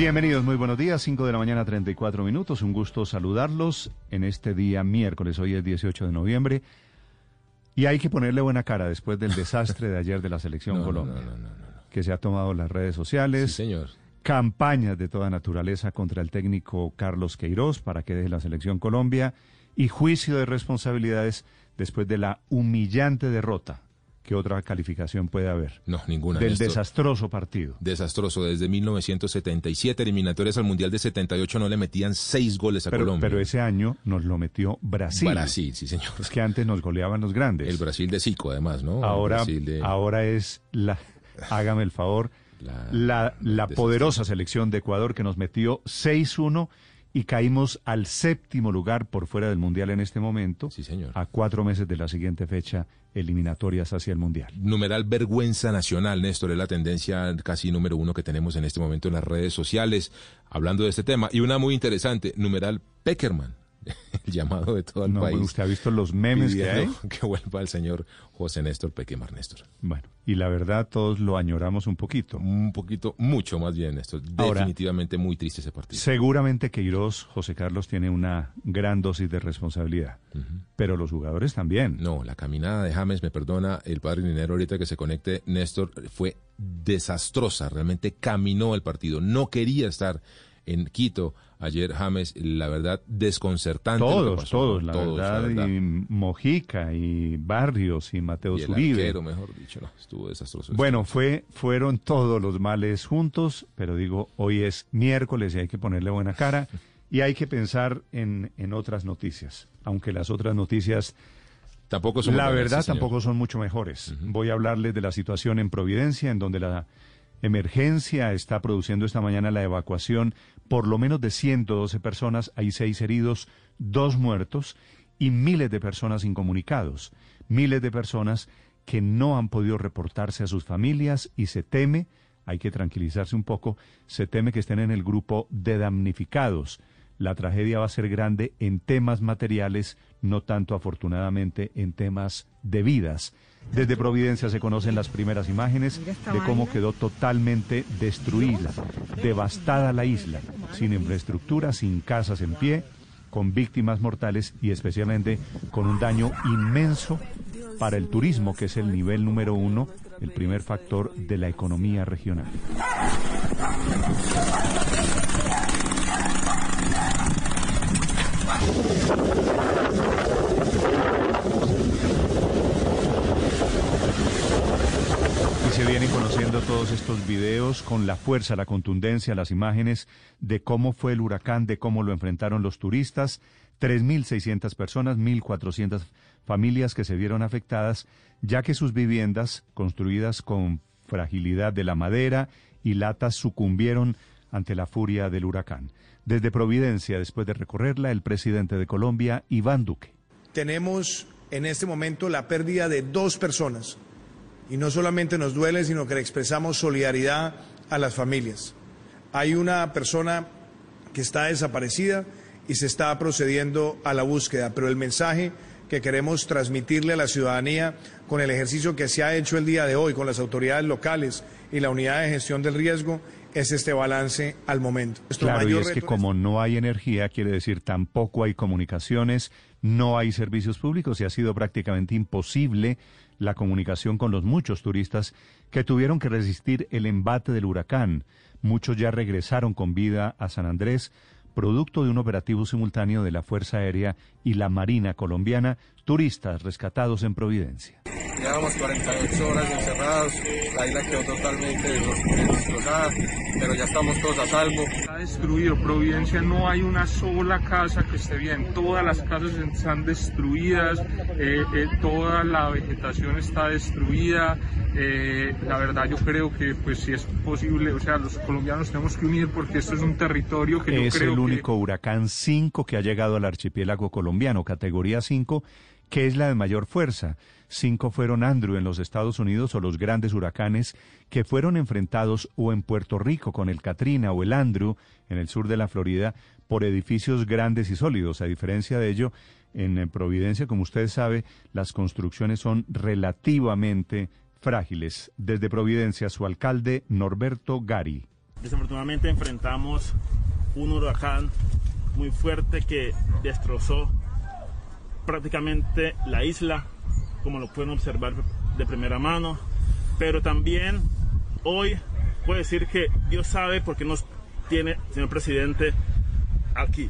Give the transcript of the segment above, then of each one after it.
Bienvenidos, muy buenos días. 5 de la mañana, 34 minutos. Un gusto saludarlos en este día miércoles. Hoy es 18 de noviembre. Y hay que ponerle buena cara después del desastre de ayer de la selección No, Colombia, no, no, no, no. que se ha tomado las redes sociales. Sí, señor. campañas de toda naturaleza contra el técnico Carlos Queiroz para que deje la selección Colombia y juicio de responsabilidades después de la humillante derrota. ¿Qué otra calificación puede haber? No, ninguna. Del desastroso partido. Desastroso. Desde 1977, eliminatorias al Mundial de 78, no le metían seis goles a Pero, Colombia. pero ese año nos lo metió Brasil. Brasil, sí, señor. Es que antes nos goleaban los grandes. El Brasil de Zico, además, ¿no? Ahora, Brasil de- ahora es la, hágame el favor, La- la, poderosa selección de Ecuador que nos metió 6-1 y caímos al séptimo lugar por fuera del Mundial en este momento. Sí, señor. A cuatro meses de la siguiente fecha, eliminatorias hacia el Mundial. Numeral vergüenza nacional, Néstor, es la tendencia casi número uno que tenemos en este momento en las redes sociales, hablando de este tema. Y una muy interesante, numeral Peckerman, el llamado de todo el No, país. ¿Usted ha visto los memes que hay? que vuelva el señor José Néstor Peckerman, Néstor. Bueno, y la verdad todos lo añoramos un poquito. Un poquito, mucho más bien, Néstor. Ahora- Definitivamente muy triste ese partido. Seguramente Queiroz, José Carlos, tiene una gran dosis de responsabilidad, pero los jugadores también. No, la caminada de James, me perdona el padre Dinero ahorita que se conecte, Néstor, fue desastrosa. Realmente caminó el partido. No quería estar en Quito ayer James, la verdad, desconcertante. Todos, todos, la Todos, verdad, y Mojica, y Barrios, y Mateo Y el Zuribe. arquero, mejor dicho, no, estuvo desastroso. Bueno, fue, fueron todos los males juntos, pero digo, hoy es miércoles y hay que ponerle buena cara y hay que pensar en, en otras noticias, aunque las otras noticias, tampoco son la verdad, tampoco son mucho mejores. Voy a hablarles de la situación en Providencia, en donde la emergencia está produciendo esta mañana la evacuación por lo menos de 112 personas, hay seis heridos, dos muertos y miles de personas incomunicados, miles de personas que no han podido reportarse a sus familias y se teme, hay que tranquilizarse un poco, se teme que estén en el grupo de damnificados. La tragedia va a ser grande en temas materiales, no tanto afortunadamente en temas de vidas. Desde Providencia se conocen las primeras imágenes de cómo quedó totalmente destruida, devastada la isla, sin infraestructura, sin casas en pie, con víctimas mortales y especialmente con un daño inmenso para el turismo, que es el nivel número uno, el primer factor de la economía regional. Se vienen conociendo todos estos videos con la fuerza, la contundencia, las imágenes de cómo fue el huracán, de cómo lo enfrentaron los turistas. 3.600 personas, 1.400 familias que se vieron afectadas, ya que sus viviendas, construidas con fragilidad de la madera y latas, sucumbieron ante la furia del huracán. Desde Providencia, después de recorrerla, el presidente de Colombia, Iván Duque. tenemos en este momento la pérdida de dos personas. Y no solamente nos duele, sino que le expresamos solidaridad a las familias. Hay una persona que está desaparecida y se está procediendo a la búsqueda, pero el mensaje que queremos transmitirle a la ciudadanía con el ejercicio que se ha hecho el día de hoy con las autoridades locales y la unidad de gestión del riesgo es este balance al momento. Nuestro Claro, y es que como no hay energía, quiere decir tampoco hay comunicaciones, no hay servicios públicos y ha sido prácticamente imposible la comunicación con los muchos turistas que tuvieron que resistir el embate del huracán. Muchos ya regresaron con vida a San Andrés, producto de un operativo simultáneo de la Fuerza Aérea y la Marina colombiana, turistas rescatados en Providencia. Llevamos 48 horas encerrados, la isla quedó totalmente destrozada, pero ya estamos todos a salvo. Está destruido, Providencia no hay una sola casa que esté bien, todas las casas están destruidas, eh, eh, toda la vegetación está destruida. Eh, la verdad yo creo que pues si es posible, o sea, los colombianos tenemos que unir porque esto es un territorio que yo es creo el único que... huracán 5 que ha llegado al archipiélago colombiano, categoría 5, que es la de mayor fuerza. Cinco fueron Andrew en los Estados Unidos o los grandes huracanes que fueron enfrentados o en Puerto Rico con el Katrina o el Andrew en el sur de la Florida por edificios grandes y sólidos. A diferencia de ello, en Providencia, como usted sabe, las construcciones son relativamente frágiles. Desde Providencia, su alcalde Norberto Gari. Desafortunadamente enfrentamos un huracán muy fuerte que destrozó prácticamente la isla, como lo pueden observar de primera mano, pero también hoy puedo decir que Dios sabe por qué nos tiene, señor presidente, aquí.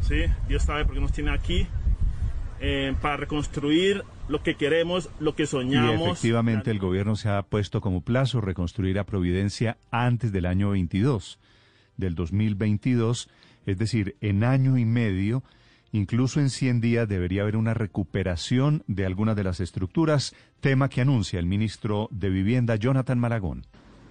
¿sí? Dios sabe por qué nos tiene aquí eh, para reconstruir lo que queremos, lo que soñamos. Y efectivamente el gobierno se ha puesto como plazo reconstruir a Providencia antes del año 22, del 2022, es decir, en año y medio Incluso en 100 días debería haber una recuperación de algunas de las estructuras, tema que anuncia el ministro de Vivienda, Jonathan Malagón.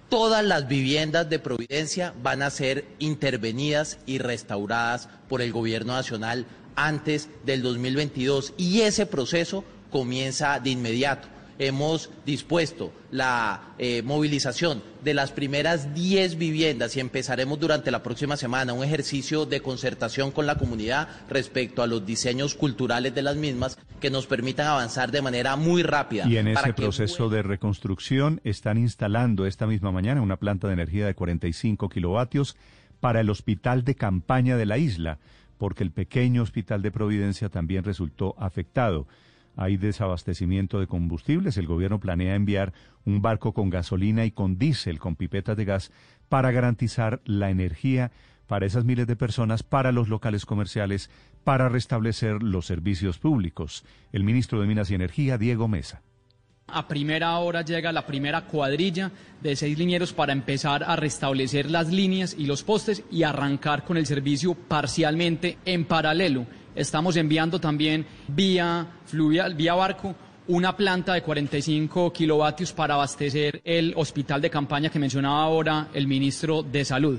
Todas las viviendas de Providencia van a ser intervenidas y restauradas por el Gobierno Nacional antes del 2022 y ese proceso comienza de inmediato hemos dispuesto la eh, movilización de las primeras 10 viviendas y empezaremos durante la próxima semana un ejercicio de concertación con la comunidad respecto a los diseños culturales de las mismas que nos permitan avanzar de manera muy rápida. Y en ese proceso de reconstrucción están instalando esta misma mañana una planta de energía de 45 kilovatios para el hospital de campaña de la isla, porque el pequeño hospital de Providencia también resultó afectado hay desabastecimiento de combustibles. El gobierno planea enviar un barco con gasolina y con diésel, con pipetas de gas, para garantizar la energía para esas miles de personas, para los locales comerciales, para restablecer los servicios públicos. El ministro de Minas y Energía, Diego Mesa. A primera hora llega la primera cuadrilla de seis linieros para empezar a restablecer las líneas y los postes y arrancar con el servicio parcialmente en paralelo. Estamos enviando también vía fluvial, vía barco, una planta de 45 kilovatios para abastecer el hospital de campaña que mencionaba ahora el ministro de Salud.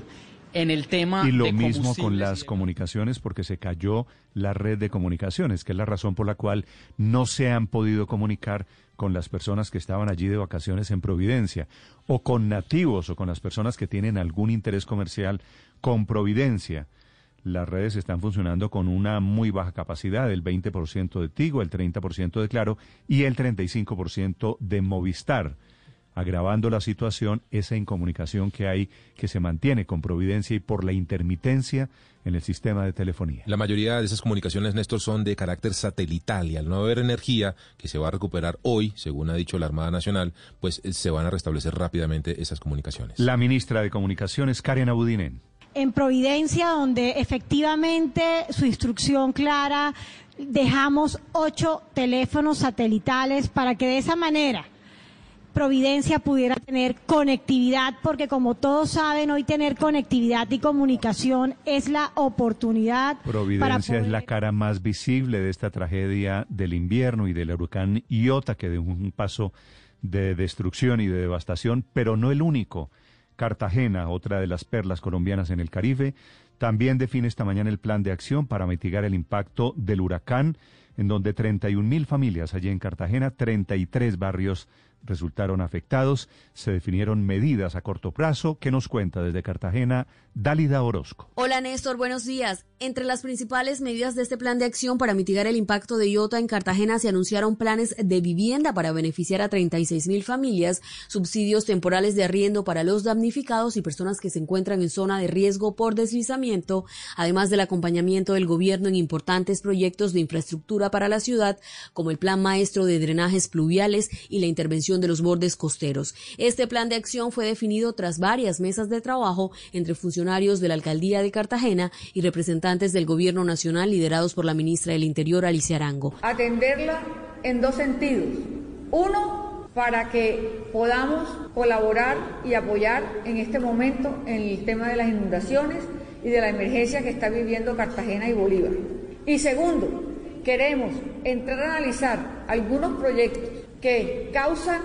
En el tema y lo mismo con las comunicaciones porque se cayó la red de comunicaciones, que es la razón por la cual no se han podido comunicar con las personas que estaban allí de vacaciones en Providencia, o con nativos, o con las personas que tienen algún interés comercial con Providencia las redes están funcionando con una muy baja capacidad, el 20% de Tigo, el 30% de Claro y el 35% de Movistar, agravando la situación esa incomunicación que hay que se mantiene con Providencia y por la intermitencia en el sistema de telefonía. La mayoría de esas comunicaciones, Néstor, son de carácter satelital y al no haber energía que se va a recuperar hoy, según ha dicho la Armada Nacional, pues eh, se van a restablecer rápidamente esas comunicaciones. La ministra de Comunicaciones, Karen Abudinen en Providencia, donde efectivamente su instrucción clara, dejamos ocho teléfonos satelitales para que de esa manera Providencia pudiera tener conectividad, porque como todos saben, hoy tener conectividad y comunicación es la oportunidad. Providencia es la cara más visible de esta tragedia del invierno y del huracán Iota, que de un paso de destrucción y de devastación, pero no el único. Cartagena, otra de las perlas colombianas en el Caribe, también define esta mañana el plan de acción para mitigar el impacto del huracán, en donde 31 mil familias allí en Cartagena, 33 barrios resultaron afectados. Se definieron medidas a corto plazo. ¿Qué nos cuenta desde Cartagena Dálida Orozco? Hola Néstor, buenos días. Entre las principales medidas de este plan de acción para mitigar el impacto de Iota en Cartagena se anunciaron planes de vivienda para beneficiar a 36 mil familias, subsidios temporales de arriendo para los damnificados y personas que se encuentran en zona de riesgo por deslizamiento, además del acompañamiento del gobierno en importantes proyectos de infraestructura para la ciudad, como el Plan Maestro de Drenajes Pluviales y la intervención de los bordes costeros. Este plan de acción fue definido tras varias mesas de trabajo entre funcionarios de la alcaldía de Cartagena y representantes del gobierno nacional liderados por la ministra del Interior, Alicia Arango. Atenderla en dos sentidos. Uno, para que podamos colaborar y apoyar en este momento en el tema de las inundaciones y de la emergencia que está viviendo Cartagena y Bolívar. Y segundo, queremos entrar a analizar algunos proyectos que causan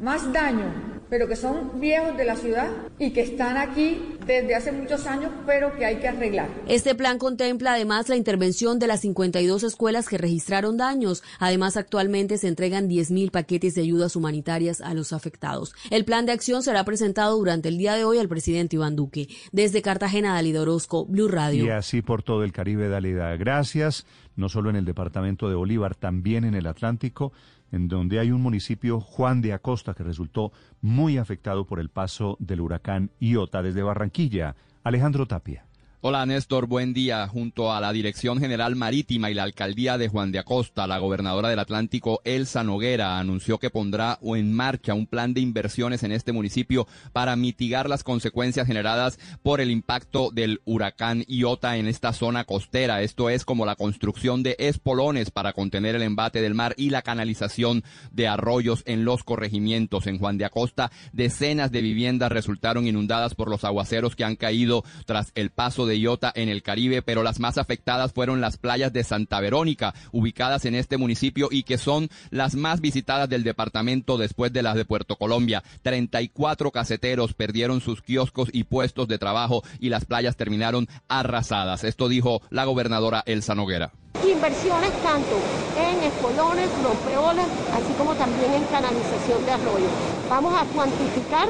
más daño pero que son viejos de la ciudad y que están aquí desde hace muchos años, pero que hay que arreglar. Este plan contempla además la intervención de las 52 escuelas que registraron daños. Además, actualmente se entregan 10.000 paquetes de ayudas humanitarias a los afectados. El plan de acción será presentado durante el día de hoy al presidente Iván Duque. Desde Cartagena, Dalida Orozco, Blue Radio. Y así por todo el Caribe, Dalida. Gracias, no solo en el departamento de Bolívar, también en el Atlántico en donde hay un municipio, Juan de Acosta, que resultó muy afectado por el paso del huracán Iota desde Barranquilla. Alejandro Tapia. Hola Néstor, buen día. Junto a la Dirección General Marítima y la Alcaldía de Juan de Acosta, la gobernadora del Atlántico, Elsa Noguera, anunció que pondrá en marcha un plan de inversiones en este municipio para mitigar las consecuencias generadas por el impacto del huracán Iota en esta zona costera. Esto es como la construcción de espolones para contener el embate del mar y la canalización de arroyos en los corregimientos. En Juan de Acosta, decenas de viviendas resultaron inundadas por los aguaceros que han caído tras el paso de Iota en el Caribe, pero las más afectadas fueron las playas de Santa Verónica, ubicadas en este municipio y que son las más visitadas del departamento después de las de Puerto Colombia. 34 caseteros perdieron sus kioscos y puestos de trabajo y las playas terminaron arrasadas. Esto dijo la gobernadora Elsa Noguera. Inversiones tanto en espolones, rompeolas, así como también en canalización de arroyos. Vamos a cuantificar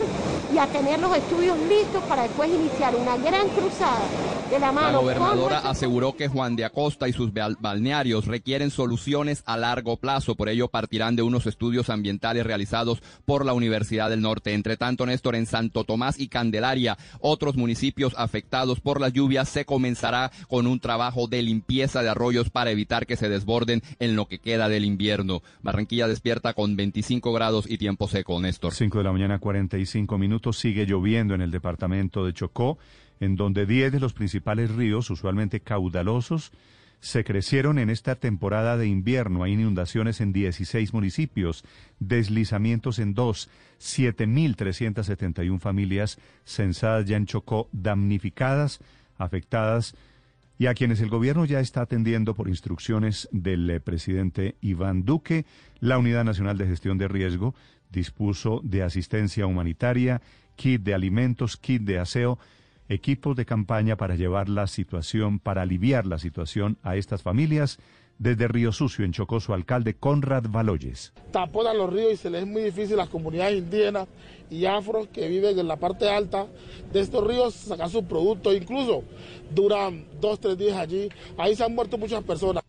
y a tener los estudios listos para después iniciar una gran cruzada de la mano. La gobernadora aseguró que Juan de Acosta y sus balnearios requieren soluciones a largo plazo, por ello partirán de unos estudios ambientales realizados por la Universidad del Norte. Entre tanto, Néstor, en Santo Tomás y Candelaria, otros municipios afectados por las lluvias, se comenzará con un trabajo de limpieza de arroyos para evitar que se desborden en lo que queda del invierno. Barranquilla despierta con 25 grados y tiempo seco, Néstor. 5 de la mañana, 45 minutos sigue lloviendo en el departamento de Chocó, en donde 10 de los principales ríos, usualmente caudalosos, se crecieron en esta temporada de invierno. Hay inundaciones en 16 municipios, deslizamientos en dos, 7.371 familias censadas ya en Chocó, damnificadas, afectadas, y a quienes el gobierno ya está atendiendo por instrucciones del eh, presidente Iván Duque, la Unidad Nacional de Gestión de Riesgo dispuso de asistencia humanitaria, kit de alimentos, kit de aseo, equipos de campaña para llevar la situación, para aliviar la situación a estas familias. Desde Río Sucio, en Chocó, su alcalde Conrad Baloyes. Taponan los ríos y se les es muy difícil a las comunidades indígenas y afros que viven en la parte alta de estos ríos sacar sus productos. Incluso duran dos, tres días allí. Ahí se han muerto muchas personas.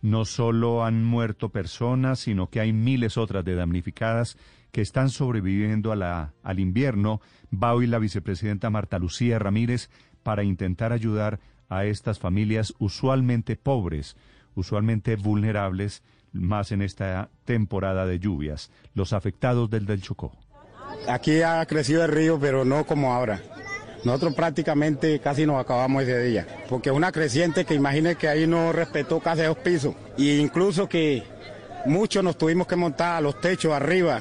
No solo han muerto personas, sino que hay miles otras de damnificadas que están sobreviviendo al invierno. Va hoy la vicepresidenta Marta Lucía Ramírez para intentar ayudar a estas familias usualmente pobres, usualmente vulnerables, más en esta temporada de lluvias, los afectados del del Chocó. Aquí ha crecido el río, pero no como ahora. Nosotros prácticamente casi nos acabamos ese día, porque una creciente que imagine que ahí no respetó casi dos pisos, e incluso que muchos nos tuvimos que montar a los techos arriba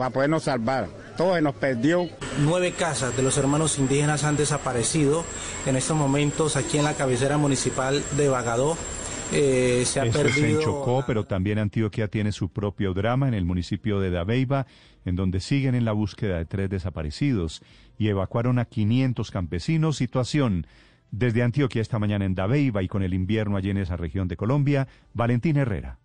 para podernos salvar. Todo se nos perdió. Nueve casas de los hermanos indígenas han desaparecido en estos momentos aquí en la cabecera municipal de Bagadó. Eh, se ha perdido. se Chocó, pero también Antioquia tiene su propio drama en el municipio de Dabeiba, en donde siguen en la búsqueda de tres desaparecidos y evacuaron a 500 campesinos. Situación desde Antioquia esta mañana en Dabeiba y con el invierno allí en esa región de Colombia. Valentín Herrera.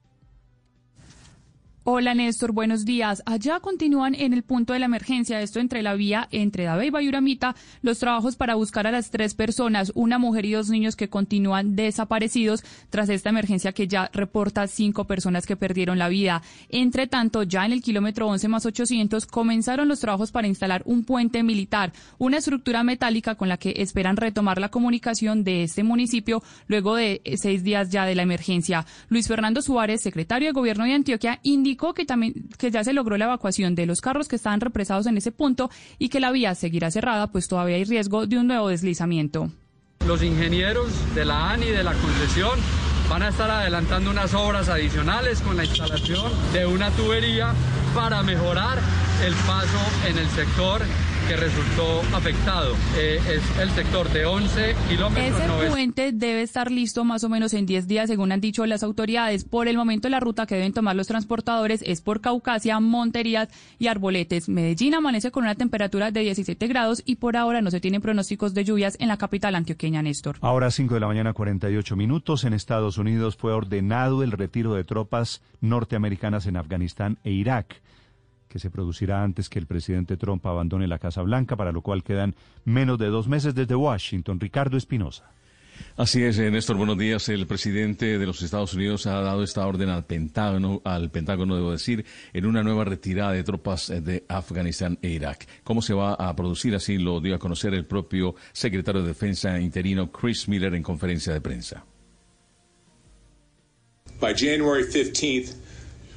Hola Néstor, buenos días. Allá continúan en el punto de la emergencia, esto entre la vía entre Dabeiba y Uramita, los trabajos para buscar a las tres personas, una mujer y dos niños que continúan desaparecidos tras esta emergencia que ya reporta cinco personas que perdieron la vida. Entre tanto, ya en el kilómetro 11 más 800 comenzaron los trabajos para instalar un puente militar, una estructura metálica con la que esperan retomar la comunicación de este municipio luego de seis días ya de la emergencia. Luis Fernando Suárez, secretario de Gobierno de Antioquia, indicó que también que ya se logró la evacuación de los carros que estaban represados en ese punto y que la vía seguirá cerrada, pues todavía hay riesgo de un nuevo deslizamiento. Los ingenieros de la ANI de la concesión van a estar adelantando unas obras adicionales con la instalación de una tubería para mejorar el paso en el sector que resultó afectado. Eh, es el sector de 11 kilómetros. Ese puente debe estar listo más o menos en 10 días, según han dicho las autoridades. Por el momento, la ruta que deben tomar los transportadores es por Caucasia, Monterías y Arboletes. Medellín amanece con una temperatura de 17 grados y por ahora no se tienen pronósticos de lluvias en la capital antioqueña, Néstor. Ahora 5 de la mañana, 48 minutos. En Estados Unidos fue ordenado el retiro de tropas norteamericanas en Afganistán e Irak que se producirá antes que el presidente Trump abandone la Casa Blanca, para lo cual quedan menos de dos meses desde Washington. Ricardo Espinosa. Así es, eh, Néstor, buenos días. El presidente de los Estados Unidos ha dado esta orden al Pentágono, al Pentágono, debo decir, en una nueva retirada de tropas eh, de Afganistán e Irak. ¿Cómo se va a producir? Así lo dio a conocer el propio secretario de Defensa interino Chris Miller en conferencia de prensa. By January 15th,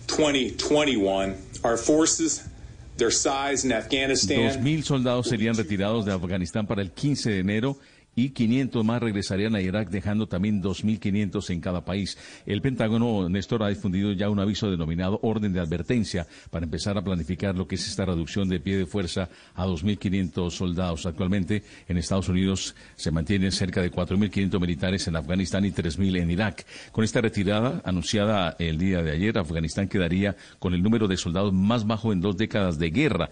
2021, our forces their size in Afghanistan. Dos mil soldados serían retirados de Afganistán para el 15 de enero y 500 más regresarían a Irak, dejando también 2.500 en cada país. El Pentágono, Néstor, ha difundido ya un aviso denominado orden de advertencia para empezar a planificar lo que es esta reducción de pie de fuerza a 2.500 soldados. Actualmente en Estados Unidos se mantienen cerca de 4.500 militares en Afganistán y 3.000 en Irak. Con esta retirada anunciada el día de ayer, Afganistán quedaría con el número de soldados más bajo en dos décadas de guerra.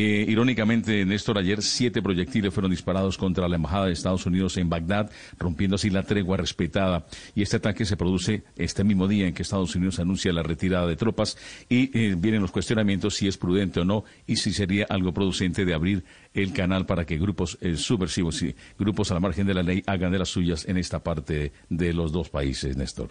Eh, irónicamente, Néstor, ayer siete proyectiles fueron disparados contra la Embajada de Estados Unidos en Bagdad, rompiendo así la tregua respetada. Y este ataque se produce este mismo día en que Estados Unidos anuncia la retirada de tropas y eh, vienen los cuestionamientos si es prudente o no y si sería algo producente de abrir el canal para que grupos eh, subversivos y grupos a la margen de la ley hagan de las suyas en esta parte de los dos países, Néstor.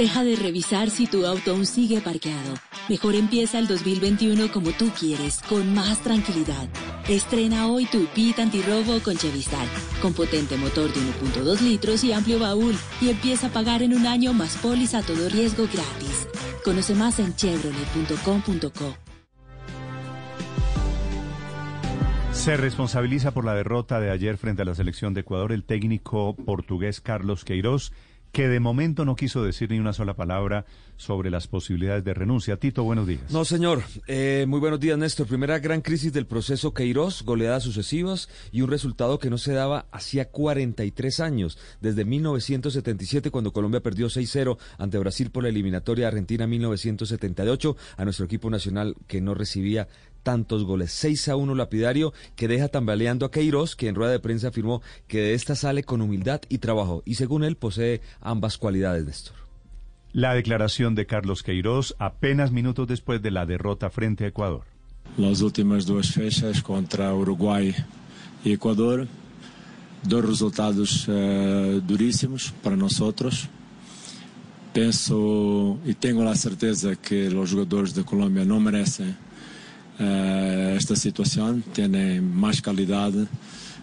Deja de revisar si tu auto aún sigue parqueado. Mejor empieza el 2021 como tú quieres, con más tranquilidad. Estrena hoy tu Pit antirrobo con Chevistar, con potente motor de 1.2 litros y amplio baúl, y empieza a pagar en un año más póliza a todo riesgo gratis. Conoce más en chevrolet.com.co. Se responsabiliza por la derrota de ayer frente a la selección de Ecuador el técnico portugués Carlos Queiroz que de momento no quiso decir ni una sola palabra sobre las posibilidades de renuncia. Tito, buenos días. No, señor. Eh, muy buenos días, Néstor. Primera gran crisis del proceso Queiroz, goleadas sucesivas y un resultado que no se daba hacía 43 años, desde 1977 cuando Colombia perdió 6-0 ante Brasil por la eliminatoria Argentina 1978 a nuestro equipo nacional que no recibía tantos goles. 6 a 1 lapidario que deja tambaleando a Queiroz, que en rueda de prensa afirmó que de esta sale con humildad y trabajo. Y según él posee ambas cualidades, Néstor. La declaración de Carlos Queiroz apenas minutos después de la derrota frente a Ecuador. Las últimas dos fechas contra Uruguay y Ecuador, dos resultados uh, durísimos para nosotros. Penso y tengo la certeza que los jugadores de Colombia no merecen esta situação, tem mais qualidade,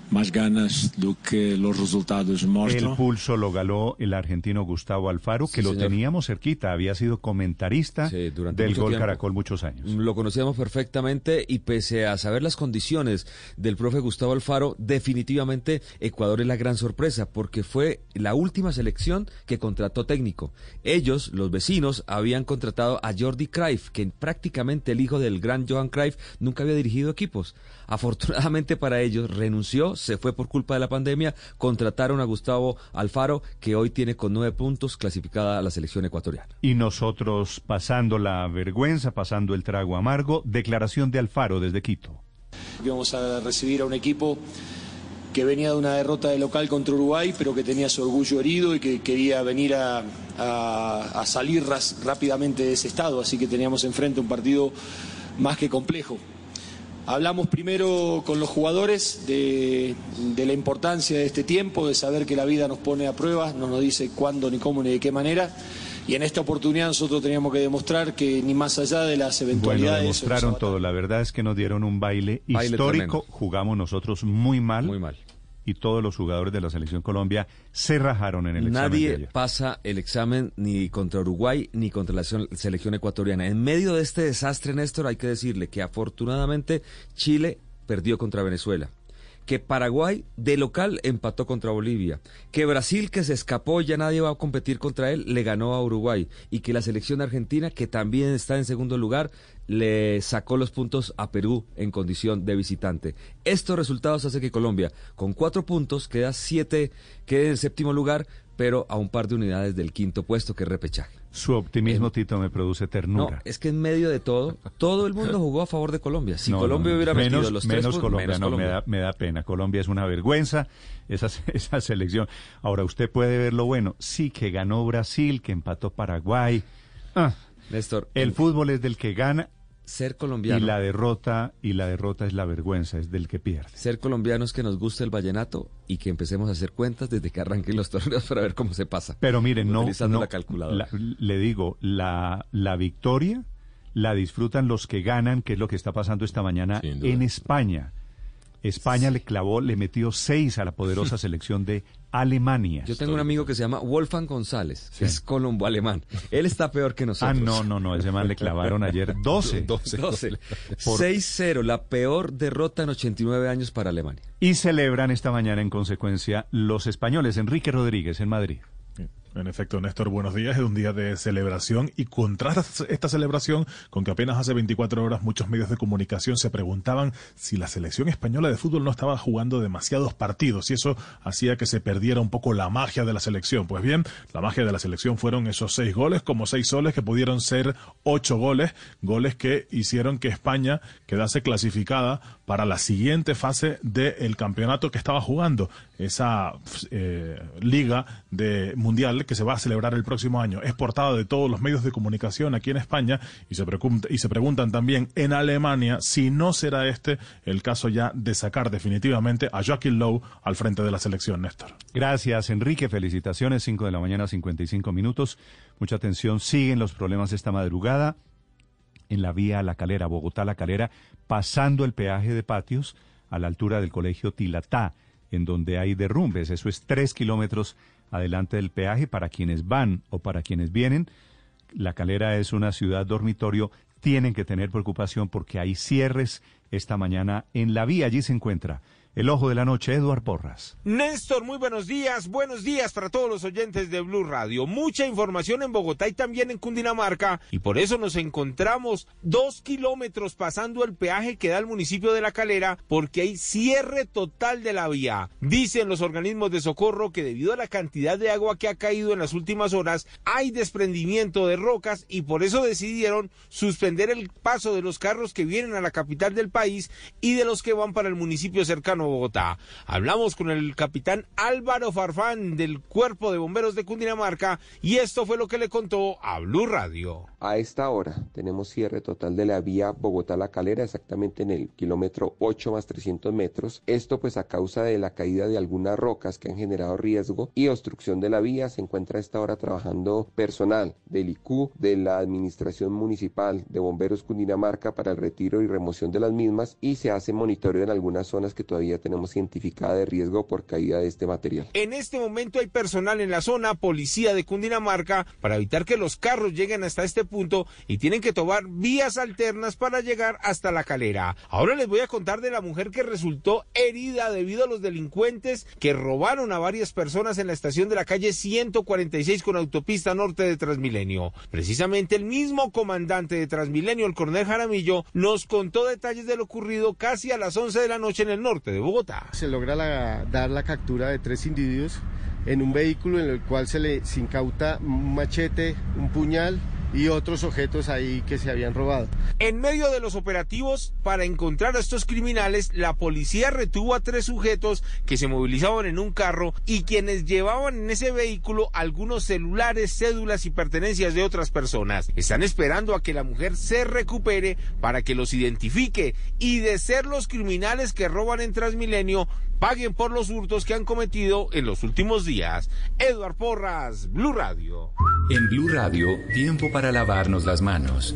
más ganas que los resultados muestran. El pulso lo galó el argentino Gustavo Alfaro, que lo teníamos cerquita, había sido comentarista del Gol Caracol muchos años. Lo conocíamos perfectamente y pese a saber las condiciones del profe Gustavo Alfaro, definitivamente Ecuador es la gran sorpresa porque fue la última selección que contrató técnico. Ellos, los vecinos, habían contratado a Jordi Cruyff, que prácticamente el hijo del gran Johan Cruyff nunca había dirigido equipos. Afortunadamente para ellos renunció, se fue por culpa de la pandemia, contrataron a Gustavo Alfaro, que hoy tiene con nueve puntos clasificada a la selección ecuatoriana. Y nosotros pasando la vergüenza, pasando el trago amargo, declaración de Alfaro desde Quito. Vamos a recibir a un equipo que venía de una derrota de local contra Uruguay, pero que tenía su orgullo herido y que quería venir a, a salir rápidamente de ese estado. Así que teníamos enfrente un partido más que complejo. Hablamos primero con los jugadores de, la importancia de este tiempo, de saber que la vida nos pone a prueba, no nos dice cuándo, ni cómo, ni de qué manera, Y en esta oportunidad nosotros teníamos que demostrar que ni más allá de las eventualidades... Bueno, demostraron todo. La verdad es que nos dieron un baile, histórico. Jugamos nosotros muy mal. Muy mal. Y todos los jugadores de la Selección Colombia se rajaron en el examen. Nadie pasa el examen ni contra Uruguay ni contra la selección ecuatoriana. En medio de este desastre, Néstor, hay que decirle que afortunadamente Chile perdió contra Venezuela que Paraguay de local empató contra Bolivia, que Brasil que se escapó ya nadie va a competir contra él le ganó a Uruguay y que la selección argentina que también está en segundo lugar le sacó los puntos a Perú en condición de visitante. Estos resultados hacen que Colombia con cuatro puntos queda siete, quede en séptimo lugar, pero a un par de unidades del quinto puesto que es repechaje. Su optimismo, Tito, me produce ternura. No, es que en medio de todo, todo el mundo jugó a favor de Colombia. Si Colombia hubiera metido los tres menos Colombia, no, Me, da, me da pena. Colombia es una vergüenza, esa, esa selección. Ahora, usted puede ver lo bueno. Sí, que ganó Brasil, que empató Paraguay. Ah, Néstor, el fútbol es del que gana ser colombiano. Y la derrota, y la derrota es la vergüenza, es del que pierde. Ser colombianos que nos guste el vallenato y que empecemos a hacer cuentas desde que arranquen los torneos para ver cómo se pasa. Pero miren, no, no la calculadora. le digo, la, la victoria la disfrutan los que ganan, que es lo que está pasando esta mañana en España. España le clavó, le metió seis a la poderosa selección de Alemania. Yo tengo un amigo que se llama Wolfgang González, que es colombo-alemán. Él está peor que nosotros. Ah, no, no, no, ese man le clavaron ayer 12. 12. 12. 6-0, la peor derrota en 89 años para Alemania. Y celebran esta mañana en consecuencia los españoles. Enrique Rodríguez en Madrid. En efecto, Néstor, buenos días. Es un día de celebración y contrasta esta celebración con que apenas hace 24 horas muchos medios de comunicación se preguntaban si la selección española de fútbol no estaba jugando demasiados partidos y eso hacía que se perdiera un poco la magia de la selección. Pues bien, la magia de la selección fueron esos seis goles, como seis soles que pudieron ser ocho goles, goles que hicieron que España quedase clasificada para la siguiente fase del campeonato que estaba jugando, esa eh, liga de mundial que se va a celebrar el próximo año. Es portada de todos los medios de comunicación aquí en España y se, y se preguntan también en Alemania si no será este el caso ya de sacar definitivamente a Joaquín Lowe al frente de la selección, Néstor. Gracias, Enrique. Felicitaciones. 5 de la mañana, 55 minutos. Mucha atención. Siguen los problemas esta madrugada en la vía La Calera, Bogotá-La Calera, pasando el peaje de patios a la altura del colegio Tilatá, en donde hay derrumbes. Eso es tres kilómetros adelante del peaje para quienes van o para quienes vienen. La Calera es una ciudad dormitorio, tienen que tener preocupación porque hay cierres esta mañana en la vía. Allí se encuentra el ojo de la noche, Eduard Porras. Néstor, muy buenos días. Buenos días para todos los oyentes de Blue Radio. Mucha información en Bogotá y también en Cundinamarca. Y por eso nos encontramos dos kilómetros pasando el peaje que da el municipio de La Calera porque hay cierre total de la vía. Dicen los organismos de socorro que debido a la cantidad de agua que ha caído en las últimas horas hay desprendimiento de rocas y por eso decidieron suspender el paso de los carros que vienen a la capital del país y de los que van para el municipio cercano Bogotá. Hablamos con el capitán Álvaro Farfán del Cuerpo de Bomberos de Cundinamarca y esto fue lo que le contó a Blue Radio. A esta hora tenemos cierre total de la vía Bogotá-La Calera exactamente en el kilómetro 8 más 300 metros. Esto pues a causa de la caída de algunas rocas que han generado riesgo y obstrucción de la vía. Se encuentra a esta hora trabajando personal del IQ, de la Administración Municipal de Bomberos Cundinamarca para el retiro y remoción de las mismas y se hace monitoreo en algunas zonas que todavía tenemos identificada de riesgo por caída de este material. En este momento hay personal en la zona, policía de Cundinamarca, para evitar que los carros lleguen hasta este punto y tienen que tomar vías alternas para llegar hasta la calera. Ahora les voy a contar de la mujer que resultó herida debido a los delincuentes que robaron a varias personas en la estación de la calle 146 con autopista norte de Transmilenio. Precisamente el mismo comandante de Transmilenio, el coronel Jaramillo, nos contó detalles de lo ocurrido casi a las 11 de la noche en el norte Se logra dar la captura de tres individuos en un vehículo en el cual se le incauta un machete, un puñal y otros objetos ahí que se habían robado. En medio de los operativos para encontrar a estos criminales, la policía retuvo a tres sujetos que se movilizaban en un carro y quienes llevaban en ese vehículo algunos celulares, cédulas y pertenencias de otras personas. Están esperando a que la mujer se recupere para que los identifique y de ser los criminales que roban en Transmilenio, paguen por los hurtos que han cometido en los últimos días. Eduard Porras, Blue Radio. En Blue Radio, tiempo para lavarnos las manos.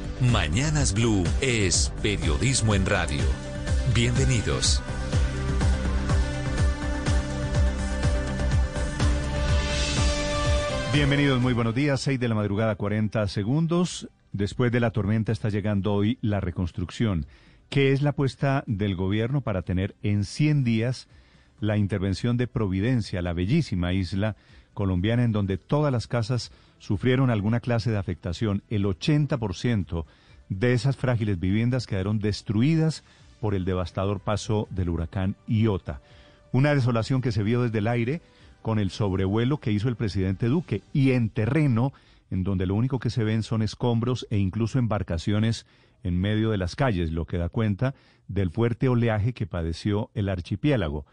Mañanas Blue es periodismo en radio. Bienvenidos. Bienvenidos, muy buenos días. 6 de la madrugada, 40 segundos. Después de la tormenta está llegando hoy la reconstrucción, que es la apuesta del gobierno para tener en 100 días la intervención de Providencia, la bellísima isla colombiana en donde todas las casas sufrieron alguna clase de afectación. El 80% de esas frágiles viviendas quedaron destruidas por el devastador paso del huracán Iota. Una desolación que se vio desde el aire con el sobrevuelo que hizo el presidente Duque y en terreno en donde lo único que se ven son escombros e incluso embarcaciones en medio de las calles, lo que da cuenta del fuerte oleaje que padeció el archipiélago.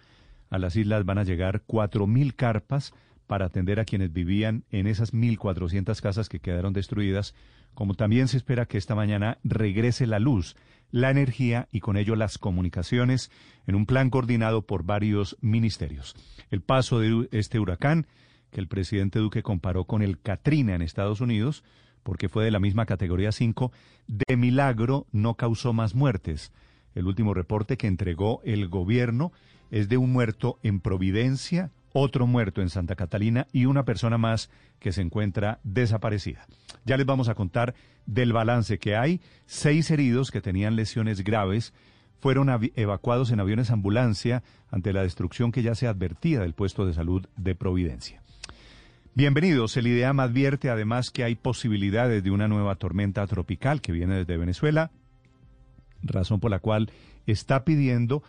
A las islas van a llegar cuatro mil carpas para atender a quienes vivían en esas 1.400 casas que quedaron destruidas, como también se espera que esta mañana regrese la luz, la energía y con ello las comunicaciones en un plan coordinado por varios ministerios. El paso de este huracán, que el presidente Duque comparó con el Katrina en Estados Unidos, porque fue de la misma categoría 5, de milagro no causó más muertes. El último reporte que entregó el gobierno es de un muerto en Providencia, otro muerto en Santa Catalina y una persona más que se encuentra desaparecida. Ya les vamos a contar del balance que hay. Seis heridos que tenían lesiones graves fueron evacuados en aviones ambulancia ante la destrucción que ya se advertía del puesto de salud de Providencia. Bienvenidos. El IDEAM advierte además que hay posibilidades de una nueva tormenta tropical que viene desde Venezuela, razón por la cual está pidiendo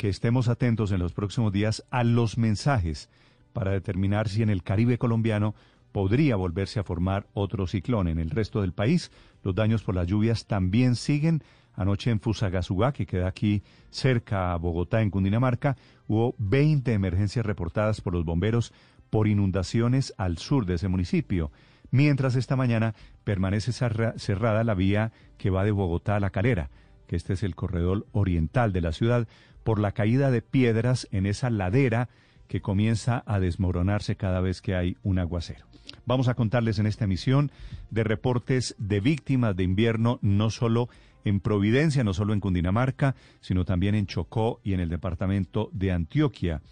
que estemos atentos en los próximos días a los mensajes para determinar si en el Caribe colombiano podría volverse a formar otro ciclón. En el resto del país, los daños por las lluvias también siguen Anoche en Fusagasugá, que queda aquí cerca a Bogotá, en Cundinamarca, hubo 20 emergencias reportadas por los bomberos por inundaciones al sur de ese municipio, mientras esta mañana permanece cerrada la vía que va de Bogotá a La Calera, que este es el corredor oriental de la ciudad, por la caída de piedras en esa ladera que comienza a desmoronarse cada vez que hay un aguacero. Vamos a contarles en esta emisión de reportes de víctimas de invierno, no solo en Providencia, no solo en Cundinamarca, sino también en Chocó y en el departamento de Antioquia.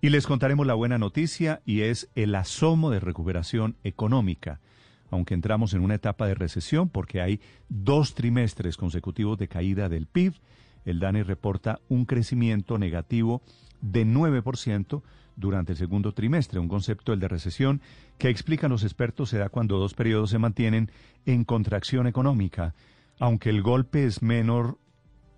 Y les contaremos la buena noticia y es el asomo de recuperación económica. Aunque entramos en una etapa de recesión porque hay dos trimestres consecutivos de caída del PIB, el DANE reporta un crecimiento negativo de 9% durante el segundo trimestre, un concepto, el de recesión, que explican los expertos se da cuando dos periodos se mantienen en contracción económica, aunque el golpe es menor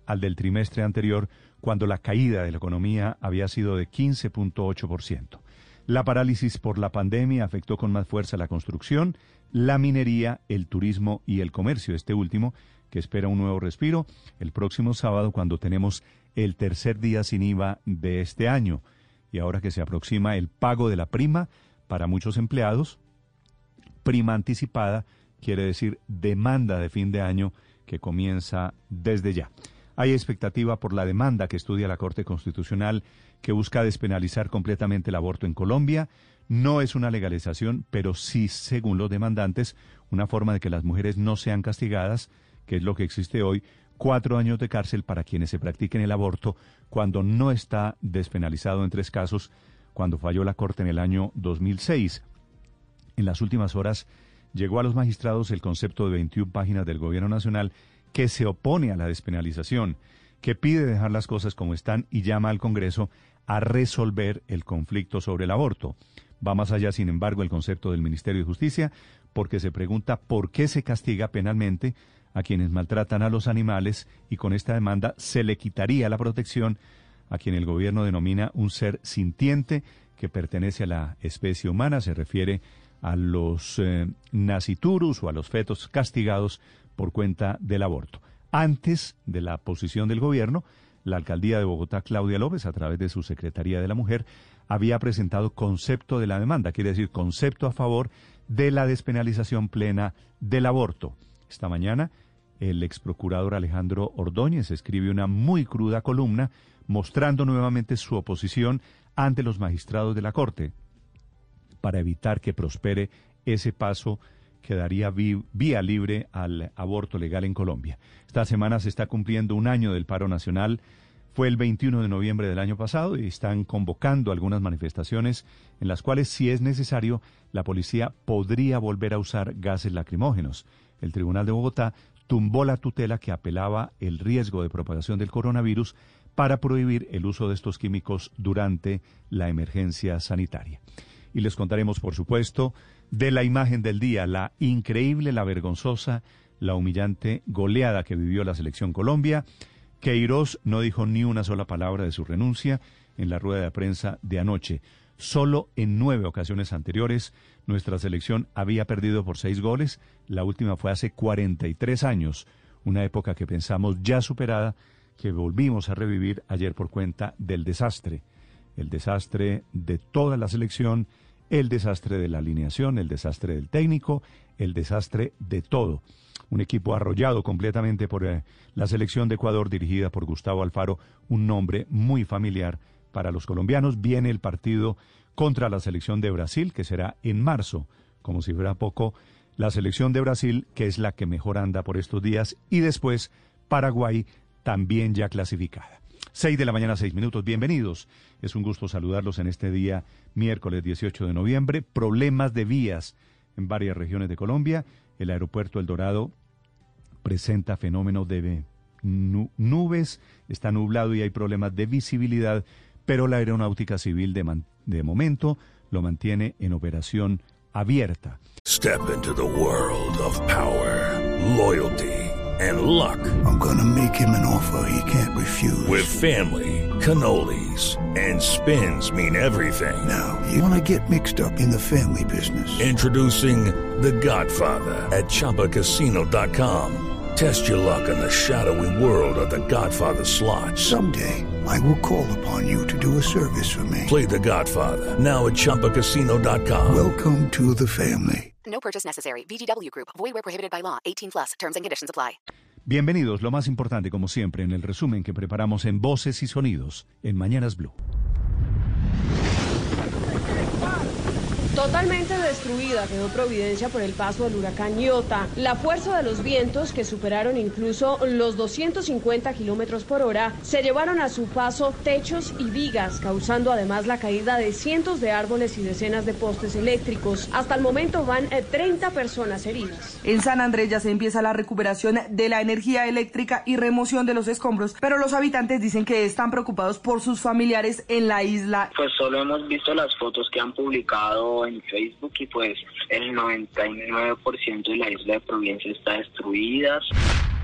al del trimestre anterior, cuando la caída de la economía había sido de 15.8%. La parálisis por la pandemia afectó con más fuerza la construcción, la minería, el turismo y el comercio, este último, que espera un nuevo respiro el próximo sábado cuando tenemos el tercer día sin IVA de este año. Y ahora que se aproxima el pago de la prima para muchos empleados, prima anticipada quiere decir demanda de fin de año que comienza desde ya. Hay expectativa por la demanda que estudia la Corte Constitucional que busca despenalizar completamente el aborto en Colombia. No es una legalización, pero sí, según los demandantes, una forma de que las mujeres no sean castigadas, que es lo que existe hoy, cuatro años de cárcel para quienes se practiquen el aborto cuando no está despenalizado en tres casos, cuando falló la Corte en el año 2006. En las últimas horas llegó a los magistrados el concepto de 21 páginas del Gobierno Nacional que se opone a la despenalización, que pide dejar las cosas como están y llama al Congreso a resolver el conflicto sobre el aborto. Va más allá, sin embargo, el concepto del Ministerio de Justicia, porque se pregunta por qué se castiga penalmente a quienes maltratan a los animales y con esta demanda se le quitaría la protección a quien el gobierno denomina un ser sintiente que pertenece a la especie humana, se refiere a los eh, naciturus o a los fetos castigados por cuenta del aborto. Antes de la posición del gobierno, la alcaldía de Bogotá, Claudia López, a través de su Secretaría de la Mujer, había presentado concepto de la demanda, quiere decir concepto a favor de la despenalización plena del aborto. Esta mañana, el ex procurador Alejandro Ordóñez escribe una muy cruda columna mostrando nuevamente su oposición ante los magistrados de la Corte para evitar que prospere ese paso que daría vía libre al aborto legal en Colombia. Esta semana se está cumpliendo un año del paro nacional. Fue el 21 de noviembre del año pasado y están convocando algunas manifestaciones en las cuales, si es necesario, la policía podría volver a usar gases lacrimógenos. El Tribunal de Bogotá tumbó la tutela que apelaba el riesgo de propagación del coronavirus para prohibir el uso de estos químicos durante la emergencia sanitaria. Y les contaremos, por supuesto, de la imagen del día, la increíble, la vergonzosa, la humillante goleada que vivió la selección Colombia. Queiroz no dijo ni una sola palabra de su renuncia en la rueda de prensa de anoche. Solo en nueve ocasiones anteriores nuestra selección había perdido por seis goles. La última fue hace 43 años, una época que pensamos ya superada, que volvimos a revivir ayer por cuenta del desastre. El desastre de toda la selección el desastre de la alineación, el desastre del técnico, el desastre de todo. Un equipo arrollado completamente por eh, la selección de Ecuador dirigida por Gustavo Alfaro, un nombre muy familiar para los colombianos. Viene el partido contra la selección de Brasil, que será en marzo, como si fuera poco, la selección de Brasil, que es la que mejor anda por estos días, y después Paraguay, también ya clasificada. Seis de la mañana, seis minutos. Bienvenidos. Es un gusto saludarlos en este día, miércoles 18 de noviembre. Problemas de vías en varias regiones de Colombia. El aeropuerto El Dorado presenta fenómenos de nubes, está nublado y hay problemas de visibilidad, pero la aeronáutica civil de, de momento lo mantiene en operación abierta. Step into the world of power, loyalty. and luck. I'm gonna make him an offer he can't refuse. With family, cannolis, and spins mean everything. Now, you wanna get mixed up in the family business. Introducing The Godfather at Choppacasino.com. Test your luck in the shadowy world of the Godfather slot. Someday, I will call upon you to do a service for me. Play the Godfather, now at Chumpacasino.com. Welcome to the family. No purchase necessary. VGW Group. Void where prohibited by law. 18 plus. Terms and conditions apply. Bienvenidos, lo más importante, como siempre, en el resumen que preparamos en Voces y Sonidos en Mañanas Blue. Totalmente destruida quedó Providencia por el paso del huracán Iota. La fuerza de los vientos, que superaron incluso los 250 kilómetros por hora, se llevaron a su paso techos y vigas, causando además la caída de cientos de árboles y decenas de postes eléctricos. Hasta el momento van 30 eh, personas heridas. En San Andrés ya se empieza la recuperación de la energía eléctrica y remoción de los escombros, pero los habitantes dicen que están preocupados por sus familiares en la isla. Pues solo hemos visto las fotos que han publicado en Facebook y pues el 99% de la isla de Providencia está destruida.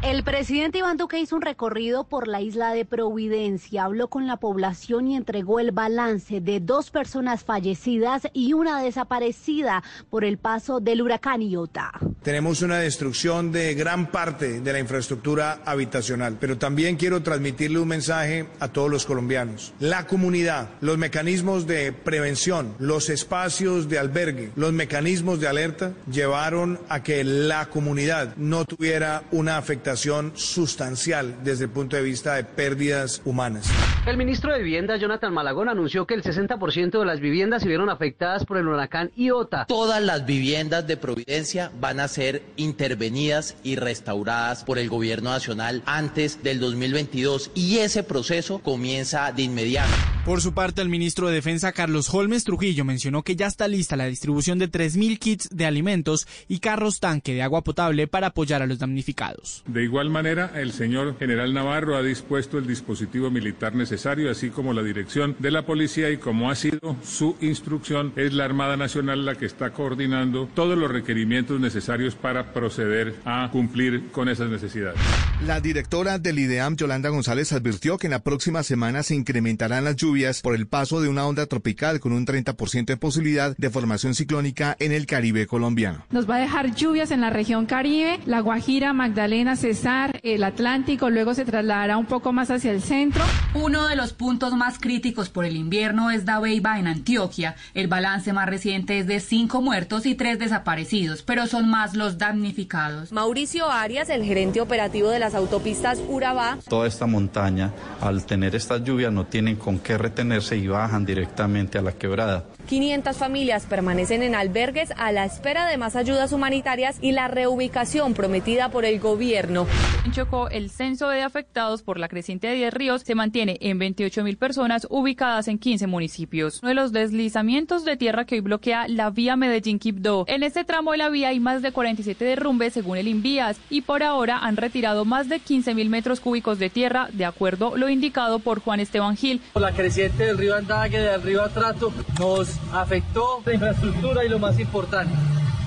El presidente Iván Duque hizo un recorrido por la isla de Providencia, habló con la población y entregó el balance de dos personas fallecidas y una desaparecida por el paso del huracán Iota. Tenemos una destrucción de gran parte de la infraestructura habitacional, pero también quiero transmitirle un mensaje a todos los colombianos. La comunidad, los mecanismos de prevención, los espacios de albergue, los mecanismos de alerta llevaron a que la comunidad no tuviera una afectación sustancial desde el punto de vista de pérdidas humanas. El ministro de Vivienda, Jonathan Malagón, anunció que el 60% de las viviendas se vieron afectadas por el huracán Iota. Todas las viviendas de Providencia van a ser intervenidas y restauradas por el gobierno nacional antes del 2022 y ese proceso comienza de inmediato. Por su parte, el ministro de Defensa, Carlos Holmes Trujillo, mencionó que ya está lista la distribución de 3.000 kits de alimentos y carros tanque de agua potable para apoyar a los damnificados. De igual manera, el señor general Navarro ha dispuesto el dispositivo militar necesario, así como la dirección de la policía y como ha sido su instrucción, es la Armada Nacional la que está coordinando todos los requerimientos necesarios para proceder a cumplir con esas necesidades. La directora del IDEAM, Yolanda González, advirtió que en la próxima semana se incrementarán las lluvias por el paso de una onda tropical con un 30% de posibilidad de formación ciclónica en el Caribe colombiano. Nos va a dejar lluvias en la región Caribe, La Guajira, Magdalena, Cesar, el Atlántico, luego se trasladará un poco más hacia el centro. Uno de los puntos más críticos por el invierno es Dabeiba en Antioquia. El balance más reciente es de cinco muertos y tres desaparecidos, pero son más los damnificados. Mauricio Arias, el gerente operativo de las autopistas Urabá. Toda esta montaña, al tener estas lluvias, no tienen con qué retenerse y bajan directamente a la quebrada. 500 familias permanecen en albergues a la espera de más ayudas humanitarias y la reubicación prometida por el gobierno. En Chocó, el censo de afectados por la creciente de 10 ríos se mantiene en 28 mil personas ubicadas en 15 municipios. Uno de los deslizamientos de tierra que hoy bloquea la vía Medellín-Quibdó. En este tramo de la vía hay más de 47 derrumbes según el Invías y por ahora han retirado más de 15 mil metros cúbicos de tierra, de acuerdo lo indicado por Juan Esteban Gil. La creciente del río Andague, del río Atrato, nos afectó la infraestructura y lo más importante,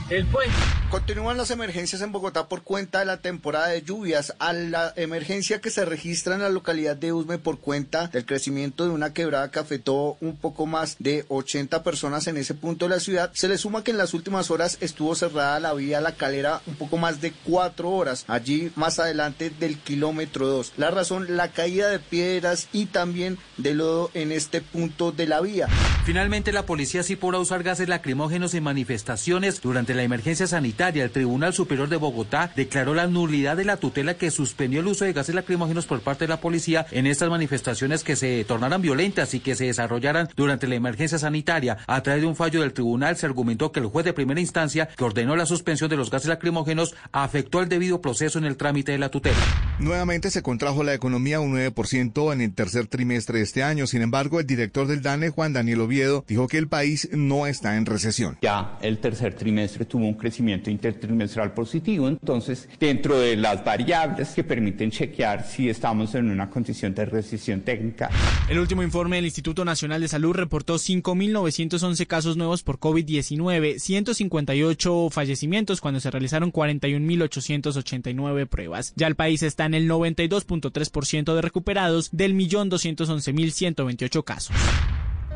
el puente. Continúan las emergencias en Bogotá por cuenta de la temporada de lluvias. A la emergencia que se registra en la localidad de Usme por cuenta del crecimiento de una quebrada que afectó un poco más de 80 personas en ese punto de la ciudad, se le suma que en las últimas horas estuvo cerrada la vía La Calera un poco más de cuatro horas, allí más adelante del kilómetro 2. La razón, la caída de piedras y también de lodo en este punto de la vía. Finalmente, la policía sí podrá usar gases lacrimógenos en manifestaciones durante la emergencia sanitaria el Tribunal Superior de Bogotá declaró la nulidad de la tutela que suspendió el uso de gases lacrimógenos por parte de la policía en estas manifestaciones que se tornaran violentas y que se desarrollaran durante la emergencia sanitaria. A través de un fallo del tribunal se argumentó que el juez de primera instancia que ordenó la suspensión de los gases lacrimógenos afectó el debido proceso en el trámite de la tutela. Nuevamente se contrajo la economía un 9% en el tercer trimestre de este año. Sin embargo, el director del DANE, Juan Daniel Oviedo, dijo que el país no está en recesión. Ya el tercer trimestre tuvo un crecimiento intertrimestral positivo. Entonces, dentro de las variables que permiten chequear si estamos en una condición de recesión técnica. El último informe del Instituto Nacional de Salud reportó 5.911 casos nuevos por COVID-19, 158 fallecimientos cuando se realizaron 41.889 pruebas. Ya el país está en el 92.3% de recuperados del 1.211.128 casos.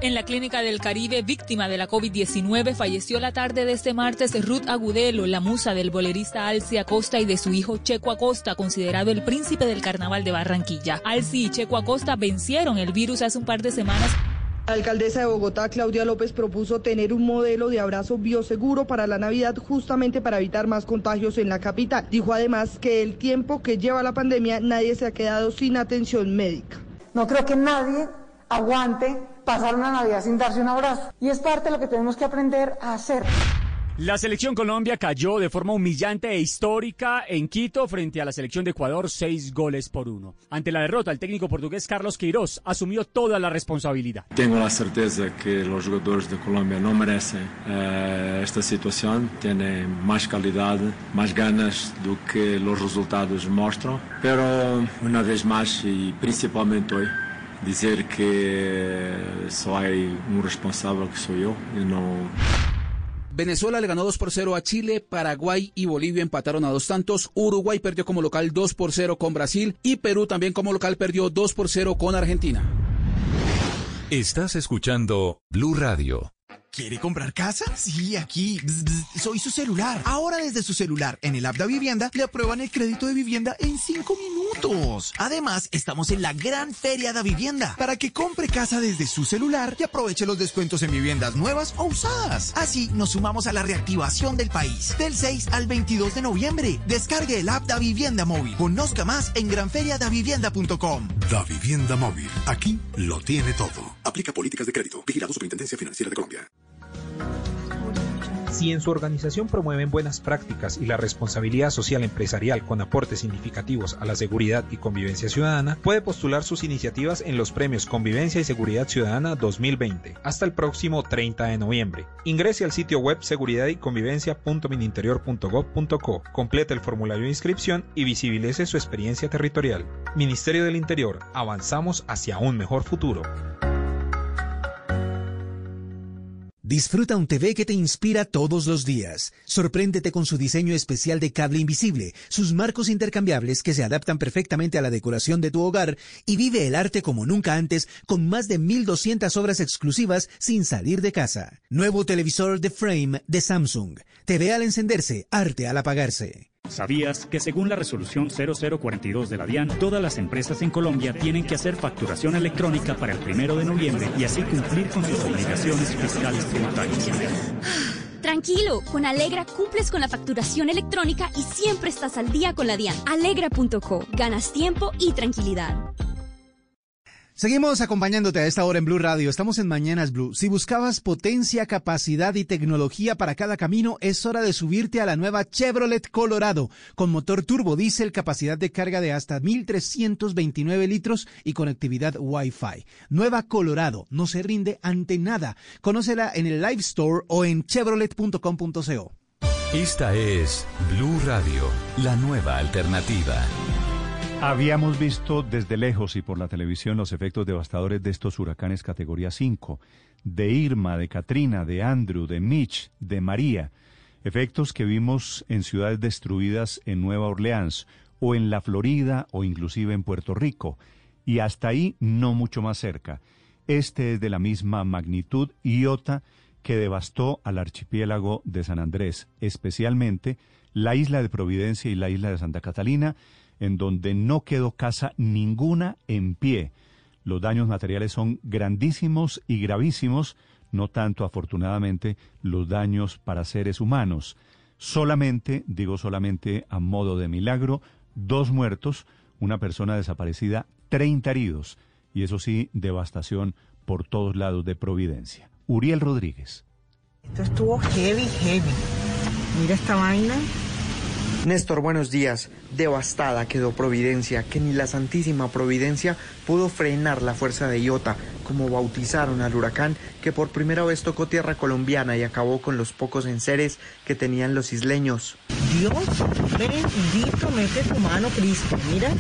En la Clínica del Caribe, víctima de la COVID-19, falleció la tarde de este martes Ruth Agudelo, la musa del bolerista Alci Acosta y de su hijo Checo Acosta, considerado el príncipe del carnaval de Barranquilla. Alci y Checo Acosta vencieron el virus hace un par de semanas. La alcaldesa de Bogotá, Claudia López, propuso tener un modelo de abrazo bioseguro para la Navidad justamente para evitar más contagios en la capital. Dijo además que el tiempo que lleva la pandemia nadie se ha quedado sin atención médica. No creo que nadie aguante pasar una Navidad sin darse un abrazo. Y es parte de lo que tenemos que aprender a hacer. La selección Colombia cayó de forma humillante e histórica en Quito frente a la selección de Ecuador, seis goles por uno. Ante la derrota, el técnico portugués Carlos Queiroz asumió toda la responsabilidad. Tengo la certeza que los jugadores de Colombia no merecen eh, esta situación. Tienen más calidad, más ganas do que los resultados muestran. Pero una vez más y principalmente hoy, dizer que só hay un responsable que soy yo y no Venezuela le ganó 2 por 0 a Chile, Paraguay y Bolivia empataron a dos tantos, Uruguay perdió como local 2 por 0 con Brasil y Perú también como local perdió 2 por 0 con Argentina. Estás escuchando Blue Radio. ¿Quiere comprar casa? Sí, aquí. Soy su celular. Ahora desde su celular, en el app de Vivienda, le aprueban el crédito de vivienda en 5 minutos. Además, estamos en la gran feria de Vivienda para que compre casa desde su celular y aproveche los descuentos en viviendas nuevas o usadas. Así nos sumamos a la reactivación del país. Del 6 al 22 de noviembre. Descargue el app de Vivienda Móvil. Conozca más en granferiadavivienda.com. Da Móvil. Aquí lo tiene todo. Aplica políticas de crédito. Vigilado Superintendencia Financiera de Colombia. Si en su organización promueven buenas prácticas y la responsabilidad social empresarial con aportes significativos a la seguridad y convivencia ciudadana, puede postular sus iniciativas en los premios Convivencia y Seguridad Ciudadana 2020 hasta el próximo 30 de noviembre. Ingrese al sitio web seguridad y convivencia.mininterior.gov.co, complete el formulario de inscripción y visibilice su experiencia territorial. Ministerio del Interior, avanzamos hacia un mejor futuro. Disfruta un TV que te inspira todos los días. Sorpréndete con su diseño especial de cable invisible, sus marcos intercambiables que se adaptan perfectamente a la decoración de tu hogar y vive el arte como nunca antes con más de 1200 obras exclusivas sin salir de casa. Nuevo televisor de frame de Samsung. TV al encenderse, arte al apagarse. ¿Sabías que según la resolución 0042 de la DIAN, todas las empresas en Colombia tienen que hacer facturación electrónica para el primero de noviembre y así cumplir con sus obligaciones fiscales tributarias? Tranquilo, con Alegra cumples con la facturación electrónica y siempre estás al día con la DIAN. Alegra.co, ganas tiempo y tranquilidad. Seguimos acompañándote a esta hora en Blue Radio. Estamos en Mañanas Blue. Si buscabas potencia, capacidad y tecnología para cada camino, es hora de subirte a la nueva Chevrolet Colorado, con motor turbo diésel, capacidad de carga de hasta 1329 litros y conectividad Wi-Fi. Nueva Colorado, no se rinde ante nada. Conócela en el Live Store o en chevrolet.com.co. Esta es Blue Radio, la nueva alternativa. Habíamos visto desde lejos y por la televisión los efectos devastadores de estos huracanes categoría 5, de Irma, de Katrina, de Andrew, de Mitch, de María, efectos que vimos en ciudades destruidas en Nueva Orleans o en la Florida o inclusive en Puerto Rico, y hasta ahí no mucho más cerca. Este es de la misma magnitud Iota que devastó al archipiélago de San Andrés, especialmente la isla de Providencia y la isla de Santa Catalina, en donde no quedó casa ninguna en pie. Los daños materiales son grandísimos y gravísimos, no tanto afortunadamente los daños para seres humanos. Solamente, digo solamente a modo de milagro, dos muertos, una persona desaparecida, treinta heridos, y eso sí, devastación por todos lados de Providencia. Uriel Rodríguez. Esto estuvo heavy, heavy. Mira esta vaina. Néstor, buenos días. Devastada quedó Providencia, que ni la Santísima Providencia pudo frenar la fuerza de Iota, como bautizaron al huracán que por primera vez tocó tierra colombiana y acabó con los pocos enseres que tenían los isleños. Dios bendito, mete tu mano, Cristo. Mira,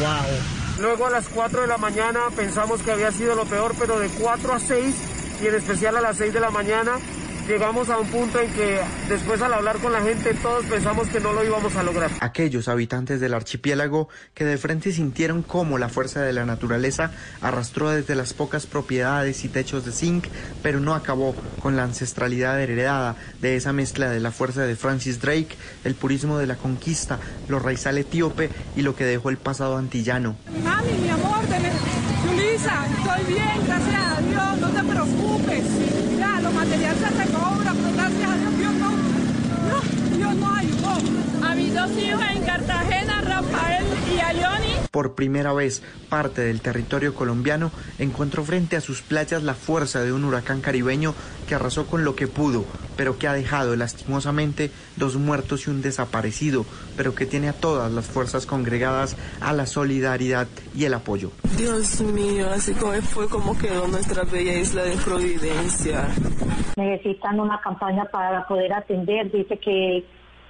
wow. Luego a las 4 de la mañana pensamos que había sido lo peor, pero de 4 a 6 y en especial a las 6 de la mañana llegamos a un punto en que después al hablar con la gente todos pensamos que no lo íbamos a lograr. Aquellos habitantes del archipiélago que de frente sintieron cómo la fuerza de la naturaleza arrastró desde las pocas propiedades y techos de zinc, pero no acabó con la ancestralidad heredada de esa mezcla de la fuerza de Francis Drake, el purismo de la conquista, lo raizal etíope y lo que dejó el pasado antillano. Mami, mi amor, Lisa, estoy bien, gracias a Dios, no te preocupes. Ya, lo material se recobra, pero gracias a Dios, Dios no, no, Dios no ayudó. A mis dos hijos en Cartagena, Rafael y Ayoni. Por primera vez, parte del territorio colombiano encontró frente a sus playas la fuerza de un huracán caribeño que arrasó con lo que pudo, pero que ha dejado lastimosamente dos muertos y un desaparecido, pero que tiene a todas las fuerzas congregadas a la solidaridad y el apoyo. Dios mío, así como fue como quedó nuestra bella isla de Providencia. Necesitan una campaña para poder atender, dice que,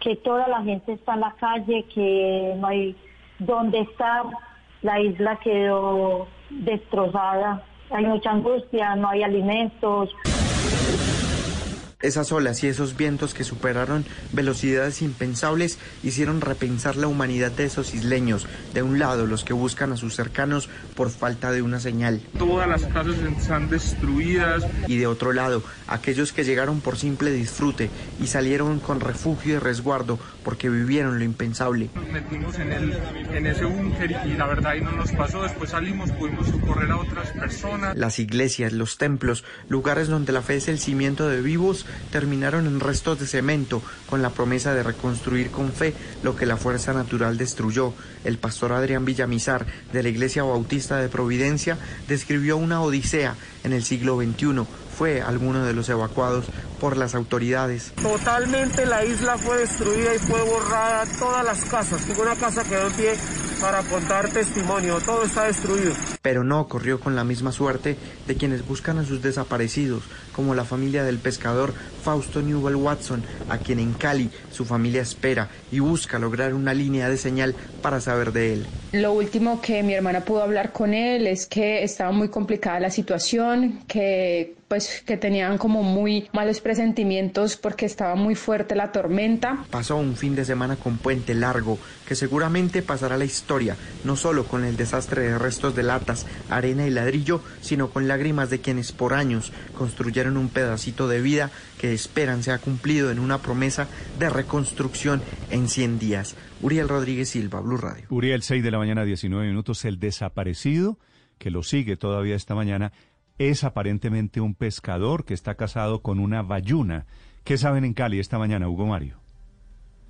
que toda la gente está en la calle, que no hay dónde estar, la isla quedó destrozada, hay mucha angustia, no hay alimentos. Esas olas y esos vientos que superaron velocidades impensables hicieron repensar la humanidad de esos isleños. De un lado, los que buscan a sus cercanos por falta de una señal. Todas las casas están destruidas. Y de otro lado, aquellos que llegaron por simple disfrute y salieron con refugio y resguardo porque vivieron lo impensable. Nos metimos en, el, en ese búnker y la verdad ahí no nos pasó. Después salimos, pudimos socorrer a otras personas. Las iglesias, los templos, lugares donde la fe es el cimiento de vivos, terminaron en restos de cemento con la promesa de reconstruir con fe lo que la fuerza natural destruyó. El pastor Adrián Villamizar de la Iglesia Bautista de Providencia describió una odisea en el siglo XXI. Fue alguno de los evacuados por las autoridades. Totalmente la isla fue destruida y fue borrada todas las casas. Ninguna casa quedó en pie para contar testimonio. Todo está destruido. Pero no ocurrió con la misma suerte de quienes buscan a sus desaparecidos, como la familia del pescador Fausto Newell Watson, a quien en Cali su familia espera y busca lograr una línea de señal para saber de él. Lo último que mi hermana pudo hablar con él es que estaba muy complicada la situación, que pues que tenían como muy malos presentimientos porque estaba muy fuerte la tormenta. Pasó un fin de semana con puente largo que seguramente pasará la historia, no solo con el desastre de restos de latas, arena y ladrillo, sino con lágrimas de quienes por años construyeron un pedacito de vida que esperan se ha cumplido en una promesa de reconstrucción en 100 días. Uriel Rodríguez Silva, Blue Radio. Uriel, 6 de la mañana, 19 minutos. El desaparecido, que lo sigue todavía esta mañana, es aparentemente un pescador que está casado con una bayuna. ¿Qué saben en Cali esta mañana, Hugo Mario?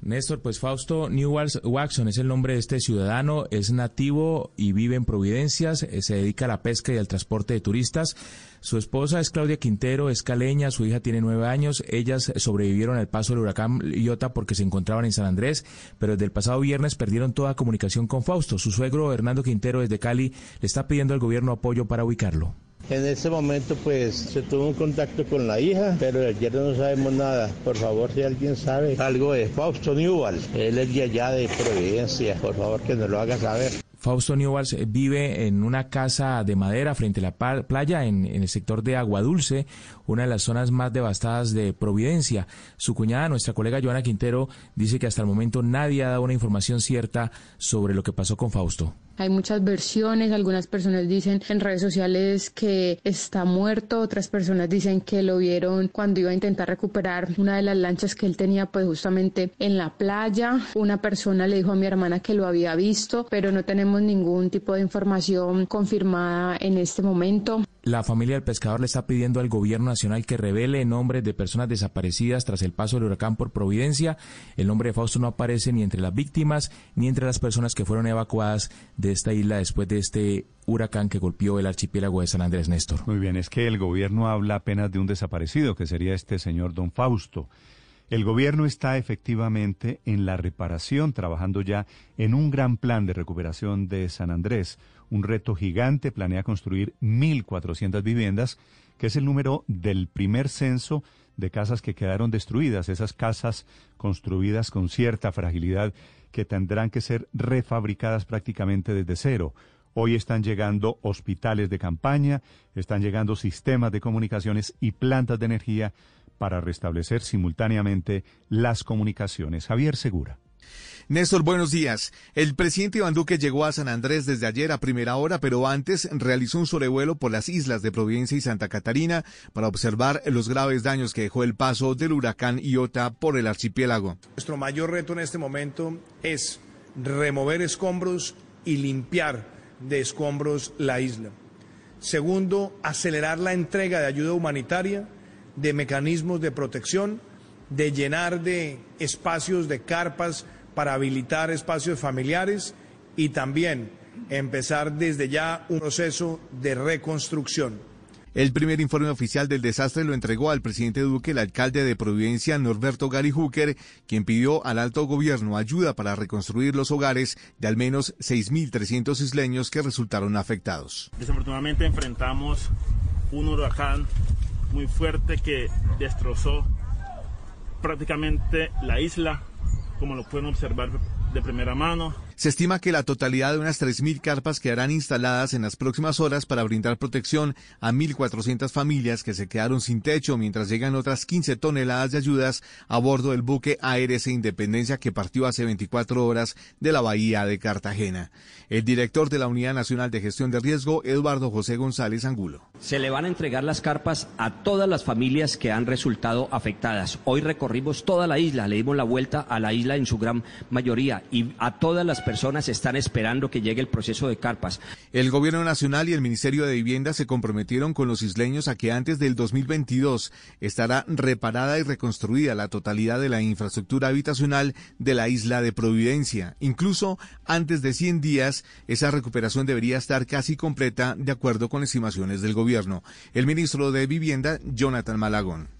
Néstor, pues Fausto Newells Waxon es el nombre de este ciudadano, es nativo y vive en Providencias, eh, se dedica a la pesca y al transporte de turistas. Su esposa es Claudia Quintero, es caleña, su hija tiene nueve años. Ellas sobrevivieron al paso del huracán Iota porque se encontraban en San Andrés, pero desde el pasado viernes perdieron toda comunicación con Fausto. Su suegro, Hernando Quintero, desde Cali, le está pidiendo al gobierno apoyo para ubicarlo. En ese momento pues se tuvo un contacto con la hija, pero ayer no sabemos nada. Por favor, si alguien sabe algo de Fausto Newell, él es de allá de Providencia, por favor que nos lo haga saber. Fausto Newells vive en una casa de madera frente a la playa en, el sector de Agua Dulce, una de las zonas más devastadas de Providencia. Su cuñada, nuestra colega Joana Quintero, dice que hasta el momento nadie ha dado una información cierta sobre lo que pasó con Fausto. Hay muchas versiones, algunas personas dicen en redes sociales que está muerto, otras personas dicen que lo vieron cuando iba a intentar recuperar una de las lanchas que él tenía pues justamente en la playa. Una persona le dijo a mi hermana que lo había visto, pero no tenemos ningún tipo de información confirmada en este momento. La familia del pescador le está pidiendo al gobierno nacional que revele nombres de personas desaparecidas tras el paso del huracán por Providencia. El nombre de Fausto no aparece ni entre las víctimas ni entre las personas que fueron evacuadas de esta isla después de este huracán que golpeó el archipiélago de San Andrés Néstor. Muy bien, es que el gobierno habla apenas de un desaparecido, que sería este señor don Fausto. El gobierno está efectivamente en la reparación, trabajando ya en un gran plan de recuperación de San Andrés un reto gigante, planea construir 1.400 viviendas, que es el número del primer censo de casas que quedaron destruidas, esas casas construidas con cierta fragilidad que tendrán que ser refabricadas prácticamente desde cero. Hoy están llegando hospitales de campaña, están llegando sistemas de comunicaciones y plantas de energía para restablecer simultáneamente las comunicaciones. Javier Segura. Néstor, buenos días. El presidente Iván Duque llegó a San Andrés desde ayer a primera hora, pero antes realizó un sobrevuelo por las islas de Providencia y Santa Catarina para observar los graves daños que dejó el paso del huracán Iota por el archipiélago. Nuestro mayor reto en este momento es remover escombros y limpiar de escombros la isla. Segundo, acelerar la entrega de ayuda humanitaria, de mecanismos de protección, de llenar de espacios de carpas para habilitar espacios familiares y también empezar desde ya un proceso de reconstrucción. El primer informe oficial del desastre lo entregó al presidente Duque el alcalde de Providencia, Norberto Gary Hooker, quien pidió al alto gobierno ayuda para reconstruir los hogares de al menos 6.300 isleños que resultaron afectados. Desafortunadamente enfrentamos un huracán muy fuerte que destrozó prácticamente la isla, como lo pueden observar de primera mano. Se estima que la totalidad de unas 3.000 carpas quedarán instaladas en las próximas horas para brindar protección a 1.400 familias que se quedaron sin techo mientras llegan otras 15 toneladas de ayudas a bordo del buque ARS Independencia que partió hace 24 horas de la bahía de Cartagena. El director de la Unidad Nacional de Gestión de Riesgo, Eduardo José González Angulo. Se le van a entregar las carpas a todas las familias que han resultado afectadas. Hoy recorrimos toda la isla, le dimos la vuelta a la isla en su gran mayoría y a todas las personas están esperando que llegue el proceso de carpas. El Gobierno Nacional y el Ministerio de Vivienda se comprometieron con los isleños a que antes del 2022 estará reparada y reconstruida la totalidad de la infraestructura habitacional de la isla de Providencia. Incluso antes de 100 días, esa recuperación debería estar casi completa de acuerdo con estimaciones del Gobierno. El ministro de Vivienda, Jonathan Malagón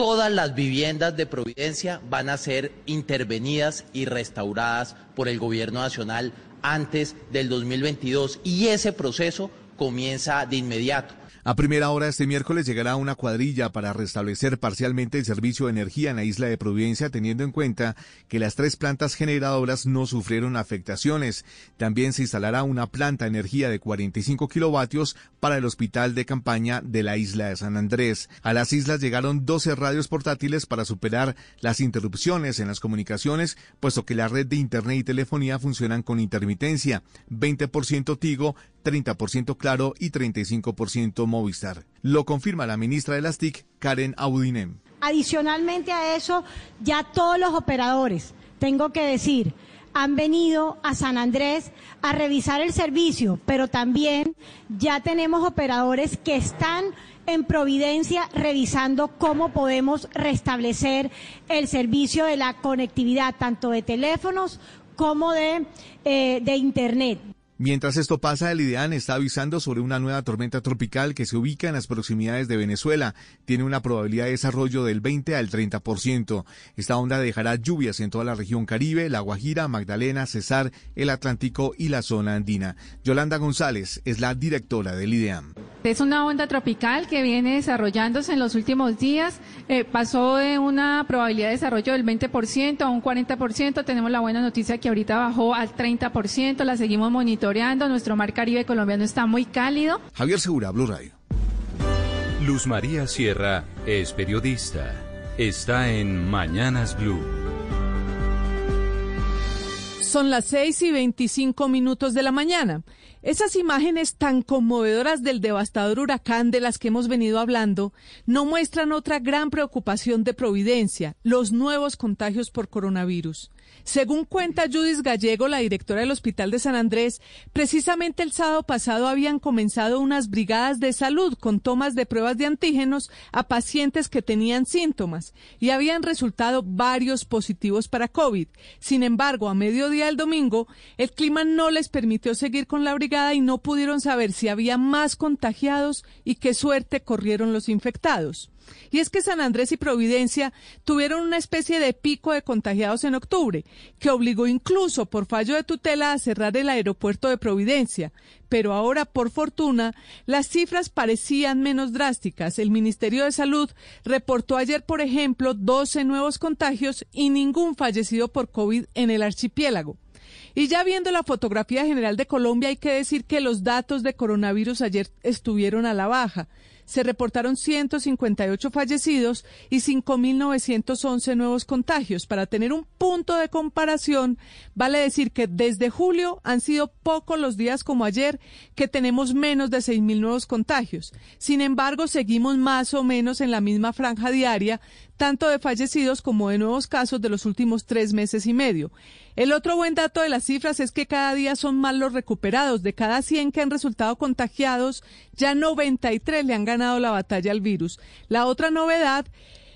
todas las viviendas de Providencia van a ser intervenidas y restauradas por el Gobierno Nacional antes del 2022 y ese proceso comienza de inmediato. A primera hora este miércoles llegará una cuadrilla para restablecer parcialmente el servicio de energía en la isla de Providencia, teniendo en cuenta que las tres plantas generadoras no sufrieron afectaciones. También se instalará una planta de energía de 45 kilovatios para el hospital de campaña de la isla de San Andrés. A las islas llegaron 12 radios portátiles para superar las interrupciones en las comunicaciones, puesto que la red de Internet y telefonía funcionan con intermitencia, 20% Tigo, 30% Claro y 35% Movistar. Lo confirma la ministra de las TIC, Karen Audinem. Adicionalmente a eso, ya todos los operadores, tengo que decir, han venido a San Andrés a revisar el servicio, pero también ya tenemos operadores que están en Providencia revisando cómo podemos restablecer el servicio de la conectividad, tanto de teléfonos como de, eh, de Internet. Mientras esto pasa, el IDEAN está avisando sobre una nueva tormenta tropical que se ubica en las proximidades de Venezuela. Tiene una probabilidad de desarrollo del 20 al 30%. Esta onda dejará lluvias en toda la región Caribe, La Guajira, Magdalena, Cesar, el Atlántico y la zona andina. Yolanda González es la directora del IDEAN. Es una onda tropical que viene desarrollándose en los últimos días. Eh, pasó de una probabilidad de desarrollo del 20% a un 40%. Tenemos la buena noticia que ahorita bajó al 30%. La seguimos monitoreando nuestro mar Caribe colombiano está muy cálido. Javier Segura, Blue Radio. Luz María Sierra es periodista. Está en Mañanas Blue. Son las 6 y 25 minutos de la mañana. Esas imágenes tan conmovedoras del devastador huracán de las que hemos venido hablando no muestran otra gran preocupación de Providencia, los nuevos contagios por coronavirus. Según cuenta Judith Gallego, la directora del Hospital de San Andrés, precisamente el sábado pasado habían comenzado unas brigadas de salud con tomas de pruebas de antígenos a pacientes que tenían síntomas y habían resultado varios positivos para COVID. Sin embargo, a mediodía del domingo, el clima no les permitió seguir con la brigada y no pudieron saber si había más contagiados y qué suerte corrieron los infectados. Y es que San Andrés y Providencia tuvieron una especie de pico de contagiados en octubre, que obligó incluso por fallo de tutela a cerrar el aeropuerto de Providencia. Pero ahora, por fortuna, las cifras parecían menos drásticas. El Ministerio de Salud reportó ayer, por ejemplo, 12 nuevos contagios y ningún fallecido por COVID en el archipiélago. Y ya viendo la fotografía general de Colombia, hay que decir que los datos de coronavirus ayer estuvieron a la baja. Se reportaron 158 fallecidos y 5.911 nuevos contagios. Para tener un punto de comparación, vale decir que desde julio han sido pocos los días como ayer que tenemos menos de 6.000 nuevos contagios. Sin embargo, seguimos más o menos en la misma franja diaria, tanto de fallecidos como de nuevos casos de los últimos tres meses y medio. El otro buen dato de las cifras es que cada día son más los recuperados. De cada 100 que han resultado contagiados, ya 93 le han ganado la batalla al virus. La otra novedad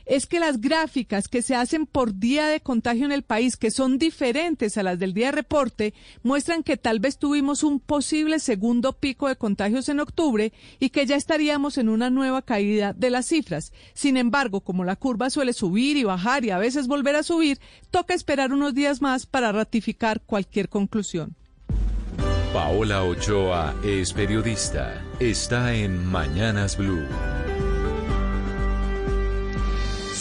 es que las gráficas que se hacen por día de contagio en el país, que son diferentes a las del día de reporte, muestran que tal vez tuvimos un posible segundo pico de contagios en octubre y que ya estaríamos en una nueva caída de las cifras. Sin embargo, como la curva suele subir y bajar y a veces volver a subir, toca esperar unos días más para ratificar cualquier conclusión. Paola Ochoa es periodista. Está en Mañanas Blue.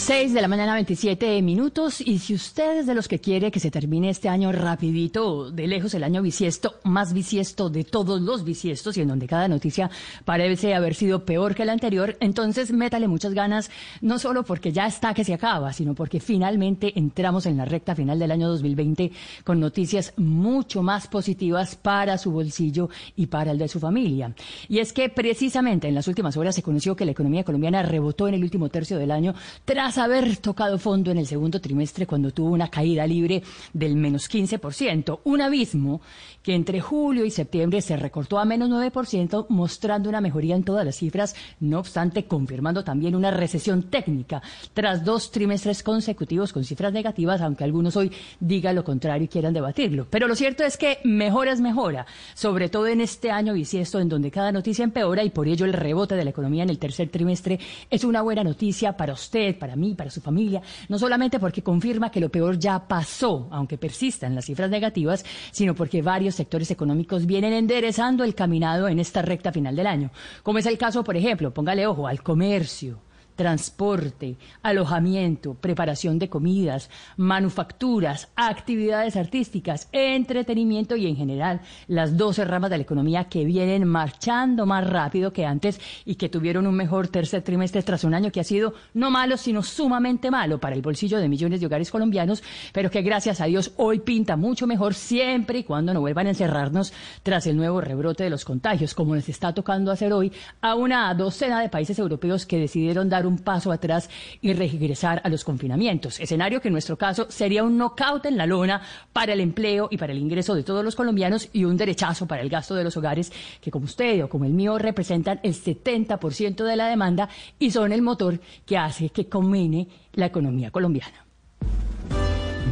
6 de la mañana, 27 minutos. Y si usted es de los que quiere que se termine este año rapidito, de lejos el año bisiesto, más bisiesto de todos los bisiestos y en donde cada noticia parece haber sido peor que la anterior, entonces métale muchas ganas, no solo porque ya está que se acaba, sino porque finalmente entramos en la recta final del año 2020 con noticias mucho más positivas para su bolsillo y para el de su familia. Y es que precisamente en las últimas horas se conoció que la economía colombiana rebotó en el último tercio del año tras haber tocado fondo en el segundo trimestre cuando tuvo una caída libre del menos 15%, un abismo que entre julio y septiembre se recortó a menos 9%, mostrando una mejoría en todas las cifras, no obstante confirmando también una recesión técnica tras dos trimestres consecutivos con cifras negativas, aunque algunos hoy digan lo contrario y quieran debatirlo. Pero lo cierto es que mejora es mejora, sobre todo en este año bisiesto en donde cada noticia empeora y por ello el rebote de la economía en el tercer trimestre es una buena noticia para usted, para mí, para su familia, no solamente porque confirma que lo peor ya pasó, aunque persistan las cifras negativas, sino porque varios sectores económicos vienen enderezando el caminado en esta recta final del año, como es el caso, por ejemplo, póngale ojo al comercio, transporte, alojamiento, preparación de comidas, manufacturas, actividades artísticas, entretenimiento y en general las 12 ramas de la economía que vienen marchando más rápido que antes y que tuvieron un mejor tercer trimestre tras un año que ha sido no malo, sino sumamente malo para el bolsillo de millones de hogares colombianos, pero que gracias a Dios hoy pinta mucho mejor siempre y cuando no vuelvan a encerrarnos tras el nuevo rebrote de los contagios, como les está tocando hacer hoy a una docena de países europeos que decidieron dar un paso atrás y regresar a los confinamientos. Escenario que en nuestro caso sería un knockout en la lona para el empleo y para el ingreso de todos los colombianos y un derechazo para el gasto de los hogares que como usted o como el mío representan el 70% de la demanda y son el motor que hace que conmene la economía colombiana.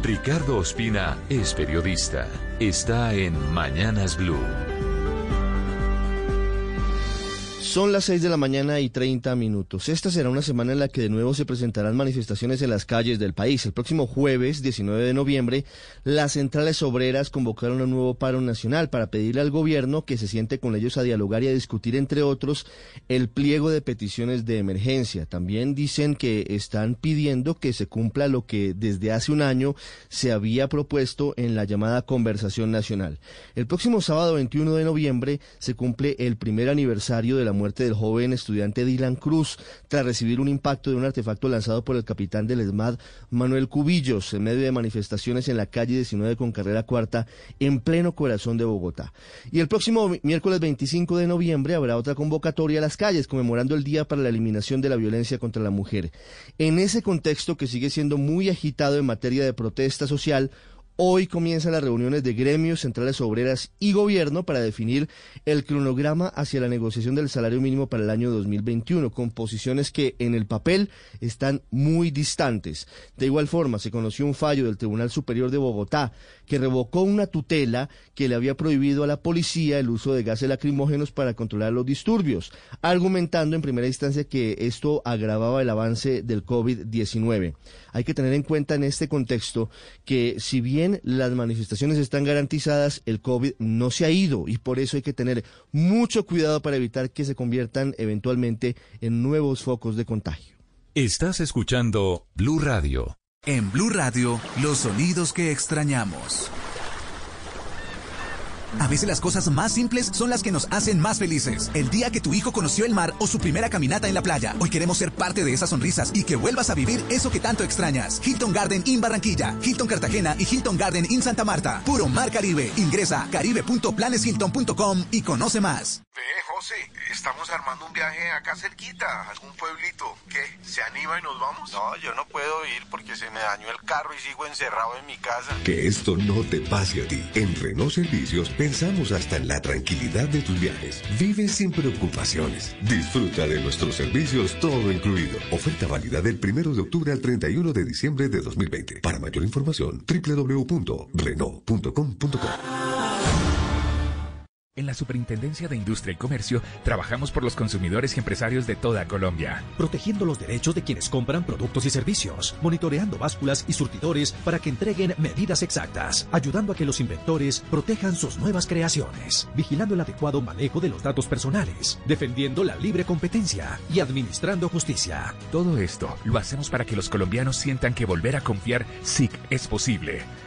Ricardo Ospina es periodista. Está en Mañanas Blue. Son las 6 de la mañana y 30 minutos. Esta será una semana en la que de nuevo se presentarán manifestaciones en las calles del país. El próximo jueves, 19 de noviembre, las centrales obreras convocaron un nuevo paro nacional para pedirle al gobierno que se siente con ellos a dialogar y a discutir, entre otros, el pliego de peticiones de emergencia. También dicen que están pidiendo que se cumpla lo que desde hace un año se había propuesto en la llamada conversación nacional. El próximo sábado 21 de noviembre se cumple el primer aniversario de la muerte del joven estudiante Dylan Cruz tras recibir un impacto de un artefacto lanzado por el capitán del ESMAD Manuel Cubillos en medio de manifestaciones en la calle 19 con carrera cuarta en pleno corazón de Bogotá. Y el próximo miércoles 25 de noviembre habrá otra convocatoria a las calles conmemorando el Día para la Eliminación de la Violencia contra la Mujer. En ese contexto que sigue siendo muy agitado en materia de protesta social, Hoy comienzan las reuniones de gremios, centrales obreras y gobierno para definir el cronograma hacia la negociación del salario mínimo para el año 2021, con posiciones que en el papel están muy distantes. De igual forma, se conoció un fallo del Tribunal Superior de Bogotá que revocó una tutela que le había prohibido a la policía el uso de gases lacrimógenos para controlar los disturbios, argumentando en primera instancia que esto agravaba el avance del COVID-19. Hay que tener en cuenta en este contexto que si bien las manifestaciones están garantizadas, el COVID no se ha ido y por eso hay que tener mucho cuidado para evitar que se conviertan eventualmente en nuevos focos de contagio. Estás escuchando Blue Radio. En Blue Radio, los sonidos que extrañamos. A veces las cosas más simples son las que nos hacen más felices. El día que tu hijo conoció el mar o su primera caminata en la playa. Hoy queremos ser parte de esas sonrisas y que vuelvas a vivir eso que tanto extrañas. Hilton Garden in Barranquilla, Hilton Cartagena y Hilton Garden in Santa Marta. Puro mar Caribe. Ingresa caribe.planeshilton.com y conoce más. Ve, José, estamos armando un viaje acá cerquita, algún pueblito. ¿Qué? ¿Se anima y nos vamos? No, yo no puedo ir porque se me dañó el carro y sigo encerrado en mi casa. Que esto no te pase a ti. En Renault Servicios pensamos hasta en la tranquilidad de tus viajes. Vive sin preocupaciones. Disfruta de nuestros servicios todo incluido. Oferta válida del 1 de octubre al 31 de diciembre de 2020. Para mayor información, www.renault.com.co. En la Superintendencia de Industria y Comercio trabajamos por los consumidores y empresarios de toda Colombia. Protegiendo los derechos de quienes compran productos y servicios, monitoreando básculas y surtidores para que entreguen medidas exactas, ayudando a que los inventores protejan sus nuevas creaciones, vigilando el adecuado manejo de los datos personales, defendiendo la libre competencia y administrando justicia. Todo esto lo hacemos para que los colombianos sientan que volver a confiar SIC es posible.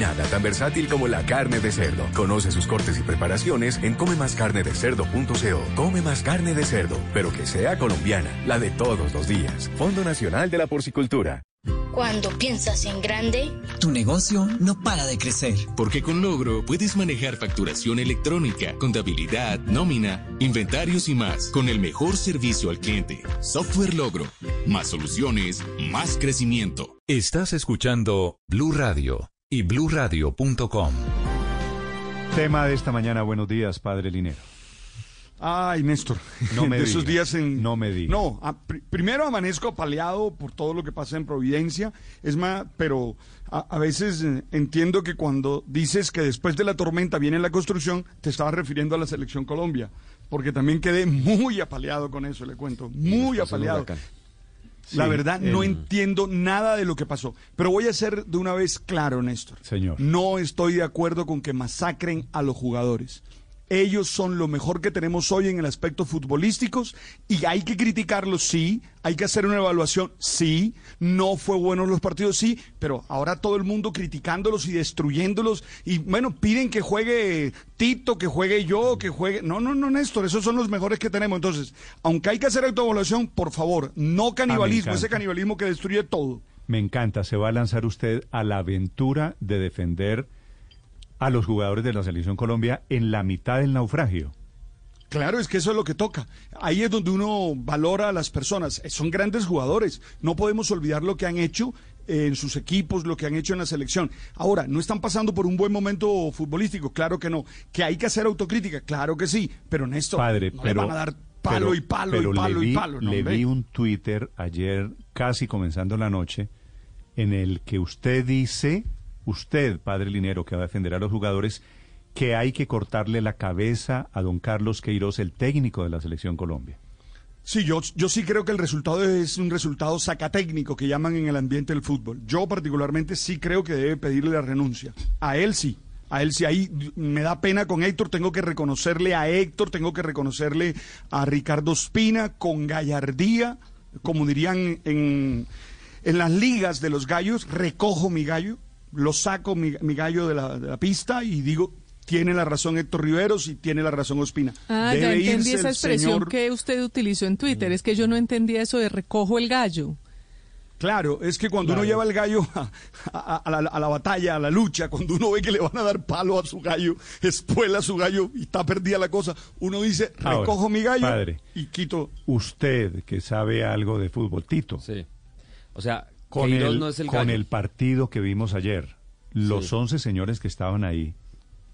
Nada tan versátil como la carne de cerdo. Conoce sus cortes y preparaciones en comemascarnedecerdo.co. Come más carne de cerdo, pero que sea colombiana, la de todos los días. Fondo Nacional de la Porcicultura. Cuando piensas en grande, tu negocio no para de crecer. Porque con Logro puedes manejar facturación electrónica, contabilidad, nómina, inventarios y más, con el mejor servicio al cliente. Software Logro. Más soluciones, más crecimiento. Estás escuchando Blue Radio y bluradio.com. Tema de esta mañana, buenos días, padre Linero. Ay, Néstor. No me de esos días en. No me diga. No, a- pr- primero amanezco apaleado por todo lo que pasa en Providencia. Es más, pero a, a veces eh, entiendo que cuando dices que después de la tormenta viene la construcción, te estabas refiriendo a la selección Colombia. Porque también quedé muy apaleado con eso, le cuento. Muy apaleado. La verdad, no entiendo nada de lo que pasó. Pero voy a ser de una vez claro, Néstor. Señor. No estoy de acuerdo con que masacren a los jugadores. Ellos son lo mejor que tenemos hoy en el aspecto futbolísticos y hay que criticarlos, sí, hay que hacer una evaluación, sí, no fue bueno los partidos, sí, pero ahora todo el mundo criticándolos y destruyéndolos y bueno, piden que juegue Tito, que juegue yo, que juegue... No, no, no, Néstor, esos son los mejores que tenemos. Entonces, aunque hay que hacer autoevaluación, por favor, no canibalismo, ese canibalismo que destruye todo. Me encanta, se va a lanzar usted a la aventura de defender a los jugadores de la selección Colombia en la mitad del naufragio. Claro, es que eso es lo que toca. Ahí es donde uno valora a las personas. Eh, Son grandes jugadores. No podemos olvidar lo que han hecho eh, en sus equipos, lo que han hecho en la selección. Ahora, ¿no están pasando por un buen momento futbolístico? Claro que no. ¿Que hay que hacer autocrítica? Claro que sí. Pero Néstor, Padre, no pero le van a dar palo pero- y palo pero y palo vi, y palo. no, le vi un Twitter ayer, casi comenzando la noche, en el que usted dice, usted, padre Linero, que va a defender a los jugadores, que hay que cortarle la cabeza a don Carlos Queiroz, el técnico de la selección Colombia. Sí, yo, yo sí creo que el resultado es un resultado sacatécnico que llaman en el ambiente del fútbol. Yo particularmente sí creo que debe pedirle la renuncia. A él sí. A él sí, ahí me da pena con Héctor, tengo que reconocerle a Héctor, tengo que reconocerle a Ricardo Espina con gallardía, como dirían en, en las ligas de los gallos, recojo mi gallo, lo saco mi, mi gallo de la, de la pista y digo, tiene la razón Héctor Riveros y tiene la razón Ospina. Ah, ya Debe entendí irse esa expresión señor- que usted utilizó en Twitter. Es que yo no entendía eso de recojo el gallo. Claro, es que cuando uno lleva el gallo a, a- a la, a la batalla, a la lucha, cuando uno ve que le van a dar palo a su gallo, espuela su gallo y está perdida la cosa, uno dice, Ahora, recojo mi gallo padre, y quito. Usted, que sabe algo de fútbol, Tito. Sí. O sea, Con, el, no es el con el partido que vimos ayer, los Sí. 11 señores que estaban ahí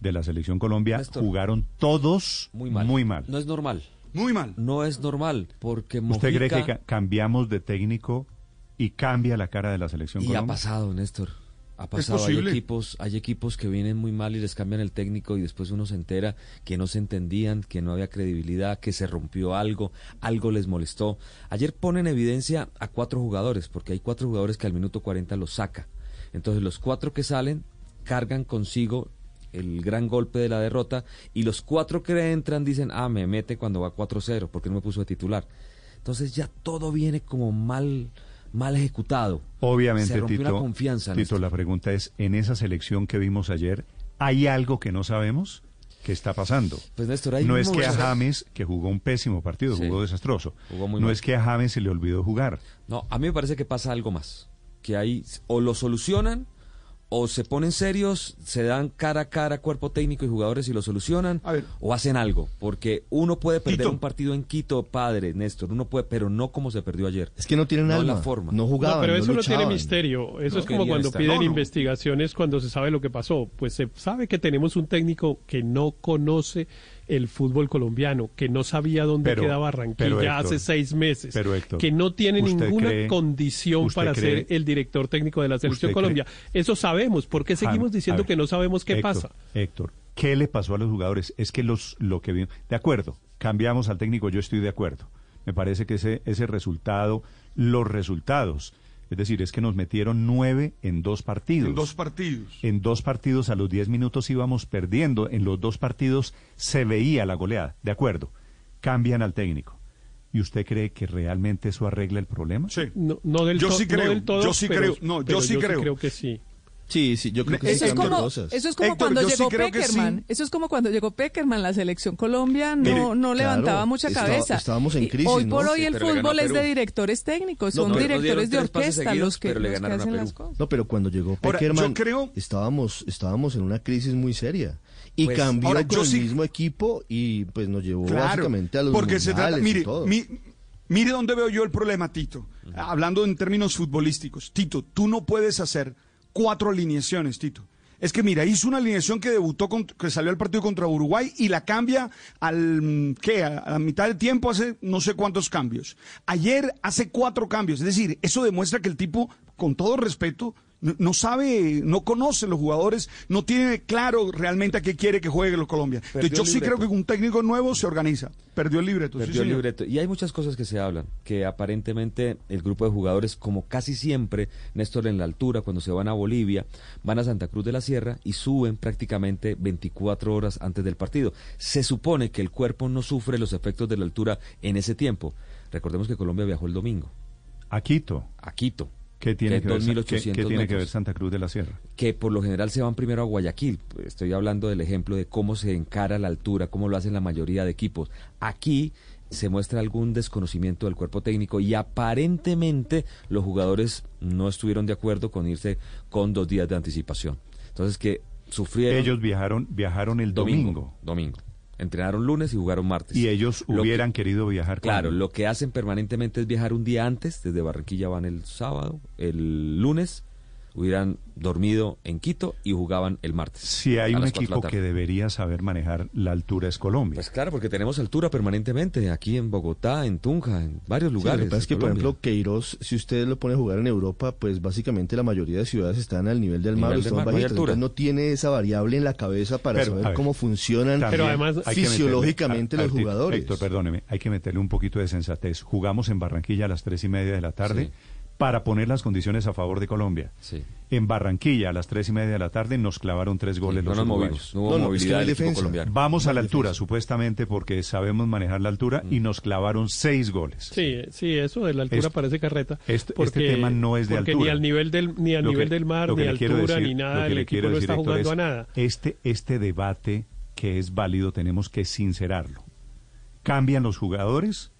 de la selección Colombia Néstor. jugaron todos Muy mal. Muy mal. No es normal. Muy mal. No es normal, porque ¿Usted cree que ca- cambiamos de técnico y cambia la cara de la selección Y ha Colombia? pasado, Néstor. Ha pasado, hay equipos, hay equipos que vienen muy mal y les cambian el técnico y después uno se entera que no se entendían, que no había credibilidad, que se rompió algo, algo les molestó. Ayer ponen en evidencia a cuatro jugadores, porque hay cuatro jugadores que al minuto 40 los saca. Entonces los cuatro que salen cargan consigo el gran golpe de la derrota y los cuatro que entran dicen, ah, me mete cuando va 4-0, porque no me puso de titular. Entonces ya todo viene como mal mal ejecutado. Obviamente, Se rompió Tito, la confianza. Tito, la pregunta es, en esa selección que vimos ayer, ¿hay algo que no sabemos? ¿Qué está pasando? Pues Néstor, hay no es que a James, que jugó un pésimo partido, Sí. jugó desastroso, Jugó muy no mal. es que a James se le olvidó jugar. No, a mí me parece que pasa algo más. Que ahí o lo solucionan o se ponen serios, se dan cara a cara cuerpo técnico y jugadores y lo solucionan o hacen algo. Porque uno puede perder un partido en Quito, padre, Néstor, uno puede, pero no como se perdió ayer. Es que no tienen no alma, la forma. no jugaban, No, pero no eso no tiene misterio. Eso No es como cuando estar. piden No, no. investigaciones cuando se sabe lo que pasó. Pues se sabe que tenemos un técnico que no conoce el fútbol colombiano, que no sabía dónde Pero- queda pero, Barranquilla Héctor, hace seis meses, pero, Héctor, que no tiene ¿usted ninguna cree- condición para cree- ser el director técnico de la selección Colombia. cree- Eso sabemos. ¿Por qué seguimos diciendo ver, que no sabemos qué Héctor, pasa? Héctor, ¿qué le pasó a los jugadores? Es que los lo que vimos, de acuerdo, cambiamos al técnico, yo estoy de acuerdo. Me parece que ese ese resultado, los resultados, es decir, es que nos metieron nueve en dos partidos. En dos partidos. En dos partidos a los diez minutos íbamos perdiendo. En los dos partidos se veía la goleada. De acuerdo. Cambian al técnico. ¿Y usted cree que realmente eso arregla el problema? Sí. No, no del Yo to- sí no creo, del todo, yo sí pero- creo, no, yo sí creo. creo que sí. Sí, sí, yo creo que Eso sí es como, cosas. eso es como Héctor, cuando sí llegó Peckerman. sí. Eso es como cuando llegó Peckerman. La selección Colombia no, Mire, no claro, levantaba mucha estaba- cabeza. estábamos en Y crisis, Hoy ¿no? por hoy Sí, el fútbol es de directores técnicos, No, son directores de orquesta seguidos, los que, pero le los que ganaron a hacen Perú. las cosas. No, pero cuando llegó Ahora, Peckerman, yo creo- estábamos, estábamos en una crisis muy seria. Y Pues, cambió ahora, con yo el sí- mismo equipo y pues nos llevó Claro, básicamente a los porque se trata, mundiales y mire, todo. mi- mire dónde veo yo el problema, Tito. Hablando en términos futbolísticos, Tito, tú no puedes hacer cuatro alineaciones, Tito. Es que mira, hizo una alineación que debutó, que salió al partido contra Uruguay y la cambia al, ¿qué? A la mitad del tiempo hace no sé cuántos cambios. Ayer hace cuatro cambios. Es decir, eso demuestra que el tipo, con todo respeto, no, sabe, no conoce los jugadores, no tiene claro realmente a qué quiere que juegue los Colombia. Entonces, yo sí creo que un técnico nuevo se organiza. Perdió el libreto. sí, Perdió el señor. libreto. Y hay muchas cosas que se hablan, que aparentemente el grupo de jugadores, como casi siempre, Néstor en la altura, cuando se van a Bolivia, van a Santa Cruz de la Sierra y suben prácticamente 24 horas antes del partido. Se supone que el cuerpo no sufre los efectos de la altura en ese tiempo. Recordemos que Colombia viajó el domingo A Quito. a Quito. ¿Qué tiene, Que ver, Sa- 2.800 qué- qué tiene que ver. Santa Cruz de la Sierra? que por lo general se van primero a Guayaquil. Estoy hablando del ejemplo de cómo se encara la altura, cómo lo hacen la mayoría de equipos. Aquí se muestra algún desconocimiento del cuerpo técnico y aparentemente los jugadores no estuvieron de acuerdo con irse con dos días de anticipación. Entonces que sufrieron Ellos viajaron, viajaron el domingo. domingo. Domingo. Entrenaron lunes y jugaron martes. Y ellos Lo que- hubieran querido viajar. Claro, lo que hacen permanentemente es viajar un día antes, desde Barranquilla van el sábado, el lunes, hubieran dormido en Quito y jugaban el martes. Si hay un equipo que debería saber manejar la altura es Colombia. Pues claro, porque tenemos altura permanentemente aquí en Bogotá, en Tunja, en varios Sí, lugares. lo que pasa es que, por ejemplo, Queiroz, si usted lo pone a jugar en Europa, pues básicamente la mayoría de ciudades están al nivel del mar, Nivel del están mar, bajitas, altura. entonces no tiene esa variable en la cabeza para Pero, saber ver, cómo funcionan Pero además- meterle- fisiológicamente a- los jugadores. Héctor, perdóneme, hay que meterle un poquito de sensatez. Jugamos en Barranquilla a las tres y media de la tarde Sí. Para poner las condiciones a favor de Colombia. Sí. En Barranquilla a las tres y media de la tarde nos clavaron tres goles no los nos uruguayos. movimos, no hubo No, no, es que movilidad no del colombiano. Vamos a la No altura, defensa. supuestamente, porque sabemos manejar la altura Mm. y nos clavaron seis goles. Sí, sí, eso de la altura parece carreta. este- este porque, tema no es de porque altura. ni al nivel del ni al Lo nivel que- del mar, ni altura, decir- ni nada, que el equipo no está jugando es a nada. Este, este debate que es válido tenemos que sincerarlo. ¿Cambian los jugadores?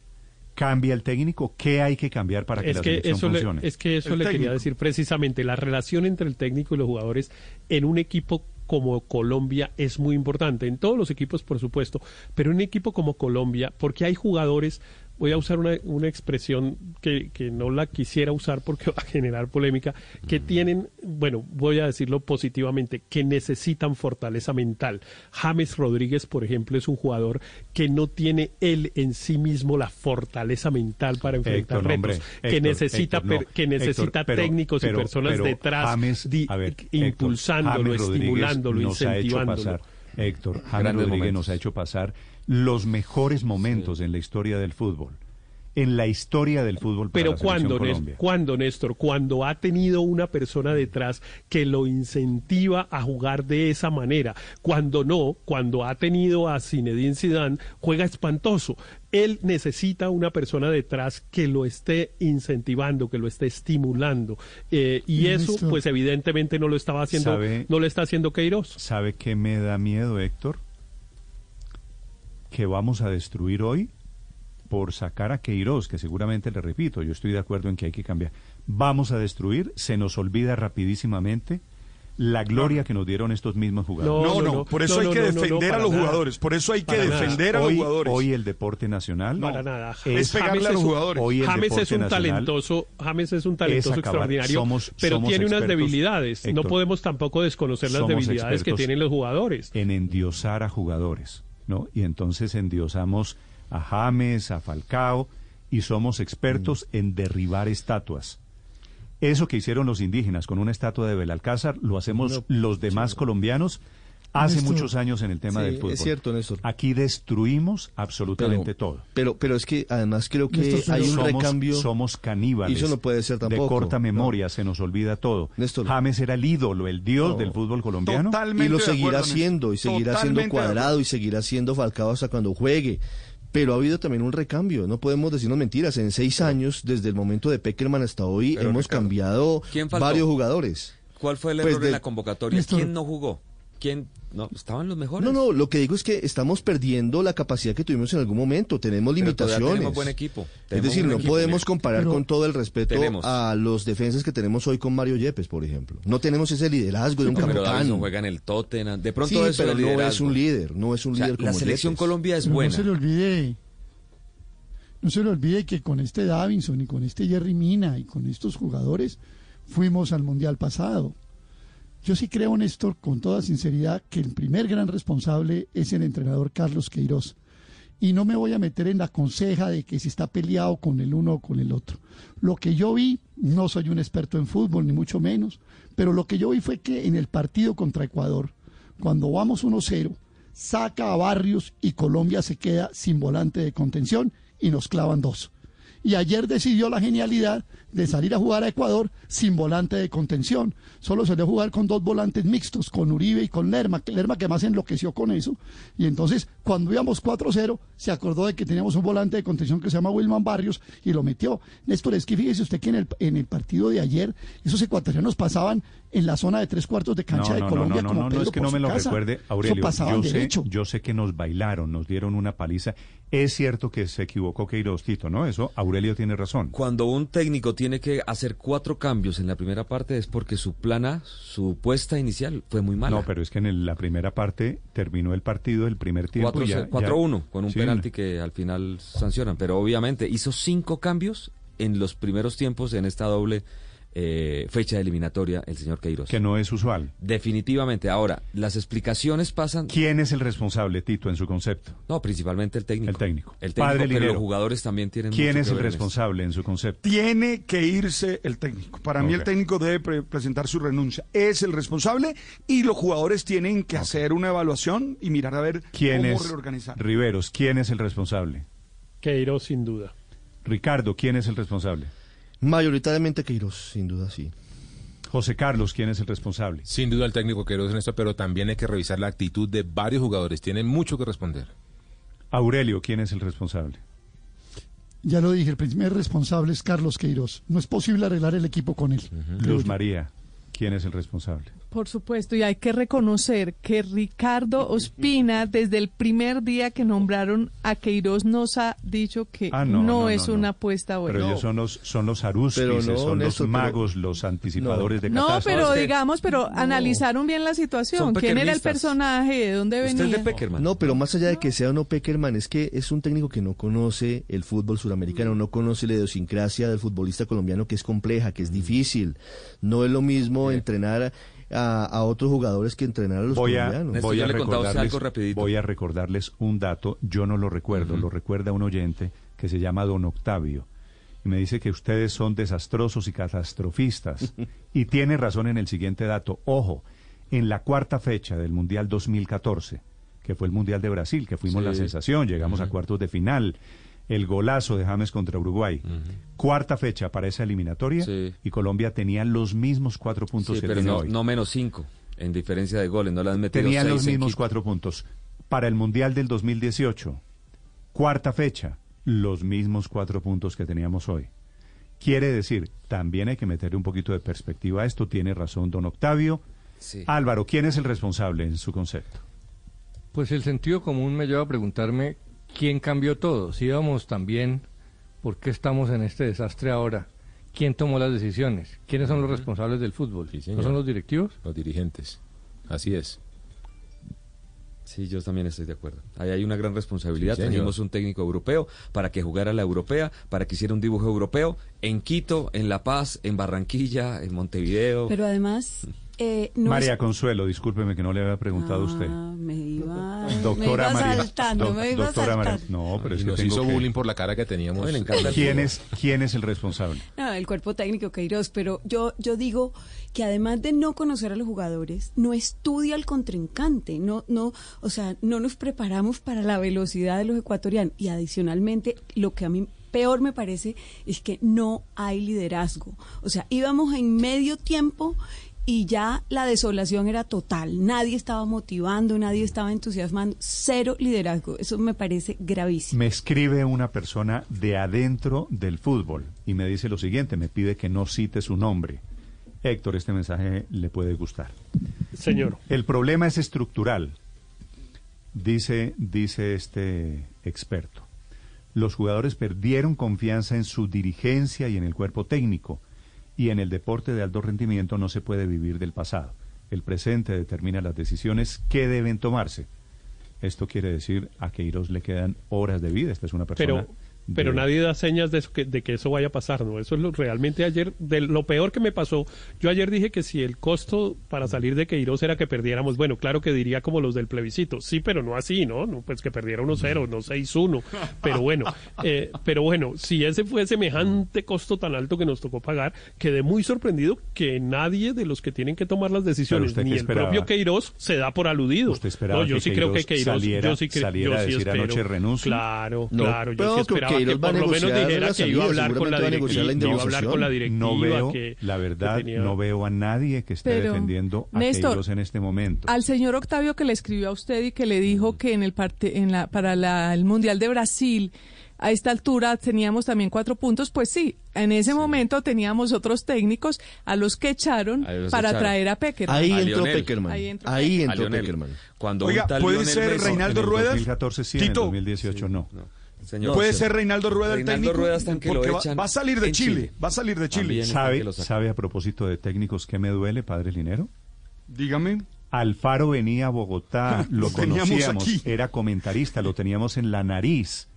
¿Cambia el técnico? ¿Qué hay que cambiar para que es la que selección eso le, funcione? es que eso El le quería decir precisamente la relación entre el técnico y los jugadores en un equipo como Colombia es muy importante en todos los equipos por supuesto pero en un equipo como Colombia porque hay jugadores voy a usar una, una expresión que, que, no la quisiera usar porque va a generar polémica, que tienen, bueno, voy a decirlo positivamente, que necesitan fortaleza mental. James Rodríguez, por ejemplo, es un jugador que no tiene él en sí mismo la fortaleza mental para enfrentar retos, que necesita, que necesita técnicos y personas detrás impulsándolo, estimulándolo, incentivándolo. Héctor, James Rodríguez nos ha hecho pasar los mejores momentos en la historia del fútbol. En la historia del fútbol. Para Pero cuando, cuando, Néstor, cuando ha tenido una persona detrás que lo incentiva a jugar de esa manera. Cuando no, cuando ha tenido a Zinedine Zidane, juega espantoso. Él necesita una persona detrás que lo esté incentivando, que lo esté estimulando. Eh, y eso, pues evidentemente no lo estaba haciendo, no lo está haciendo Queiroz. ¿Sabe qué me da miedo, Héctor? Que vamos a destruir hoy por sacar a Queiroz, que seguramente le repito, yo estoy de acuerdo en que hay que cambiar. Vamos a destruir, se nos olvida rapidísimamente la gloria que nos dieron estos mismos jugadores. No, no, por eso hay que defender a los jugadores, por eso hay que defender a los jugadores. Hoy el deporte nacional para nada. es pegarle a los jugadores. James es un talentoso, James es un talentoso extraordinario, pero tiene unas debilidades. no podemos tampoco desconocer las debilidades que tienen los jugadores. En endiosar a jugadores. ¿No? Y entonces endiosamos a James, a Falcao, y somos expertos mm. en derribar estatuas. Eso que hicieron los indígenas con una estatua de Belalcázar, lo hacemos los demás colombianos hace muchos años en el tema del fútbol. Es cierto, Néstor. Aquí destruimos absolutamente todo. Pero, pero es que además creo que hay un somos, recambio. Somos caníbales. Y eso no puede ser tampoco. De corta memoria, se nos olvida todo. Néstor. James era el ídolo, el dios del fútbol colombiano. y lo seguirá siendo, y seguirá siendo cuadrado, y seguirá siendo falcado hasta cuando juegue. Pero ha habido también un recambio, no podemos decirnos mentiras. En seis años, desde el momento de Peckerman hasta hoy, hemos cambiado varios jugadores. ¿Cuál fue el pues error de la convocatoria? ¿Quién no jugó? ¿Quién? No, estaban los mejores. No, no, lo que digo es que estamos perdiendo la capacidad que tuvimos en algún momento. Tenemos limitaciones. tenemos buen equipo. es decir, no podemos comparar con todo el respeto a los defensas que tenemos hoy con Mario Yepes, por ejemplo. No tenemos ese liderazgo de un pero capitán. juega en el Tottenham. De pronto sí, pero no es un líder, no es un líder como La selección Colombia es buena. No se le olvide. No se le olvide que con este Davinson y con este Jerry Mina y con estos jugadores fuimos al Mundial pasado. Yo sí creo, Néstor, con toda sinceridad, que el primer gran responsable es el entrenador Carlos Queiroz. Y no me voy a meter en la conseja de que si está peleado con el uno o con el otro. Lo que yo vi, no soy un experto en fútbol, ni mucho menos, pero lo que yo vi fue que en el partido contra Ecuador, cuando vamos 1-0, saca a Barrios y Colombia se queda sin volante de contención y nos clavan dos. Y ayer decidió la genialidad de salir a jugar a Ecuador sin volante de contención. Solo se a jugar con dos volantes mixtos, con Uribe y con Lerma. Lerma que más enloqueció con eso. Y entonces, cuando íbamos 4-0, se acordó de que teníamos un volante de contención que se llama Wilman Barrios y lo metió. Néstor, es que fíjese usted que en el, en el partido de ayer, esos ecuatorianos pasaban en la zona de tres cuartos de cancha de Colombia. No, no, no, no, es que no me lo recuerde, Aurelio. yo, sé, yo sé que nos bailaron, nos dieron una paliza. Es cierto que se equivocó Queiroz Tito, ¿no? Eso Aurelio tiene razón. Cuando un técnico tiene que hacer cuatro cambios en la primera parte es porque su plana, su puesta inicial fue muy mala. No, pero es que en la primera parte terminó el partido el primer tiempo. 4-1, con un penalti que al final sancionan. Pero obviamente hizo cinco cambios en los primeros tiempos en esta doble eh, fecha eliminatoria el señor Queiroz. Que no es usual. Definitivamente. Ahora, las explicaciones pasan... ¿Quién es el responsable, Tito, en su concepto? No, principalmente el técnico. El técnico. El técnico, Padre pero los jugadores también tienen ¿Quién es el responsable en, su concepto? Tiene que irse el técnico. Para mí el técnico debe presentar su renuncia. Es el responsable y los jugadores tienen que hacer una evaluación y mirar a ver ¿Quién cómo es, reorganizar. Riveros, ¿quién es el responsable? Queiroz, sin duda. Ricardo, ¿quién es el responsable? Mayoritariamente Queiroz, sin duda, sí. José Carlos, ¿quién es el responsable? Sin duda el técnico Queiroz en esto, pero también hay que revisar la actitud de varios jugadores. Tienen mucho que responder. Aurelio, ¿quién es el responsable? Ya lo dije, el primer responsable es Carlos Queiroz. No es posible arreglar el equipo con él. Luz María, ¿quién es el responsable? Por supuesto, y hay que reconocer que Ricardo Ospina, desde el primer día que nombraron a Queiroz, nos ha dicho que Ah, no, no, no, es no, una no. apuesta buena. Pero ellos son los, son los aruspices, no, son Néstor, los pero- magos, los anticipadores de No, catástrofes. pero digamos, pero analizaron bien la situación. ¿Quién era el personaje? ¿De dónde venía? No, pero más allá de que sea o no Peckerman, es que es un técnico que no conoce el fútbol suramericano, no conoce la idiosincrasia del futbolista colombiano, que es compleja, que es difícil. No es lo mismo entrenar a, a otros jugadores que entrenar a los Voy a, colombianos. voy, a recordarles, voy a recordarles un dato, yo no lo recuerdo, lo recuerda un oyente que se llama Don Octavio. Y me dice que ustedes son desastrosos y catastrofistas. y tiene razón en el siguiente dato. Ojo, en la cuarta fecha del Mundial 2014, que fue el Mundial de Brasil, que fuimos Sí. la sensación, llegamos a cuartos de final, el golazo de James contra Uruguay. Cuarta fecha para esa eliminatoria y Colombia tenía los mismos cuatro puntos Sí, que pero tiene no, hoy. no menos cinco, en diferencia de goles, no han metido Tenían seis los mismos cuatro puntos. Para el Mundial del 2018, cuarta fecha, los mismos cuatro puntos que teníamos hoy. Quiere decir, también hay que meterle un poquito de perspectiva a esto. Tiene razón don Octavio. Sí. Álvaro, ¿quién es el responsable en su concepto? Pues el sentido común me lleva a preguntarme quién cambió todo. Si íbamos tan bien, ¿por qué estamos en este desastre ahora? ¿Quién tomó las decisiones? ¿Quiénes son los responsables del fútbol? ¿No son los directivos? Los dirigentes. Así es. Sí, yo también estoy de acuerdo. Ahí hay una gran responsabilidad. Sí. Trajimos un técnico europeo para que jugara la europea, para que hiciera un dibujo europeo en Quito, en La Paz, en Barranquilla, en Montevideo. Pero además, eh, no María es- Consuelo, discúlpeme que no le había preguntado a usted. Me iba, Doctora me iba María. saltando, doc- me iba doctora María. No, pero es que nos hizo que- bullying por la cara que teníamos. ¿Quién es, ¿Quién es el responsable? No, el cuerpo técnico Queiroz, pero yo, yo digo que además de no conocer a los jugadores, no estudia al contrincante, no, no, o sea, no nos preparamos para la velocidad de los ecuatorianos y adicionalmente lo que a mí peor me parece es que no hay liderazgo, o sea, íbamos en medio tiempo y ya la desolación era total, nadie estaba motivando, nadie estaba entusiasmando, cero liderazgo, eso me parece gravísimo. Me escribe una persona de adentro del fútbol y me dice lo siguiente, me pide que no cite su nombre. Héctor, este mensaje le puede gustar. Señor. El problema es estructural, dice, dice este experto. Los jugadores perdieron confianza en su dirigencia y en el cuerpo técnico, y en el deporte de alto rendimiento no se puede vivir del pasado. El presente determina las decisiones que deben tomarse. Esto quiere decir a Queiroz le quedan horas de vida. Esta es una persona. Pero de- nadie da señas de, eso que, de que eso vaya a pasar, ¿no? Eso es lo, realmente ayer, de lo peor que me pasó, yo ayer dije que si el costo para salir de Queiroz era que perdiéramos, bueno, claro que diría como los del plebiscito, sí, pero no así, ¿no? no pues que perdiera 1-0, no 6-1, pero bueno, eh, pero bueno, si ese fue semejante costo tan alto que nos tocó pagar, quedé muy sorprendido que nadie de los que tienen que tomar las decisiones, ni el esperaba? propio Queiroz, se da por aludido. ¿Usted esperaba no, yo que sí creo que Queiroz saliera- yo sí, saliera yo a sí decir espero. anoche renuncio? Claro, No, claro, yo sí que esperaba que Queiroz va a por lo menos negociar dijera la que iba a hablar con la directiva, iba a hablar con la directiva, No veo, que, la verdad, que tenía- no veo a nadie que esté Pero, defendiendo a Néstor, Queiroz en este momento. Al señor Octavio que le escribió a usted y que le dijo que en el parte, en la, para la- el Mundial de Brasil a esta altura teníamos también cuatro puntos, pues sí, en ese momento teníamos otros técnicos a los que echaron los para echaron. traer a Peckerman. Ahí A entró. Peckerman. Ahí entró Ahí. Peckerman. Cuando Oiga, ¿puede Lionel ser Reinaldo en el Ruedas? 2014 sí, en el Tito. 2018 no. Señor, Puede ser Reinaldo Rueda el Reinaldo técnico. Rueda hasta que lo va- echan va, a salir de Chile, Chile. Va a salir de Chile. ¿Sabe, que lo saque. ¿Sabe a propósito de técnicos qué me duele, padre Linero? Dígame. Alfaro venía a Bogotá, lo conocíamos, aquí. era comentarista, lo teníamos en la nariz.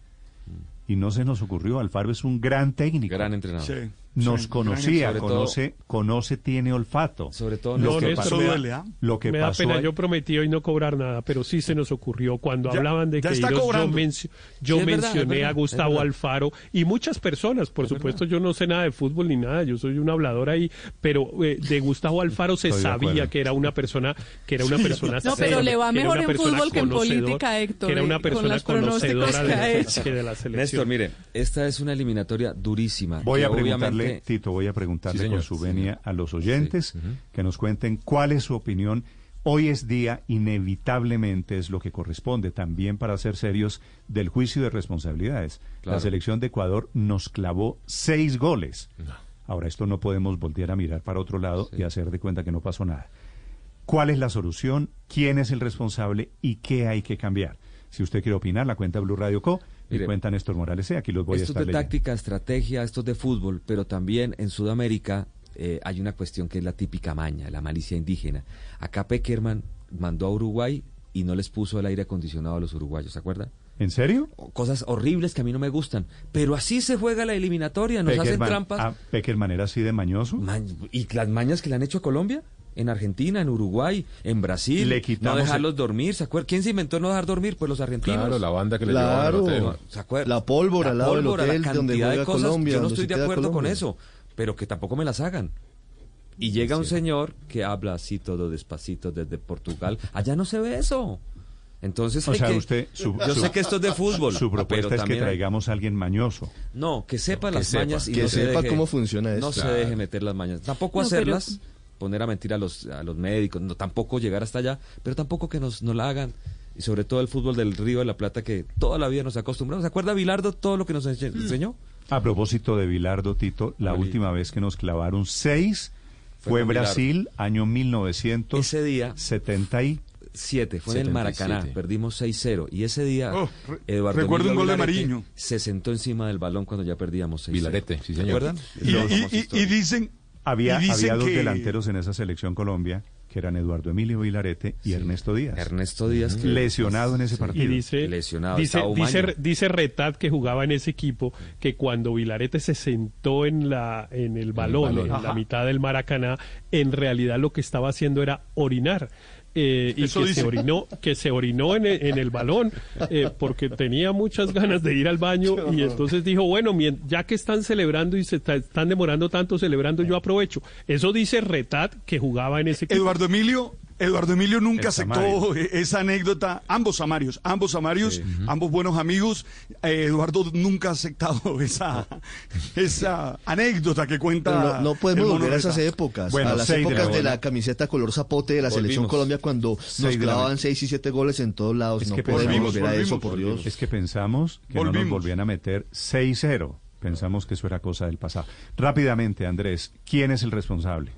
Y no se nos ocurrió, Alfaro es un gran técnico. Gran entrenador. Sí. Nos Sí, conocía, sobre todo- conoce, conoce, tiene olfato. Sobre todo lo No, que, pasó, me da- duele, lo que me da pasó pena, ahí- yo prometí hoy no cobrar nada, pero sí se nos ocurrió. Cuando Ya- hablaban de que está yo, cobrando. mencio- yo Sí, es verdad, mencioné es verdad, a es Gustavo verdad. Alfaro y muchas personas, por supuesto yo no sé nada de fútbol ni nada, yo soy un hablador ahí, pero eh, de Gustavo Alfaro se Estoy sabía que era una persona, que era una persona No, pero le va que era mejor una en persona fútbol que en política, Héctor, Que era eh, una con persona pronósticos conocedora que de, que de la selección. Néstor, mire, esta es una eliminatoria durísima. Voy que a preguntarle, Tito, voy a preguntarle Sí, con su venia a los oyentes Sí, que nos cuenten cuál es su opinión. Hoy es día, inevitablemente es lo que corresponde también para ser serios del juicio de responsabilidades. Claro. La selección de Ecuador nos clavó seis goles. Ahora, esto no podemos voltear a mirar para otro lado y hacer de cuenta que no pasó nada. ¿Cuál es la solución? ¿Quién es el responsable? ¿Y qué hay que cambiar? Si usted quiere opinar, la cuenta Blue Radio Co. y Mire, cuenta Néstor Morales. C. Aquí los voy a Esto es de leyendo. táctica, estrategia, esto es de fútbol, pero también en Sudamérica eh, hay una cuestión que es la típica maña, la malicia indígena. Acá Peckerman mandó a Uruguay y no les puso el aire acondicionado a los uruguayos, ¿se acuerda? ¿En serio? Cosas horribles que a mí no me gustan. Pero así se juega la eliminatoria, nos hacen trampas. ah, ¿Peckerman era así de mañoso? Ma- ¿Y las mañas que le han hecho a Colombia? En Argentina, en Uruguay, en Brasil. Le no dejarlos dormir, ¿se acuerdan? ¿Quién se inventó no dejar dormir? Pues los argentinos. Claro, la banda que le Claro. llevaban al hotel. ¿Se acuerdan? La pólvora al La lado del pólvora, la donde cantidad de cosas, Colombia, Yo no estoy se de acuerdo con eso, pero que tampoco me las hagan. Y llega un señor que habla así todo despacito desde Portugal. Allá no se ve eso. Entonces O sea, que- usted... Su, yo su- sé que esto es de fútbol. Su propuesta pero es que traigamos a alguien mañoso. No, que sepa Que las sepa. mañas y Que no se sepa deje- cómo funciona No se deje meter las mañas. Tampoco No, pero- hacerlas, poner a mentir a los, a los médicos, no, tampoco llegar hasta allá, pero tampoco que nos, nos la hagan. Y sobre todo el fútbol del Río de la Plata que toda la vida nos acostumbramos. ¿Se acuerda Bilardo todo lo que nos Mm. enseñó? A propósito de Bilardo, Tito, la última vez que nos clavaron seis Fue fue con Bilardo. Brasil, año 1970 Ese día, y... siete, fue en el 77. Maracaná, perdimos 6-0. Y ese día, Oh, re- Eduardo recuerdo un gol de Mariño. Se sentó encima del balón cuando ya perdíamos 6-0. Vilarete, sí, ¿Se señor. acuerdan? Y, dicen, Había, había dos que- delanteros en esa selección Colombia, que eran Eduardo Emilio Vilarete y Ernesto Díaz. Ernesto Díaz. que- Lesionado en ese Sí. partido. Y dice, Lesionado, dice, Retat que jugaba en ese equipo que cuando Vilarete se sentó en la en el balón, balón. en Ajá. la mitad del Maracaná, en realidad lo que estaba haciendo era orinar. Eh, y Eso que dice. se orinó que se orinó en el, en el balón eh, porque tenía muchas ganas de ir al baño y entonces dijo bueno ya que están celebrando y se está- están demorando tanto celebrando yo aprovecho eso dice Retat que jugaba en ese equipo. Eduardo Emilio, Eduardo Emilio nunca El aceptó Samario. e- esa anécdota. Ambos Samarios, ambos Samarios, ambos buenos amigos. Eh, Eduardo nunca ha aceptado esa, esa anécdota que cuenta. No, no podemos volver a esas épocas, Bueno, a las seis de la épocas de la, camiseta color zapote de la selección. Colombia cuando nos Seis clavaban mañana. seis y siete goles en todos lados. Es no que podemos volvimos, volver a eso, por Dios. Es que pensamos que no nos volvían a meter 6-0. Pensamos que eso era cosa del pasado. Rápidamente, Andrés, ¿quién es el responsable?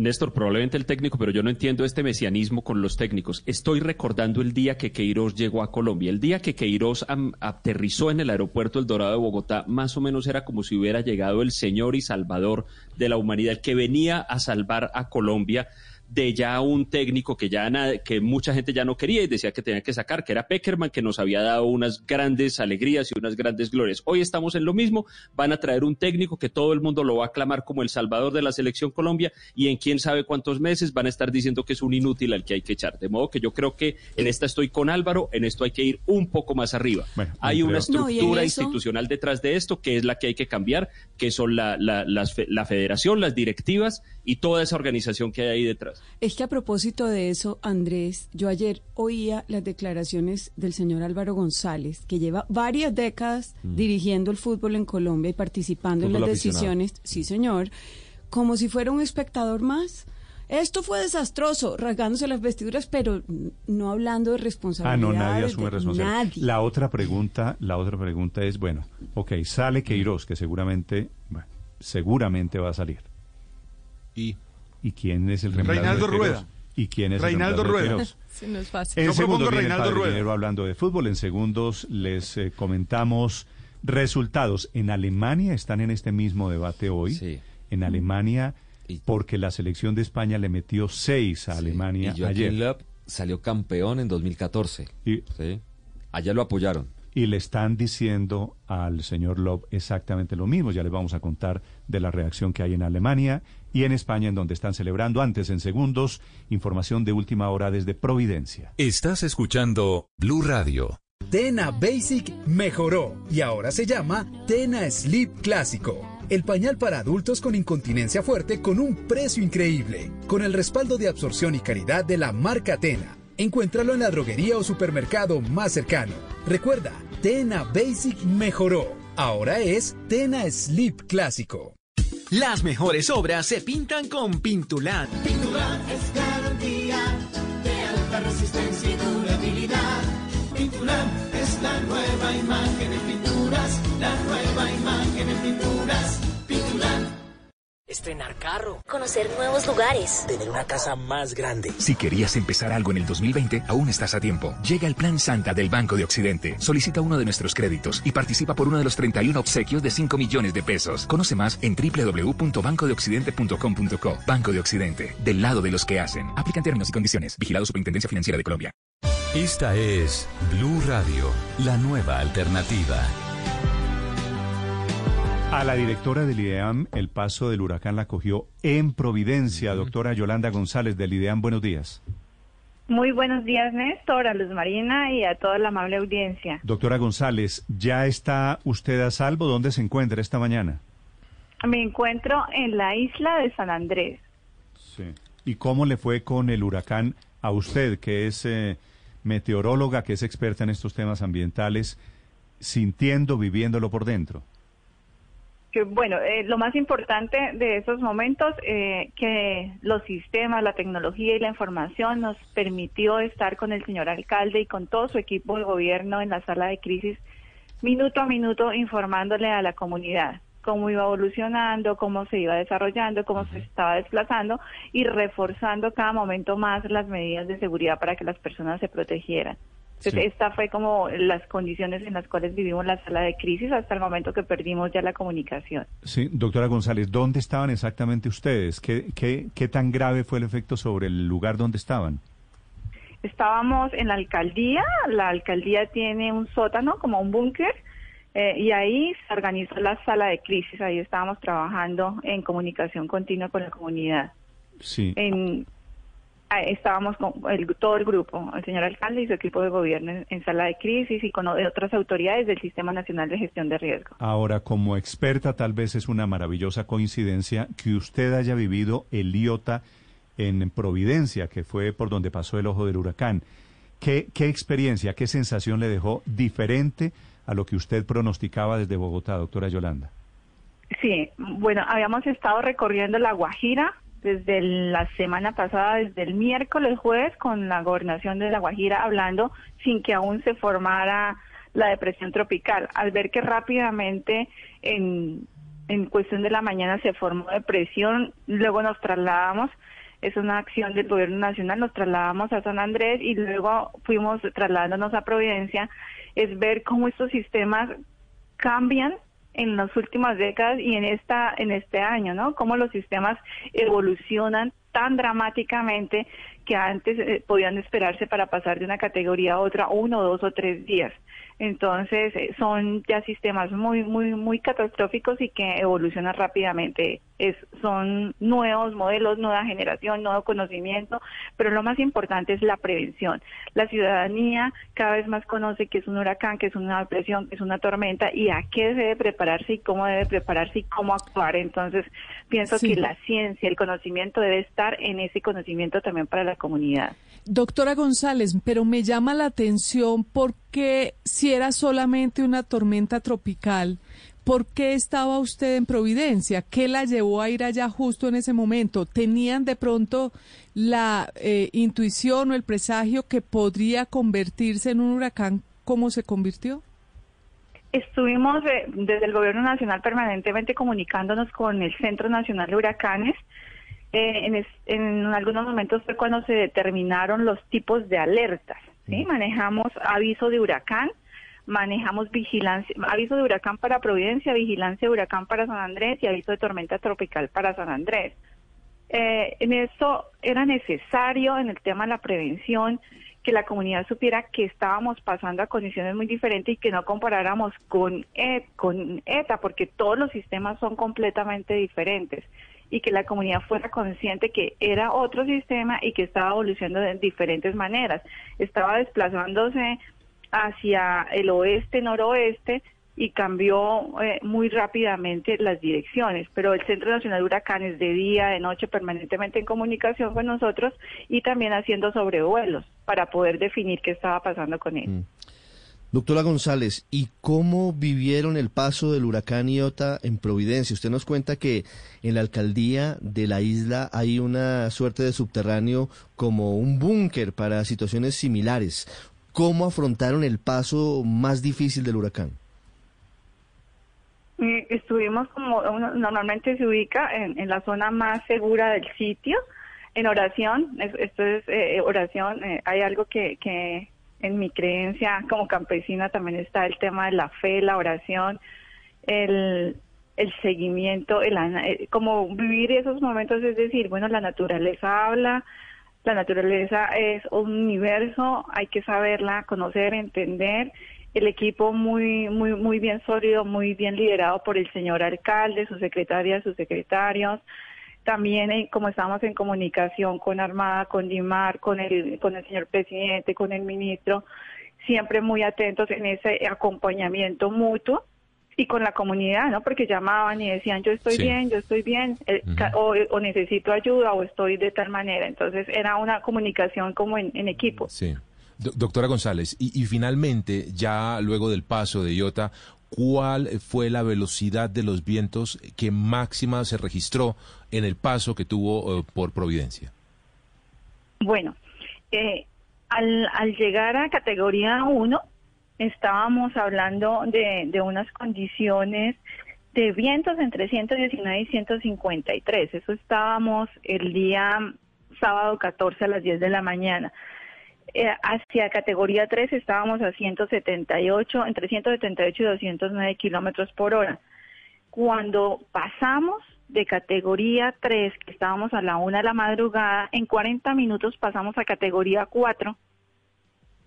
Néstor, probablemente el técnico, pero yo no entiendo este mesianismo con los técnicos. Estoy recordando el día que Queiroz llegó a Colombia. El día que Queiroz aterrizó en el aeropuerto El Dorado de Bogotá, más o menos era como si hubiera llegado el Señor y Salvador de la humanidad, el que venía a salvar a Colombia de ya un técnico que ya na- que mucha gente ya no quería y decía que tenía que sacar, que era Peckerman, que nos había dado unas grandes alegrías y unas grandes glorias. Hoy estamos en lo mismo, van a traer un técnico que todo el mundo lo va a aclamar como el salvador de la selección Colombia y en quién sabe cuántos meses van a estar diciendo que es un inútil al que hay que echar. De modo que yo creo que en esta estoy con Álvaro, en esto hay que ir un poco más arriba. Bueno, hay una creo- estructura institucional detrás de esto que es la que hay que cambiar, que son la, la, la federación, las directivas y toda esa organización que hay ahí detrás. Es que a propósito de eso, Andrés, yo ayer oía las declaraciones del señor Álvaro González, que lleva varias décadas dirigiendo el fútbol en Colombia y participando en las aficionado. decisiones, sí señor, como si fuera un espectador más. Esto fue desastroso, rasgándose las vestiduras, pero no hablando de Ah, responsabilidad. no, nadie asume responsabilidad. Nadie. La otra pregunta, la otra pregunta es, bueno, ok, sale Queiroz, que seguramente, bueno, seguramente va a salir. Y ¿Y quién es el reemplazo Reinaldo de? Rueda. ¿Y quién es Reinaldo el Rueda. Sí, no es fácil. En Yo segundos Reinaldo Rueda. Guillermo hablando de fútbol. En segundos les eh, comentamos resultados. En Alemania están en este mismo debate hoy. Sí. En Alemania, Y- porque la selección de España le metió seis a Alemania y ayer. Löw salió campeón en 2014. Y, ¿sí? Allá lo apoyaron. y le están diciendo al señor Love exactamente lo mismo. Ya les vamos a contar de la reacción que hay en Alemania y en España, en donde están celebrando antes en segundos. Información de última hora desde Providencia. Estás escuchando Blue Radio. Tena Basic mejoró y ahora se llama Tena Sleep Clásico. El pañal para adultos con incontinencia fuerte con un precio increíble, con el respaldo de absorción y calidad de la marca Tena. Encuéntralo en la droguería o supermercado más cercano. Recuerda, Tena Basic mejoró. Ahora es Tena Sleep Clásico. Las mejores obras se pintan con Pintulat. Pintular es garantía de alta resistencia y durabilidad. Pintular es la nueva imagen en pinturas, la nueva imagen Estrenar carro. Conocer nuevos lugares. Tener una casa más grande. Si querías empezar algo en el 2020, aún estás a tiempo. Llega el Plan Santa del Banco de Occidente. Solicita uno de nuestros créditos y participa por uno de los 31 obsequios de 5 millones de pesos. Conoce más en www.bancodeoccidente.com.co. Banco de Occidente, del lado de los que hacen. Aplican términos y condiciones. Vigilado Superintendencia Financiera de Colombia. Esta es Blue Radio, la nueva alternativa. A la directora del IDEAM, el paso del huracán la cogió en Providencia. Doctora Yolanda González del IDEAM, buenos días. Muy buenos días, Néstor, a Luz Marina y a toda la amable audiencia. Doctora González, ¿ya está usted a salvo? ¿Dónde se encuentra esta mañana? Me encuentro en la isla de San Andrés. Sí. ¿Y cómo le fue con el huracán a usted, que es eh, meteoróloga, que es experta en estos temas ambientales, sintiendo, viviéndolo por dentro? Que bueno, eh, lo más importante de esos momentos, eh, que los sistemas, la tecnología y la información nos permitió estar con el señor alcalde y con todo su equipo de gobierno en la sala de crisis, minuto a minuto, informándole a la comunidad cómo iba evolucionando, cómo se iba desarrollando, cómo se estaba desplazando y reforzando cada momento más las medidas de seguridad para que las personas se protegieran. Entonces, esta fue como las condiciones en las cuales vivimos la sala de crisis hasta el momento que perdimos ya la comunicación. Sí, doctora González, ¿dónde estaban exactamente ustedes? ¿Qué, qué, qué tan grave fue el efecto sobre el lugar donde estaban? Estábamos en la alcaldía, la alcaldía tiene un sótano como un búnker eh, y ahí se organizó la sala de crisis, ahí estábamos trabajando en comunicación continua con la comunidad. Sí. En, estábamos con el, todo el grupo, el señor alcalde y su equipo de gobierno en, sala de crisis y con otras autoridades del Sistema Nacional de Gestión de Riesgo. Ahora, como experta, tal vez es una maravillosa coincidencia que usted haya vivido el IOTA en Providencia, que fue por donde pasó el ojo del huracán. ¿Qué, qué experiencia, qué sensación le dejó diferente a lo que usted pronosticaba desde Bogotá, doctora Yolanda? Sí, bueno, habíamos estado recorriendo la Guajira, desde la semana pasada, desde el miércoles jueves, con la gobernación de La Guajira hablando sin que aún se formara la depresión tropical. Al ver que rápidamente en, en cuestión de la mañana se formó depresión, luego nos trasladamos, es una acción del gobierno nacional, nos trasladamos a San Andrés y luego fuimos trasladándonos a Providencia, es ver cómo estos sistemas cambian en las últimas décadas y en esta en este año, ¿no? Cómo los sistemas evolucionan tan dramáticamente que antes eh, podían esperarse para pasar de una categoría a otra uno, dos o tres días. Entonces, eh, son ya sistemas muy, muy, muy catastróficos y que evolucionan rápidamente. Es, son nuevos modelos, nueva generación, nuevo conocimiento, pero lo más importante es la prevención. La ciudadanía cada vez más conoce que es un huracán, que es una depresión, que es una tormenta y a qué debe prepararse y cómo debe prepararse y cómo actuar. Entonces, pienso que la ciencia, el conocimiento debe estar en ese conocimiento también para la comunidad. Doctora González, pero me llama la atención porque si era solamente una tormenta tropical, ¿por qué estaba usted en Providencia? ¿Qué la llevó a ir allá justo en ese momento? ¿Tenían de pronto la eh, intuición o el presagio que podría convertirse en un huracán como se convirtió? Estuvimos eh, desde el Gobierno Nacional permanentemente comunicándonos con el Centro Nacional de Huracanes eh, en, algunos momentos fue cuando se determinaron los tipos de alertas. ¿sí? Manejamos aviso de huracán, manejamos vigilancia, aviso de huracán para Providencia, vigilancia de huracán para San Andrés y aviso de tormenta tropical para San Andrés. Eh, en eso era necesario, en el tema de la prevención, que la comunidad supiera que estábamos pasando a condiciones muy diferentes y que no comparáramos con, e, con ETA, porque todos los sistemas son completamente diferentes y que la comunidad fuera consciente que era otro sistema y que estaba evolucionando de diferentes maneras. Estaba desplazándose hacia el oeste, noroeste, y cambió eh, muy rápidamente las direcciones. Pero el Centro Nacional de Huracanes de día, de noche, permanentemente en comunicación con nosotros y también haciendo sobrevuelos para poder definir qué estaba pasando con él. Mm. Doctora González, ¿y cómo vivieron el paso del huracán Iota en Providencia? Usted nos cuenta que en la alcaldía de la isla hay una suerte de subterráneo como un búnker para situaciones similares. ¿Cómo afrontaron el paso más difícil del huracán? Y estuvimos como normalmente se ubica en, en la zona más segura del sitio, en oración. Es- esto es eh, oración. eh, hay algo que, que en mi creencia como campesina también está el tema de la fe, la oración, el, el seguimiento, el, eh, como vivir esos momentos, es decir, bueno, la naturaleza habla, la naturaleza es un universo, hay que saberla, conocer, entender. El equipo muy, muy, muy bien sólido, muy bien liderado por el señor alcalde, su secretaria, sus secretarios. También, eh, como estamos en comunicación con Armada, con Dimar, con el, con el señor presidente, con el ministro, siempre muy atentos en ese acompañamiento mutuo y con la comunidad, ¿no? Porque llamaban y decían, yo estoy Sí. bien, yo estoy bien, eh, ca- o, o necesito ayuda, o estoy de tal manera. Entonces, era una comunicación como en, en equipo. Sí. Do- doctora González, y, y finalmente, ya luego del paso de Iota, ¿cuál fue la velocidad de los vientos que máxima se registró en el paso que tuvo eh, por Providencia? Bueno, eh, al, al llegar a categoría 1, estábamos hablando de, de unas condiciones de vientos entre 119 y 153. Eso estábamos el día sábado 14 a las 10 de la mañana. Eh, hacia categoría 3 estábamos a 178, entre 178 y 209 kilómetros por hora. Cuando pasamos de categoría 3, que estábamos a la 1 de la madrugada, en 40 minutos pasamos a categoría 4.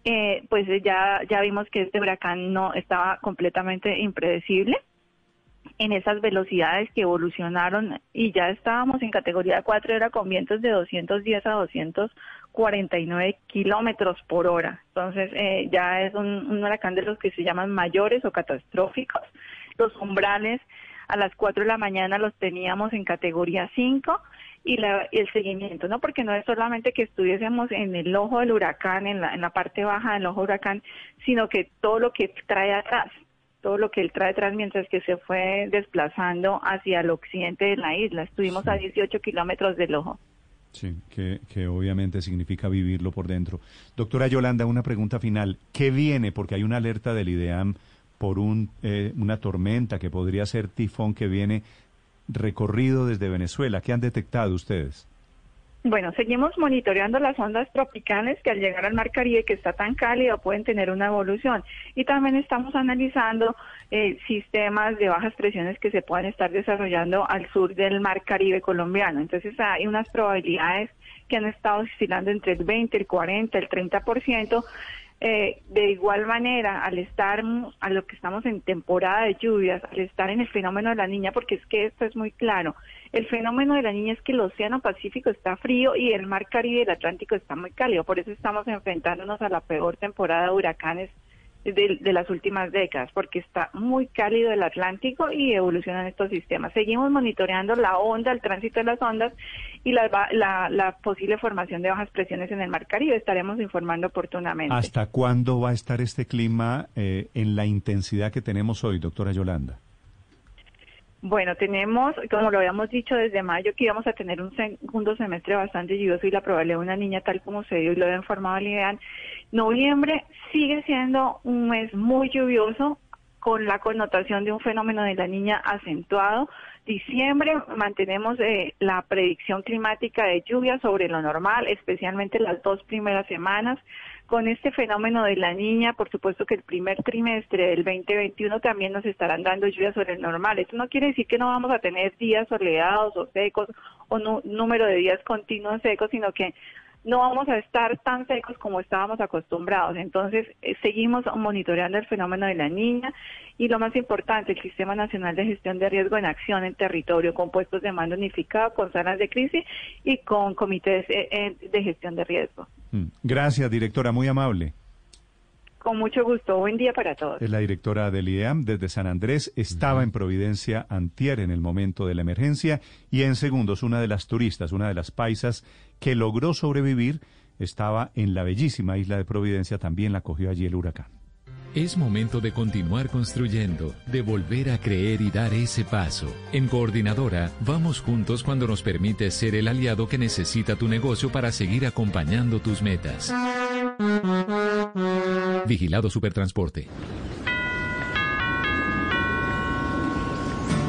Eh, pues ya, ya vimos que este huracán no estaba completamente impredecible en esas velocidades que evolucionaron y ya estábamos en categoría 4, era con vientos de 210 a 249 kilómetros por hora. Entonces eh, ya es un, un huracán de los que se llaman mayores o catastróficos. Los umbrales a las 4 de la mañana los teníamos en categoría 5 y, la, y el seguimiento, ¿no? Porque no es solamente que estuviésemos en el ojo del huracán, en la, en la parte baja del ojo del huracán, sino que todo lo que trae atrás, todo lo que él trae atrás mientras que se fue desplazando hacia el occidente de la isla. Estuvimos a 18 kilómetros del ojo. Sí, que, que obviamente significa vivirlo por dentro. Doctora Yolanda, una pregunta final. ¿Qué viene? Porque hay una alerta del IDEAM por un, eh, una tormenta que podría ser tifón que viene recorrido desde Venezuela. ¿Qué han detectado ustedes? Bueno, seguimos monitoreando las ondas tropicales que al llegar al Mar Caribe, que está tan cálido, pueden tener una evolución. Y también estamos analizando eh, sistemas de bajas presiones que se puedan estar desarrollando al sur del Mar Caribe colombiano. Entonces hay unas probabilidades que han estado oscilando entre el 20, el 40, el 30%. Eh, de igual manera, al estar a lo que estamos en temporada de lluvias, al estar en el fenómeno de la niña, porque es que esto es muy claro, el fenómeno de la niña es que el Océano Pacífico está frío y el Mar Caribe y el Atlántico está muy cálido, por eso estamos enfrentándonos a la peor temporada de huracanes de, de las últimas décadas, porque está muy cálido el Atlántico y evolucionan estos sistemas. Seguimos monitoreando la onda, el tránsito de las ondas y la, la, la posible formación de bajas presiones en el Mar Caribe. Estaremos informando oportunamente. ¿Hasta cuándo va a estar este clima eh, en la intensidad que tenemos hoy, doctora Yolanda? Bueno, tenemos, como lo habíamos dicho desde mayo, que íbamos a tener un segundo semestre bastante lluvioso y la probabilidad de una niña tal como se dio y lo había informado el IDEAN. Noviembre sigue siendo un mes muy lluvioso con la connotación de un fenómeno de la niña acentuado. Diciembre mantenemos eh, la predicción climática de lluvia sobre lo normal, especialmente las dos primeras semanas. Con este fenómeno de la niña, por supuesto que el primer trimestre del 2021 también nos estarán dando lluvias sobre el normal. Esto no quiere decir que no vamos a tener días soleados o secos o número de días continuos secos, sino que no vamos a estar tan secos como estábamos acostumbrados. Entonces, eh, seguimos monitoreando el fenómeno de la niña y lo más importante, el Sistema Nacional de Gestión de Riesgo en Acción en Territorio, con puestos de mando unificado, con salas de crisis y con comités eh, eh, de gestión de riesgo. Mm. Gracias, directora, muy amable. Con mucho gusto. Buen día para todos. Es la directora del IDEAM desde San Andrés. Estaba en Providencia antier en el momento de la emergencia y en segundos una de las turistas, una de las paisas que logró sobrevivir, estaba en la bellísima isla de Providencia. También la cogió allí el huracán. Es momento de continuar construyendo, de volver a creer y dar ese paso. En Coordinadora, vamos juntos cuando nos permite ser el aliado que necesita tu negocio para seguir acompañando tus metas. Vigilado Supertransporte.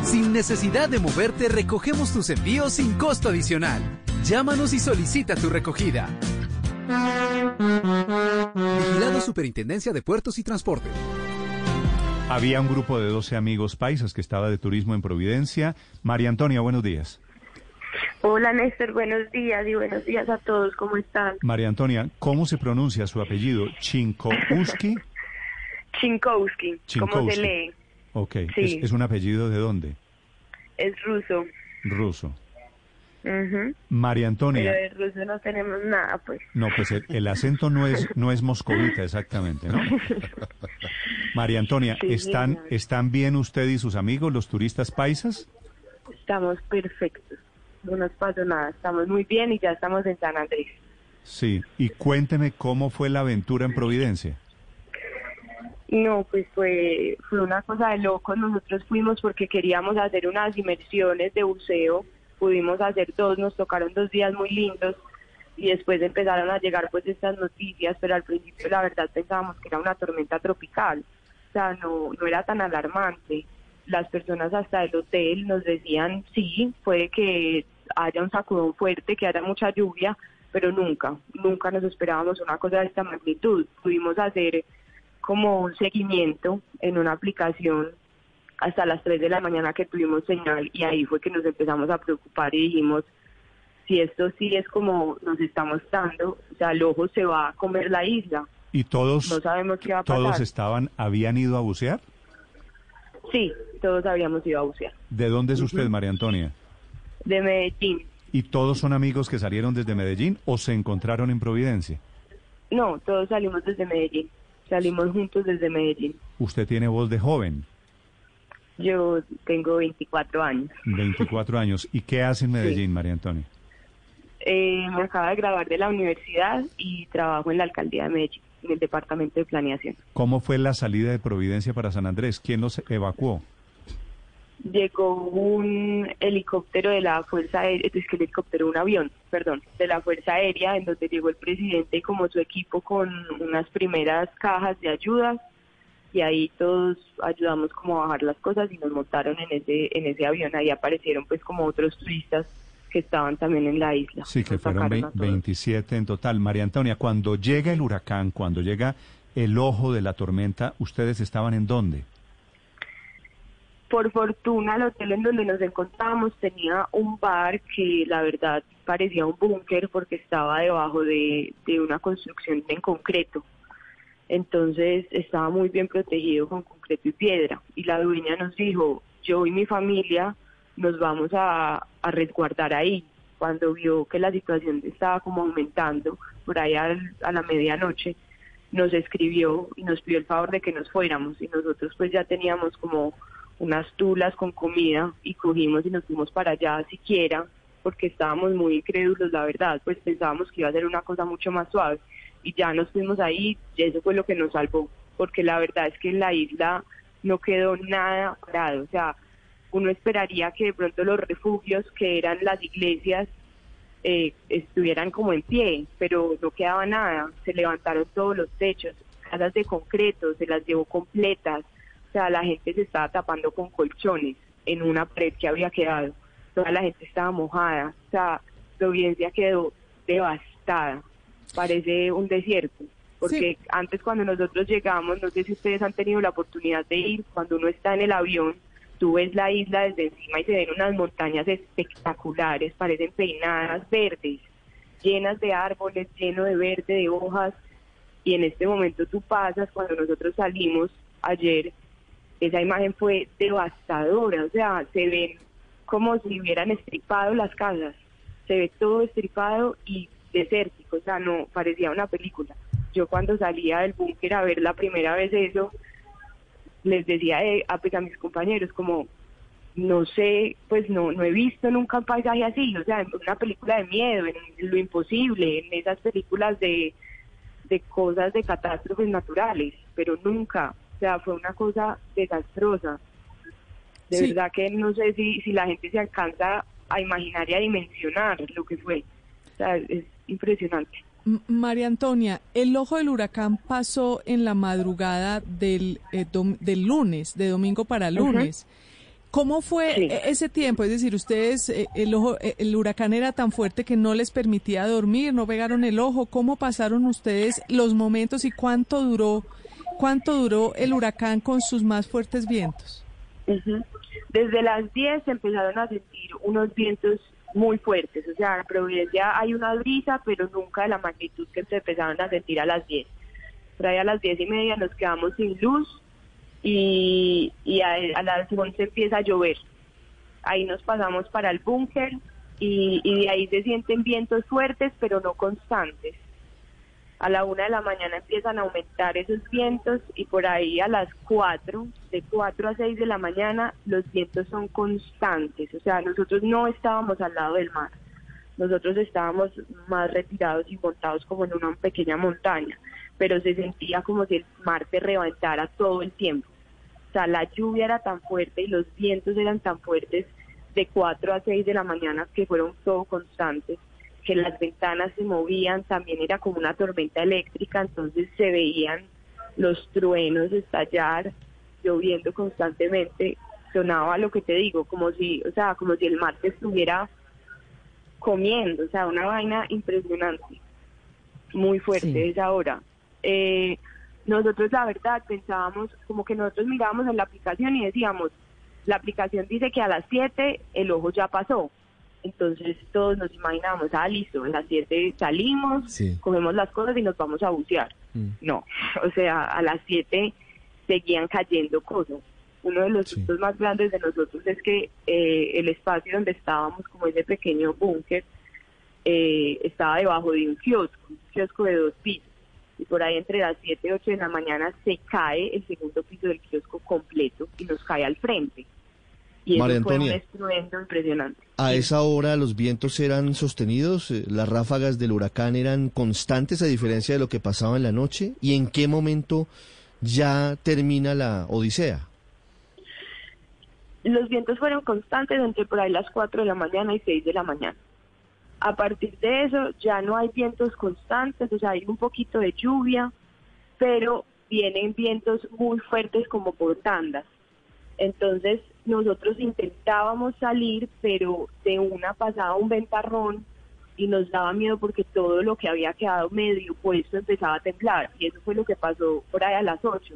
Sin necesidad de moverte, recogemos tus envíos sin costo adicional. Llámanos y solicita tu recogida. Vigilado Superintendencia de Puertos y Transporte. Había un grupo de 12 amigos paisas que estaba de turismo en Providencia. María Antonia, buenos días. Hola Néstor, buenos días y buenos días a todos, ¿cómo están? María Antonia, ¿cómo se pronuncia su apellido? ¿Chinkowski? Chinkowski, ¿cómo se lee? Ok, Sí. ¿Es, es un apellido de dónde? Es ruso. Ruso. Ujú. María Antonia. Pero de ruso no tenemos nada, pues. No, pues el, el acento no es no es moscovita exactamente, ¿no? María Antonia, Sí, ¿están señor. están bien usted y sus amigos, los turistas paisas? Estamos perfectos. No nos pasó nada. Estamos muy bien y ya estamos en San Andrés. Sí. Y cuénteme cómo fue la aventura en Providencia. No, pues fue, fue una cosa de locos. Nosotros fuimos porque queríamos hacer unas inmersiones de buceo. Pudimos hacer dos, nos tocaron dos días muy lindos y después empezaron a llegar pues estas noticias, pero al principio la verdad pensábamos que era una tormenta tropical. O sea, no, no era tan alarmante. Las personas hasta el hotel nos decían, sí, puede que haya un sacudón fuerte, que haya mucha lluvia, pero nunca, nunca nos esperábamos una cosa de esta magnitud. Pudimos hacer como un seguimiento en una aplicación hasta las 3 de la mañana que tuvimos señal y ahí fue que nos empezamos a preocupar y dijimos, si esto sí es como nos está mostrando, o sea, el ojo se va a comer la isla. ¿Y todos No sabemos qué va a pasar. todos estaban habían ido a bucear? Sí, todos habríamos ido a bucear. ¿De dónde es usted, María Antonia? De Medellín. ¿Y todos son amigos que salieron desde Medellín o se encontraron en Providencia? No, todos salimos desde Medellín. Salimos juntos desde Medellín. Usted tiene voz de joven, Yo tengo 24 años. 24 años. ¿Y qué hace en Medellín, María Antonia? Eh, me acabo de graduar de la universidad y trabajo en la alcaldía de Medellín, en el departamento de planeación. ¿Cómo fue la salida de Providencia para San Andrés? ¿Quién los evacuó? Llegó un helicóptero de la Fuerza Aérea, es que el helicóptero, un avión, perdón, de la Fuerza Aérea, en donde llegó el presidente y como su equipo con unas primeras cajas de ayudas y ahí todos ayudamos como a bajar las cosas y nos montaron en ese en ese avión. Ahí aparecieron pues como otros turistas que estaban también en la isla. Sí, que fueron sacaron vein- a todos. 27 en total. María Antonia, cuando llega el huracán, cuando llega el ojo de la tormenta, ¿ustedes estaban en dónde? Por fortuna, el hotel en donde nos encontrábamos tenía un bar que la verdad parecía un búnker porque estaba debajo de, de una construcción en concreto. Entonces estaba muy bien protegido con concreto y piedra. Y la dueña nos dijo, yo y mi familia nos vamos a, a resguardar ahí. Cuando vio que la situación estaba como aumentando, por ahí al- a la medianoche, nos escribió y nos pidió el favor de que nos fuéramos. Y nosotros pues ya teníamos como unas tulas con comida y cogimos y nos fuimos para allá siquiera porque estábamos muy incrédulos, la verdad, pues pensábamos que iba a ser una cosa mucho más suave y ya nos fuimos ahí y eso fue lo que nos salvó, porque la verdad es que en la isla no quedó nada parado, o sea, uno esperaría que de pronto los refugios que eran las iglesias eh, estuvieran como en pie, pero no quedaba nada, se levantaron todos los techos, casas de concreto, se las llevó completas, sea, la gente se estaba tapando con colchones en una pared que había quedado, toda la gente estaba mojada, o sea, Providencia quedó devastada, parece un desierto, porque antes cuando nosotros llegamos, no sé si ustedes han tenido la oportunidad de ir, cuando uno está en el avión, tú ves la isla desde encima y se ven unas montañas espectaculares, parecen peinadas verdes, llenas de árboles, lleno de verde, de hojas, y en este momento tú pasas, cuando nosotros salimos ayer, esa imagen fue devastadora, o sea, se ven como si hubieran estripado las casas, se ve todo estripado y desértico, o sea, no, parecía una película. Yo cuando salía del búnker a ver la primera vez eso, les decía eh, a, pues, a mis compañeros como, no sé, pues no, no he visto nunca un paisaje así, o sea, en una película de miedo, en lo imposible, en esas películas de, de cosas de catástrofes naturales, pero nunca, sea, fue una cosa desastrosa. De Sí. verdad que no sé si, si la gente se alcanza a imaginar y a dimensionar lo que fue. O sea, es impresionante. María Antonia, el ojo del huracán pasó en la madrugada del, eh, dom- del lunes, de domingo para lunes. ¿Cómo fue Sí. e- ese tiempo? Es decir, ustedes, eh, el, ojo, eh, el huracán era tan fuerte que no les permitía dormir, no pegaron el ojo. ¿Cómo pasaron ustedes los momentos y cuánto duró, cuánto duró el huracán con sus más fuertes vientos? Desde las 10 se empezaron a sentir unos vientos muy fuertes, o sea, en Providencia hay una brisa, pero nunca de la magnitud que se empezaron a sentir a las 10. Por ahí a las 10 y media nos quedamos sin luz y, a las 11 empieza a llover. Ahí nos pasamos para el búnker y, y de ahí se sienten vientos fuertes, pero no constantes. A la una de la mañana empiezan a aumentar esos vientos y por ahí a las 4, de 4 a 6 de la mañana, los vientos son constantes. O sea, nosotros no estábamos al lado del mar. Nosotros estábamos más retirados y montados como en una pequeña montaña, pero se sentía como si el mar se reventara todo el tiempo. O sea, la lluvia era tan fuerte y los vientos eran tan fuertes de 4 a 6 de la mañana que fueron todo constantes que las ventanas se movían, también era como una tormenta eléctrica, entonces se veían los truenos estallar, lloviendo constantemente, sonaba lo que te digo, como si, o sea, como si el mar se estuviera comiendo, o sea, una vaina impresionante, muy fuerte Sí. esa hora. Eh, nosotros la verdad pensábamos, como que nosotros mirábamos en la aplicación y decíamos, la aplicación dice que a las 7 el ojo ya pasó. Entonces todos nos imaginamos, ah, listo, a las 7 salimos, Sí. cogemos las cosas y nos vamos a bucear. No, o sea, a las 7 seguían cayendo cosas. Uno de los sustos más grandes de nosotros es que eh, el espacio donde estábamos, como ese pequeño búnker, eh, estaba debajo de un kiosco, un kiosco de dos pisos. Y por ahí entre las 7 y 8 de la mañana se cae el segundo piso del kiosco completo y nos cae al frente. Y María eso fue un Antonia. estruendo impresionante. A esa hora los vientos eran sostenidos, eh, las ráfagas del huracán eran constantes a diferencia de lo que pasaba en la noche. ¿Y en qué momento ya termina la odisea? Los vientos fueron constantes entre por ahí las 4 de la mañana y 6 de la mañana. A partir de eso ya no hay vientos constantes, o sea, hay un poquito de lluvia, pero vienen vientos muy fuertes como por tandas. Entonces nosotros intentábamos salir, pero de una pasaba un ventarrón y nos daba miedo porque todo lo que había quedado medio puesto empezaba a temblar. Y eso fue lo que pasó por ahí a las 8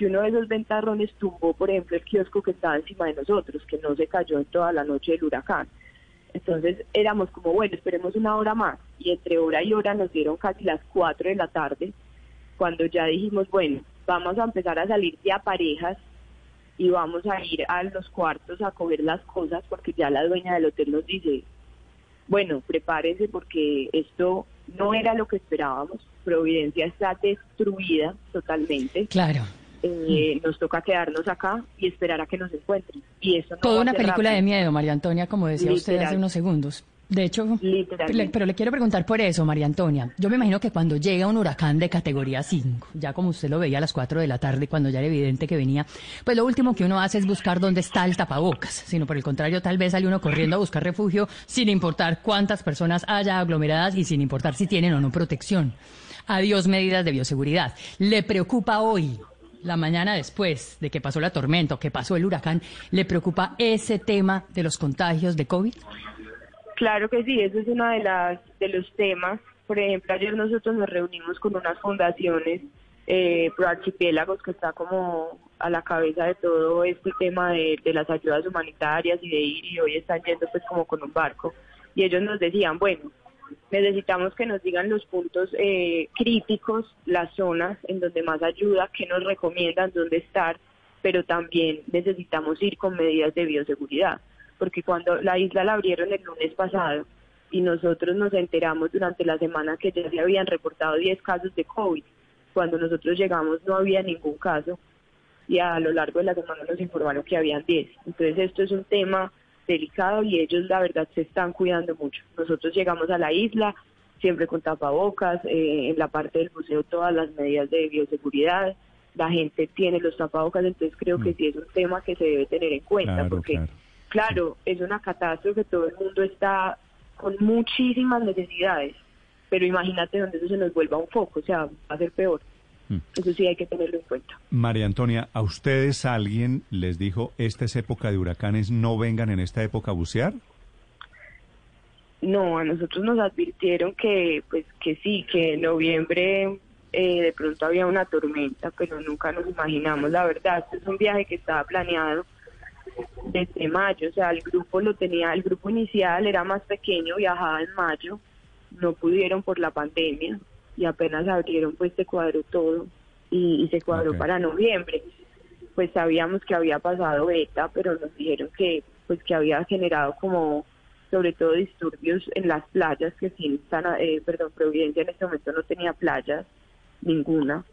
que uno de esos ventarrones tumbó, por ejemplo, el kiosco que estaba encima de nosotros, que no se cayó en toda la noche del huracán. Entonces éramos como, bueno, esperemos una hora más. Y entre hora y hora nos dieron casi las 4 de la tarde, cuando ya dijimos, bueno, vamos a empezar a salir ya parejas y vamos a ir a los cuartos a coger las cosas, porque ya la dueña del hotel nos dice, bueno, prepárese porque esto no era lo que esperábamos. Providencia está destruida totalmente. Claro. Eh, nos toca quedarnos acá y esperar a que nos encuentren. Y eso no Toda una película de miedo, María Antonia, como decía usted hace unos segundos. De hecho, le- pero le quiero preguntar por eso, María Antonia. Yo me imagino que cuando llega un huracán de categoría 5, ya como usted lo veía a las 4 de la tarde, cuando ya era evidente que venía, pues lo último que uno hace es buscar dónde está el tapabocas, sino por el contrario, tal vez sale uno corriendo a buscar refugio sin importar cuántas personas haya aglomeradas y sin importar si tienen o no protección. Adiós medidas de bioseguridad. ¿Le preocupa hoy, la mañana después de que pasó la tormenta, o que pasó el huracán, le preocupa ese tema de los contagios de COVID? Claro que sí, eso es uno de, las, de los temas. Por ejemplo, ayer nosotros nos reunimos con unas fundaciones eh, pro archipiélagos que está como a la cabeza de todo este tema de, las ayudas humanitarias y de ir y hoy están yendo pues como con un barco. Y ellos nos decían, bueno, necesitamos que nos digan los puntos eh, críticos, las zonas en donde más ayuda, qué nos recomiendan, dónde estar, pero también necesitamos ir con medidas de bioseguridad, porque cuando la isla la abrieron el lunes pasado y nosotros nos enteramos durante la semana que ya se habían reportado 10 casos de COVID, cuando nosotros llegamos no había ningún caso y a lo largo de la semana nos informaron que habían 10. Entonces esto es un tema delicado y ellos la verdad se están cuidando mucho. Nosotros llegamos a la isla siempre con tapabocas, eh, en la parte del museo todas las medidas de bioseguridad, la gente tiene los tapabocas, entonces creo que sí es un tema que se debe tener en cuenta Claro, porque claro. Claro, es una catástrofe, todo el mundo está con muchísimas necesidades, pero imagínate donde eso se nos vuelva un foco, o sea, va a ser peor. Eso sí hay que tenerlo en cuenta. María Antonia, ¿a ustedes alguien les dijo, esta es época de huracanes, no vengan en esta época a bucear? No, a nosotros nos advirtieron que, pues, que sí, que en noviembre eh, de pronto había una tormenta, pero nunca nos imaginamos, la verdad. Este es un viaje que estaba planeado desde mayo, o sea, el grupo lo tenía, el grupo inicial era más pequeño, viajaba en mayo, no pudieron por la pandemia y apenas abrieron, pues se cuadró todo y, y se cuadró para noviembre. Pues sabíamos que había pasado beta, pero nos dijeron que, pues que había generado como sobre todo disturbios en las playas, que sí están, eh, perdón, Providencia en este momento no tenía playas, ninguna,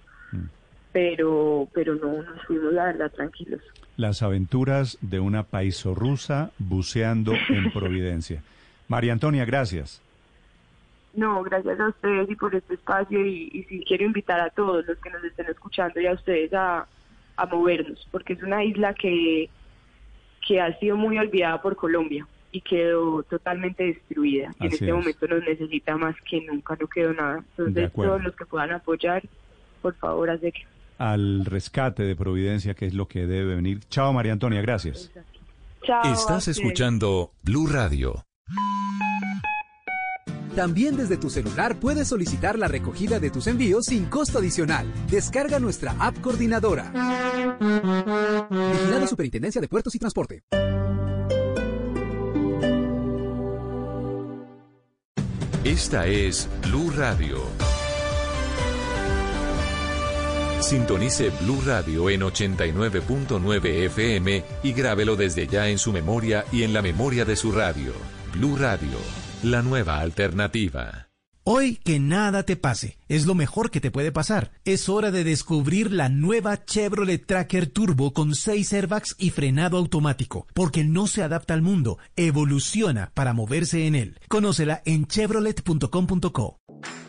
pero, pero no, nos fuimos la verdad tranquilos. Las aventuras de una paisorrusa buceando en Providencia. María Antonia, gracias. No, gracias a ustedes y por este espacio y, y sí quiero invitar a todos los que nos estén escuchando y a ustedes a, a movernos, porque es una isla que, que ha sido muy olvidada por Colombia y quedó totalmente destruida. Y en Así este es. momento nos necesita más que nunca, no quedó nada. Entonces todos los que puedan apoyar, por favor, acérquense. Al rescate de Providencia, que es lo que debe venir. Chao, María Antonia, gracias. Chao. Estás escuchando Blue Radio. También desde tu celular puedes solicitar la recogida de tus envíos sin costo adicional. Descarga nuestra app coordinadora. Vigilado Superintendencia de Puertos y Transporte. Esta es Blue Radio. Sintonice Blue Radio en 89.9 FM y grábelo desde ya en su memoria y en la memoria de su radio. Blue Radio, la nueva alternativa. Hoy que nada te pase, es lo mejor que te puede pasar. Es hora de descubrir la nueva Chevrolet Tracker Turbo con 6 airbags y frenado automático, porque no se adapta al mundo, evoluciona para moverse en él. Conócela en chevrolet.com.co.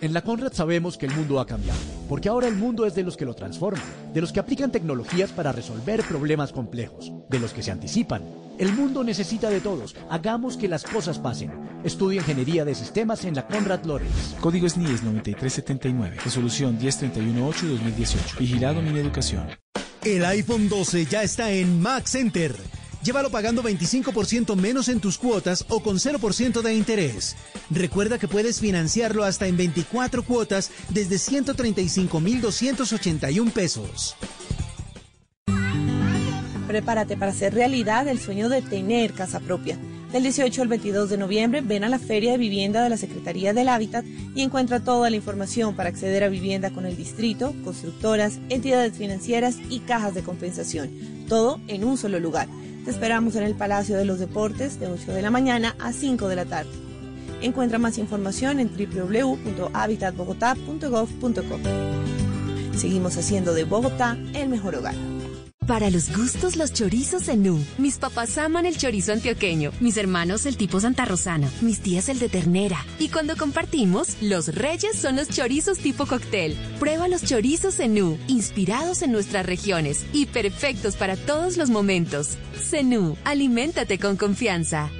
En la Conrad sabemos que el mundo ha cambiado, porque ahora el mundo es de los que lo transforman, de los que aplican tecnologías para resolver problemas complejos, de los que se anticipan. El mundo necesita de todos, hagamos que las cosas pasen. Estudia Ingeniería de Sistemas en la Conrad Lorenz. Código SNIES 9379. Resolución 10318-2018. Vigilado mi educación. El iPhone 12 ya está en Mac Center. Llévalo pagando 25% menos en tus cuotas o con 0% de interés. Recuerda que puedes financiarlo hasta en 24 cuotas desde 135,281 pesos. Prepárate para hacer realidad el sueño de tener casa propia. Del 18 al 22 de noviembre ven a la Feria de Vivienda de la Secretaría del Hábitat y encuentra toda la información para acceder a vivienda con el distrito, constructoras, entidades financieras y cajas de compensación. Todo en un solo lugar. Te esperamos en el Palacio de los Deportes de 8 de la mañana a 5 de la tarde. Encuentra más información en www.habitatbogotá.gov.co. Seguimos haciendo de Bogotá el mejor hogar. Para los gustos, los chorizos Zenú. Mis papás aman el chorizo antioqueño, mis hermanos el tipo Santa Rosana, mis tías el de ternera. Y cuando compartimos, los reyes son los chorizos tipo cóctel. Prueba los chorizos Zenú, inspirados en nuestras regiones y perfectos para todos los momentos. Zenú, aliméntate con confianza.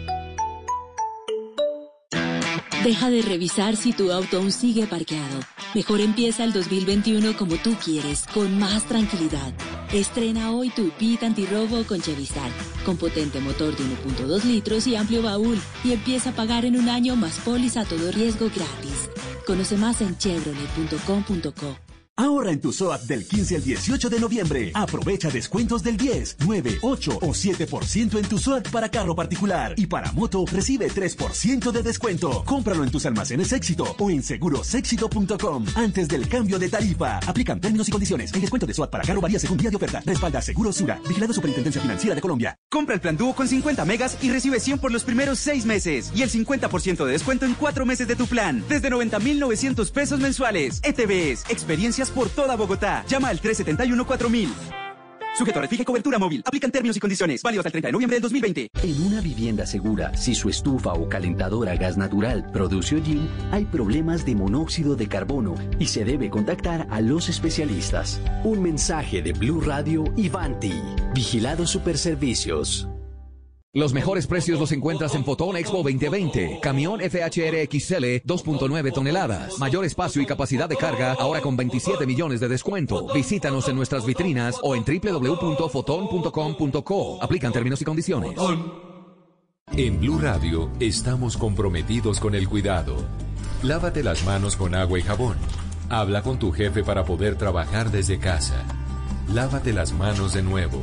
Deja de revisar si tu auto aún sigue parqueado. Mejor empieza el 2021 como tú quieres, con más tranquilidad. Estrena hoy tu Pit antirrobo con Chevistar, con potente motor de 1.2 litros y amplio baúl, y empieza a pagar en un año más póliza a todo riesgo gratis. Conoce más en chevrolet.com.co. Ahorra en tu SOAT del 15 al 18 de noviembre. Aprovecha descuentos del 10, 9, 8 o 7% en tu SOAT para carro particular. Y para moto, recibe 3% de descuento. Cómpralo en tus almacenes éxito o en segurosexito.com. Antes del cambio de tarifa. Aplican términos y condiciones. El descuento de SOAT para carro varía según día de oferta. Respalda Seguro Sura. Vigilado Superintendencia Financiera de Colombia. Compra el plan dúo con 50 megas y recibe 100 por los primeros 6 meses y el 50% de descuento en 4 meses de tu plan, desde 90,900 pesos mensuales. ETVs, experiencias por toda Bogotá. Llama al 371-4000. Sujeto a refije y cobertura móvil. Aplican términos y condiciones. Válido hasta el 30 de noviembre del 2020. En una vivienda segura, si su estufa o calentadora a gas natural produce hollín, hay problemas de monóxido de carbono y se debe contactar a los especialistas. Un mensaje de Blue Radio y Vanti. Vigilado Superservicios. Los mejores precios los encuentras en Fotón Expo 2020. Camión FHR XL 2.9 toneladas. Mayor espacio y capacidad de carga ahora con 27 millones de descuento. Visítanos en nuestras vitrinas o en www.foton.com.co. Aplican términos y condiciones. En Blue Radio estamos comprometidos con el cuidado. Lávate las manos con agua y jabón. Habla con tu jefe para poder trabajar desde casa. Lávate las manos de nuevo.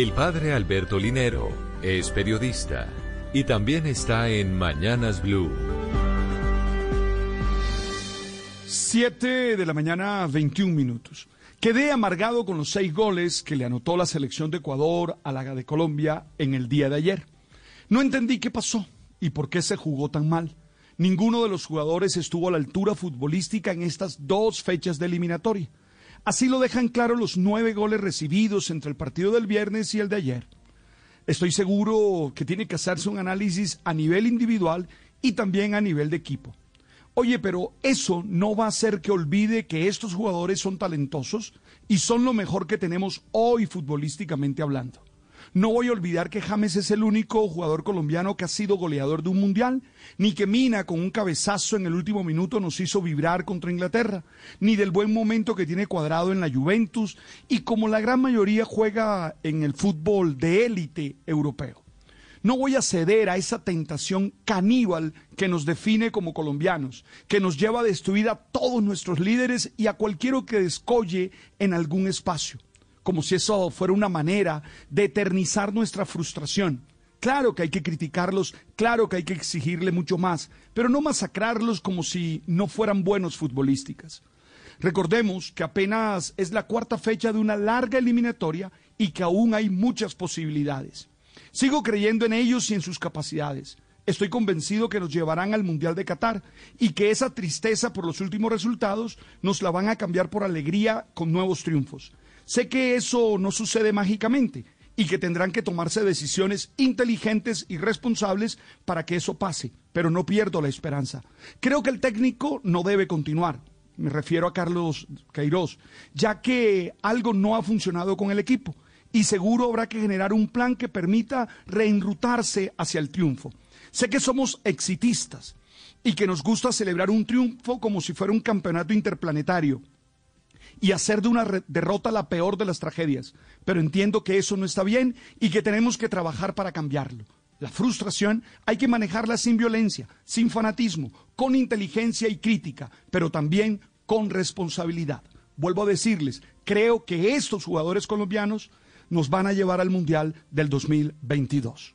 El padre Alberto Linero es periodista y también está en Mañanas Blue. 7 de la mañana, 21 minutos. Quedé amargado con los seis goles que le anotó la selección de Ecuador a la de Colombia en el día de ayer. No entendí qué pasó y por qué se jugó tan mal. Ninguno de los jugadores estuvo a la altura futbolística en estas dos fechas de eliminatoria. Así lo dejan claro los nueve goles recibidos entre el partido del viernes y el de ayer. Estoy seguro que tiene que hacerse un análisis a nivel individual y también a nivel de equipo. Oye, pero eso no va a hacer que olvide que estos jugadores son talentosos y son lo mejor que tenemos hoy futbolísticamente hablando. No voy a olvidar que James es el único jugador colombiano que ha sido goleador de un mundial, ni que Mina con un cabezazo en el último minuto nos hizo vibrar contra Inglaterra, ni del buen momento que tiene cuadrado en la Juventus y como la gran mayoría juega en el fútbol de élite europeo. No voy a ceder a esa tentación caníbal que nos define como colombianos, que nos lleva a destruir a todos nuestros líderes y a cualquiera que descolle en algún espacio como si eso fuera una manera de eternizar nuestra frustración. Claro que hay que criticarlos, claro que hay que exigirle mucho más, pero no masacrarlos como si no fueran buenos futbolísticas. Recordemos que apenas es la cuarta fecha de una larga eliminatoria y que aún hay muchas posibilidades. Sigo creyendo en ellos y en sus capacidades. Estoy convencido que nos llevarán al Mundial de Qatar y que esa tristeza por los últimos resultados nos la van a cambiar por alegría con nuevos triunfos. Sé que eso no sucede mágicamente y que tendrán que tomarse decisiones inteligentes y responsables para que eso pase, pero no pierdo la esperanza. Creo que el técnico no debe continuar. Me refiero a Carlos Queiroz, ya que algo no ha funcionado con el equipo y seguro habrá que generar un plan que permita reenrutarse hacia el triunfo. Sé que somos exitistas y que nos gusta celebrar un triunfo como si fuera un campeonato interplanetario y hacer de una derrota la peor de las tragedias. Pero entiendo que eso no está bien y que tenemos que trabajar para cambiarlo. La frustración hay que manejarla sin violencia, sin fanatismo, con inteligencia y crítica, pero también con responsabilidad. Vuelvo a decirles, creo que estos jugadores colombianos nos van a llevar al Mundial del 2022.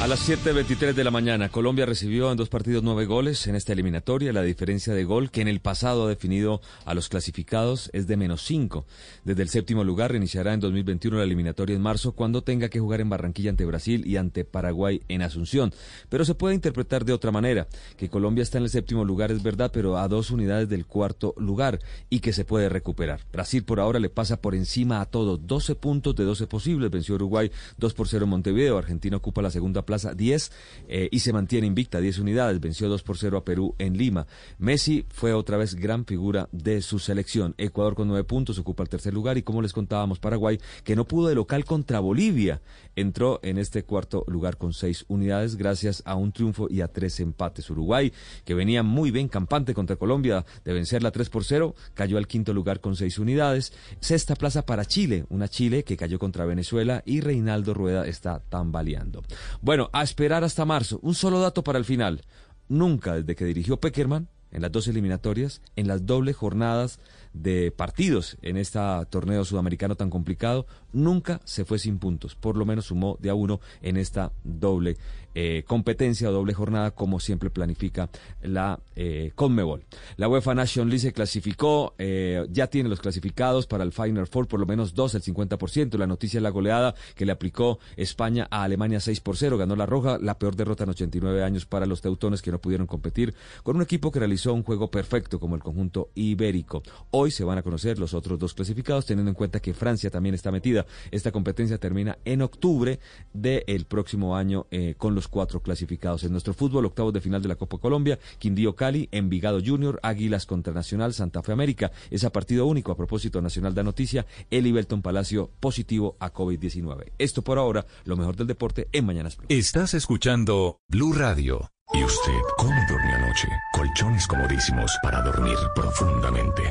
A las 7.23 de la mañana, Colombia recibió en dos partidos nueve goles en esta eliminatoria. La diferencia de gol que en el pasado ha definido a los clasificados es de menos cinco. Desde el séptimo lugar reiniciará en 2021 la eliminatoria en marzo cuando tenga que jugar en Barranquilla ante Brasil y ante Paraguay en Asunción. Pero se puede interpretar de otra manera, que Colombia está en el séptimo lugar es verdad, pero a dos unidades del cuarto lugar y que se puede recuperar. Brasil por ahora le pasa por encima a todos, 12 puntos de 12 posibles. Venció Uruguay 2 por 0 en Montevideo. Argentina ocupa la segunda plaza 10 eh, y se mantiene invicta 10 unidades. Venció 2 por 0 a Perú en Lima. Messi fue otra vez gran figura de su selección. Ecuador con 9 puntos ocupa el tercer lugar y como les contábamos Paraguay que no pudo de local contra Bolivia entró en este cuarto lugar con 6 unidades gracias a un triunfo y a tres empates. Uruguay que venía muy bien campante contra Colombia de vencerla 3 por 0 cayó al quinto lugar con 6 unidades. Sexta plaza para Chile, una Chile que cayó contra Venezuela y Reinaldo Rueda está tambaleando. Bueno, a esperar hasta marzo. Un solo dato para el final. Nunca desde que dirigió Peckerman en las dos eliminatorias, en las dobles jornadas de partidos en este torneo sudamericano tan complicado, nunca se fue sin puntos. Por lo menos sumó de a uno en esta doble eh, competencia o doble jornada como siempre planifica la eh, Conmebol. La UEFA Nation League se clasificó, eh, ya tiene los clasificados para el Final Four, por lo menos dos, el 50%. La noticia es la goleada que le aplicó España a Alemania 6 por 0, ganó la Roja, la peor derrota en 89 años para los teutones que no pudieron competir con un equipo que realizó un juego perfecto como el conjunto ibérico. Se van a conocer los otros dos clasificados, teniendo en cuenta que Francia también está metida. Esta competencia termina en octubre del próximo año eh, con los cuatro clasificados. En nuestro fútbol, octavos de final de la Copa Colombia, Quindío Cali, Envigado Junior, Águilas contra Nacional, Santa Fe América. Es a partido único. A propósito, Nacional da noticia, Eli Belton Palacio positivo a COVID-19. Esto por ahora, lo mejor del deporte en Mañanas Blue. Estás escuchando Blue Radio. ¿Y usted cómo durmió anoche? Colchones comodísimos para dormir profundamente.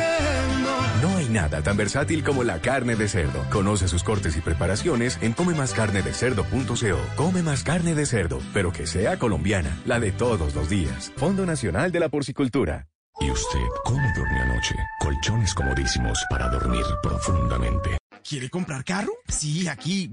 Nada tan versátil como la carne de cerdo. Conoce sus cortes y preparaciones en comemascarnedecerdo.co. Come más carne de cerdo, pero que sea colombiana, la de todos los días. Fondo Nacional de la Porcicultura. ¿Y usted cómo durmió anoche? Colchones comodísimos para dormir profundamente. ¿Quiere comprar carro? Sí, aquí.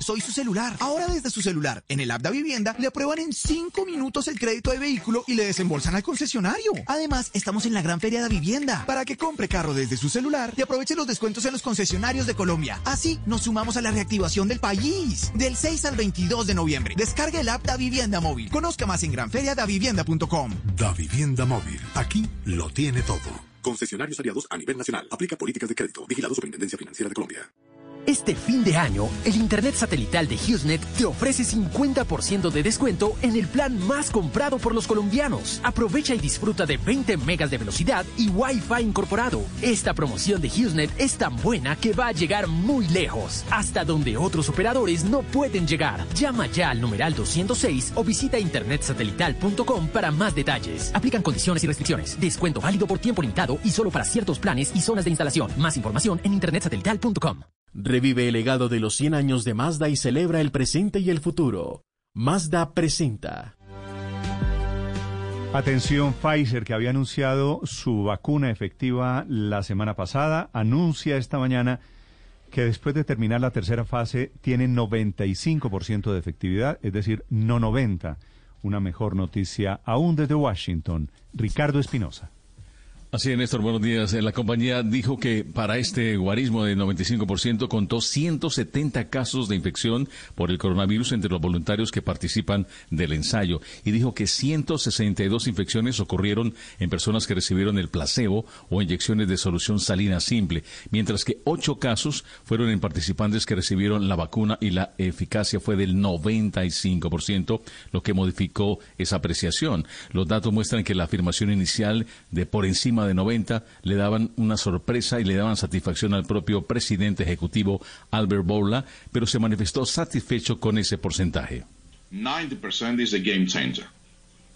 Soy su celular. Ahora desde su celular, en el app de Vivienda, le aprueban en 5 minutos el crédito de vehículo y le desembolsan al concesionario. Además, estamos en la gran feria de Vivienda para que compre carro desde su celular y aproveche los descuentos en los concesionarios de Colombia. Así, nos sumamos a la reactivación del país. Del 6 al 22 de noviembre. Descargue el app Da Vivienda Móvil. Conozca más en granferiadavivienda.com. Da Vivienda Móvil. Aquí lo tiene todo. Concesionarios aliados a nivel nacional. Aplica políticas de crédito. Vigilado Superintendencia Financiera de Colombia. Este fin de año, el Internet satelital de HughesNet te ofrece 50% de descuento en el plan más comprado por los colombianos. Aprovecha y disfruta de 20 megas de velocidad y Wi-Fi incorporado. Esta promoción de HughesNet es tan buena que va a llegar muy lejos, hasta donde otros operadores no pueden llegar. Llama ya al numeral 206 o visita internetsatelital.com para más detalles. Aplican condiciones y restricciones. Descuento válido por tiempo limitado y solo para ciertos planes y zonas de instalación. Más información en internetsatelital.com. Revive el legado de los 100 años de Mazda y celebra el presente y el futuro. Mazda presenta. Atención, Pfizer, que había anunciado su vacuna efectiva la semana pasada, anuncia esta mañana que después de terminar la tercera fase tiene 95% de efectividad, es decir, no 90. Una mejor noticia aún desde Washington. Ricardo Espinosa. Así es, Néstor, buenos días. La compañía dijo que para este guarismo del 95% contó 170 casos de infección por el coronavirus entre los voluntarios que participan del ensayo y dijo que 162 infecciones ocurrieron en personas que recibieron el placebo o inyecciones de solución salina simple, mientras que 8 casos fueron en participantes que recibieron la vacuna y la eficacia fue del 95%, lo que modificó esa apreciación. Los datos muestran que la afirmación inicial de por encima de 90 le daban una sorpresa y le daban satisfacción al propio presidente ejecutivo Albert Bourla, pero se manifestó satisfecho con ese porcentaje. 90% is a game changer.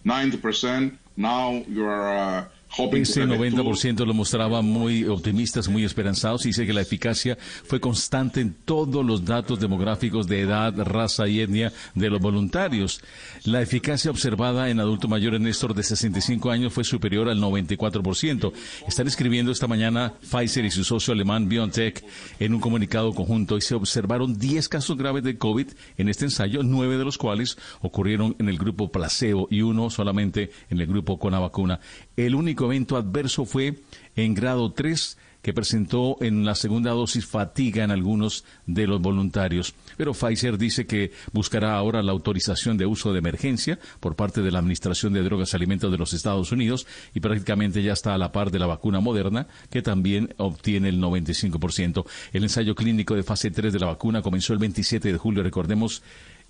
90% now you are uh, Ese 90% lo mostraba muy optimistas, muy esperanzados y dice que la eficacia fue constante en todos los datos demográficos de edad, raza y etnia de los voluntarios. La eficacia observada en adulto mayor en Néstor de 65 años fue superior al 94%. Están escribiendo esta mañana Pfizer y su socio alemán BioNTech en un comunicado conjunto y se observaron 10 casos graves de COVID en este ensayo, nueve de los cuales ocurrieron en el grupo placebo y uno solamente en el grupo con la vacuna. El único evento adverso fue en grado 3 que presentó en la segunda dosis fatiga en algunos de los voluntarios. Pero Pfizer dice que buscará ahora la autorización de uso de emergencia por parte de la Administración de Drogas y Alimentos de los Estados Unidos y prácticamente ya está a la par de la vacuna moderna, que también obtiene el 95%. El ensayo clínico de fase 3 de la vacuna comenzó el 27 de julio, recordemos,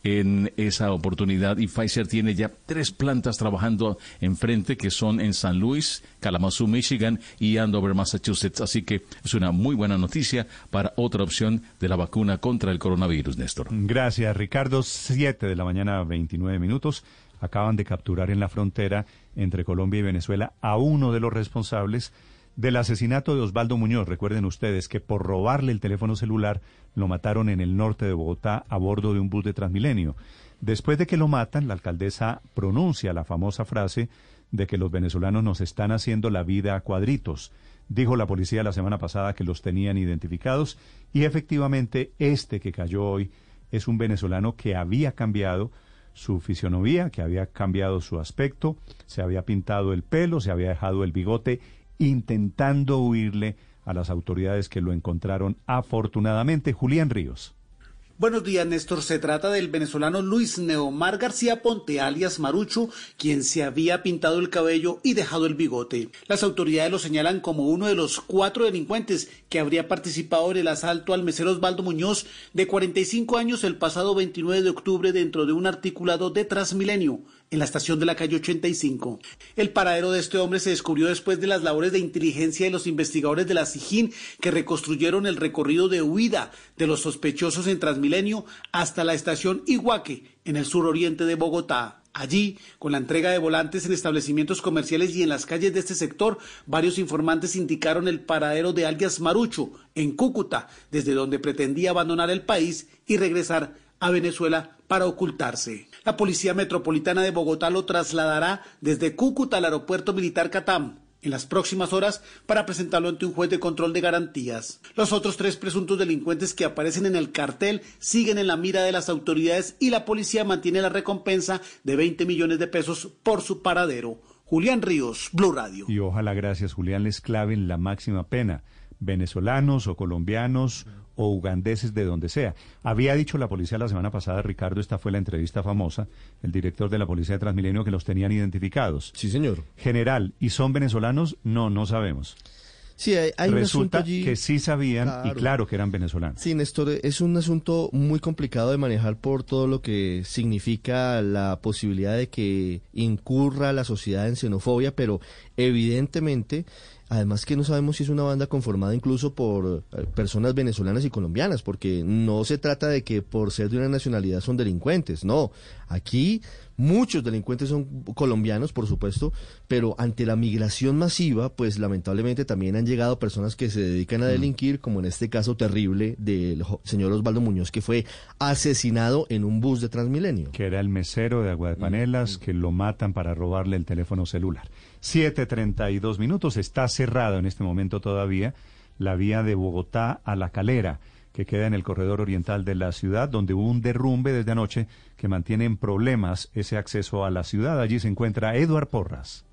en esa oportunidad y Pfizer tiene ya tres plantas trabajando enfrente que son en San Luis, Kalamazoo, Michigan y Andover, Massachusetts. Así que es una muy buena noticia para otra opción de la vacuna contra el coronavirus, Néstor. Gracias, Ricardo. Siete de la mañana, 29 minutos. acaban de capturar en la frontera entre Colombia y Venezuela a uno de los responsables del asesinato de Osvaldo Muñoz. Recuerden ustedes que por robarle el teléfono celular lo mataron en el norte de Bogotá a bordo de un bus de Transmilenio. Después de que lo matan, la alcaldesa pronuncia la famosa frase de que los venezolanos nos están haciendo la vida a cuadritos. Dijo la policía la semana pasada que los tenían identificados y efectivamente este que cayó hoy es un venezolano que había cambiado su fisionomía, que había cambiado su aspecto, se había pintado el pelo, se había dejado el bigote, intentando huirle a las autoridades que lo encontraron afortunadamente. Julián Ríos. Buenos días, Néstor. Se trata del venezolano Luis Neomar García Ponte, alias Marucho, quien se había pintado el cabello y dejado el bigote. Las autoridades lo señalan como uno de los cuatro delincuentes que habría participado en el asalto al mesero Osvaldo Muñoz, de 45 años, el pasado 29 de octubre dentro de un articulado de Transmilenio en la estación de la calle 85. El paradero de este hombre se descubrió después de las labores de inteligencia de los investigadores de la SIJIN que reconstruyeron el recorrido de huida de los sospechosos en Transmilenio hasta la estación Iguaque, en el suroriente de Bogotá. Allí, con la entrega de volantes en establecimientos comerciales y en las calles de este sector, varios informantes indicaron el paradero de alias Marucho, en Cúcuta, desde donde pretendía abandonar el país y regresar a Venezuela para ocultarse. La Policía Metropolitana de Bogotá lo trasladará desde Cúcuta al Aeropuerto Militar Catam en las próximas horas para presentarlo ante un juez de control de garantías. Los otros tres presuntos delincuentes que aparecen en el cartel siguen en la mira de las autoridades y la policía mantiene la recompensa de 20 millones de pesos por su paradero. Julián Ríos, Blue Radio. Y ojalá, gracias Julián, les claven la máxima pena. Venezolanos o colombianos o ugandeses de donde sea. Había dicho la policía la semana pasada, Ricardo, esta fue la entrevista famosa, el director de la policía de Transmilenio, que los tenían identificados. Sí, señor. General, ¿y son venezolanos? No, no sabemos. Sí, hay, hay Resulta un asunto allí... que sí sabían y claro que eran venezolanos. Sí, Néstor, es un asunto muy complicado de manejar por todo lo que significa la posibilidad de que incurra la sociedad en xenofobia, pero evidentemente Además que no sabemos si es una banda conformada incluso por eh, personas venezolanas y colombianas, porque no se trata de que por ser de una nacionalidad son delincuentes, no. Aquí muchos delincuentes son colombianos, por supuesto, pero ante la migración masiva, pues lamentablemente también han llegado personas que se dedican a delinquir, como en este caso terrible del señor Osvaldo Muñoz, que fue asesinado en un bus de Transmilenio. Que era el mesero de Agua de Panelas, que lo matan para robarle el teléfono celular. 7.32 minutos. Está cerrado en este momento todavía la vía de Bogotá a La Calera, que queda en el corredor oriental de la ciudad, donde hubo un derrumbe desde anoche que mantiene en problemas ese acceso a la ciudad. Allí se encuentra Eduard Porras.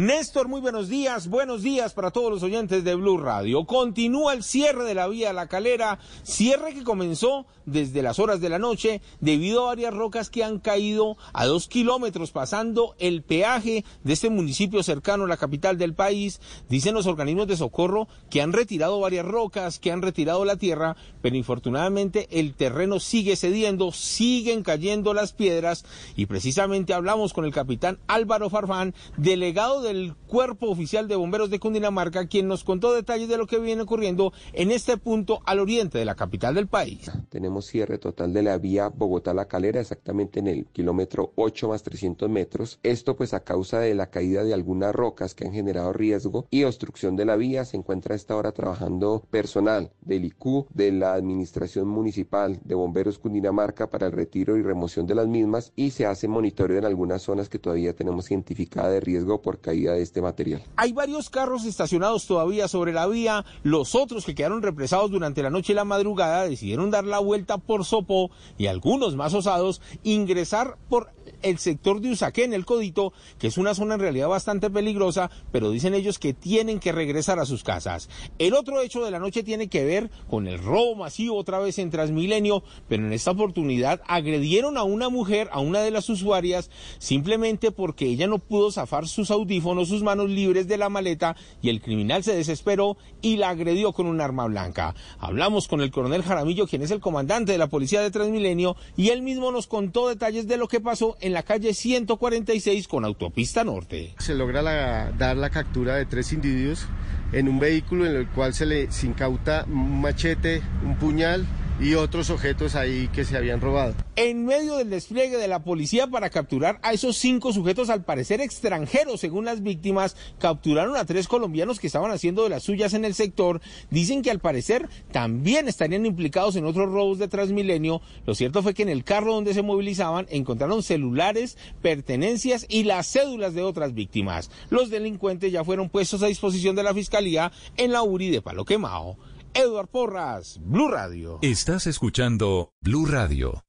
Néstor, muy buenos días, buenos días para todos los oyentes de Blue Radio. Continúa el cierre de la vía La Calera, cierre que comenzó desde las horas de la noche debido a varias rocas que han caído a dos kilómetros pasando el peaje de este municipio cercano a la capital del país. Dicen los organismos de socorro que han retirado varias rocas, que han retirado la tierra, pero infortunadamente el terreno sigue cediendo, siguen cayendo las piedras y precisamente hablamos con el capitán Álvaro Farfán, delegado del Cuerpo Oficial de Bomberos de Cundinamarca, quien nos contó detalles de lo que viene ocurriendo en este punto al oriente de la capital del país. Tenemos cierre total de la vía Bogotá-La Calera, exactamente en el kilómetro 8 más 300 metros. Esto pues a causa de la caída de algunas rocas que han generado riesgo y obstrucción de la vía. Se encuentra a esta hora trabajando personal del IQ, de la Administración Municipal de Bomberos Cundinamarca para el retiro y remoción de las mismas y se hace monitoreo en algunas zonas que todavía tenemos identificada de riesgo por de este material. Hay varios carros estacionados todavía sobre la vía, los otros que quedaron represados durante la noche y la madrugada decidieron dar la vuelta por Sopó y algunos más osados ingresar por el sector de Usaquén, el Codito, que es una zona en realidad bastante peligrosa, pero dicen ellos que tienen que regresar a sus casas. El otro hecho de la noche tiene que ver con el robo masivo otra vez en Transmilenio, pero en esta oportunidad agredieron a una mujer, a una de las usuarias, simplemente porque ella no pudo zafar sus audífonos, sus manos libres de la maleta y el criminal se desesperó y la agredió con un arma blanca. Hablamos con el coronel Jaramillo, quien es el comandante de la policía de Transmilenio, y él mismo nos contó detalles de lo que pasó en la calle 146 con autopista norte. Se logra dar la captura de tres individuos en un vehículo en el cual se les incauta un machete, un puñal y otros objetos ahí que se habían robado. En medio del despliegue de la policía para capturar a esos cinco sujetos al parecer extranjeros, según las víctimas, capturaron a tres colombianos que estaban haciendo de las suyas en el sector. Dicen que al parecer también estarían implicados en otros robos de Transmilenio. Lo cierto fue que en el carro donde se movilizaban encontraron celulares, pertenencias y las cédulas de otras víctimas. Los delincuentes ya fueron puestos a disposición de la fiscalía en la URI de Palo Quemao. Eduard Porras, Blue Radio. Estás escuchando Blue Radio.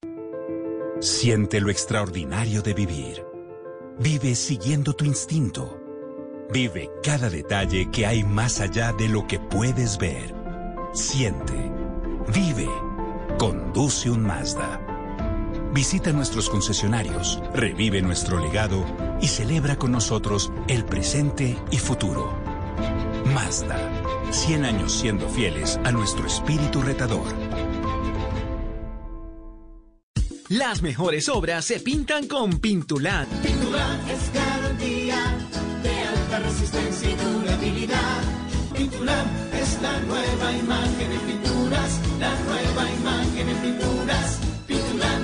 Siente lo extraordinario de vivir. Vive siguiendo tu instinto. Vive cada detalle que hay más allá de lo que puedes ver. Siente. Vive. Conduce un Mazda. Visita nuestros concesionarios, revive nuestro legado y celebra con nosotros el presente y futuro. Mazda. 100 años siendo fieles a nuestro espíritu retador. Las mejores obras se pintan con Pintulat. Pintulat es garantía de alta resistencia y durabilidad. Pintulat es la nueva imagen en pinturas, la nueva imagen en pinturas. Pintulat.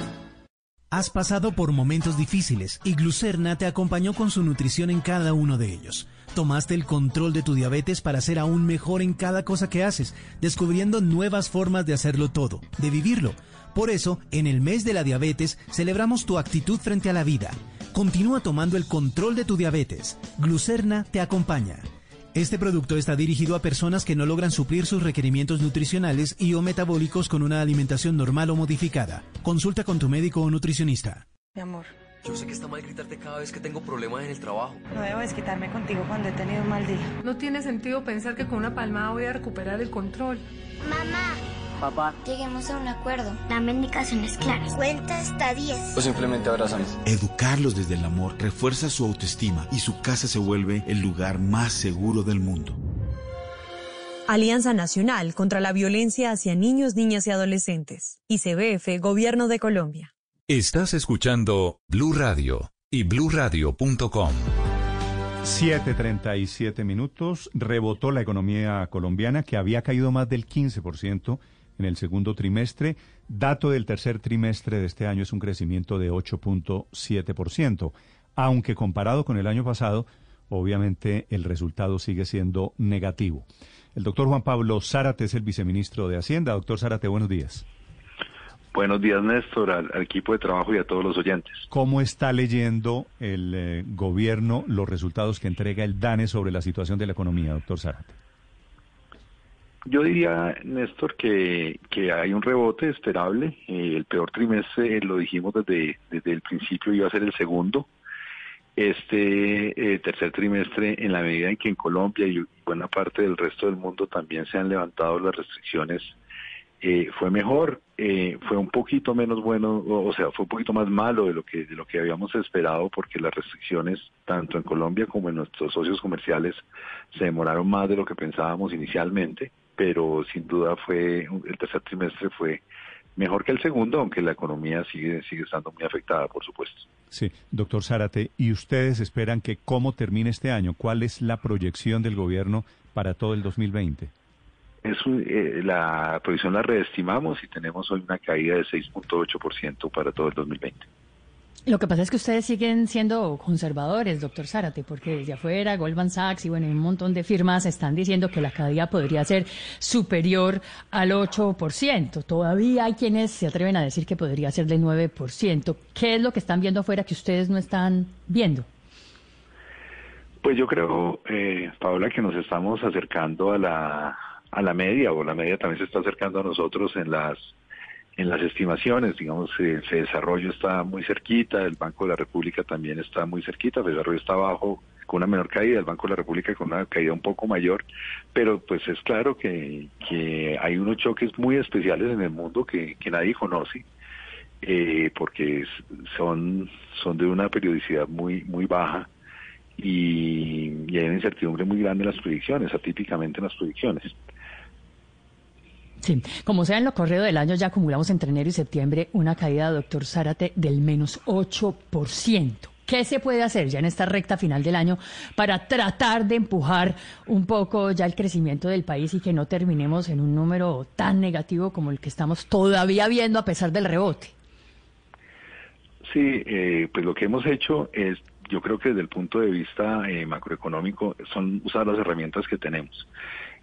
Has pasado por momentos difíciles y Glucerna te acompañó con su nutrición en cada uno de ellos. Tomaste el control de tu diabetes para ser aún mejor en cada cosa que haces, descubriendo nuevas formas de hacerlo todo, de vivirlo. Por eso, en el mes de la diabetes, celebramos tu actitud frente a la vida. Continúa tomando el control de tu diabetes. Glucerna te acompaña. Este producto está dirigido a personas que no logran suplir sus requerimientos nutricionales y o metabólicos con una alimentación normal o modificada. Consulta con tu médico o nutricionista. Mi amor, Yo sé que está mal gritarte cada vez que tengo problemas en el trabajo. no debo desquitarme contigo cuando he tenido un mal día. No tiene sentido pensar que con una palmada voy a recuperar el control. Mamá. Papá. Lleguemos a un acuerdo. Dame indicaciones claras. Cuenta hasta 10. O simplemente abrázame. Educarlos desde el amor refuerza su autoestima y su casa se vuelve el lugar más seguro del mundo. Alianza Nacional contra la Violencia hacia Niños, Niñas y Adolescentes. ICBF, Gobierno de Colombia. Estás escuchando Blue Radio y bluradio.com. 7.37 minutos. Rebotó la economía colombiana que había caído más del 15% en el segundo trimestre. Dato del tercer trimestre de este año es un crecimiento de 8.7%, aunque comparado con el año pasado, obviamente el resultado sigue siendo negativo. El doctor Juan Pablo Zárate es el viceministro de Hacienda. Doctor Zárate, buenos días. Buenos días, Néstor, al, al equipo de trabajo y a todos los oyentes. ¿Cómo está leyendo el eh, gobierno los resultados que entrega el DANE sobre la situación de la economía, doctor Zárate? Yo diría, Néstor, que, que hay un rebote esperable. Eh, el peor trimestre, lo dijimos desde, desde el principio, iba a ser el segundo. Este eh, tercer trimestre, en la medida en que en Colombia y buena parte del resto del mundo también se han levantado las restricciones, eh, fue mejor, eh, fue un poquito menos bueno, o, sea, fue un poquito más malo de lo que de lo que habíamos esperado, porque las restricciones tanto en Colombia como en nuestros socios comerciales se demoraron más de lo que pensábamos inicialmente, pero sin duda fue el tercer trimestre fue mejor que el segundo, aunque la economía sigue sigue estando muy afectada, por supuesto. Sí, doctor Zárate, ¿y ustedes esperan que cómo termine este año? ¿Cuál es la proyección del gobierno para todo el 2020? Es, un- eh, la proyección la reestimamos y tenemos hoy una caída de 6.8% para todo el 2020. Lo que pasa es que ustedes siguen siendo conservadores, doctor Zárate, porque desde afuera Goldman Sachs y bueno, un montón de firmas están diciendo que la caída podría ser superior al 8%. Todavía hay quienes se atreven a decir que podría ser del 9%. ¿Qué es lo que están viendo afuera que ustedes no están viendo? Pues yo creo, eh, Paola, que nos estamos acercando a la, a la media, o la media también se está acercando a nosotros en las en las estimaciones, digamos, el desarrollo está muy cerquita, el Banco de la República también está muy cerquita, el desarrollo está abajo con una menor caída, el Banco de la República con una caída un poco mayor, pero pues es claro que, que hay unos choques muy especiales en el mundo que, que nadie conoce, eh, porque son, son de una periodicidad muy, muy baja y hay una incertidumbre muy grande en las predicciones, atípicamente en las predicciones. Sí, como sea en lo corrido del año ya acumulamos entre enero y septiembre una caída, doctor Zárate, del menos 8%. ¿Qué se puede hacer ya en esta recta final del año para tratar de empujar un poco ya el crecimiento del país y que no terminemos en un número tan negativo como el que estamos todavía viendo a pesar del rebote? Sí, eh, pues lo que hemos hecho es, yo creo que desde el punto de vista eh, macroeconómico, son usar las herramientas que tenemos.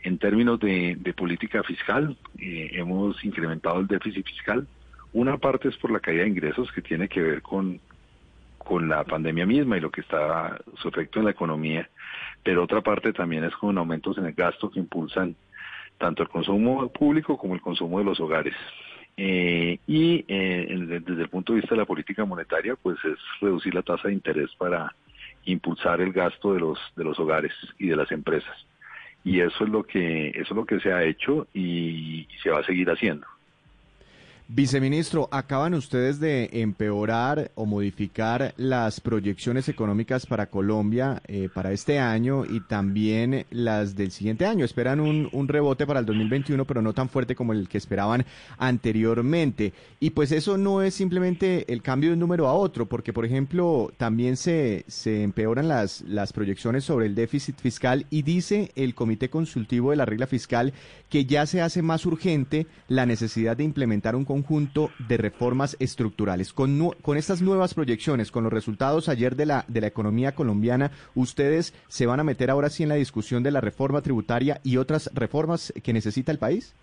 En términos de, política fiscal, eh, hemos incrementado el déficit fiscal. Una parte es por la caída de ingresos que tiene que ver con, con la pandemia misma y lo que está su efecto en la economía, pero otra parte también es con aumentos en el gasto que impulsan tanto el consumo público como el consumo de los hogares. Eh, y eh, desde el punto de vista de la política monetaria, pues es reducir la tasa de interés para impulsar el gasto de los de los hogares y de las empresas. Y eso es lo que eso es lo que se ha hecho y se va a seguir haciendo. Viceministro, acaban ustedes de empeorar o modificar las proyecciones económicas para Colombia eh, para este año y también las del siguiente año. Esperan un, un, rebote para el 2021, pero no tan fuerte como el que esperaban anteriormente. Y pues eso no es simplemente el cambio de un número a otro, porque por ejemplo también se, se empeoran las, las proyecciones sobre el déficit fiscal y dice el Comité Consultivo de la Regla Fiscal que ya se hace más urgente la necesidad de implementar un conjunto de reformas estructurales. Con, con estas nuevas proyecciones, con los resultados ayer de la, de la economía colombiana, ¿ustedes se van a meter ahora sí en la discusión de la reforma tributaria y otras reformas que necesita el país?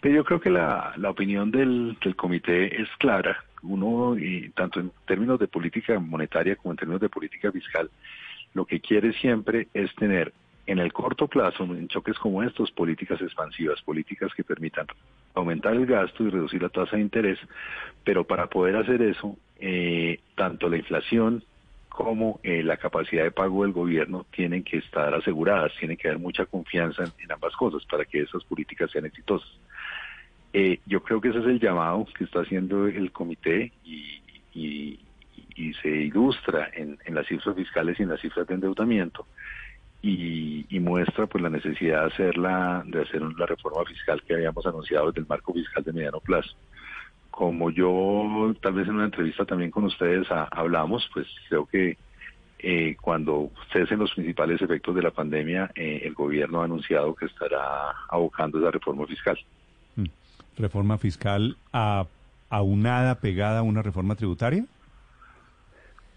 Pues yo creo que la, la opinión del, del, comité es clara. Uno, y tanto en términos de política monetaria como en términos de política fiscal, lo que quiere siempre es tener en el corto plazo, en choques como estos, políticas expansivas, políticas que permitan aumentar el gasto y reducir la tasa de interés, pero para poder hacer eso, eh, tanto la inflación como eh, la capacidad de pago del gobierno tienen que estar aseguradas, tiene que haber mucha confianza en, ambas cosas para que esas políticas sean exitosas. Eh, yo creo que ese es el llamado que está haciendo el comité y, se ilustra en las cifras fiscales y en las cifras de endeudamiento y, muestra pues la necesidad de hacerla, de hacer la reforma fiscal que habíamos anunciado desde el marco fiscal de mediano plazo. Como yo tal vez en una entrevista también con ustedes hablamos, pues creo que eh, cuando cesen los principales efectos de la pandemia, eh, el gobierno ha anunciado que estará abocando esa reforma fiscal. Mm. ¿Reforma fiscal a, aunada, pegada a una reforma tributaria?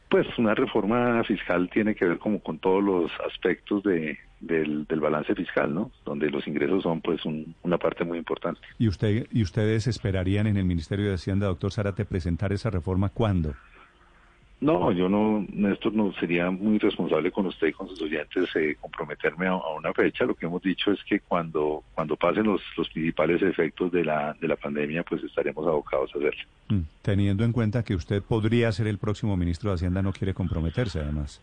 Pues una reforma fiscal tiene que ver como con todos los aspectos de, del, balance fiscal, ¿no? Donde los ingresos son pues una parte muy importante. ¿Y usted y ustedes esperarían en el Ministerio de Hacienda, doctor Zárate, presentar esa reforma cuándo? No, yo no, Néstor, no sería muy responsable con usted y con sus oyentes eh, comprometerme a, una fecha. Lo que hemos dicho es que cuando cuando pasen los, los principales efectos de la, de la pandemia, pues estaremos abocados a hacerlo. Mm, teniendo en cuenta que usted podría ser el próximo ministro de Hacienda, no quiere comprometerse además.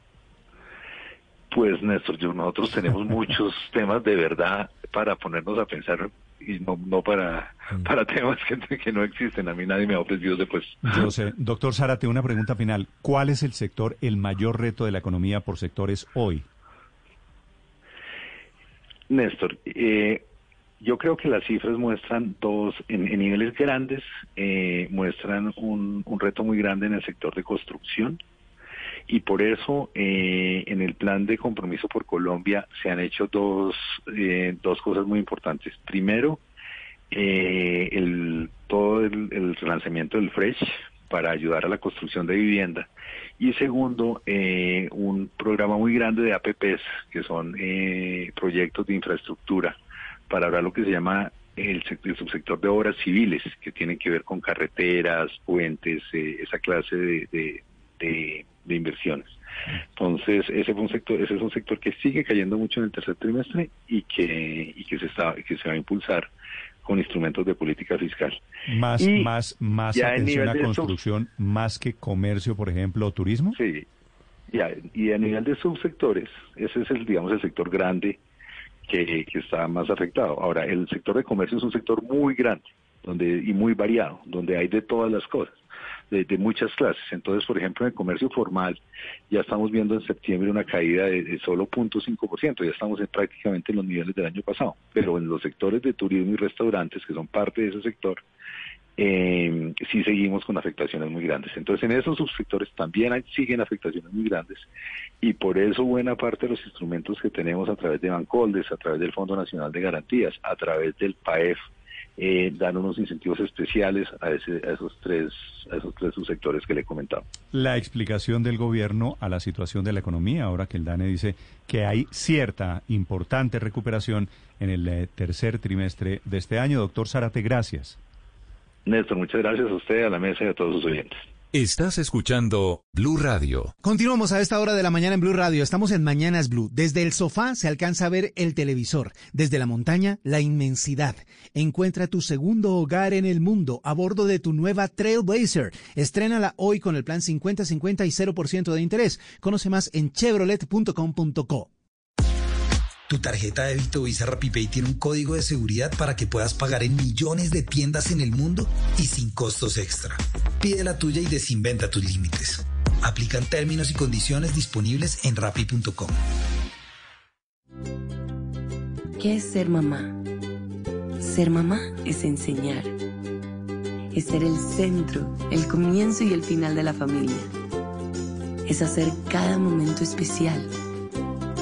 Pues Néstor, yo, nosotros tenemos muchos temas de verdad para ponernos a pensar y no, no para, mm. para temas que, que, no existen. A mí nadie me ha ofrecido después. Yo sé. Doctor Zárate, una pregunta final. ¿Cuál es el sector, el mayor reto de la economía por sectores hoy? Néstor, eh, yo creo que las cifras muestran dos, en, niveles grandes, eh, muestran un, un reto muy grande en el sector de construcción y por eso eh, en el plan de compromiso por Colombia se han hecho dos, eh, dos cosas muy importantes. Primero, eh, el, todo el, relanzamiento del Fresh para ayudar a la construcción de vivienda. Y segundo, un programa muy grande de APPs, que son proyectos de infraestructura, para hablar lo que se llama el, subsector de obras civiles, que tienen que ver con carreteras, puentes, esa clase de inversiones. Entonces, ese es un sector, ese es un sector que sigue cayendo mucho en el tercer trimestre y que, y que se está, que se va a impulsar con instrumentos de política fiscal. Más, más, más atención a construcción, más que comercio, por ejemplo, o turismo. Sí. Ya, y a nivel de subsectores, ese es el, digamos, el sector grande que, que está más afectado. Ahora, el sector de comercio es un sector muy grande, donde, y muy variado, donde hay de todas las cosas de, muchas clases. Entonces, por ejemplo, en el comercio formal ya estamos viendo en septiembre una caída de, solo 0.5%, ya estamos en prácticamente en los niveles del año pasado. Pero en los sectores de turismo y restaurantes, que son parte de ese sector, eh, sí seguimos con afectaciones muy grandes. Entonces, en esos subsectores también hay, siguen afectaciones muy grandes y por eso buena parte de los instrumentos que tenemos a través de Bancoldes, a través del Fondo Nacional de Garantías, a través del PAEF, eh, dan unos incentivos especiales a, ese, a esos tres a esos tres subsectores que le he comentado. La explicación del gobierno a la situación de la economía, ahora que el DANE dice que hay cierta importante recuperación en el eh, tercer trimestre de este año. Doctor Zárate, gracias. Néstor, muchas gracias a usted, a la mesa y a todos sus oyentes. Estás escuchando Blue Radio. Continuamos a esta hora de la mañana en Blue Radio. Estamos en Mañanas Blue. Desde el sofá se alcanza a ver el televisor. Desde la montaña, la inmensidad. Encuentra tu segundo hogar en el mundo a bordo de tu nueva Trailblazer. Estrénala hoy con el plan 50-50 y 0% de interés. Conoce más en chevrolet.com.co. Tu tarjeta de débito Visa RappiPay tiene un código de seguridad para que puedas pagar en millones de tiendas en el mundo y sin costos extra. Pide la tuya y desinventa tus límites. Aplican términos y condiciones disponibles en rappi.com. ¿Qué es ser mamá? Ser mamá es enseñar. Es ser el centro, el comienzo y el final de la familia. Es hacer cada momento especial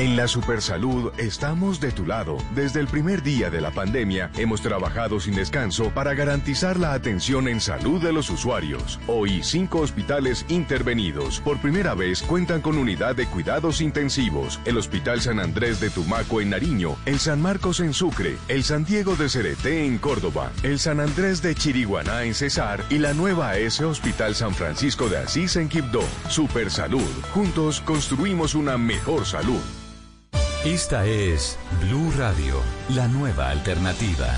En la Supersalud estamos de tu lado. Desde el primer día de la pandemia hemos trabajado sin descanso para garantizar la atención en salud de los usuarios. Hoy cinco hospitales intervenidos por primera vez cuentan con unidad de cuidados intensivos. El Hospital San Andrés de Tumaco en Nariño, el San Marcos en Sucre, el San Diego de Cereté en Córdoba, el San Andrés de Chiriguaná en Cesar y la nueva S Hospital San Francisco de Asís en Quibdó. Supersalud. Juntos construimos una mejor salud. Esta es Blue Radio, la nueva alternativa.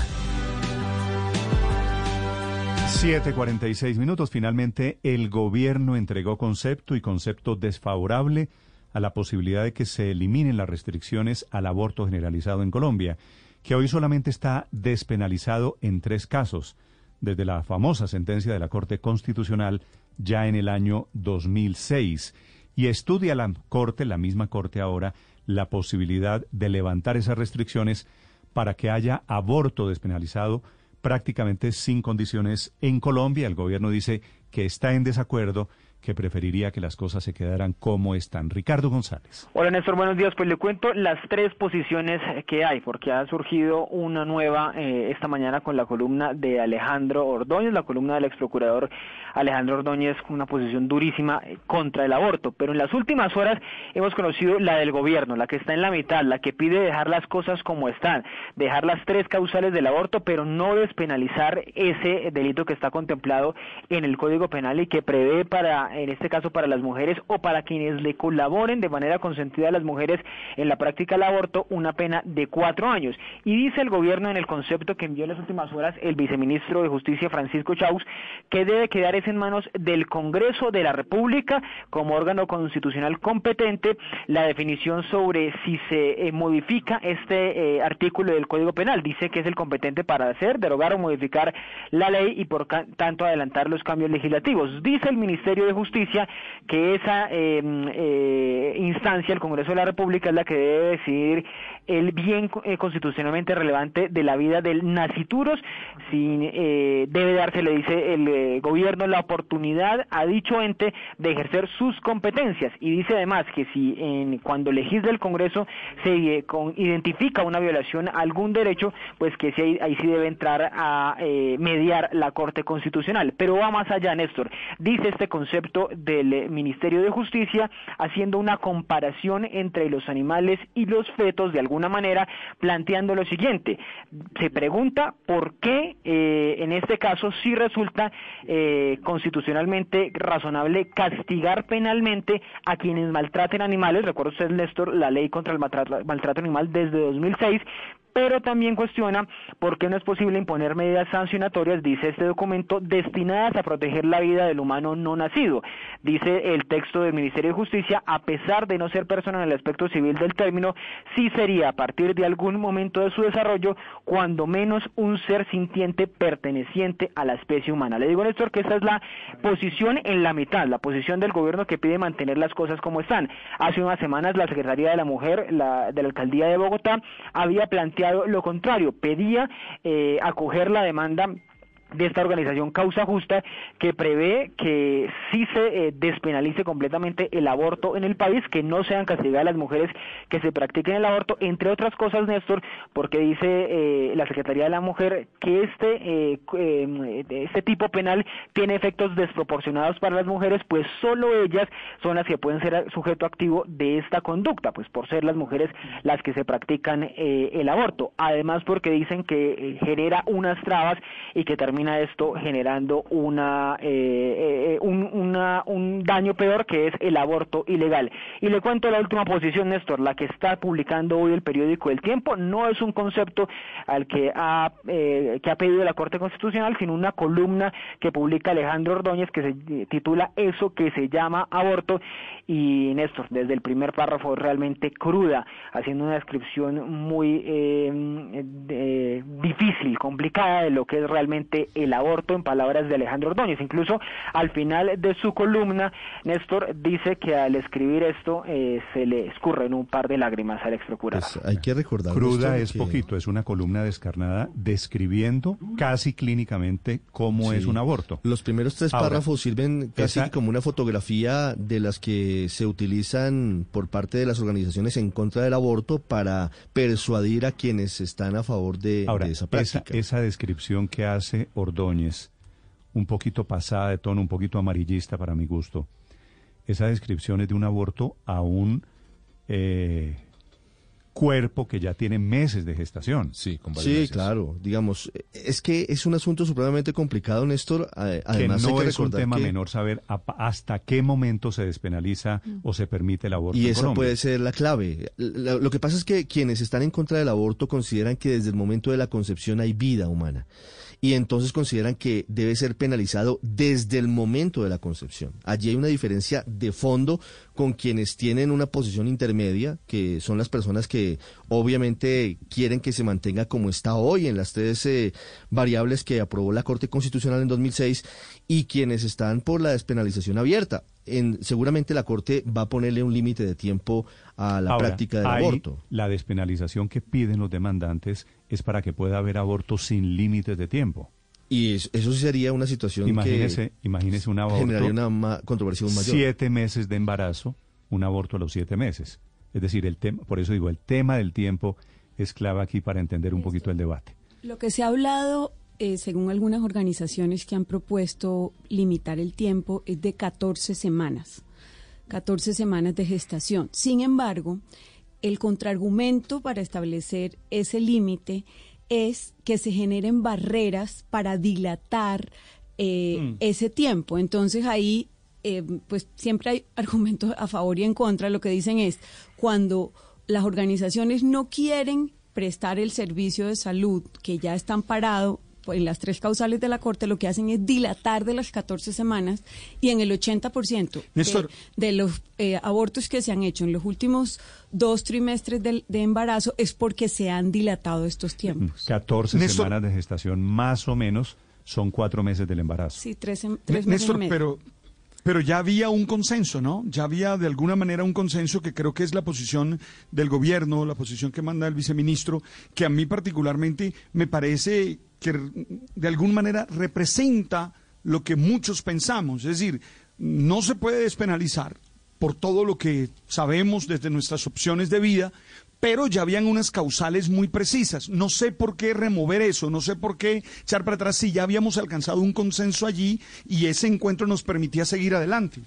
7:46 minutos. Finalmente, el gobierno entregó concepto y concepto desfavorable a la posibilidad de que se eliminen las restricciones al aborto generalizado en Colombia, que hoy solamente está despenalizado en tres casos, desde la famosa sentencia de la Corte Constitucional ya en el año 2006. Y estudia la Corte, la misma Corte ahora, la posibilidad de levantar esas restricciones para que haya aborto despenalizado prácticamente sin condiciones en Colombia. El gobierno dice que está en desacuerdo que preferiría que las cosas se quedaran como están. Ricardo González. Hola Néstor, buenos días. Pues le cuento las tres posiciones que hay, porque ha surgido una nueva eh, esta mañana con la columna de Alejandro Ordóñez, la columna del ex procurador Alejandro Ordóñez, con una posición durísima eh, contra el aborto. Pero en las últimas horas hemos conocido la del gobierno, la que está en la mitad, la que pide dejar las cosas como están, dejar las tres causales del aborto, pero no despenalizar ese delito que está contemplado en el Código Penal y que prevé para en este caso para las mujeres o para quienes le colaboren de manera consentida a las mujeres en la práctica del aborto, una pena de cuatro años. Y dice el gobierno en el concepto que envió en las últimas horas el viceministro de Justicia, Francisco Chaus, que debe quedar en manos del Congreso de la República como órgano constitucional competente la definición sobre si se eh, modifica este eh, artículo del Código Penal. Dice que es el competente para hacer, derogar o modificar la ley y por tanto adelantar los cambios legislativos. Dice el Ministerio de Justicia Justicia que esa em, eh, instancia, el Congreso de la República, es la que debe decidir el bien eh, constitucionalmente relevante de la vida del nacituros. Si eh, debe darse, le dice el gobierno, la oportunidad a dicho ente de ejercer sus competencias. Y dice además que si en, cuando legisla el Congreso se identifica una violación a algún derecho, pues que si ahí, sí debe entrar a mediar la Corte Constitucional. Pero va más allá, Néstor. Dice este concepto del eh, Ministerio de Justicia haciendo una comparación entre los animales y los fetos de alguna manera planteando lo siguiente se pregunta por qué eh, en este caso sí resulta eh, constitucionalmente razonable castigar penalmente a quienes maltraten animales recuerda usted Néstor la ley contra el maltrato animal desde 2006 pero también cuestiona por qué no es posible imponer medidas sancionatorias, dice este documento, destinadas a proteger la vida del humano no nacido. Dice el texto del Ministerio de Justicia, a pesar de no ser persona en el aspecto civil del término, sí sería a partir de algún momento de su desarrollo, cuando menos un ser sintiente perteneciente a la especie humana. Le digo, Néstor, que esa es la posición en la mitad, la posición del gobierno que pide mantener las cosas como están. Hace unas semanas la Secretaría de la Mujer la, de la Alcaldía de Bogotá había planteado lo contrario, pedía eh, acoger la demanda de esta organización Causa Justa que prevé que sí se eh, despenalice completamente el aborto en el país, que no sean castigadas las mujeres que se practiquen el aborto, entre otras cosas, Néstor, porque dice eh, la Secretaría de la Mujer que este, eh, este tipo penal tiene efectos desproporcionados para las mujeres, pues solo ellas son las que pueden ser sujeto activo de esta conducta, pues por ser las mujeres las que se practican el aborto. Además, porque dicen que genera unas trabas y que termina esto generando una, eh, eh, un, una, un daño peor que es el aborto ilegal. Y le cuento la última posición, Néstor, la que está publicando hoy el periódico El Tiempo, no es un concepto al que ha, eh, que ha pedido la Corte Constitucional, sino una columna que publica Alejandro Ordóñez que se titula Eso que se llama aborto y Néstor, desde el primer párrafo realmente cruda, haciendo una descripción muy eh, difícil, complicada de lo que es realmente el aborto en palabras de Alejandro Ordóñez. Incluso al final de su columna, Néstor dice que al escribir esto eh, se le escurren un par de lágrimas al ex procurador. Pues hay que recordar. Cruda es poquito, es una columna descarnada describiendo casi clínicamente cómo es un aborto. Los primeros tres párrafos sirven casi como una fotografía de las que se utilizan por parte de las organizaciones en contra del aborto para persuadir a quienes están a favor de, esa práctica. Esa, descripción que hace Ordóñez, un poquito pasada de tono, un poquito amarillista para mi gusto, esa descripción es de un aborto aún eh, cuerpo que ya tiene meses de gestación. Sí, sí claro. Digamos, es que es un asunto supremamente complicado, Néstor. Además, que no hay que es un tema menor saber hasta qué momento se despenaliza o se permite el aborto. Y esa puede ser la clave. Lo que pasa es que quienes están en contra del aborto consideran que desde el momento de la concepción hay vida humana y entonces consideran que debe ser penalizado desde el momento de la concepción. Allí hay una diferencia de fondo con quienes tienen una posición intermedia, que son las personas que obviamente quieren que se mantenga como está hoy en las tres eh, variables que aprobó la Corte Constitucional en 2006 y quienes están por la despenalización abierta. En, seguramente la Corte va a ponerle un límite de tiempo a la práctica del aborto. La despenalización que piden los demandantes es para que pueda haber aborto sin límites de tiempo. Y eso sería una situación imagínese, que imagínese un aborto, generaría una controversia mayor. Siete meses de embarazo, un aborto a los siete meses. Es decir, el tema, por eso digo, el tema del tiempo es clave aquí para entender un poquito el debate. Lo que se ha hablado, eh, según algunas organizaciones que han propuesto limitar el tiempo, es de 14 semanas. 14 semanas de gestación. Sin embargo, el contraargumento para establecer ese límite es que se generen barreras para dilatar eh, mm. ese tiempo. Entonces ahí, eh, pues siempre hay argumentos a favor y en contra. Lo que dicen es, cuando las organizaciones no quieren prestar el servicio de salud que ya están parado en las tres causales de la Corte lo que hacen es dilatar de las 14 semanas y en el 80% de, de, los eh, abortos que se han hecho en los últimos dos trimestres de, embarazo es porque se han dilatado estos tiempos. 14 semanas de gestación más o menos son cuatro meses del embarazo. Sí, tres, tres meses Néstor, pero pero ya había un consenso, ¿no? Ya había de alguna manera un consenso que creo que es la posición del gobierno, la posición que manda el viceministro, que a mí particularmente me parece que de alguna manera representa lo que muchos pensamos. Es decir, no se puede despenalizar por todo lo que sabemos desde nuestras opciones de vida, pero ya habían unas causales muy precisas. No sé por qué remover eso, no sé por qué echar para atrás si ya habíamos alcanzado un consenso allí y ese encuentro nos permitía seguir adelante.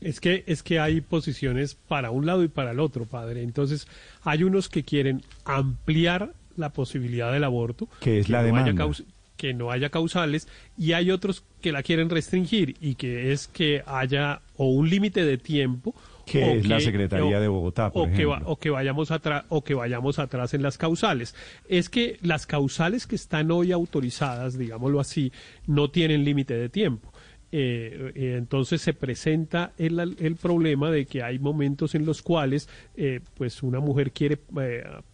Es que, es que hay posiciones para un lado y para el otro, padre. Entonces, hay unos que quieren ampliar la posibilidad del aborto. Que es la no demanda. que no haya causales y hay otros que la quieren restringir y que es que haya o un límite de tiempo que es la Secretaría de Bogotá, o que, o que vayamos o que vayamos atrás en las causales. Es que las causales que están hoy autorizadas, digámoslo así, no tienen límite de tiempo. Eh, eh, entonces se presenta el, el, problema de que hay momentos en los cuales eh, pues una mujer quiere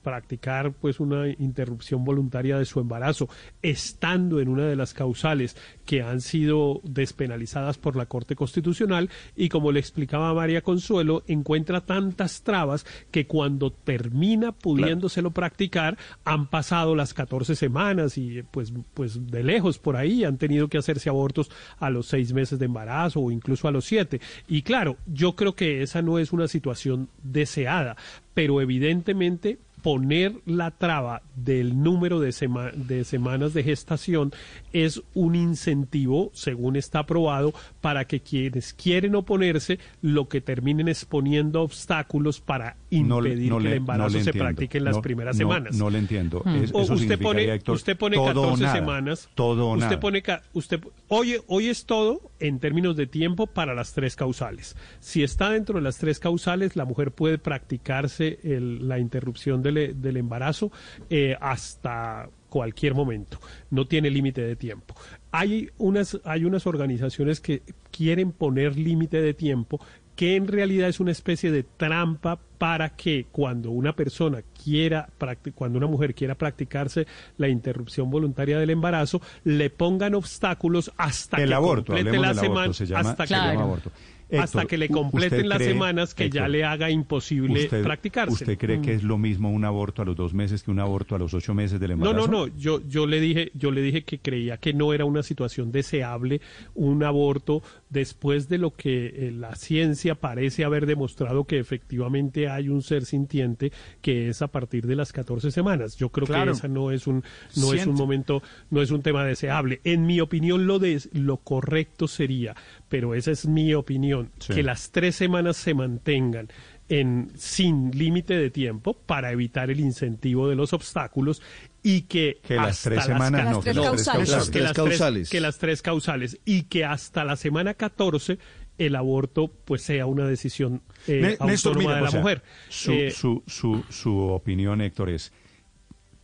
practicar pues una interrupción voluntaria de su embarazo estando en una de las causales que han sido despenalizadas por la Corte Constitucional. Y como le explicaba María Consuelo encuentra tantas trabas que cuando termina pudiéndoselo practicar han pasado las 14 semanas y pues pues de lejos por ahí han tenido que hacerse abortos a los seis meses de embarazo o incluso a los siete. Y claro, yo creo que esa no es una situación deseada, pero evidentemente poner la traba del número de, de, semanas de gestación es un incentivo, según está aprobado, para que quienes quieren oponerse lo que terminen exponiendo obstáculos para impedir que el embarazo se practique en las primeras semanas. No, le entiendo. Hmm. usted, pone, usted pone 14 semanas. Todo usted pone usted hoy, hoy es todo en términos de tiempo para las tres causales. Si está dentro de las tres causales, la mujer puede practicarse la interrupción del, embarazo eh, hasta cualquier momento, no tiene límite de tiempo. Hay unas, hay unas organizaciones que quieren poner límite de tiempo que en realidad es una especie de trampa para que cuando una persona quiera, cuando una mujer quiera practicarse la interrupción voluntaria del embarazo, le pongan obstáculos hasta el que aborto, complete la semana, hasta que, aborto hasta que le completen las semanas que ya le haga imposible practicarse. ¿Usted cree que es lo mismo un aborto a los dos meses que un aborto a los ocho meses del embarazo? No, no, no. Yo, yo le dije, yo le dije que creía que no era una situación deseable un aborto después de lo que eh, la ciencia parece haber demostrado que efectivamente hay un ser sintiente que es a partir de las 14 semanas. Yo creo que esa no es un no es un momento, no es un tema deseable. En mi opinión lo de, lo correcto sería, pero esa es mi opinión, que las tres semanas se mantengan en, sin límite de tiempo para evitar el incentivo de los obstáculos y que, que las tres semanas no, que las tres causales. que las tres causales y que hasta la semana 14 el aborto pues sea una decisión eh, autónoma de la mujer. Su, eh, su, su, su opinión, Héctor, es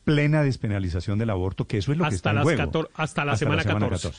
plena despenalización del aborto, que eso es lo que está en juego. hasta la semana, 14.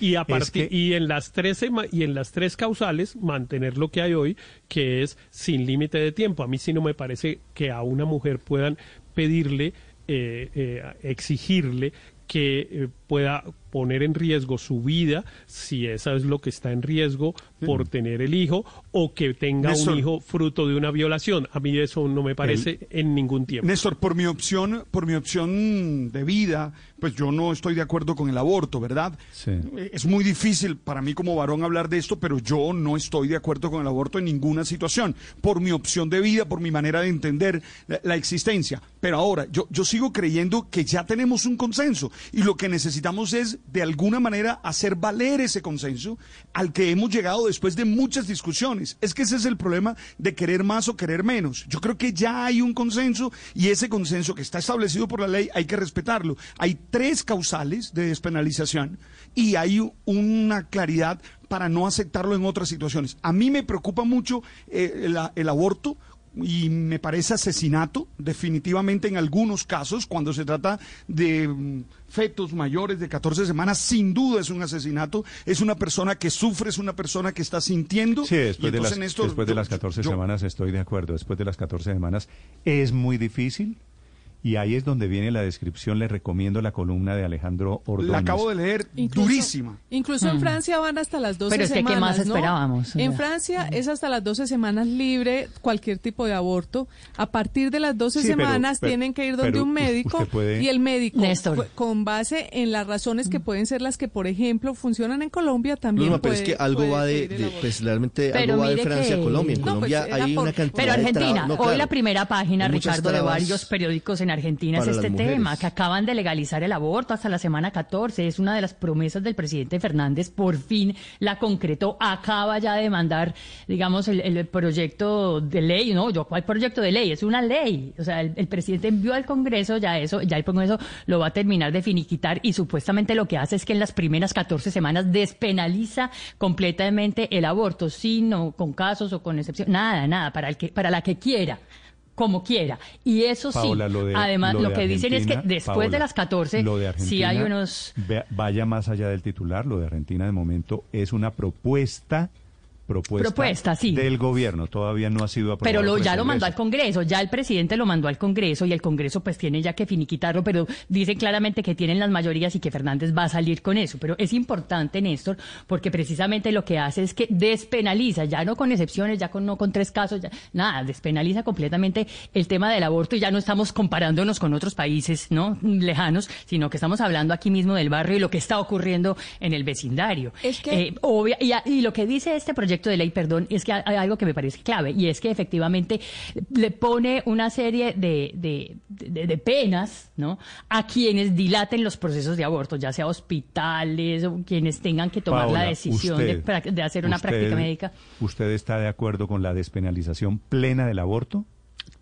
Y, a y, en las tres y en las tres causales mantener lo que hay hoy, que es sin límite de tiempo. A mí sí no me parece que a una mujer puedan pedirle, eh, eh, exigirle que eh, pueda poner en riesgo su vida, si esa es lo que está en riesgo por tener el hijo, o que tenga un hijo fruto de una violación. A mí eso no me parece en ningún tiempo. Néstor, por mi opción, por mi opción de vida, pues yo no estoy de acuerdo con el aborto, ¿verdad? Eh, es muy difícil para mí como varón hablar de esto, pero yo no estoy de acuerdo con el aborto en ninguna situación, por mi opción de vida, por mi manera de entender la, existencia. Pero ahora, yo, yo sigo creyendo que ya tenemos un consenso y lo que necesitamos es de alguna manera hacer valer ese consenso al que hemos llegado después de muchas discusiones. Es que ese es el problema de querer más o querer menos. Yo creo que ya hay un consenso y ese consenso que está establecido por la ley hay que respetarlo. Hay tres causales de despenalización y hay una claridad para no aceptarlo en otras situaciones. A mí me preocupa mucho eh, el aborto y me parece asesinato, definitivamente en algunos casos, cuando se trata de mm, fetos mayores de 14 semanas, sin duda es un asesinato, es una persona que sufre, es una persona que está sintiendo. Sí, después, de, las, después de las 14 semanas estoy de acuerdo, después de las 14 semanas es muy difícil, y ahí es donde viene la descripción. Le recomiendo la columna de Alejandro Ordóñez. La acabo de leer, durísima. Incluso en hmm. Francia van hasta las 12 Pero es que, ¿qué más esperábamos? En Francia es hasta las 12 semanas libre cualquier tipo de aborto. A partir de las 12 semanas tienen que ir donde un médico y el médico, con base en las razones que pueden ser las que, por ejemplo, funcionan en Colombia, también No, pero es que algo va de, pues realmente algo va de Francia a Colombia. En Colombia pues, hay una cantidad Pero Argentina, hoy la primera página, Ricardo, de varios periódicos en Argentina es este tema, que acaban de legalizar el aborto hasta la semana 14. Es una de las promesas del presidente Fernández, por fin la concretó. Acaba ya de mandar, digamos, el, proyecto de ley, ¿no? Yo, ¿cuál proyecto de ley? Es una ley. O sea, el, presidente envió al Congreso ya eso, ya el Congreso lo va a terminar de finiquitar y supuestamente lo que hace es que en las primeras 14 semanas despenaliza completamente el aborto, sin o con casos o con excepción, nada, nada, para, el que, para la que quiera como quiera. Y eso sí, Paola, lo de- además lo que dicen es que después de las 14 lo de sí hay unos... Vaya más allá del titular, lo de Argentina de momento es una propuesta, propuesta, Propuesta, sí. del gobierno, todavía no ha sido aprobada. Pero lo, el ya lo mandó al Congreso, ya el presidente lo mandó al Congreso y el Congreso pues tiene ya que finiquitarlo, pero dicen claramente que tienen las mayorías y que Fernández va a salir con eso. Pero es importante, Néstor, porque precisamente lo que hace es que despenaliza, ya no con excepciones, ya con, no con tres casos, ya, nada, despenaliza completamente el tema del aborto y ya no estamos comparándonos con otros países no lejanos, sino que estamos hablando aquí mismo del barrio y lo que está ocurriendo en el vecindario. Es que- Eh, obvia- y lo que dice este proyecto de ley, perdón, es que hay algo que me parece clave y es que efectivamente le pone una serie de, de- de- de penas ¿no? a quienes dilaten los procesos de aborto, ya sea hospitales o quienes tengan que tomar Paola, la decisión de, usted- prac- de hacer una usted- práctica médica ¿Usted está de acuerdo con la despenalización plena del aborto?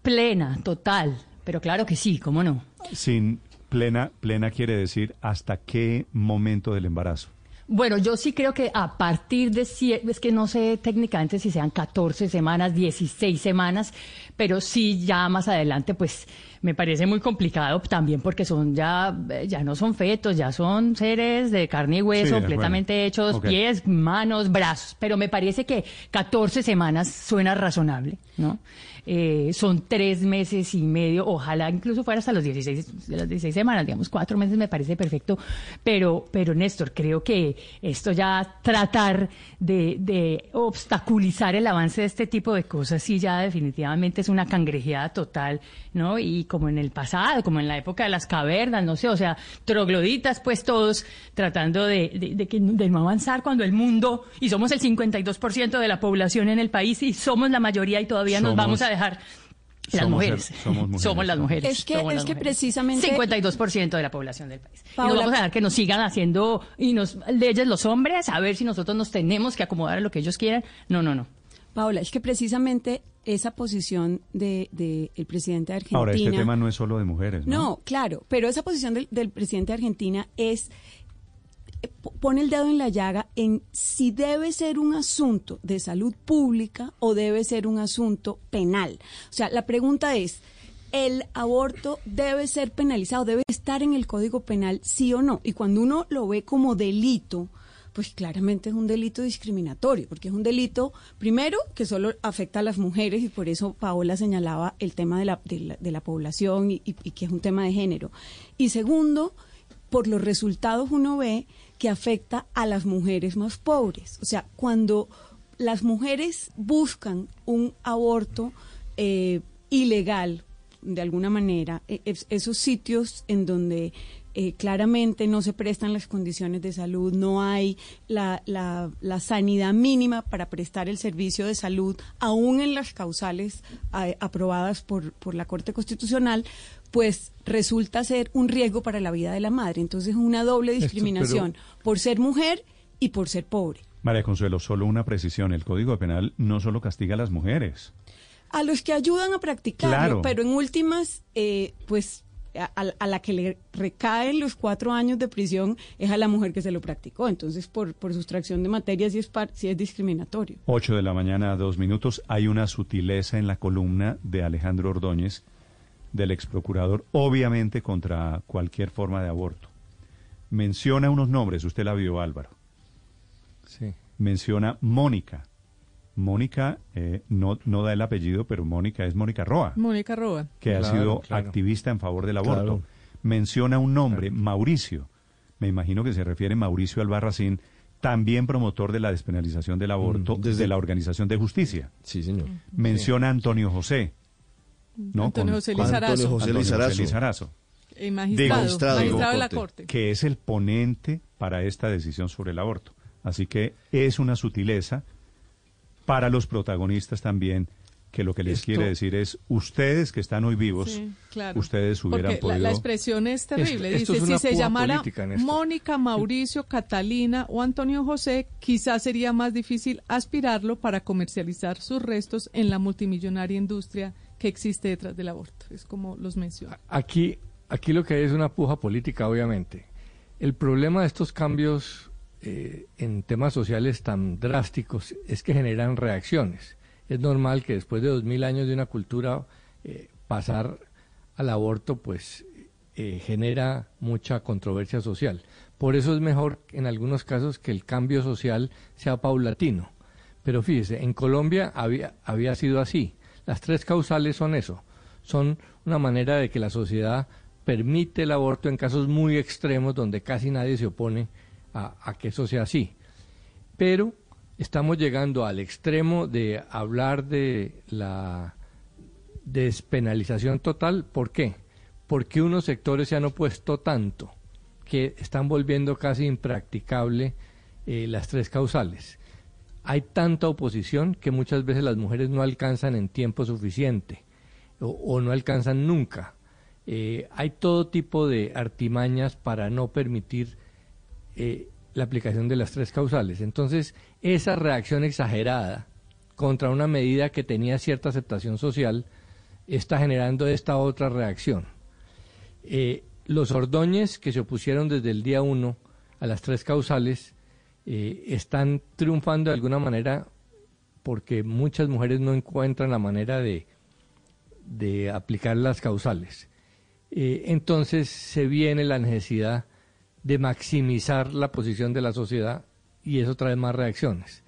plena, total. Pero claro que sí, ¿cómo no? Sin plena, plena quiere decir hasta qué momento del embarazo. Bueno, yo sí creo que a partir de, es que no sé técnicamente si sean 14 semanas, 16 semanas, pero sí ya más adelante, pues me parece muy complicado también porque son ya, eh, ya no son fetos, ya son seres de carne y hueso, completamente hechos, pies, manos, brazos, pero me parece que 14 semanas suena razonable, ¿no? Eh, son tres meses y medio, ojalá incluso fuera hasta los 16, de las 16 semanas, digamos, cuatro meses me parece perfecto, pero, pero Néstor, creo que esto ya tratar de, de obstaculizar el avance de este tipo de cosas, sí ya definitivamente es una cangrejeada total, ¿no? Y como en el pasado, como en la época de las cavernas, no sé, o sea, trogloditas, pues todos tratando de, de, de que, de no avanzar cuando el mundo, y somos el 52% de la población en el país y somos la mayoría y todavía nos vamos a dejar las somos mujeres. el- somos mujeres, Somos las mujeres. Es que- es que mujeres. precisamente- 52% de la población del país. y Paola- nos vamos a dejar que nos sigan haciendo y nos leyes los hombres, a ver si nosotros nos tenemos que acomodar a lo que ellos quieran. No, no, no. Paola, es que precisamente esa posición de, de el presidente de Argentina. Ahora, este tema no es solo de mujeres, ¿no? No, claro, pero esa posición del, del presidente de Argentina es pone el dedo en la llaga en si debe ser un asunto de salud pública o debe ser un asunto penal. O sea, la pregunta es, ¿el aborto debe ser penalizado, debe estar en el Código Penal, sí o no? Y cuando uno lo ve como delito, pues claramente es un delito discriminatorio, porque es un delito, primero, que solo afecta a las mujeres, y por eso Paola señalaba el tema de la, de la, población y que es un tema de género. Y segundo, por los resultados uno ve que afecta a las mujeres más pobres. O sea, cuando las mujeres buscan un aborto eh, ilegal, de alguna manera, e- es- esos sitios en donde eh, claramente no se prestan las condiciones de salud, no hay la, la- la sanidad mínima para prestar el servicio de salud, aún en las causales eh, aprobadas por, por la Corte Constitucional, pues resulta ser un riesgo para la vida de la madre. Entonces es una doble Esto, discriminación por ser mujer y por ser pobre. María Consuelo, solo una precisión. El Código Penal no solo castiga a las mujeres. a los que ayudan a practicarlo, Claro. pero en últimas, eh, pues a, la que le recaen los cuatro años de prisión es a la mujer que se lo practicó. Entonces, por, por sustracción de materia, sí es, par- sí es discriminatorio. 8 de la mañana, dos minutos. Hay una sutileza en la columna de Alejandro Ordóñez, del ex procurador, obviamente contra cualquier forma de aborto. Menciona unos nombres, usted la vio, Álvaro. Sí. Menciona Mónica. Mónica eh, no, no da el apellido, pero Mónica es Mónica Roa, Mónica Roa. que ha sido claro. activista en favor del aborto. Claro. Menciona un nombre, Mauricio. Me imagino que se refiere Mauricio Albarracín, también promotor de la despenalización del aborto Mm, desde- desde la Organización de Justicia. Sí, señor. Menciona Antonio José. ¿No? Antonio José Lizarazo. Antonio José Lizarazo. Lizarazo, Eh, magistrado, Magistrado, magistrado de la Corte. Corte. que es el ponente para esta decisión sobre el aborto. Así que es una sutileza para los protagonistas también, que lo que les Esto- quiere decir es, ustedes que están hoy vivos, Sí, claro. ustedes hubieran Porque la- podido... la, expresión es terrible. Esto- esto Dice, es si se llamara. Mónica, Mauricio, Catalina o Antonio José, quizás sería más difícil aspirarlo para comercializar sus restos en la multimillonaria industria que existe detrás del aborto. Es como los menciona. Aquí, aquí lo que hay es una puja política, obviamente. El problema de estos cambios eh, en temas sociales tan drásticos es que generan reacciones. Es normal que después de dos mil años de una cultura eh, pasar al aborto pues eh, genera mucha controversia social. Por eso es mejor en algunos casos que el cambio social sea paulatino. Pero fíjese, en Colombia había, había sido así. Las tres causales son eso. Son una manera de que la sociedad permite el aborto en casos muy extremos donde casi nadie se opone a, que eso sea así. Pero estamos llegando al extremo de hablar de la despenalización total. ¿Por qué? Porque unos sectores se han opuesto tanto que están volviendo casi impracticable eh, las tres causales. Hay tanta oposición que muchas veces las mujeres no alcanzan en tiempo suficiente o, no alcanzan nunca. Eh, hay todo tipo de artimañas para no permitir eh, la aplicación de las tres causales. Entonces, esa reacción exagerada contra una medida que tenía cierta aceptación social está generando esta otra reacción. Eh, los Ordóñez, que se opusieron desde el día uno a las tres causales, eh, están triunfando de alguna manera porque muchas mujeres no encuentran la manera de, de aplicar las causales. Eh, entonces se viene la necesidad de maximizar la posición de la sociedad y eso trae más reacciones.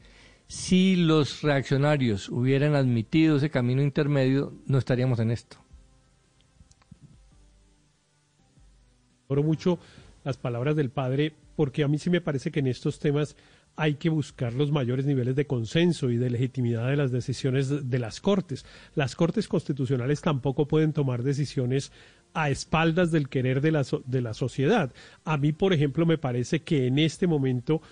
Si los reaccionarios hubieran admitido ese camino intermedio, no estaríamos en esto. Oro mucho las palabras del padre porque a mí sí me parece que en estos temas hay que buscar los mayores niveles de consenso y de legitimidad de las decisiones de las Cortes. Las Cortes constitucionales tampoco pueden tomar decisiones a espaldas del querer de la, de la sociedad. A mí, por ejemplo, me parece que en este momento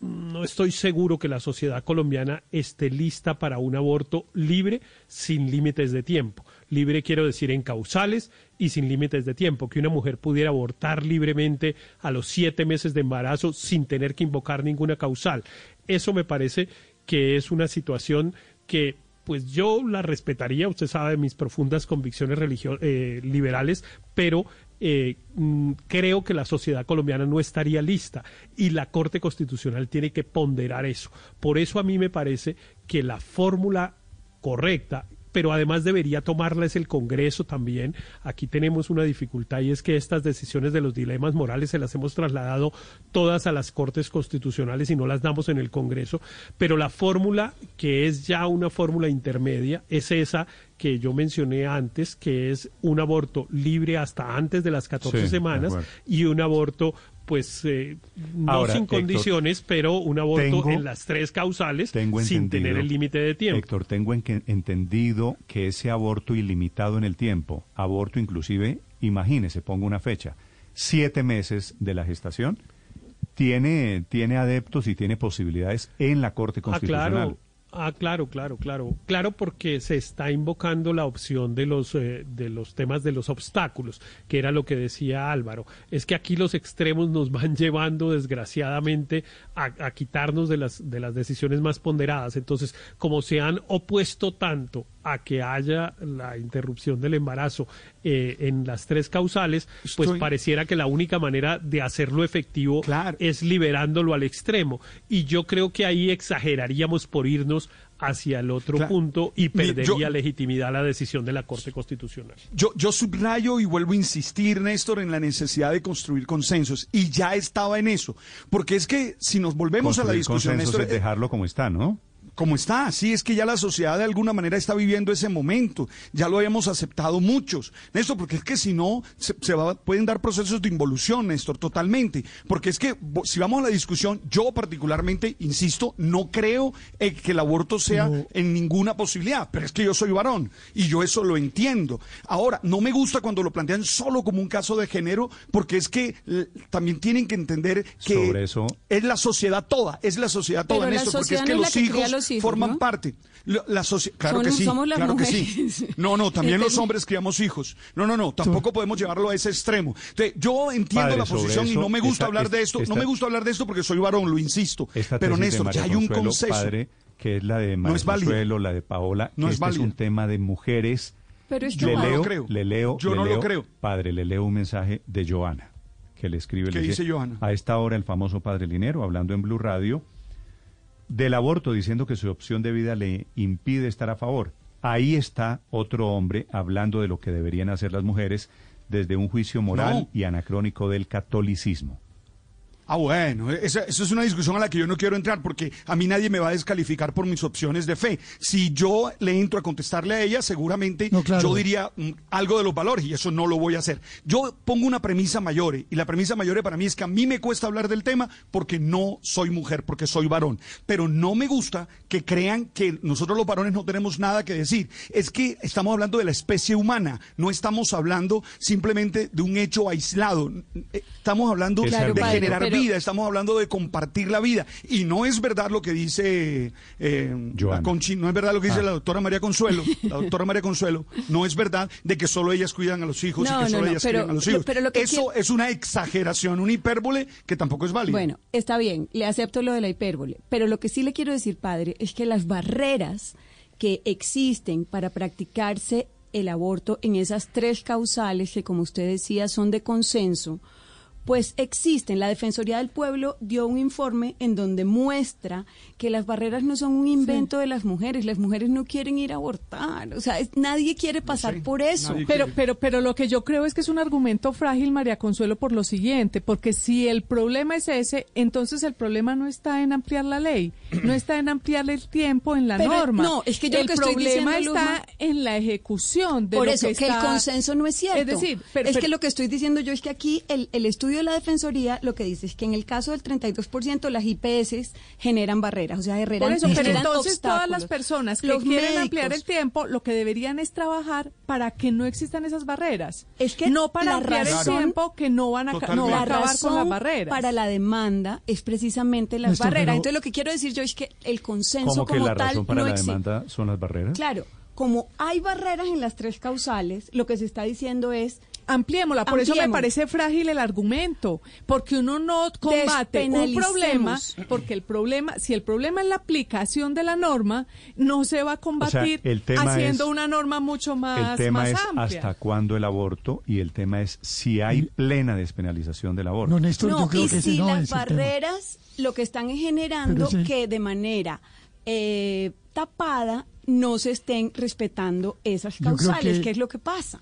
no estoy seguro que la sociedad colombiana esté lista para un aborto libre sin límites de tiempo. Libre quiero decir en causales y sin límites de tiempo, que una mujer pudiera abortar libremente a los siete meses de embarazo sin tener que invocar ninguna causal. Eso me parece que es una situación que pues yo la respetaría, usted sabe mis profundas convicciones eh, liberales, pero eh, mm, creo que la sociedad colombiana no estaría lista y la Corte Constitucional tiene que ponderar eso. Por eso a mí me parece que la fórmula correcta pero además debería tomarla es el Congreso también. Aquí tenemos una dificultad y es que estas decisiones de los dilemas morales se las hemos trasladado todas a las Cortes Constitucionales y no las damos en el Congreso, pero la fórmula, que es ya una fórmula intermedia, es esa que yo mencioné antes, que es un aborto libre hasta antes de las 14 semanas y un aborto pues eh, no sin condiciones, pero un aborto en las tres causales sin tener el límite de tiempo. Héctor, tengo entendido que ese aborto ilimitado en el tiempo, aborto inclusive, imagínese, pongo una fecha, siete meses de la gestación, tiene, tiene adeptos y tiene posibilidades en la Corte Constitucional. Ah, claro, claro, claro. Claro, porque se está invocando la opción de los, eh, de los temas de los obstáculos, que era lo que decía Álvaro. Es que aquí los extremos nos van llevando, desgraciadamente, a, quitarnos de las, de las decisiones más ponderadas. Entonces, como se han opuesto tanto a que haya la interrupción del embarazo eh, en las tres causales, pues pareciera que la única manera de hacerlo efectivo es liberándolo al extremo. Y yo creo que ahí exageraríamos por irnos hacia el otro punto y perdería legitimidad la decisión de la Corte Constitucional. Yo, yo subrayo y vuelvo a insistir, Néstor, en la necesidad de construir consensos. Y ya estaba en eso. Porque es que si nos volvemos a la discusión, Néstor... Es dejarlo como está, ¿no? Como está. Sí, es que ya la sociedad de alguna manera está viviendo ese momento. Ya lo habíamos aceptado muchos. Néstor, porque es que si no, se, pueden dar procesos de involución, Néstor, totalmente. Porque es que si vamos a la discusión, yo particularmente, insisto, no creo eh, que el aborto sea en ninguna posibilidad. Pero es que yo soy varón y yo eso lo entiendo. Ahora, no me gusta cuando lo plantean solo como un caso de género, porque es que también tienen que entender que es la sociedad toda, es la sociedad toda, Néstor, porque es que los hijos forman parte. La, claro que sí, claro que sí. No, no, también los hombres criamos hijos. No, no, no, tampoco podemos llevarlo a ese extremo. yo entiendo la posición y no me gusta hablar de esto, no me gusta hablar de esto porque soy varón, lo insisto. Pero Néstor, ya hay un consenso. Padre, que es la de María no la de Paola, no es, este es un tema de mujeres. Pero es yo le leo, lo creo. Le leo, yo no lo creo. Padre, le leo un mensaje de Joana, que le escribe. ¿Qué dice Joana? A esta hora el famoso Padre Linero, hablando en Blue Radio, del aborto diciendo que su opción de vida le impide estar a favor. ahí está otro hombre hablando de lo que deberían hacer las mujeres desde un juicio moral No. y anacrónico del catolicismo. Ah, bueno, esa- eso es una discusión a la que yo no quiero entrar porque a mí nadie me va a descalificar por mis opciones de fe. Si yo le entro a contestarle a ella, seguramente yo diría mm, algo de los valores y eso no lo voy a hacer. Yo pongo una premisa mayor y la premisa mayor para mí es que a mí me cuesta hablar del tema porque no soy mujer, porque soy varón. Pero no me gusta que crean que nosotros los varones no tenemos nada que decir. Es que estamos hablando de la especie humana, no estamos hablando simplemente de un hecho aislado. Eh, Estamos hablando Claro, de padre, generar pero- vida, estamos hablando de compartir la vida. Y no es verdad lo que dice eh, la Conchi, no es verdad lo que dice Ah. la doctora María Consuelo, la doctora María Consuelo, no es verdad de que solo ellas cuidan a los hijos No, y que no, solo no, ellas pero- cuidan a los lo- hijos. pero lo que Eso quiero- es una exageración, una hipérbole que tampoco es válida. Bueno, está bien, le acepto lo de la hipérbole, pero lo que sí le quiero decir, padre, es que las barreras que existen para practicarse el aborto en esas tres causales que, como usted decía, son de consenso, pues existen. La Defensoría del Pueblo dio un informe en donde muestra que las barreras no son un invento de las mujeres. Las mujeres no quieren ir a abortar. O sea, es- nadie quiere pasar por eso. Pero, pero, pero lo que yo creo es que es un argumento frágil, María Consuelo, por lo siguiente, porque si el problema es ese, entonces el problema no está en ampliar la ley, no está en ampliar el tiempo en la Pero, norma. no, es que yo el lo que estoy problema diciendo, está en la ejecución de Por lo eso, que, que, el consenso no es cierto. Es decir, pero- es pero- que lo que estoy diciendo yo es que aquí el, el estudio de la Defensoría lo que dice es que en el caso del 32% las IPS generan barreras, o sea, Por generan, eso, pero entonces todas las personas que Los quieren médicos. ampliar el tiempo, lo que deberían es trabajar para que no existan esas barreras. Es que no para ampliar el tiempo que no van a, no va a la acabar con las barreras. para la demanda es precisamente las barreras. pero- Entonces lo que quiero decir yo es que el consenso ¿Cómo que como la tal razón para no la existe. demanda son las barreras? Claro, como hay barreras en las tres causales, lo que se está diciendo es Ampliémosla, por eso me parece frágil el argumento, porque uno no combate un problema, porque el problema, si el problema es la aplicación de la norma, no se va a combatir el tema haciendo es- una norma mucho más, el tema más es amplia. hasta cuándo el aborto y el tema es si hay plena despenalización del aborto. no, y si las barreras lo que están es generando sí. que de manera eh, tapada no se estén respetando esas causales, que- que es lo que pasa.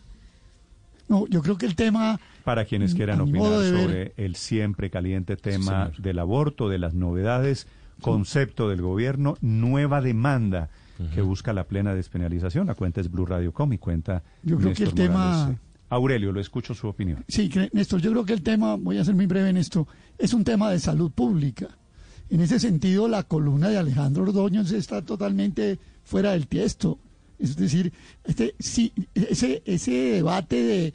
No, yo creo que el tema Para quienes quieran opinar sobre el siempre caliente tema del aborto, de las novedades, concepto del gobierno, nueva demanda que busca la plena despenalización. La cuenta es Blue Radio Com y cuenta Yo creo que el tema-. Aurelio, lo escucho su opinión. Sí, Néstor, yo creo que el tema, voy a ser muy breve en esto, es un tema de salud pública. En ese sentido, la columna de Alejandro Ordóñez está totalmente fuera del tiesto. Es decir, este, sí, ese, ese debate de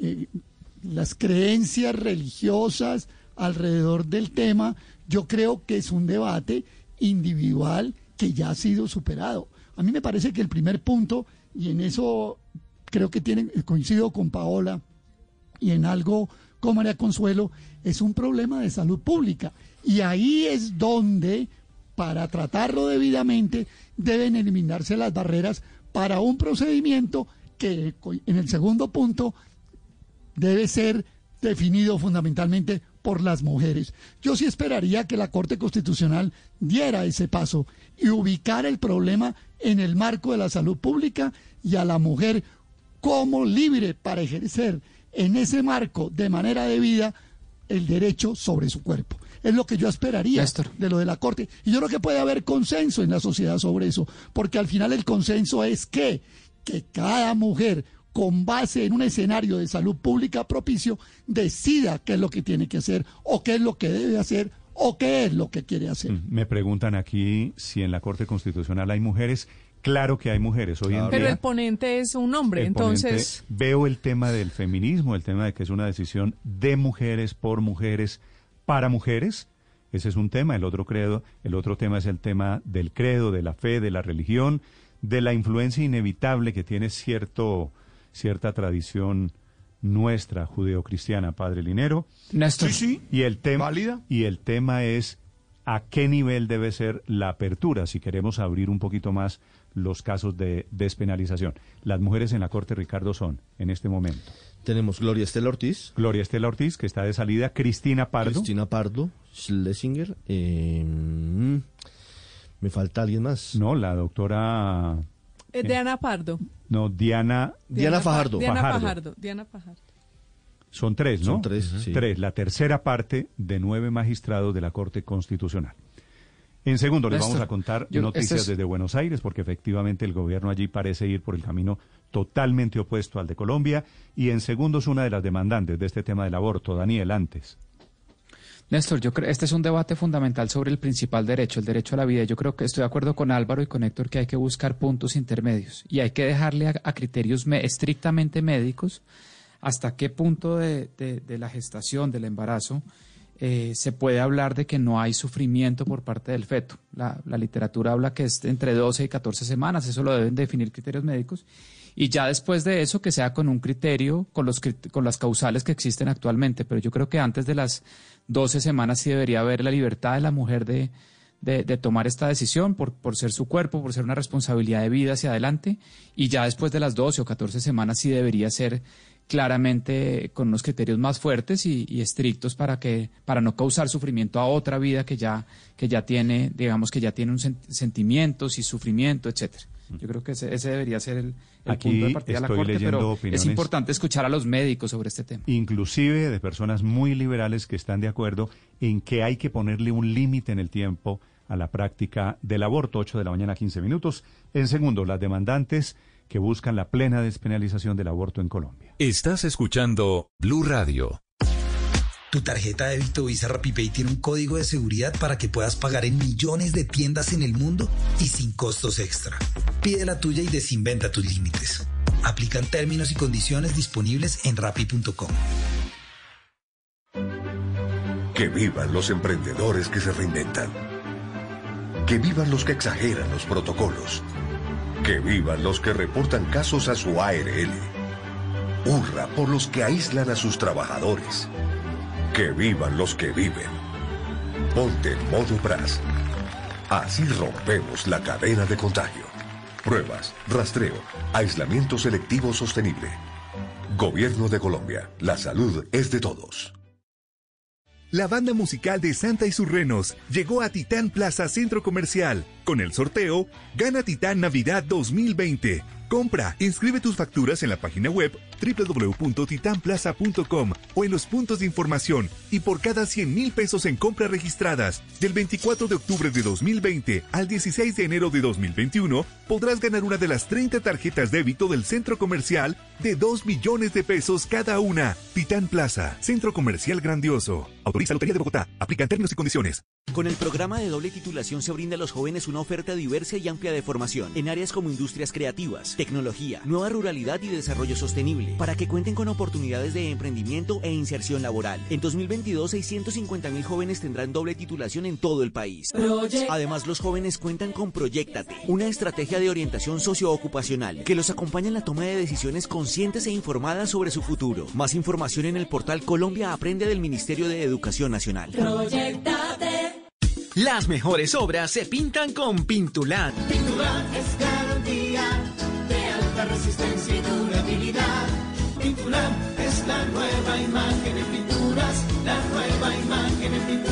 eh, las creencias religiosas alrededor del tema, yo creo que es un debate individual que ya ha sido superado. A mí me parece que el primer punto, y en eso creo que tienen, coincido con Paola y en algo con María Consuelo, es un problema de salud pública. Y ahí es donde, para tratarlo debidamente, deben eliminarse las barreras para un procedimiento que en el segundo punto debe ser definido fundamentalmente por las mujeres. Yo sí esperaría que la Corte Constitucional diera ese paso y ubicara el problema en el marco de la salud pública y a la mujer como libre para ejercer en ese marco de manera debida el derecho sobre su cuerpo. Es lo que yo esperaría de lo de la Corte. Y yo creo que puede haber consenso en la sociedad sobre eso, porque al final el consenso es que, que cada mujer, con base en un escenario de salud pública propicio, decida qué es lo que tiene que hacer, o qué es lo que debe hacer, o qué es lo que quiere hacer. Me preguntan aquí si en la Corte Constitucional hay mujeres. Claro que hay mujeres hoy en Pero día. el ponente es un hombre, entonces... veo el tema del feminismo, el tema de que es una decisión de mujeres por mujeres para mujeres. Ese es un tema. El otro credo, el otro tema es el tema del credo, de la fe, de la religión, de la influencia inevitable que tiene cierto cierta tradición nuestra judeocristiana, Padre Linero. Néstor. Sí, sí. Y el tema Válida. y el tema es a qué nivel debe ser la apertura si queremos abrir un poquito más los casos de despenalización. Las mujeres en la Corte, Ricardo, son en este momento. Tenemos Gloria Estela Ortiz. Gloria Estela Ortiz, que está de salida. Cristina Pardo. Cristina Pardo. Schlesinger. eh, mm, me falta alguien más. No, la doctora Eh, Diana Pardo. No, Diana... Diana, Fajardo. Diana Fajardo. Fajardo. Diana Fajardo. Son tres, ¿no? Son tres, sí. Tres, la tercera parte de nueve magistrados de la Corte Constitucional. En segundo, les Néstor, vamos a contar yo- noticias este es- desde Buenos Aires, porque efectivamente el gobierno allí parece ir por el camino totalmente opuesto al de Colombia. Y en segundo, es una de las demandantes de este tema del aborto, Daniel, antes. Néstor, yo creo este es un debate fundamental sobre el principal derecho, el derecho a la vida. Yo creo que estoy de acuerdo con Álvaro y con Héctor que hay que buscar puntos intermedios y hay que dejarle a, a criterios me- estrictamente médicos hasta qué punto de, de- de la gestación, del embarazo, eh, se puede hablar de que no hay sufrimiento por parte del feto. La, la literatura habla que es entre 12 y 14 semanas, eso lo deben definir criterios médicos. Y ya después de eso, que sea con un criterio, con, los, con las causales que existen actualmente. Pero yo creo que antes de las 12 semanas sí debería haber la libertad de la mujer de, de, de tomar esta decisión por, por ser su cuerpo, por ser una responsabilidad de vida hacia adelante. Y ya después de las 12 o 14 semanas sí debería ser claramente con unos criterios más fuertes y, y estrictos para que para no causar sufrimiento a otra vida que ya que ya tiene digamos que ya tiene un sen- sentimientos y sufrimiento etcétera. Yo creo que ese, ese debería ser el, el Aquí punto de partida de la corte pero es importante escuchar a los médicos sobre este tema. inclusive de personas muy liberales que están de acuerdo en que hay que ponerle un límite en el tiempo a la práctica del aborto, 8 de la mañana, 15 minutos. En segundo, las demandantes que buscan la plena despenalización del aborto en Colombia. Estás escuchando Blue Radio. Tu tarjeta de débito Visa RappiPay tiene un código de seguridad para que puedas pagar en millones de tiendas en el mundo y sin costos extra. Pide la tuya y desinventa tus límites. Aplican términos y condiciones disponibles en rappi.com. Que vivan los emprendedores que se reinventan. Que vivan los que exageran los protocolos. Que vivan los que reportan casos a su ARL. Hurra por los que aíslan a sus trabajadores. Que vivan los que viven. Ponte en modo BRAS. Así rompemos la cadena de contagio. Pruebas, rastreo, aislamiento selectivo sostenible. Gobierno de Colombia. La salud es de todos. La banda musical de Santa y sus Renos llegó a Titán Plaza Centro Comercial. Con el sorteo, gana Titán Navidad 2020. Compra, inscribe tus facturas en la página web www.titanplaza.com o en los puntos de información y por cada 100 mil pesos en compras registradas del 24 de octubre de 2020 al 16 de enero de 2021 podrás ganar una de las 30 tarjetas débito del centro comercial de 2 millones de pesos cada una. Titán Plaza, Centro Comercial Grandioso. Autoriza Lotería de Bogotá. Aplican términos y condiciones. Con el programa de doble titulación se brinda a los jóvenes una oferta diversa y amplia de formación en áreas como industrias creativas, tecnología, nueva ruralidad y desarrollo sostenible, para que cuenten con oportunidades de emprendimiento e inserción laboral. En 2022, 650 mil jóvenes tendrán doble titulación en todo el país. Además, los jóvenes cuentan con Proyectate, una estrategia de orientación socioocupacional que los acompaña en la toma de decisiones conscientes e informadas sobre su futuro. Más información en el portal Colombia Aprende del Ministerio de Educación Nacional. Las mejores obras se pintan con Pintulat. Pintular es garantía de alta resistencia y durabilidad. Pintular es la nueva imagen en pinturas, la nueva imagen en pinturas.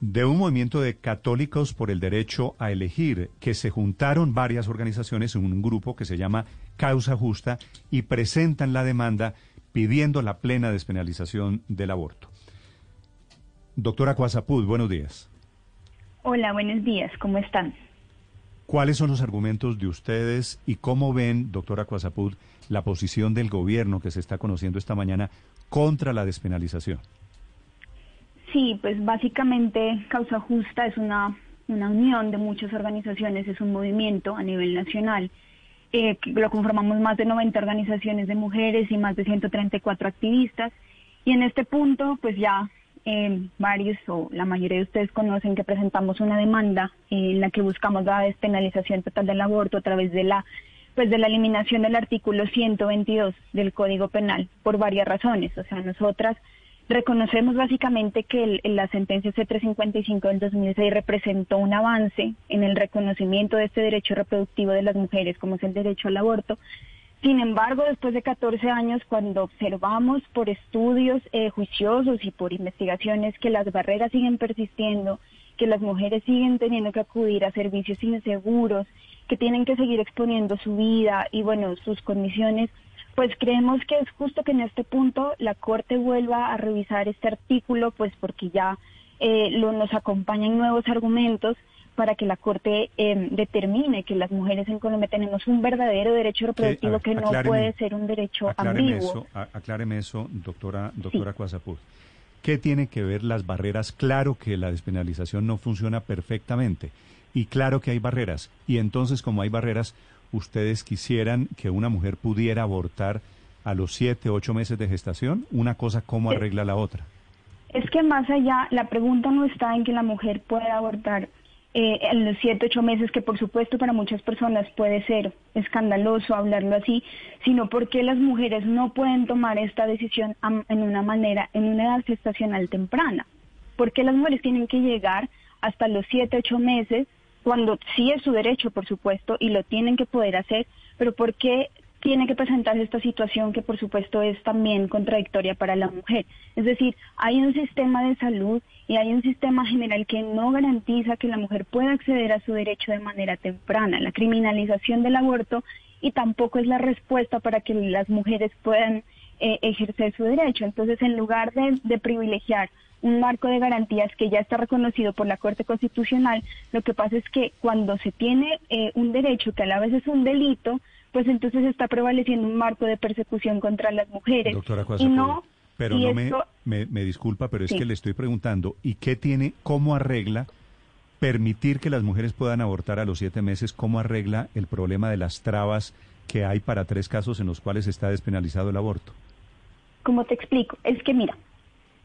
de un movimiento de católicos por el derecho a elegir, que se juntaron varias organizaciones en un grupo que se llama Causa Justa y presentan la demanda pidiendo la plena despenalización del aborto. Doctora Cuazapud, buenos días. Hola, buenos días, ¿cómo están? ¿Cuáles son los argumentos de ustedes y cómo ven, doctora Cuazapud, la posición del gobierno que se está conociendo esta mañana contra la despenalización? Sí, pues básicamente Causa Justa es una, una unión de muchas organizaciones, es un movimiento a nivel nacional. Eh, lo conformamos más de 90 organizaciones de mujeres y más de 134 activistas. Y en este punto, pues ya eh, varios o la mayoría de ustedes conocen que presentamos una demanda en la que buscamos la despenalización total del aborto a través de la pues de la eliminación del artículo 122 del Código Penal por varias razones. O sea, nosotras reconocemos básicamente que el- la sentencia C355 del 2006 representó un avance en el reconocimiento de este derecho reproductivo de las mujeres, como es el derecho al aborto. Sin embargo, después de 14 años, cuando observamos por estudios eh, juiciosos y por investigaciones que las barreras siguen persistiendo, que las mujeres siguen teniendo que acudir a servicios inseguros, que tienen que seguir exponiendo su vida y bueno, sus condiciones, pues creemos que es justo que en este punto la Corte vuelva a revisar este artículo, pues porque ya eh, lo, nos acompañan nuevos argumentos para que la Corte eh, determine que las mujeres en Colombia tenemos un verdadero derecho reproductivo ver, que no puede ser un derecho Acláreme ambiguo. eso, acláreme eso, doctora, doctora Cuasapur. ¿Qué tiene que ver las barreras? Claro que la despenalización no funciona perfectamente y claro que hay barreras. Y entonces, como hay barreras, ustedes quisieran que una mujer pudiera abortar a los siete, ocho meses de gestación. Una cosa, ¿cómo arregla la otra? Es que más allá, la pregunta no está en que la mujer pueda abortar eh, en los siete, ocho meses, que por supuesto para muchas personas puede ser escandaloso hablarlo así, sino porque las mujeres no pueden tomar esta decisión en una manera, en una edad gestacional temprana. Porque las mujeres tienen que llegar hasta los siete, ocho meses, cuando sí es su derecho, por supuesto, y lo tienen que poder hacer, pero ¿por qué tiene que presentarse esta situación que por supuesto es también contradictoria para la mujer. Es decir, hay un sistema de salud y hay un sistema general que no garantiza que la mujer pueda acceder a su derecho de manera temprana. La criminalización del aborto y tampoco es la respuesta para que las mujeres puedan eh, ejercer su derecho. Entonces, en lugar de, de privilegiar un marco de garantías que ya está reconocido por la Corte Constitucional, lo que pasa es que cuando se tiene eh, un derecho que a la vez es un delito, pues entonces está prevaleciendo un marco de persecución contra las mujeres. Doctora y Cuasapur, no, pero y no me, me, me disculpa, pero es Sí. que le estoy preguntando, ¿y qué tiene, cómo arregla permitir que las mujeres puedan abortar a los siete meses? ¿Cómo arregla el problema de las trabas que hay para tres casos en los cuales está despenalizado el aborto? Como te explico, es que mira,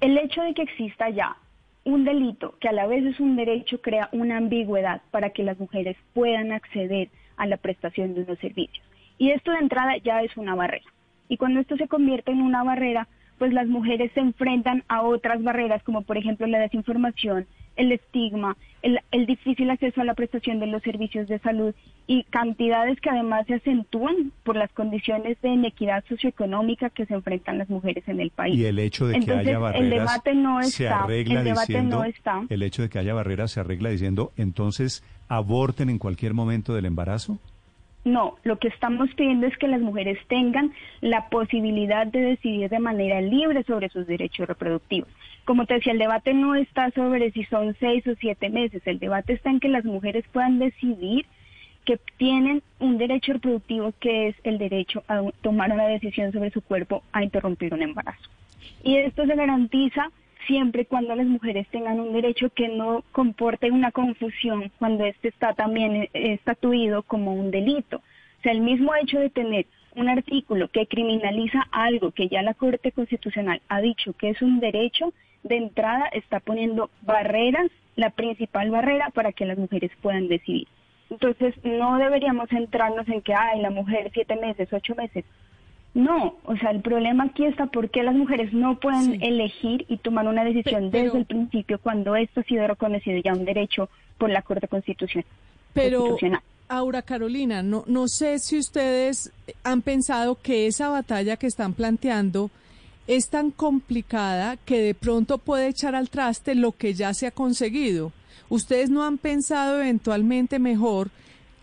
el hecho de que exista ya un delito que a la vez es un derecho crea una ambigüedad para que las mujeres puedan acceder a la prestación de unos servicios. Y esto de entrada ya es una barrera. Y cuando esto se convierte en una barrera, pues las mujeres se enfrentan a otras barreras, como por ejemplo la desinformación, el estigma, el, el difícil acceso a la prestación de los servicios de salud y cantidades que además se acentúan por las condiciones de inequidad socioeconómica que se enfrentan las mujeres en el país. Y el hecho de que haya barreras el debate no se está, arregla el debate diciendo, no está. el hecho de que haya barreras se arregla diciendo, entonces aborten en cualquier momento del embarazo. No, lo que estamos pidiendo es que las mujeres tengan la posibilidad de decidir de manera libre sobre sus derechos reproductivos. Como te decía, el debate no está sobre si son seis o siete meses, el debate está en que las mujeres puedan decidir que tienen un derecho reproductivo que es el derecho a tomar una decisión sobre su cuerpo a interrumpir un embarazo. Y esto se garantiza siempre cuando las mujeres tengan un derecho que no comporte una confusión cuando este está también eh, estatuido como un delito. O sea, el mismo hecho de tener un artículo que criminaliza algo que ya la Corte Constitucional ha dicho que es un derecho, de entrada está poniendo barreras, la principal barrera para que las mujeres puedan decidir. Entonces, no deberíamos centrarnos en que, ay, la mujer siete meses, ocho meses. No, o sea, el problema aquí está porque las mujeres no pueden elegir y tomar una decisión pero- desde el principio cuando esto ha sido reconocido ya un derecho por la Corte Constitucional. Pero, Constitucional. Aura Carolina, no, no sé si ustedes han pensado que esa batalla que están planteando es tan complicada que de pronto puede echar al traste lo que ya se ha conseguido. ¿Ustedes no han pensado eventualmente mejor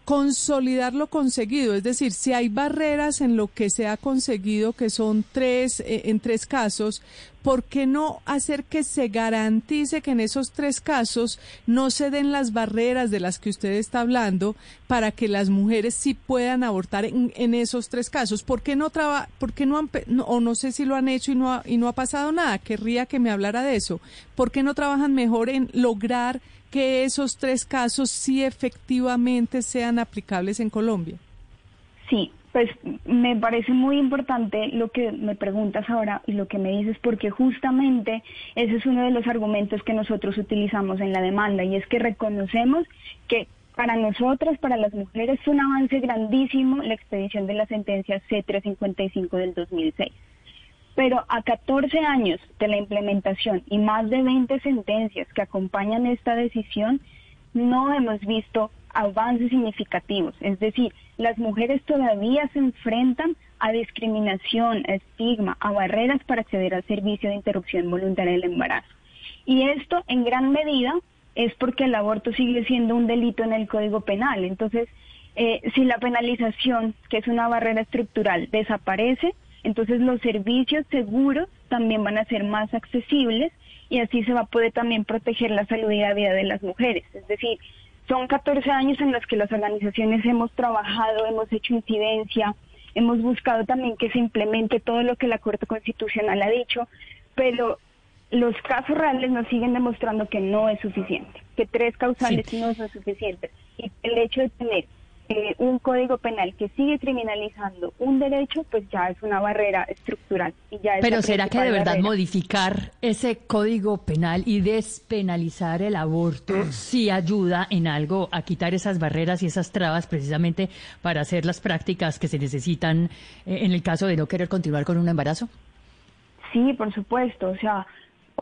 consolidar lo conseguido? Es decir, si hay barreras en lo que se ha conseguido, que son tres, eh, en tres casos, ¿por qué no hacer que se garantice que en esos tres casos no se den las barreras de las que usted está hablando para que las mujeres sí puedan abortar en, esos tres casos? ¿Por qué no traba, por qué no han, no- o no sé si lo han hecho y no ha, y no ha pasado nada? Querría que me hablara de eso. ¿Por qué no trabajan mejor en lograr que esos tres casos sí efectivamente sean aplicables en Colombia? Sí, pues me parece muy importante lo que me preguntas ahora y lo que me dices, porque justamente ese es uno de los argumentos que nosotros utilizamos en la demanda y es que reconocemos que Para nosotras, para las mujeres, fue un avance grandísimo la expedición de la sentencia C355 del 2006. Pero a 14 años de la implementación y más de 20 sentencias que acompañan esta decisión, no hemos visto avances significativos. Es decir, las mujeres todavía se enfrentan a discriminación, a estigma, a barreras para acceder al servicio de interrupción voluntaria del embarazo. Y esto en gran medida es porque el aborto sigue siendo un delito en el Código Penal. Entonces, eh, si la penalización, que es una barrera estructural, desaparece, entonces los servicios seguros también van a ser más accesibles y así se va a poder también proteger la salud y la vida de las mujeres. Es decir, son 14 años en los que las organizaciones hemos trabajado, hemos hecho incidencia, hemos buscado también que se implemente todo lo que la Corte Constitucional ha dicho, pero los casos reales nos siguen demostrando que no es suficiente, que tres causales no son suficientes. Y el hecho de tener eh, un código penal que sigue criminalizando un derecho, pues ya es una barrera estructural. Y ya es Pero ¿será que de verdad modificar ese código penal y despenalizar el aborto sí ayuda en algo a quitar esas barreras y esas trabas precisamente para hacer las prácticas que se necesitan eh, en el caso de no querer continuar con un embarazo? Sí, por supuesto. O sea,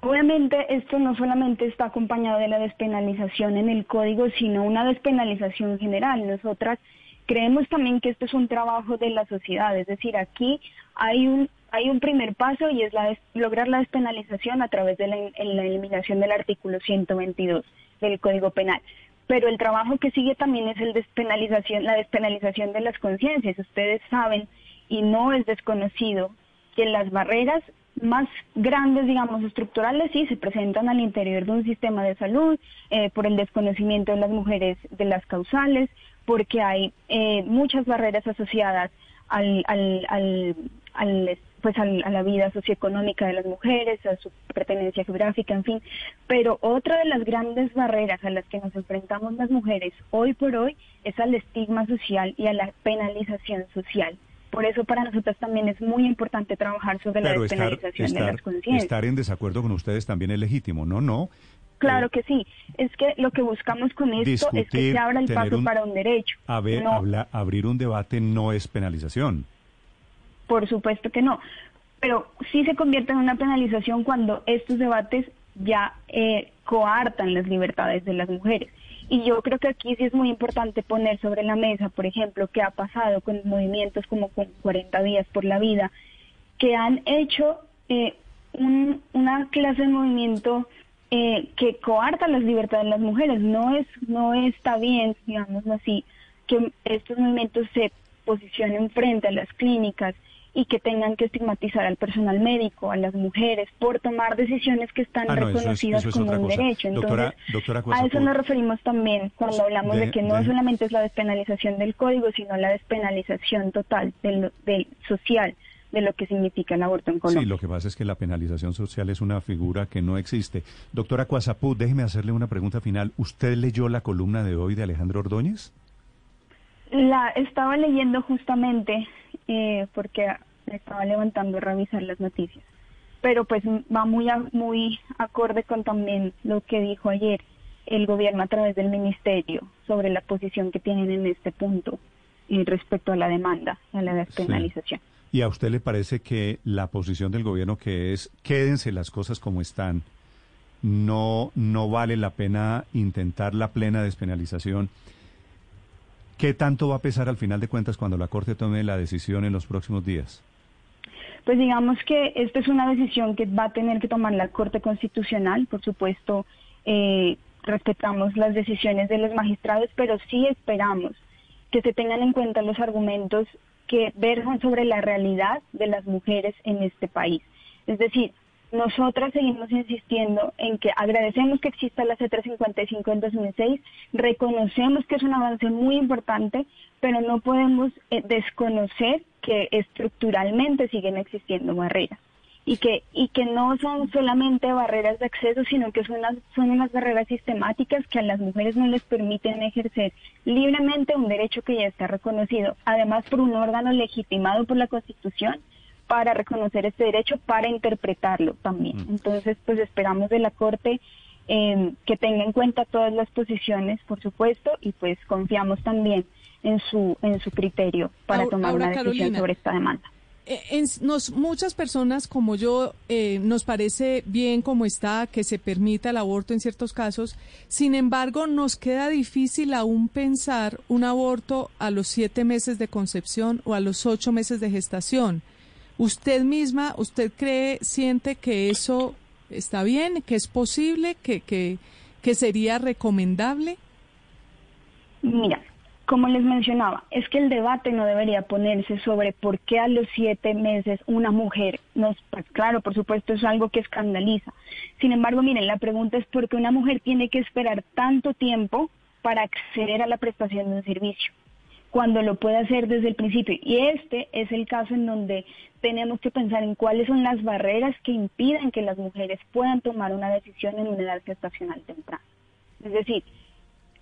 Obviamente esto no solamente está acompañado de la despenalización en el código, sino una despenalización general. Nosotras creemos también que esto es un trabajo de la sociedad, es decir, aquí hay un hay un primer paso y es la lograr la despenalización a través de la, la eliminación del artículo 122 del Código Penal. Pero el trabajo que sigue también es el despenalización, la despenalización de las conciencias. Ustedes saben y no es desconocido que las barreras más grandes, digamos, estructurales, sí, se presentan al interior de un sistema de salud, eh, por el desconocimiento de las mujeres de las causales, porque hay eh, muchas barreras asociadas al, al, al, al pues a la vida socioeconómica de las mujeres, a su pertenencia geográfica, en fin. Pero otra de las grandes barreras a las que nos enfrentamos las mujeres hoy por hoy es al estigma social y a la penalización social. Por eso para nosotros también es muy importante trabajar sobre la despenalización de las conciencias. Estar en desacuerdo con ustedes también es legítimo, ¿no? No. Claro eh, que sí. Es que lo que buscamos con esto es que se abra el paso para un derecho. A ver, abrir un debate no es penalización. Por supuesto que no. Pero sí se convierte en una penalización cuando estos debates ya eh, coartan las libertades de las mujeres. Y yo creo que aquí sí es muy importante poner sobre la mesa, por ejemplo, qué ha pasado con movimientos como con 40 días por la vida, que han hecho eh, una clase de movimiento eh, que coarta las libertades de las mujeres. No es no está bien, digamos así, que estos movimientos se posicionen frente a las clínicas y que tengan que estigmatizar al personal médico, a las mujeres, por tomar decisiones que están ah, reconocidas como un derecho. Entonces, a eso nos referimos también cuando hablamos de, que no solamente es la despenalización del código, sino la despenalización total del, del social de lo que significa el aborto en Colombia. Sí, lo que pasa es que la penalización social es una figura que no existe. Doctora Cuazapú, déjeme hacerle una pregunta final. ¿Usted leyó la columna de hoy de Alejandro Ordóñez? La estaba leyendo justamente eh, porque estaba levantando a revisar las noticias. Pero pues va muy, muy acorde con también lo que dijo ayer el gobierno a través del ministerio sobre la posición que tienen en este punto y respecto a la demanda, a la despenalización. ¿Y a usted le parece que la posición del gobierno que es quédense las cosas como están, no, no vale la pena intentar la plena despenalización? ¿Qué tanto va a pesar al final de cuentas cuando la Corte tome la decisión en los próximos días? Pues digamos que esta es una decisión que va a tener que tomar la Corte Constitucional. Por supuesto, eh, respetamos las decisiones de los magistrados, pero sí esperamos que se tengan en cuenta los argumentos que versan sobre la realidad de las mujeres en este país. Es decir, nosotras seguimos insistiendo en que agradecemos que exista la C355 en 2006, reconocemos que es un avance muy importante, pero no podemos eh, desconocer que estructuralmente siguen existiendo barreras y que y que no son solamente barreras de acceso, sino que son unas, son unas barreras sistemáticas que a las mujeres no les permiten ejercer libremente un derecho que ya está reconocido, además por un órgano legitimado por la Constitución para reconocer este derecho, para interpretarlo también. Entonces, pues esperamos de la Corte eh, que tenga en cuenta todas las posiciones, por supuesto, y pues confiamos también en su en su criterio para Ahora, tomar una decisión Carolina, sobre esta demanda. En- nos, muchas personas como yo eh, nos parece bien como está que se permita el aborto en ciertos casos. Sin embargo, nos queda difícil aún pensar un aborto a los siete meses de concepción o a los ocho meses de gestación. ¿Usted misma, usted cree, siente que eso está bien, que es posible, que, que, que sería recomendable? Mira, como les mencionaba, es que el debate no debería ponerse sobre por qué a los siete meses una mujer, nos, pues claro, por supuesto es algo que escandaliza. Sin embargo, miren, la pregunta es por qué una mujer tiene que esperar tanto tiempo para acceder a la prestación de un servicio, cuando lo puede hacer desde el principio. Y este es el caso en donde tenemos que pensar en cuáles son las barreras que impiden que las mujeres puedan tomar una decisión en una edad gestacional temprana. Es decir,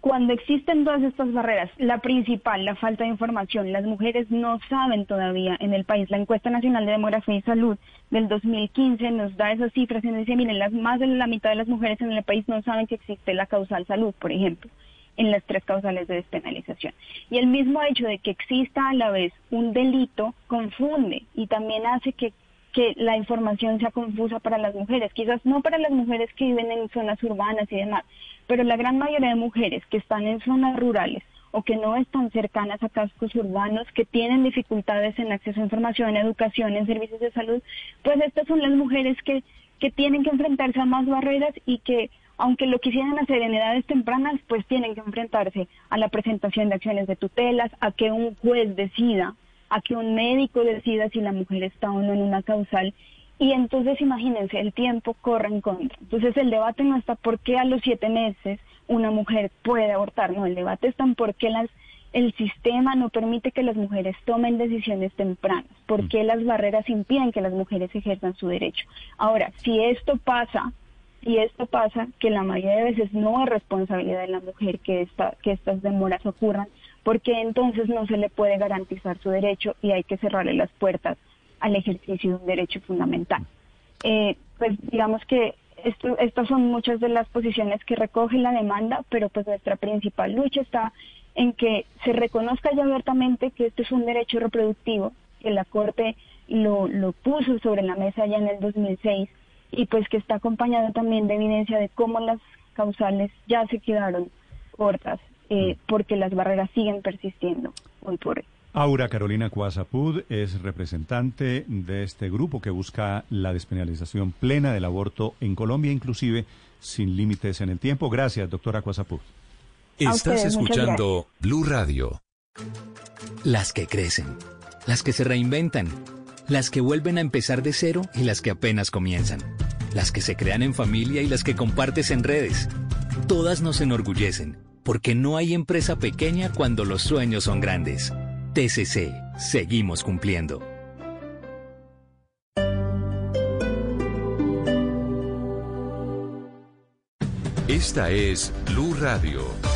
cuando existen todas estas barreras, la principal, la falta de información, las mujeres no saben todavía en el país. La encuesta nacional de demografía y salud del 2015 nos da esas cifras y nos dice, miren, las, más de la mitad de las mujeres en el país no saben que existe la causal salud, por ejemplo, en las tres causales de despenalización. Y el mismo hecho de que exista a la vez un delito confunde y también hace que que la información sea confusa para las mujeres, quizás no para las mujeres que viven en zonas urbanas y demás, pero la gran mayoría de mujeres que están en zonas rurales o que no están cercanas a cascos urbanos, que tienen dificultades en acceso a información, educación, en servicios de salud, pues estas son las mujeres que, que tienen que enfrentarse a más barreras y que aunque lo quisieran hacer en edades tempranas, pues tienen que enfrentarse a la presentación de acciones de tutelas, a que un juez decida a que un médico decida si la mujer está o no en una causal. Y entonces imagínense, el tiempo corre en contra. Entonces el debate no está por qué a los siete meses una mujer puede abortar, no, el debate está en por qué las, el sistema no permite que las mujeres tomen decisiones tempranas, por qué las barreras impiden que las mujeres ejerzan su derecho. Ahora, si esto pasa, y esto pasa, que la mayoría de veces no es responsabilidad de la mujer que, esta, que estas demoras ocurran, porque entonces no se le puede garantizar su derecho y hay que cerrarle las puertas al ejercicio de un derecho fundamental. Eh, pues digamos que esto, estas son muchas de las posiciones que recoge la demanda, pero pues nuestra principal lucha está en que se reconozca ya abiertamente que este es un derecho reproductivo, que la Corte lo, lo puso sobre la mesa ya en el 2006 y pues que está acompañado también de evidencia de cómo las causales ya se quedaron cortas eh, porque las barreras siguen persistiendo hoy por hoy. Aura Carolina Cuasapud es representante de este grupo que busca la despenalización plena del aborto en Colombia, inclusive sin límites en el tiempo. Gracias, doctora Cuasapud. Estás escuchando Blue Radio. Las que crecen, las que se reinventan, las que vuelven a empezar de cero y las que apenas comienzan, las que se crean en familia y las que compartes en redes. Todas nos enorgullecen, porque no hay empresa pequeña cuando los sueños son grandes. TCC, seguimos cumpliendo. Esta es Blue Radio.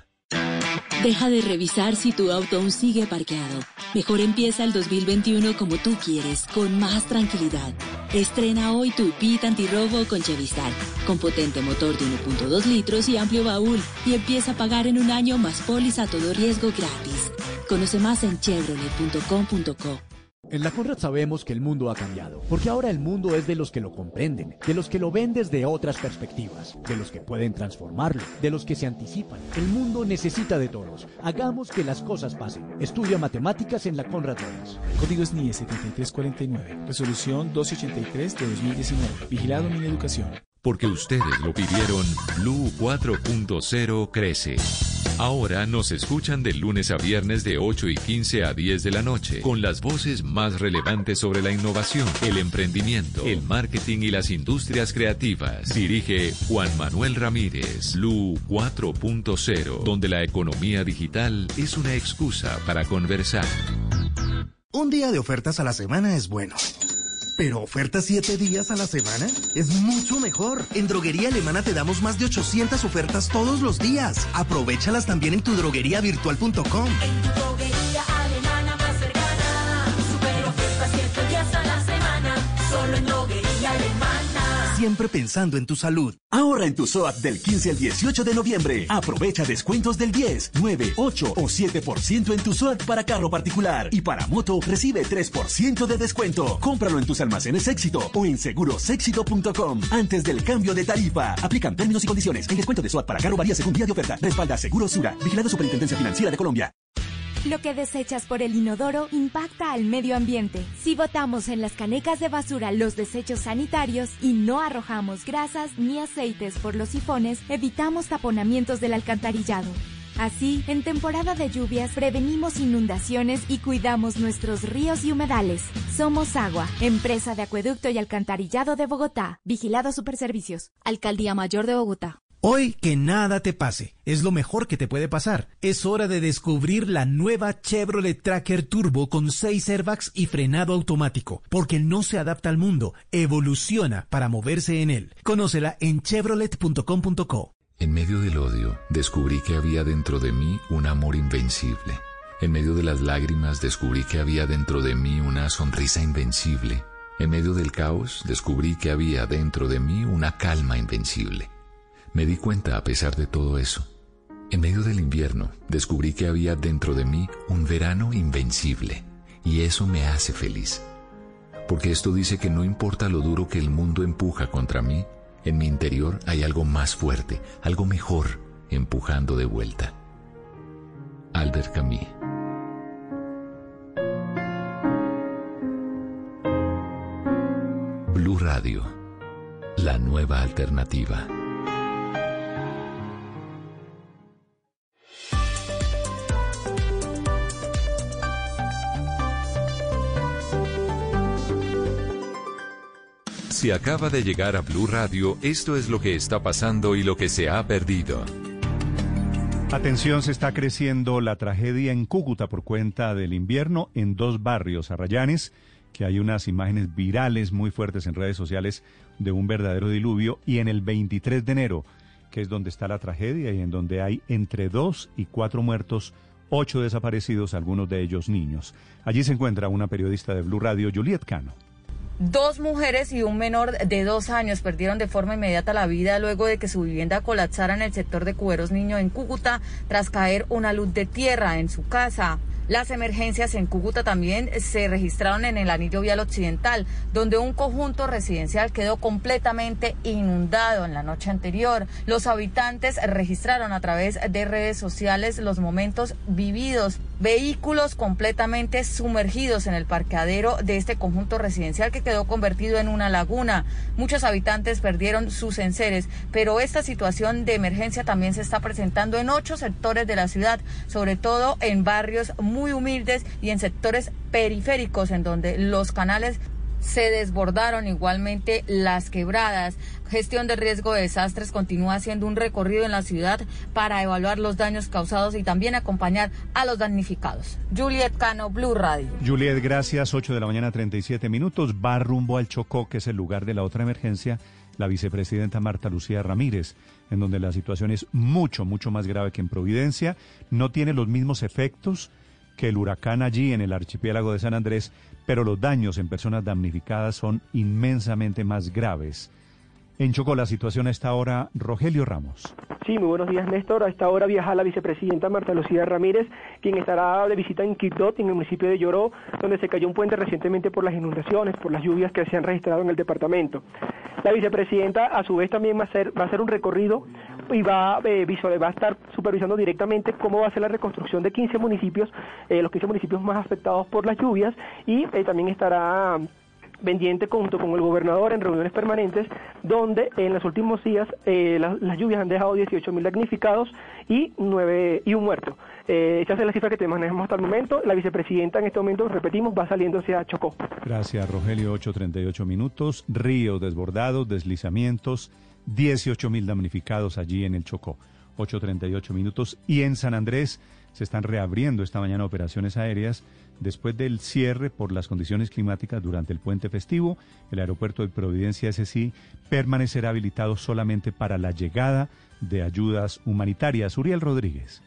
Deja de revisar si tu auto aún sigue parqueado. Mejor empieza el 2021 como tú quieres, con más tranquilidad. Estrena hoy tu Pit antirrobo con Chevistar, con potente motor de 1.2 litros y amplio baúl, y empieza a pagar en un año más póliza a todo riesgo gratis. Conoce más en chevrolet.com.co. En la Conrad sabemos que el mundo ha cambiado, porque ahora el mundo es de los que lo comprenden, de los que lo ven desde otras perspectivas, de los que pueden transformarlo, de los que se anticipan. El mundo necesita de todos. Hagamos que las cosas pasen. Estudia matemáticas en la Conrad Lorenz. Código SNIE 7349. Resolución 283 de 2019. Vigilado mi educación. Porque ustedes lo pidieron, Blue 4.0 crece. Ahora nos escuchan de lunes a viernes de 8 y 15 a 10 de la noche, con las voces más relevantes sobre la innovación, el emprendimiento, el marketing y las industrias creativas. Dirige Juan Manuel Ramírez, Blue 4.0, donde la economía digital es una excusa para conversar. Un día de ofertas a la semana es bueno. Pero ofertas 7 días a la semana es mucho mejor. En Droguería Alemana te damos más de 800 ofertas todos los días. Aprovechalas también en tu drogueriavirtual.com. En Siempre pensando en tu salud. Ahorra en tu SOAT del 15 al 18 de noviembre. Aprovecha descuentos del 10, 9, 8 o 7% en tu SOAT para carro particular. Y para moto, recibe 3% de descuento. Cómpralo en tus almacenes éxito o en segurosexito.com. Antes del cambio de tarifa. Aplican términos y condiciones. El descuento de SOAT para carro varía según día de oferta. Respalda Seguro Sura. Vigilado Superintendencia Financiera de Colombia. Lo que desechas por el inodoro impacta al medio ambiente. Si botamos en las canecas de basura los desechos sanitarios y no arrojamos grasas ni aceites por los sifones, evitamos taponamientos del alcantarillado. Así, en temporada de lluvias prevenimos inundaciones y cuidamos nuestros ríos y humedales. Somos Agua, empresa de acueducto y alcantarillado de Bogotá. Vigilado Superservicios. Alcaldía Mayor de Bogotá. Hoy que nada te pase, es lo mejor que te puede pasar. Es hora de descubrir la nueva Chevrolet Tracker Turbo con 6 airbags y frenado automático, porque no se adapta al mundo, evoluciona para moverse en él. Conócela en chevrolet.com.co. En medio del odio, descubrí que había dentro de mí un amor invencible. En medio de las lágrimas, descubrí que había dentro de mí una sonrisa invencible. En medio del caos, descubrí que había dentro de mí una calma invencible. Me di cuenta a pesar de todo eso. En medio del invierno, descubrí que había dentro de mí un verano invencible. Y eso me hace feliz. Porque esto dice que no importa lo duro que el mundo empuja contra mí, en mi interior hay algo más fuerte, algo mejor, empujando de vuelta. Albert Camus. Blue Radio, la nueva alternativa. Si acaba de llegar a Blue Radio, esto es lo que está pasando y lo que se ha perdido. Atención, se está creciendo la tragedia en Cúcuta por cuenta del invierno en dos barrios, Arrayanes, que hay unas imágenes virales muy fuertes en redes sociales de un verdadero diluvio, y en el 23 de enero, que es donde está la tragedia y en donde hay entre dos y cuatro muertos, ocho desaparecidos, algunos de ellos niños. Allí se encuentra una periodista de Blue Radio, Juliet Cano. Dos mujeres y un menor de dos años perdieron de forma inmediata la vida luego de que su vivienda colapsara en el sector de Cuberos Niño en Cúcuta tras caer una luz de tierra en su casa. Las emergencias en Cúcuta también se registraron en el anillo vial occidental, donde un conjunto residencial quedó completamente inundado en la noche anterior. Los habitantes registraron a través de redes sociales los momentos vividos, vehículos completamente sumergidos en el parqueadero de este conjunto residencial que quedó convertido en una laguna. Muchos habitantes perdieron sus enseres, pero esta situación de emergencia también se está presentando en ocho sectores de la ciudad, sobre todo en barrios muy muy humildes y en sectores periféricos en donde los canales se desbordaron igualmente las quebradas. Gestión de riesgo de desastres continúa haciendo un recorrido en la ciudad para evaluar los daños causados y también acompañar a los damnificados. Juliet Cano, Blue Radio. Juliet, gracias. 8 de la mañana, 37 minutos. Va rumbo al Chocó, que es el lugar de la otra emergencia, la vicepresidenta Marta Lucía Ramírez, en donde la situación es mucho, mucho más grave que en Providencia. No tiene los mismos efectos que el huracán allí en el archipiélago de San Andrés, pero los daños en personas damnificadas son inmensamente más graves. En Chocó la situación a esta hora, Rogelio Ramos. Sí, muy buenos días, Néstor. A esta hora viaja la vicepresidenta Marta Lucía Ramírez, quien estará de visita en Quibdot, en el municipio de Lloró, donde se cayó un puente recientemente por las inundaciones, por las lluvias que se han registrado en el departamento. La vicepresidenta, a su vez, también va a hacer, va a hacer un recorrido y va, eh, va a estar supervisando directamente cómo va a ser la reconstrucción de 15 municipios, eh, los 15 municipios más afectados por las lluvias, y eh, también estará pendiente junto con el gobernador en reuniones permanentes, donde en los últimos días eh, las lluvias han dejado 18 mil damnificados y, nueve, y un muerto. Eh, esa es la cifra que te manejamos hasta el momento. La vicepresidenta en este momento, repetimos, va saliendo hacia Chocó. Gracias, Rogelio. 8.38 minutos. Ríos desbordados, deslizamientos, 18 mil damnificados allí en el Chocó. 8.38 minutos. Y en San Andrés se están reabriendo esta mañana operaciones aéreas después del cierre por las condiciones climáticas durante el puente festivo. El aeropuerto de Providencia, ese sí, permanecerá habilitado solamente para la llegada de ayudas humanitarias. Uriel Rodríguez.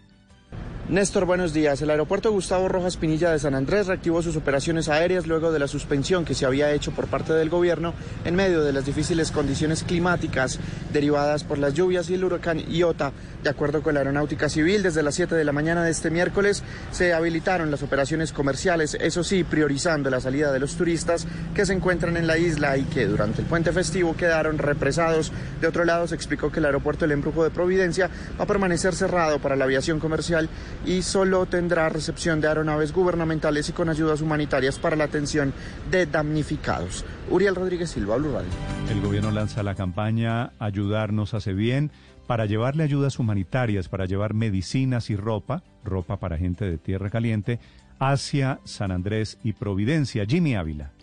Néstor, buenos días. El aeropuerto Gustavo Rojas Pinilla de San Andrés reactivó sus operaciones aéreas luego de la suspensión que se había hecho por parte del gobierno en medio de las difíciles condiciones climáticas derivadas por las lluvias y el huracán Iota. De acuerdo con la Aeronáutica Civil, desde las 7 de la mañana de este miércoles se habilitaron las operaciones comerciales, eso sí, priorizando la salida de los turistas que se encuentran en la isla y que durante el puente festivo quedaron represados. De otro lado, se explicó que el aeropuerto El Embrujo de Providencia va a permanecer cerrado para la aviación comercial y solo tendrá recepción de aeronaves gubernamentales y con ayudas humanitarias para la atención de damnificados. Uriel Rodríguez Silva, Blue Radio. El gobierno lanza la campaña Ayudarnos hace bien para llevarle ayudas humanitarias, para llevar medicinas y ropa, ropa para gente de tierra caliente, hacia San Andrés y Providencia. Jimmy Ávila.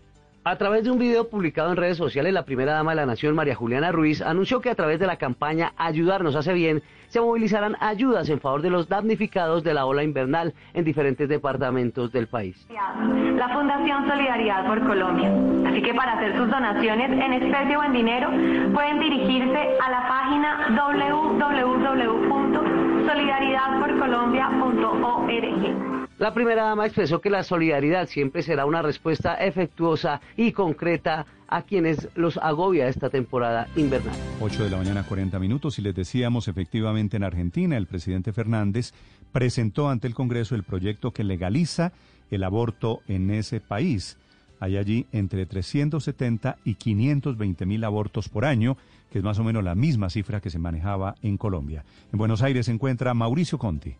A través de un video publicado en redes sociales, la primera dama de la Nación, María Juliana Ruiz, anunció que a través de la campaña Ayudarnos hace bien, se movilizarán ayudas en favor de los damnificados de la ola invernal en diferentes departamentos del país. La Fundación Solidaridad por Colombia. Así que para hacer sus donaciones en especie o en dinero, pueden dirigirse a la página www.solidaridadporcolombia.org. La primera dama expresó que la solidaridad siempre será una respuesta efectuosa y concreta a quienes los agobia esta temporada invernal. 8 de la mañana, 40 minutos. Y les decíamos, efectivamente, en Argentina, el presidente Fernández presentó ante el Congreso el proyecto que legaliza el aborto en ese país. Hay allí entre 370 y 520 mil abortos por año, que es más o menos la misma cifra que se manejaba en Colombia. En Buenos Aires se encuentra Mauricio Conti.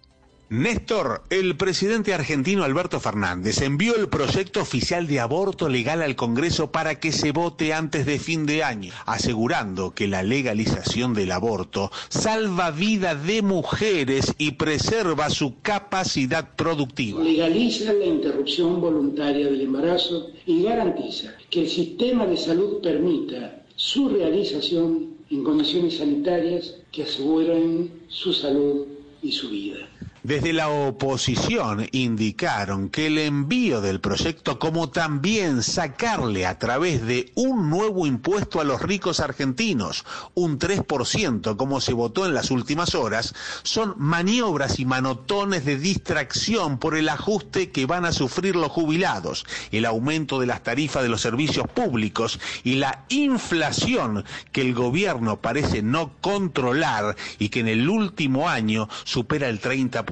Néstor, el presidente argentino Alberto Fernández envió el proyecto oficial de aborto legal al Congreso para que se vote antes de fin de año, asegurando que la legalización del aborto salva vida de mujeres y preserva su capacidad productiva. Legaliza la interrupción voluntaria del embarazo y garantiza que el sistema de salud permita su realización en condiciones sanitarias que aseguren su salud y su vida. Desde la oposición indicaron que el envío del proyecto, como también sacarle a través de un nuevo impuesto a los ricos argentinos, un 3% como se votó en las últimas horas, son maniobras y manotones de distracción por el ajuste que van a sufrir los jubilados, el aumento de las tarifas de los servicios públicos y la inflación que el gobierno parece no controlar y que en el último año supera el 30%.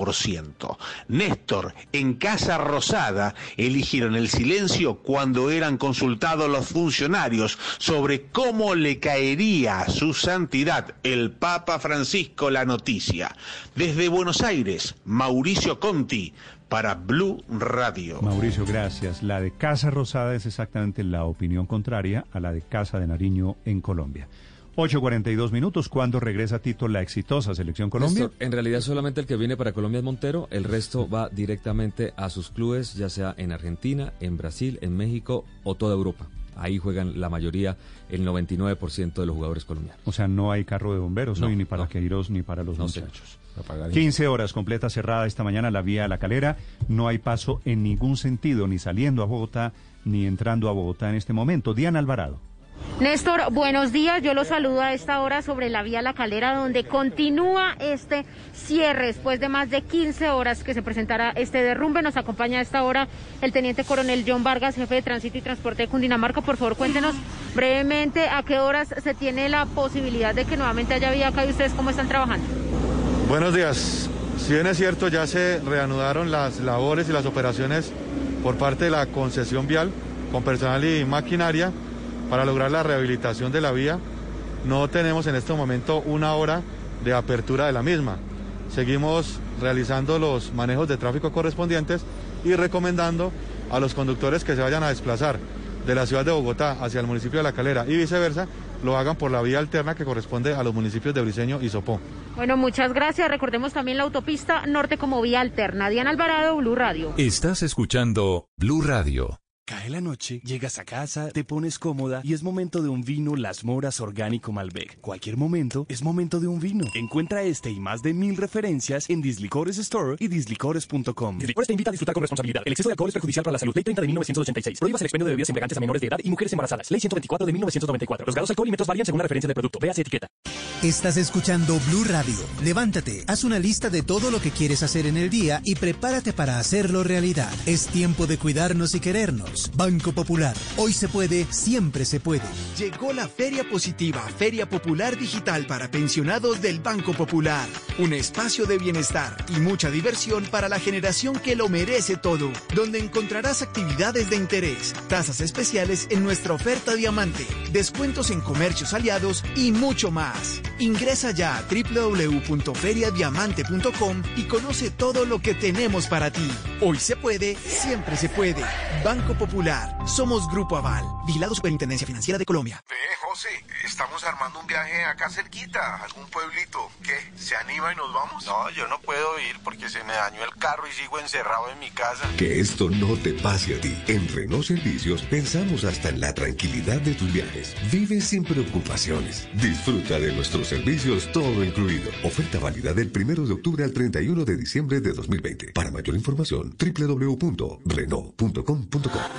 Néstor, en Casa Rosada, eligieron el silencio cuando eran consultados los funcionarios sobre cómo le caería a su santidad el Papa Francisco la noticia. Desde Buenos Aires, Mauricio Conti, para Blue Radio. Mauricio, gracias. La de Casa Rosada es exactamente la opinión contraria a la de Casa de Nariño en Colombia. 8.42 minutos. ¿Cuándo regresa Tito la exitosa Selección Colombia? Néstor, en realidad solamente el que viene para Colombia es Montero, el resto va directamente a sus clubes, ya sea en Argentina, en Brasil, en México o toda Europa. Ahí juegan la mayoría, el 99% de los jugadores colombianos. O sea, no hay carro de bomberos No, hoy ni para no. Queiroz ni para los No, muchachos. 15 horas completa cerrada esta mañana la vía a la calera. No hay paso en ningún sentido, ni saliendo a Bogotá, ni entrando a Bogotá en este momento. Diana Alvarado. Néstor, buenos días. Yo los saludo a esta hora sobre la vía La Calera, donde continúa este cierre después de más de 15 horas que se presentará este derrumbe. Nos acompaña a esta hora el teniente coronel John Vargas, jefe de tránsito y transporte de Cundinamarca. Por favor, cuéntenos brevemente a qué horas se tiene la posibilidad de que nuevamente haya vía acá y ustedes cómo están trabajando. Buenos días. Si bien es cierto, ya se reanudaron las labores y las operaciones por parte de la concesión vial con personal y maquinaria para lograr la rehabilitación de la vía. No tenemos en este momento una hora de apertura de la misma. Seguimos realizando los manejos de tráfico correspondientes y recomendando a los conductores que se vayan a desplazar de la ciudad de Bogotá hacia el municipio de La Calera y viceversa, lo hagan por la vía alterna que corresponde a los municipios de Briceño y Sopó. Bueno, muchas gracias. Recordemos también la autopista norte como vía alterna. Diana Alvarado, Blue Radio. Estás escuchando Blue Radio. Cae la noche, llegas a casa, te pones cómoda y es momento de un vino Las Moras Orgánico Malbec. Cualquier momento es momento de un vino. Encuentra este y más de mil referencias en Dislicores Store y dislicores.com. Dislicores te invita a disfrutar con responsabilidad. El exceso de alcohol es perjudicial para la salud. Ley 30 de 1986. Prohíbas el expendio de bebidas embriagantes a menores de edad y mujeres embarazadas. Ley 124 de 1994. Los grados alcoholímetros varían según la referencia del producto. Veas etiqueta. Estás escuchando Blue Radio. Levántate, haz una lista de todo lo que quieres hacer en el día y prepárate para hacerlo realidad. Es tiempo de cuidarnos y querernos. Banco Popular. Hoy se puede, siempre se puede. Llegó la Feria Positiva, Feria Popular Digital para pensionados del Banco Popular. Un espacio de bienestar y mucha diversión para la generación que lo merece todo, donde encontrarás actividades de interés, tasas especiales en nuestra oferta diamante, descuentos en comercios aliados y mucho más. Ingresa ya a www.feriadiamante.com y conoce todo lo que tenemos para ti. Hoy se puede, siempre se puede. Banco Popular. Somos Grupo Aval. Vigilado Superintendencia Financiera de Colombia. Ve, José, estamos armando un viaje acá cerquita, algún pueblito. ¿Qué? ¿Se anima y nos vamos? No, yo no puedo ir porque se me dañó el carro y sigo encerrado en mi casa. Que esto no te pase a ti. En Renault Servicios pensamos hasta en la tranquilidad de tus viajes. Vive sin preocupaciones. Disfruta de nuestros servicios todo incluido. Oferta válida del 1 de octubre al 31 de diciembre de 2020. Para mayor información, www.renault.com.co.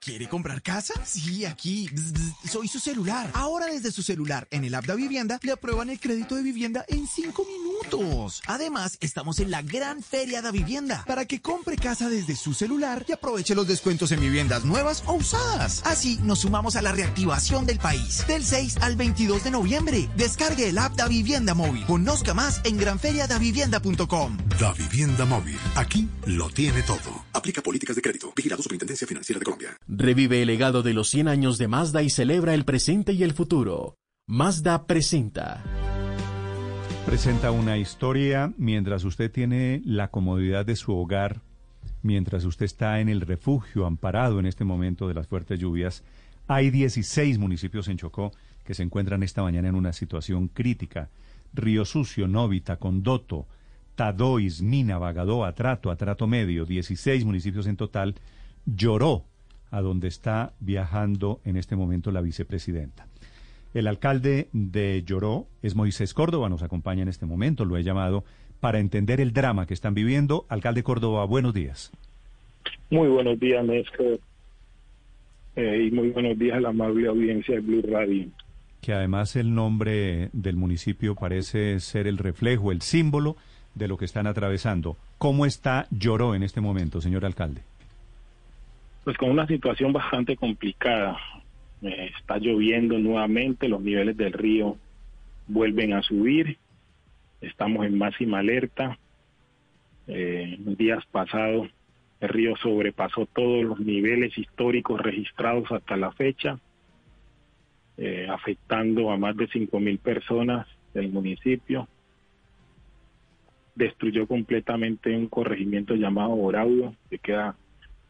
¿Quiere comprar casa? Sí, aquí. Soy su celular. Ahora desde su celular, en el app de Vivienda, le aprueban el crédito de vivienda en 5 minutos. Además, estamos en la gran feria de vivienda para que compre casa desde su celular y aproveche los descuentos en viviendas nuevas o usadas. Así nos sumamos a la reactivación del país. Del 6 al 22 de noviembre. Descargue el app de Vivienda Móvil. Conozca más en granferiadavivienda.com. Da Vivienda Móvil. Aquí lo tiene todo. Aplica políticas de crédito. Vigilado Superintendencia Financiera de Colombia. Revive el legado de los 100 años de Mazda y celebra el presente y el futuro. Mazda presenta. Presenta una historia mientras usted tiene la comodidad de su hogar, mientras usted está en el refugio amparado en este momento de las fuertes lluvias. Hay 16 municipios en Chocó que se encuentran esta mañana en una situación crítica. Río Sucio, Novita, Condoto, Tadois, Mina, Bagadó, Atrato, Atrato Medio, 16 municipios en total, lloró a donde está viajando en este momento la vicepresidenta. El alcalde de Lloró es Moisés Córdoba, nos acompaña en este momento, lo he llamado para entender el drama que están viviendo. Alcalde Córdoba, buenos días. Muy buenos días, Néstor. Eh, y muy buenos días a la amable audiencia de Blue Radio. Que además el nombre del municipio parece ser el reflejo, el símbolo de lo que están atravesando. ¿Cómo está Lloró en este momento, señor alcalde? Pues con una situación bastante complicada. Eh, está lloviendo nuevamente, los niveles del río vuelven a subir, estamos en máxima alerta. Eh, días pasados el río sobrepasó todos los niveles históricos registrados hasta la fecha, eh, afectando a más de 5.000 personas del municipio. Destruyó completamente un corregimiento llamado Oraudo, que queda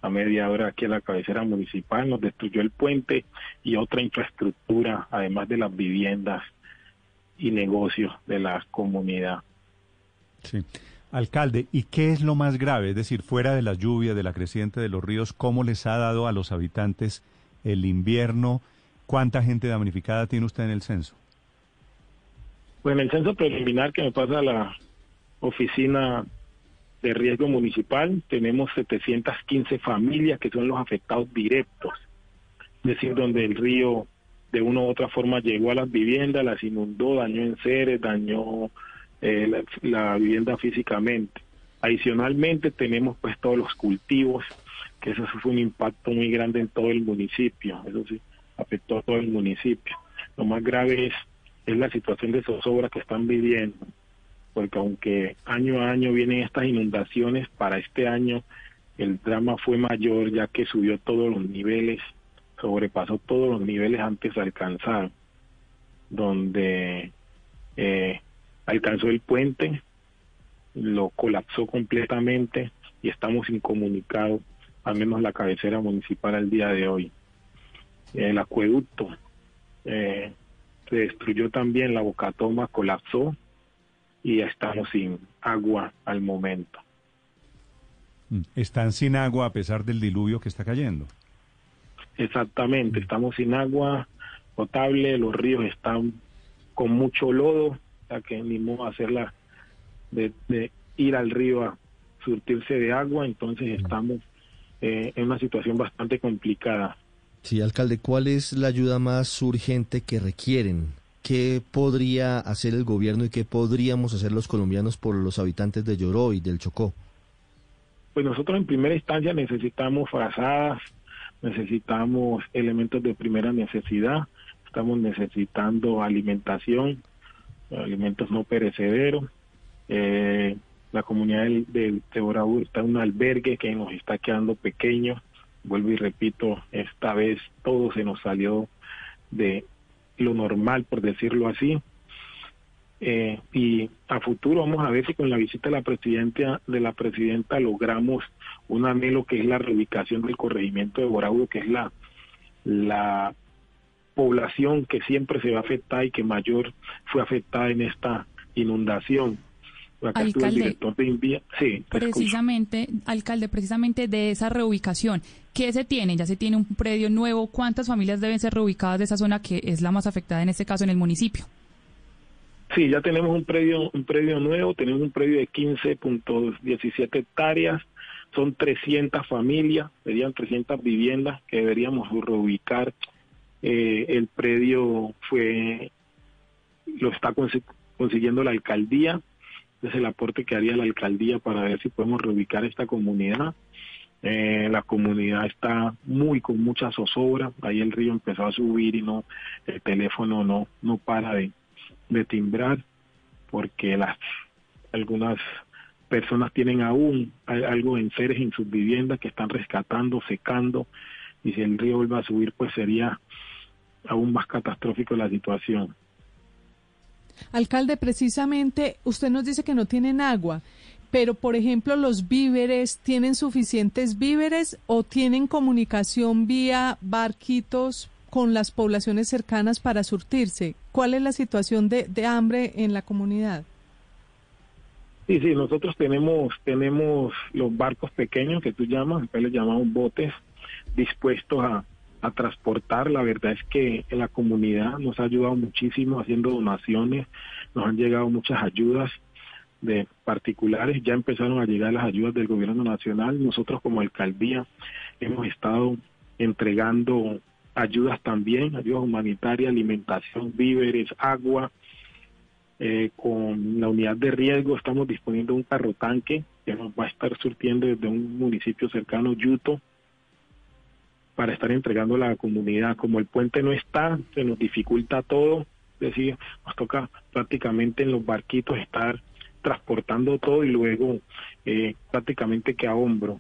a media hora aquí a la cabecera municipal, nos destruyó el puente y otra infraestructura, además de las viviendas y negocios de la comunidad. Sí. Alcalde, ¿y qué es lo más grave? Es decir, fuera de las lluvias, de la creciente de los ríos, ¿cómo les ha dado a los habitantes el invierno? ¿Cuánta gente damnificada tiene usted en el censo? Pues en el censo preliminar que me pasa a la oficina de riesgo municipal, tenemos 715 familias que son los afectados directos, es decir, donde el río de una u otra forma llegó a las viviendas, las inundó, dañó enseres, dañó eh, la, la, vivienda físicamente. Adicionalmente tenemos pues todos los cultivos, que eso fue un impacto muy grande en todo el municipio, eso sí, afectó a todo el municipio. Lo más grave es, es la situación de zozobra que están viviendo porque aunque año a año vienen estas inundaciones, para este año el drama fue mayor ya que subió todos los niveles, sobrepasó todos los niveles antes alcanzados, donde eh, alcanzó el puente, lo colapsó completamente y estamos incomunicados, al menos la cabecera municipal al día de hoy. El acueducto eh, se destruyó también, la bocatoma colapsó y estamos sin agua al momento. Mm. Están sin agua a pesar del diluvio que está cayendo. Exactamente, estamos sin agua potable, los ríos están con mucho lodo, ya que ni modo hacerla de, de ir al río a surtirse de agua, entonces estamos eh, en una situación bastante complicada. Sí, alcalde, ¿cuál es la ayuda más urgente que requieren? ¿Qué podría hacer el gobierno y qué podríamos hacer los colombianos por los habitantes de Lloró y del Chocó? Pues nosotros en primera instancia necesitamos frazadas, necesitamos elementos de primera necesidad, estamos necesitando alimentación, alimentos no perecederos. Eh, la comunidad del, del está en un albergue que nos está quedando pequeño. Vuelvo y repito, esta vez todo se nos salió de lo normal, por decirlo así. Eh, y a futuro vamos a ver si con la visita de la presidenta de la presidenta logramos un anhelo que es la reubicación del corregimiento de Boraudo, que es la la población que siempre se va a afectar y que mayor fue afectada en esta inundación. Alcalde, sí, precisamente, alcalde, precisamente de esa reubicación, ¿qué se tiene? Ya se tiene un predio nuevo, ¿cuántas familias deben ser reubicadas de esa zona que es la más afectada en este caso en el municipio? Sí, ya tenemos un predio, un predio nuevo, tenemos un predio de 15.17 hectáreas, son 300 familias, serían 300 viviendas que deberíamos reubicar. Eh, el predio fue, lo está consiguiendo la alcaldía, es el aporte que haría la alcaldía para ver si podemos reubicar esta comunidad. Eh, la comunidad está muy con mucha zozobra, ahí el río empezó a subir y no, el teléfono no, no para de, de timbrar porque las algunas personas tienen aún algo en seres en sus viviendas que están rescatando, secando y si el río vuelve a subir pues sería aún más catastrófico la situación. Alcalde, precisamente usted nos dice que no tienen agua, pero por ejemplo los víveres, ¿tienen suficientes víveres o tienen comunicación vía barquitos con las poblaciones cercanas para surtirse? ¿Cuál es la situación de, de hambre en la comunidad? Sí, sí, nosotros tenemos tenemos los barcos pequeños que tú llamas, acá les llamamos botes, dispuestos a, a transportar. La verdad es que la comunidad nos ha ayudado muchísimo haciendo donaciones, nos han llegado muchas ayudas de particulares, ya empezaron a llegar las ayudas del gobierno nacional. Nosotros como alcaldía hemos estado entregando ayudas también, ayudas humanitarias, alimentación, víveres, agua. Eh, con la unidad de riesgo estamos disponiendo un carro tanque que nos va a estar surtiendo desde un municipio cercano, Yuto, para estar entregando a la comunidad. Como el puente no está, se nos dificulta todo, es decir, nos toca prácticamente en los barquitos estar transportando todo y luego eh, prácticamente que a hombro.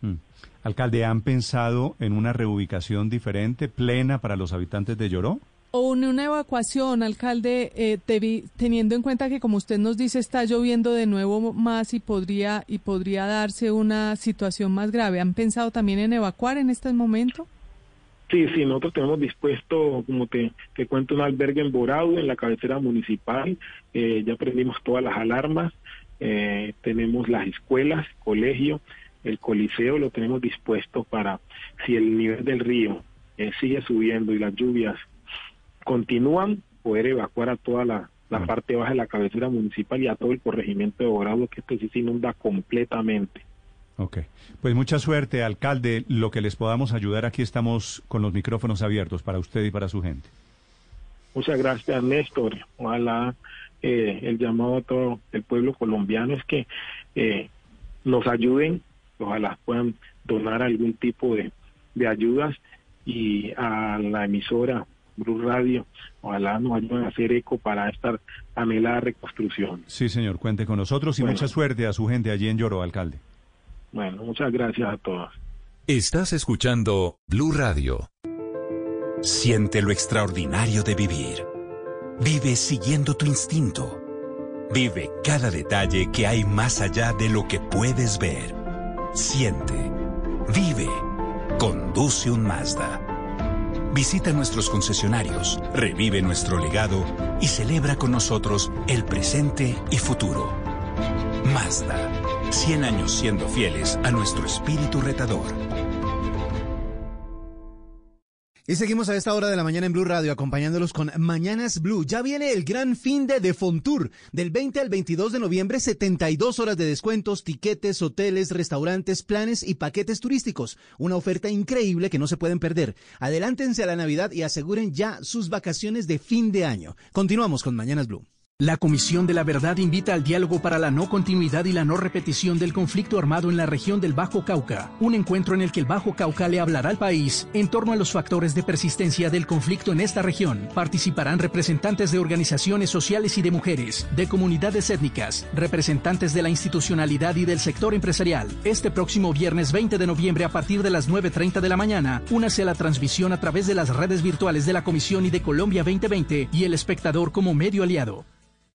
Mm. Alcalde, ¿han pensado en una reubicación diferente, plena para los habitantes de Lloró? O una evacuación, alcalde, eh, teniendo en cuenta que, como usted nos dice, está lloviendo de nuevo más y podría, y podría darse una situación más grave. ¿Han pensado también en evacuar en este momento? Sí, sí, nosotros tenemos dispuesto, como te, te cuento, un albergue en Borado, en la cabecera municipal. Eh, ya prendimos todas las alarmas. Eh, tenemos las escuelas, colegio, el coliseo lo tenemos dispuesto para si el nivel del río eh, sigue subiendo y las lluvias continúan, poder evacuar a toda la, la parte baja de la cabecera municipal y a todo el corregimiento de Borado, que esto sí se inunda completamente. Ok, pues mucha suerte, alcalde. Lo que les podamos ayudar, aquí estamos con los micrófonos abiertos para usted y para su gente. Muchas gracias, Néstor. Ojalá eh, el llamado a todo el pueblo colombiano es que eh, nos ayuden ojalá puedan donar algún tipo de, ayudas y a la emisora Blue Radio, ojalá nos ayuden a hacer eco para esta anhelada reconstrucción. Sí, señor, cuente con nosotros y mucha suerte a su gente allí en Lloro, alcalde. Bueno, muchas gracias a todos. Estás escuchando Blue Radio. Siente lo extraordinario de vivir. Vive siguiendo tu instinto. Vive cada detalle que hay más allá de lo que puedes ver. Siente. Vive. Conduce un Mazda. Visita nuestros concesionarios, revive nuestro legado y celebra con nosotros el presente y futuro. Mazda. 100 años siendo fieles a nuestro espíritu retador. Y seguimos a esta hora de la mañana en Blue Radio acompañándolos con Mañanas Blue. Ya viene el gran fin de The Fontour. Del 20 al 22 de noviembre, 72 horas de descuentos, tiquetes, hoteles, restaurantes, planes y paquetes turísticos. Una oferta increíble que no se pueden perder. Adelántense a la Navidad y aseguren ya sus vacaciones de fin de año. Continuamos con Mañanas Blue. La Comisión de la Verdad invita al diálogo para la no continuidad y la no repetición del conflicto armado en la región del Bajo Cauca, un encuentro en el que el Bajo Cauca le hablará al país en torno a los factores de persistencia del conflicto en esta región. Participarán representantes de organizaciones sociales y de mujeres, de comunidades étnicas, representantes de la institucionalidad y del sector empresarial. Este próximo viernes 20 de noviembre a partir de las 9.30 de la mañana, únase a la transmisión a través de las redes virtuales de la Comisión y de Colombia 2020 y el espectador como medio aliado.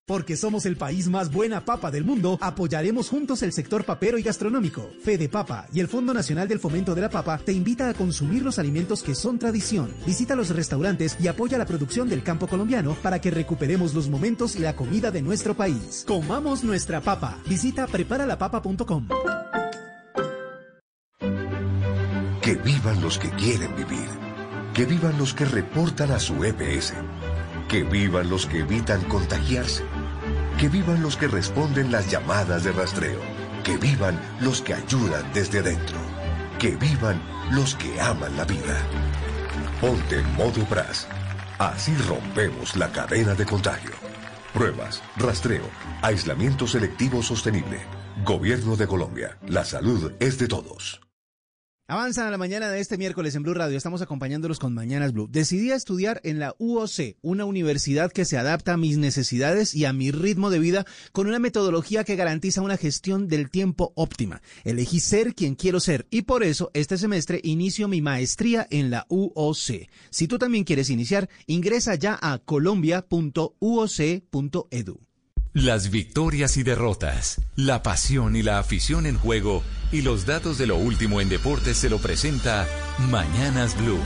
Porque somos el país más buena papa del mundo, apoyaremos juntos el sector papero y gastronómico. Fede Papa y el Fondo Nacional del Fomento de la Papa te invita a consumir los alimentos que son tradición. Visita los restaurantes y apoya la producción del campo colombiano para que recuperemos los momentos y la comida de nuestro país. Comamos nuestra papa. Visita preparalapapa.com. Que vivan los que quieren vivir. Que vivan los que reportan a su EPS. Que vivan los que evitan contagiarse. Que vivan los que responden las llamadas de rastreo. Que vivan los que ayudan desde adentro. Que vivan los que aman la vida. Ponte en modo BRAS. Así rompemos la cadena de contagio. Pruebas, rastreo, aislamiento selectivo sostenible. Gobierno de Colombia. La salud es de todos. Avanzan a la mañana de este miércoles en Blue Radio. Estamos acompañándolos con Mañanas Blue. Decidí estudiar en la UOC, una universidad que se adapta a mis necesidades y a mi ritmo de vida con una metodología que garantiza una gestión del tiempo óptima. Elegí ser quien quiero ser y por eso este semestre inicio mi maestría en la UOC. Si tú también quieres iniciar, ingresa ya a colombia.uoc.edu. Las victorias y derrotas, la pasión y la afición en juego y los datos de lo último en deportes se lo presenta Mañanas Blue.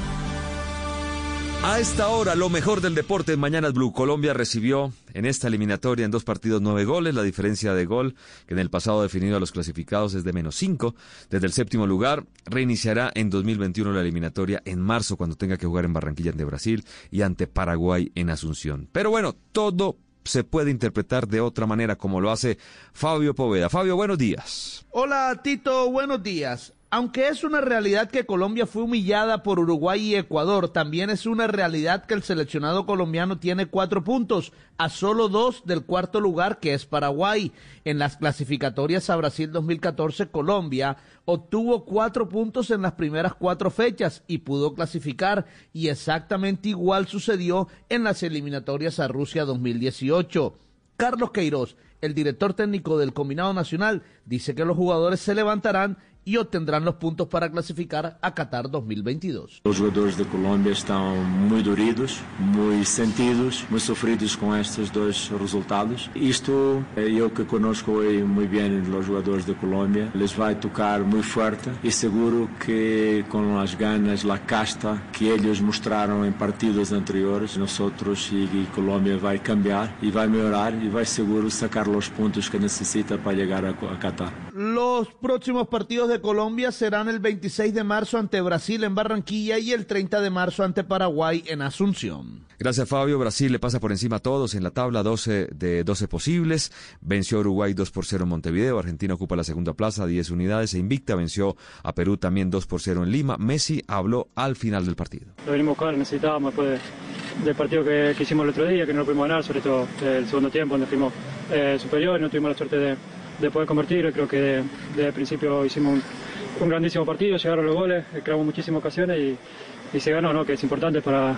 A esta hora, lo mejor del deporte en Mañanas Blue. Colombia recibió en esta eliminatoria en dos partidos nueve goles. La diferencia de gol que en el pasado definido a los clasificados es de menos cinco. Desde el séptimo lugar, reiniciará en 2021 la eliminatoria en marzo cuando tenga que jugar en Barranquilla ante Brasil y ante Paraguay en Asunción. Pero bueno, todo se puede interpretar de otra manera como lo hace Fabio Poveda. Fabio, buenos días. Hola Tito, buenos días. Aunque es una realidad que Colombia fue humillada por Uruguay y Ecuador, también es una realidad que el seleccionado colombiano tiene cuatro puntos, a solo dos del cuarto lugar que es Paraguay. En las clasificatorias a Brasil 2014, Colombia obtuvo cuatro puntos en las primeras cuatro fechas y pudo clasificar, y exactamente igual sucedió en las eliminatorias a Rusia 2018. Carlos Queiroz, el director técnico del Combinado Nacional, dice que los jugadores se levantarán y obtendrán los puntos para clasificar a Qatar 2022. Os jogadores de Colômbia estão muito doridos, muito sentidos, muito sofridos com estes dois resultados. Isto, eu que conozco hoje muito bem os jogadores de Colômbia, les vai tocar muito forte e seguro que com as ganas, a casta que eles mostraram em partidos anteriores, nós outros e, e Colômbia vai cambiar e vai melhorar e vai seguro sacar os pontos que necessita para chegar a, a Qatar. Los próximos partidos de Colombia serán el 26 de marzo ante Brasil en Barranquilla y el 30 de marzo ante Paraguay en Asunción. Gracias Fabio. Brasil le pasa por encima a todos en la tabla 12 de 12 posibles. Venció a Uruguay 2 por 0 en Montevideo. Argentina ocupa la segunda plaza, 10 unidades. E Invicta venció a Perú también 2 por 0 en Lima. Messi habló al final del partido. Lo venimos a buscar, necesitábamos después del partido que, hicimos el otro día, que no lo pudimos ganar, sobre todo el segundo tiempo, donde fuimos eh, superiores, no tuvimos la suerte de de poder convertir. Creo que desde el principio hicimos un, grandísimo partido, llegaron los goles, creamos muchísimas ocasiones y, se ganó, ¿no? que es importante para,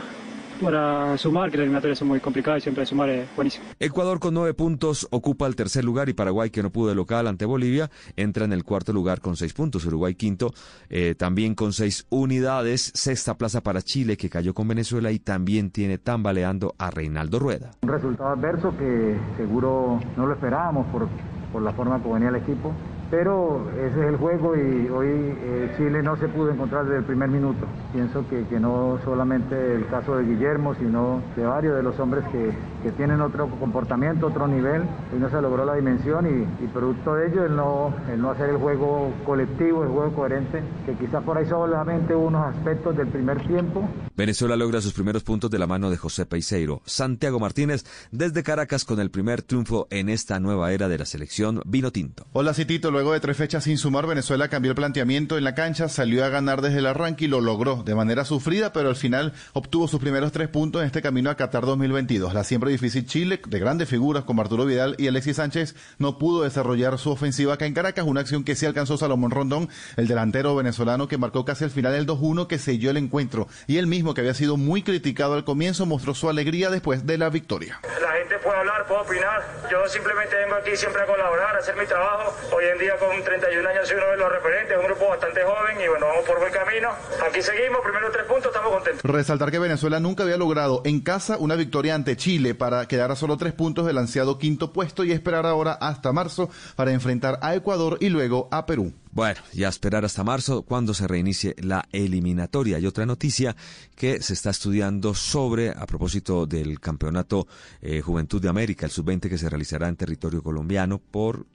para sumar, que las eliminatorias son muy complicadas y siempre sumar es buenísimo. Ecuador con nueve puntos ocupa el tercer lugar y Paraguay, que no pudo de local ante Bolivia, entra en el cuarto lugar con seis puntos. Uruguay quinto, eh, también con seis unidades. Sexta plaza para Chile, que cayó con Venezuela y también tiene tambaleando a Reinaldo Rueda. Un resultado adverso que seguro no lo esperábamos por, por la forma como venía el equipo pero ese es el juego y hoy eh, Chile no se pudo encontrar desde el primer minuto. Pienso que, que, no solamente el caso de Guillermo, sino de varios de los hombres que, que tienen otro comportamiento, otro nivel, y no se logró la dimensión y, y, producto de ello el no, el no hacer el juego colectivo, el juego coherente, que quizás por ahí solamente unos aspectos del primer tiempo. Venezuela logra sus primeros puntos de la mano de José Peiseiro. Santiago Martínez desde Caracas con el primer triunfo en esta nueva era de la selección Vino Tinto. Hola Citito, Luego de tres fechas sin sumar, Venezuela cambió el planteamiento en la cancha, salió a ganar desde el arranque y lo logró de manera sufrida, pero al final obtuvo sus primeros tres puntos en este camino a Qatar 2022. La siempre difícil Chile, de grandes figuras como Arturo Vidal y Alexis Sánchez, no pudo desarrollar su ofensiva acá en Caracas, una acción que sí alcanzó Salomón Rondón, el delantero venezolano que marcó casi al final el 2-1 que selló el encuentro. Y él mismo, que había sido muy criticado al comienzo, mostró su alegría después de la victoria. La gente puede hablar, puede opinar. Yo simplemente vengo aquí siempre a colaborar, a hacer mi trabajo. Hoy en día con 31 años soy uno de los referentes, un grupo bastante joven y bueno, vamos por buen camino. Aquí seguimos, primero tres puntos, estamos contentos. Resaltar que Venezuela nunca había logrado en casa una victoria ante Chile para quedar a solo tres puntos del ansiado quinto puesto y esperar ahora hasta marzo para enfrentar a Ecuador y luego a Perú. Bueno, ya esperar hasta marzo cuando se reinicie la eliminatoria. Y otra noticia que se está estudiando sobre, a propósito del Campeonato eh, Juventud de América, el sub-20 que se realizará en territorio colombiano por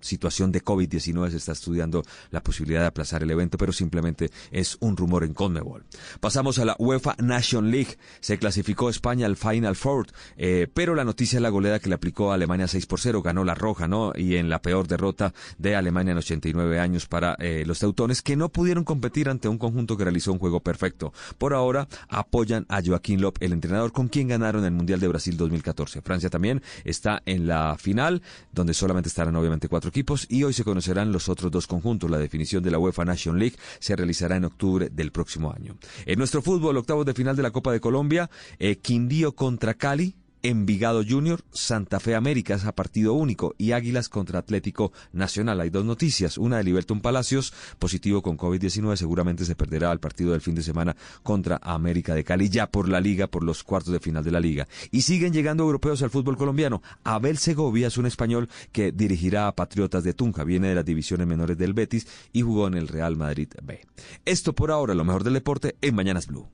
situación de COVID-19 se está estudiando la posibilidad de aplazar el evento, pero simplemente es un rumor en Conmebol. Pasamos a la UEFA Nation League. Se clasificó España al Final Four, eh, pero la noticia es la goleada que le aplicó a Alemania 6 por 0, ganó la roja, ¿no? Y en la peor derrota de Alemania en 89 años para eh, los teutones, que no pudieron competir ante un conjunto que realizó un juego perfecto. Por ahora apoyan a Joaquín Lop, el entrenador con quien ganaron el Mundial de Brasil 2014. Francia también está en la final, donde solamente estarán obviamente cuatro equipos y hoy se conocerán los otros dos conjuntos. La definición de la UEFA Nation League se realizará en octubre del próximo año. En nuestro fútbol, octavos de final de la Copa de Colombia, eh, Quindío contra Cali, Envigado Junior, Santa Fe América a partido único y Águilas contra Atlético Nacional. Hay dos noticias, una de Liberton Palacios, positivo con COVID-19, seguramente se perderá el partido del fin de semana contra América de Cali, ya por la liga, por los cuartos de final de la liga. Y siguen llegando europeos al fútbol colombiano. Abel Segovia es un español que dirigirá a Patriotas de Tunja, viene de las divisiones menores del Betis y jugó en el Real Madrid B. Esto por ahora, lo mejor del deporte en Mañanas Blue.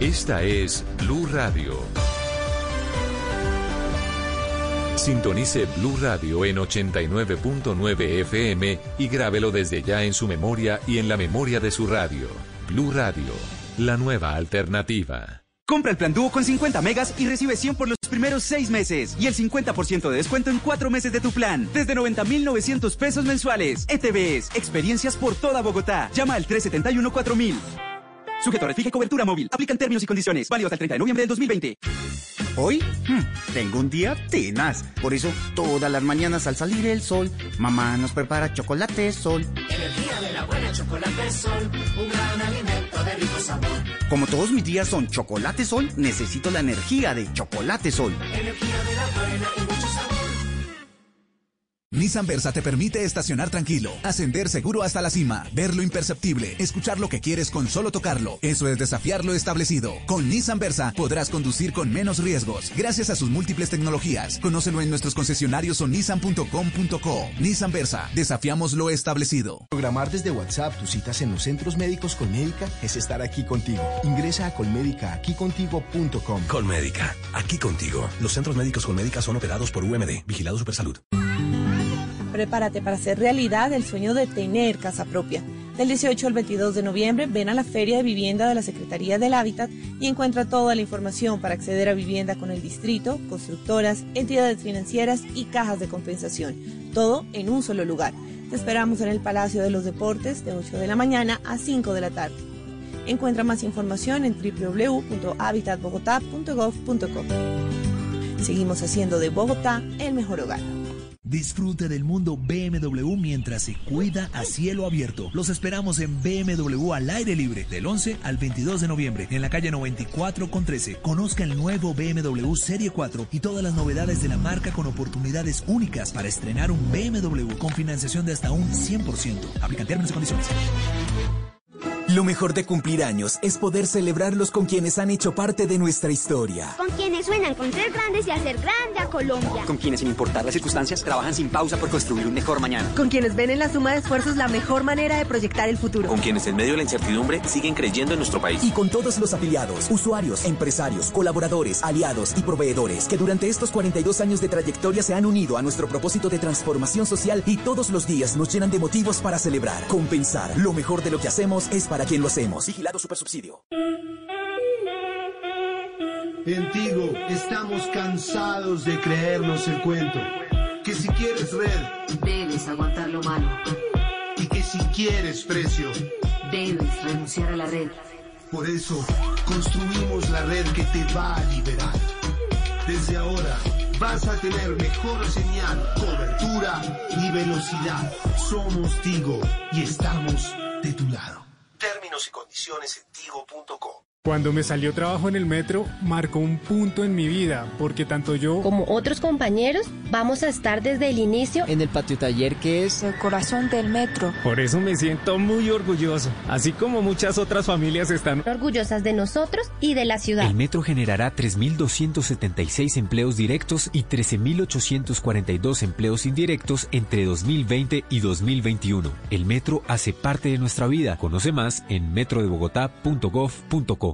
Esta es Blue Radio. Sintonice Blue Radio en 89.9 FM y grábelo desde ya en su memoria y en la memoria de su radio. Blue Radio, la nueva alternativa. Compra el plan dúo con 50 megas y recibe 100 por los primeros 6 meses y el 50% de descuento en 4 meses de tu plan. Desde 90,900 pesos mensuales. ETVs, experiencias por toda Bogotá. Llama al 371-4000. Sujeto a cobertura móvil. Aplican términos y condiciones. Válido hasta el 30 de noviembre del 2020. Hoy hmm, tengo un día tenaz. Por eso todas las mañanas al salir el sol, mamá nos prepara chocolate sol. Energía de la buena chocolate sol. Un gran alimento de rico sabor. Como todos mis días son chocolate sol, necesito la energía de chocolate sol. Energía de la buena y. Nissan Versa te permite estacionar tranquilo, ascender seguro hasta la cima, ver lo imperceptible, escuchar lo que quieres con solo tocarlo. Eso es desafiar lo establecido. Con Nissan Versa podrás conducir con menos riesgos, gracias a sus múltiples tecnologías. Conócelo en nuestros concesionarios o nissan.com.co. Nissan Versa, desafiamos lo establecido. Programar desde WhatsApp tus citas en los centros médicos Colmédica es estar aquí contigo. Ingresa a colmédica.com. Colmédica, aquí contigo. Los centros médicos Colmédica son operados por UMD, Vigilado Supersalud. Prepárate para hacer realidad el sueño de tener casa propia. Del 18 al 22 de noviembre ven a la Feria de Vivienda de la Secretaría del Hábitat y encuentra toda la información para acceder a vivienda con el distrito, constructoras, entidades financieras y cajas de compensación. Todo en un solo lugar. Te esperamos en el Palacio de los Deportes de 8 de la mañana a 5 de la tarde. Encuentra más información en www.habitatbogotá.gov.co. Seguimos haciendo de Bogotá el mejor hogar. Disfrute del mundo BMW mientras se cuida a cielo abierto. Los esperamos en BMW al aire libre del 11 al 22 de noviembre en la calle 94 con 13. Conozca el nuevo BMW Serie 4 y todas las novedades de la marca con oportunidades únicas para estrenar un BMW con financiación de hasta un 100%. Aplican términos y condiciones. Lo mejor de cumplir años es poder celebrarlos con quienes han hecho parte de nuestra historia. Con quienes sueñan con ser grandes y hacer grande a Colombia. Con quienes, sin importar las circunstancias, trabajan sin pausa por construir un mejor mañana. Con quienes ven en la suma de esfuerzos la mejor manera de proyectar el futuro. Con quienes, en medio de la incertidumbre, siguen creyendo en nuestro país. Y con todos los afiliados, usuarios, empresarios, colaboradores, aliados y proveedores que durante estos 42 años de trayectoria se han unido a nuestro propósito de transformación social y todos los días nos llenan de motivos para celebrar. Compensar. Lo mejor de lo que hacemos es para quien lo hacemos. Vigilado Supersubsidio. En Tigo estamos cansados de creernos el cuento. Que si quieres red, debes aguantar lo malo. Y que si quieres precio, debes renunciar a la red. Por eso, construimos la red que te va a liberar. Desde ahora, vas a tener mejor señal, cobertura y velocidad. Somos Tigo y estamos de tu lado. Términos y condiciones en tigo.com. Cuando me salió trabajo en el metro, marcó un punto en mi vida, porque tanto yo como otros compañeros vamos a estar desde el inicio en el patio taller que es el corazón del metro. Por eso me siento muy orgulloso, así como muchas otras familias están orgullosas de nosotros y de la ciudad. El metro generará 3.276 empleos directos y 13.842 empleos indirectos entre 2020 y 2021. El metro hace parte de nuestra vida. Conoce más en metrodebogotá.gov.co.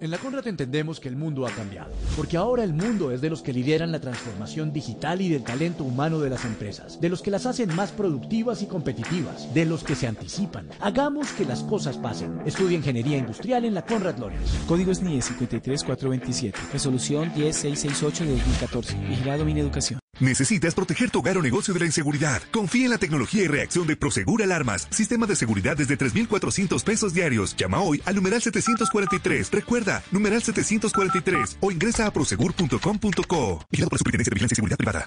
En la Conrad entendemos que el mundo ha cambiado, porque ahora el mundo es de los que lideran la transformación digital y del talento humano de las empresas, de los que las hacen más productivas y competitivas, de los que se anticipan. Hagamos que las cosas pasen. Estudia Ingeniería Industrial en la Conrad Lorenz. Código SNIE 53427, Resolución 10668 de 2014, Vigilado Mineducación. ¿Necesitas proteger tu hogar o negocio de la inseguridad? Confía en la tecnología y reacción de Prosegur Alarmas. Sistema de seguridad desde 3,400 pesos diarios. Llama hoy al numeral 743. Recuerda, numeral 743 o ingresa a prosegur.com.co. Vigilado por Superintendencia de Vigilancia y Seguridad Privada.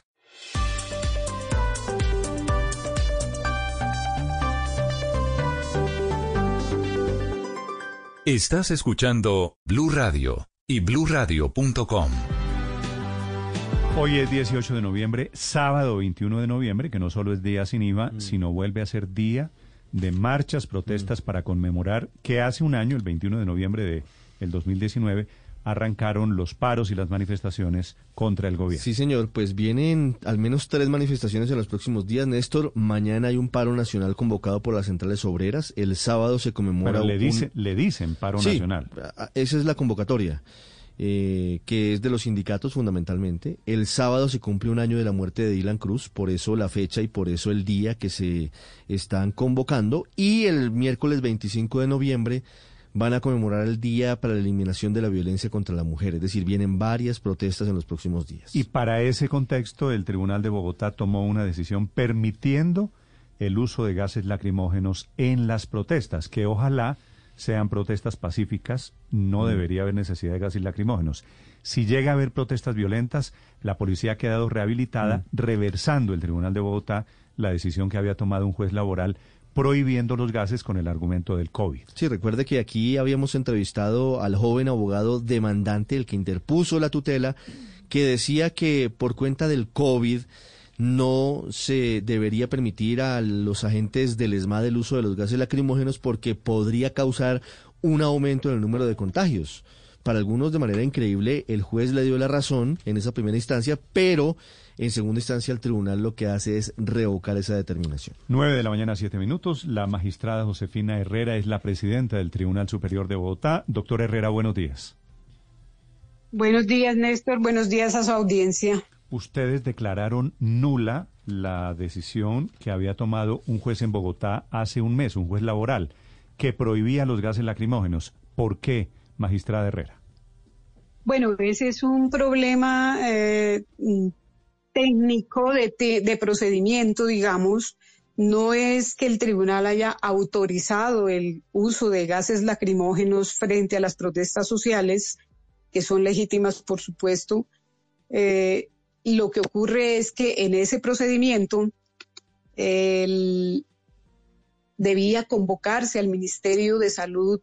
Estás escuchando Blue Radio y bluradio.com. Hoy es 18 de noviembre, sábado 21 de noviembre, que no solo es día sin IVA, sino vuelve a ser día de marchas, protestas para conmemorar que hace un año, el 21 de noviembre de el 2019, arrancaron los paros y las manifestaciones contra el gobierno. Sí, señor, pues vienen al menos tres manifestaciones en los próximos días. Néstor, mañana hay un paro nacional convocado por las centrales obreras. El sábado se conmemora. Pero le, dice, le dicen paro sí, nacional. Esa es la convocatoria. Eh, que es de los sindicatos fundamentalmente. El sábado se cumple un año de la muerte de Dylan Cruz, por eso la fecha y por eso el día que se están convocando. Y el miércoles 25 de noviembre van a conmemorar el Día para la Eliminación de la Violencia contra la Mujer. Es decir, vienen varias protestas en los próximos días. Y para ese contexto, el Tribunal de Bogotá tomó una decisión permitiendo el uso de gases lacrimógenos en las protestas, que ojalá sean protestas pacíficas, no debería haber necesidad de gases lacrimógenos. Si llega a haber protestas violentas, la policía ha quedado rehabilitada, reversando el Tribunal de Bogotá la decisión que había tomado un juez laboral prohibiendo los gases con el argumento del COVID. Sí, recuerde que aquí habíamos entrevistado al joven abogado demandante, el que interpuso la tutela, que decía que por cuenta del COVID no se debería permitir a los agentes del ESMAD el uso de los gases lacrimógenos porque podría causar un aumento en el número de contagios. Para algunos de manera increíble, el juez le dio la razón en esa primera instancia, pero en segunda instancia el tribunal lo que hace es revocar esa determinación. 9 de la mañana, 7 minutos. La magistrada Josefina Herrera es la presidenta del Tribunal Superior de Bogotá. Doctor Herrera, buenos días. Buenos días, Néstor. Buenos días a su audiencia. Ustedes declararon nula la decisión que había tomado un juez en Bogotá hace un mes, un juez laboral, que prohibía los gases lacrimógenos. ¿Por qué, magistrada Herrera? Bueno, ese es un problema eh, técnico de, de procedimiento, digamos. No es que el tribunal haya autorizado el uso de gases lacrimógenos frente a las protestas sociales, que son legítimas, por supuesto. Eh, lo que ocurre es que en ese procedimiento debía convocarse al Ministerio de Salud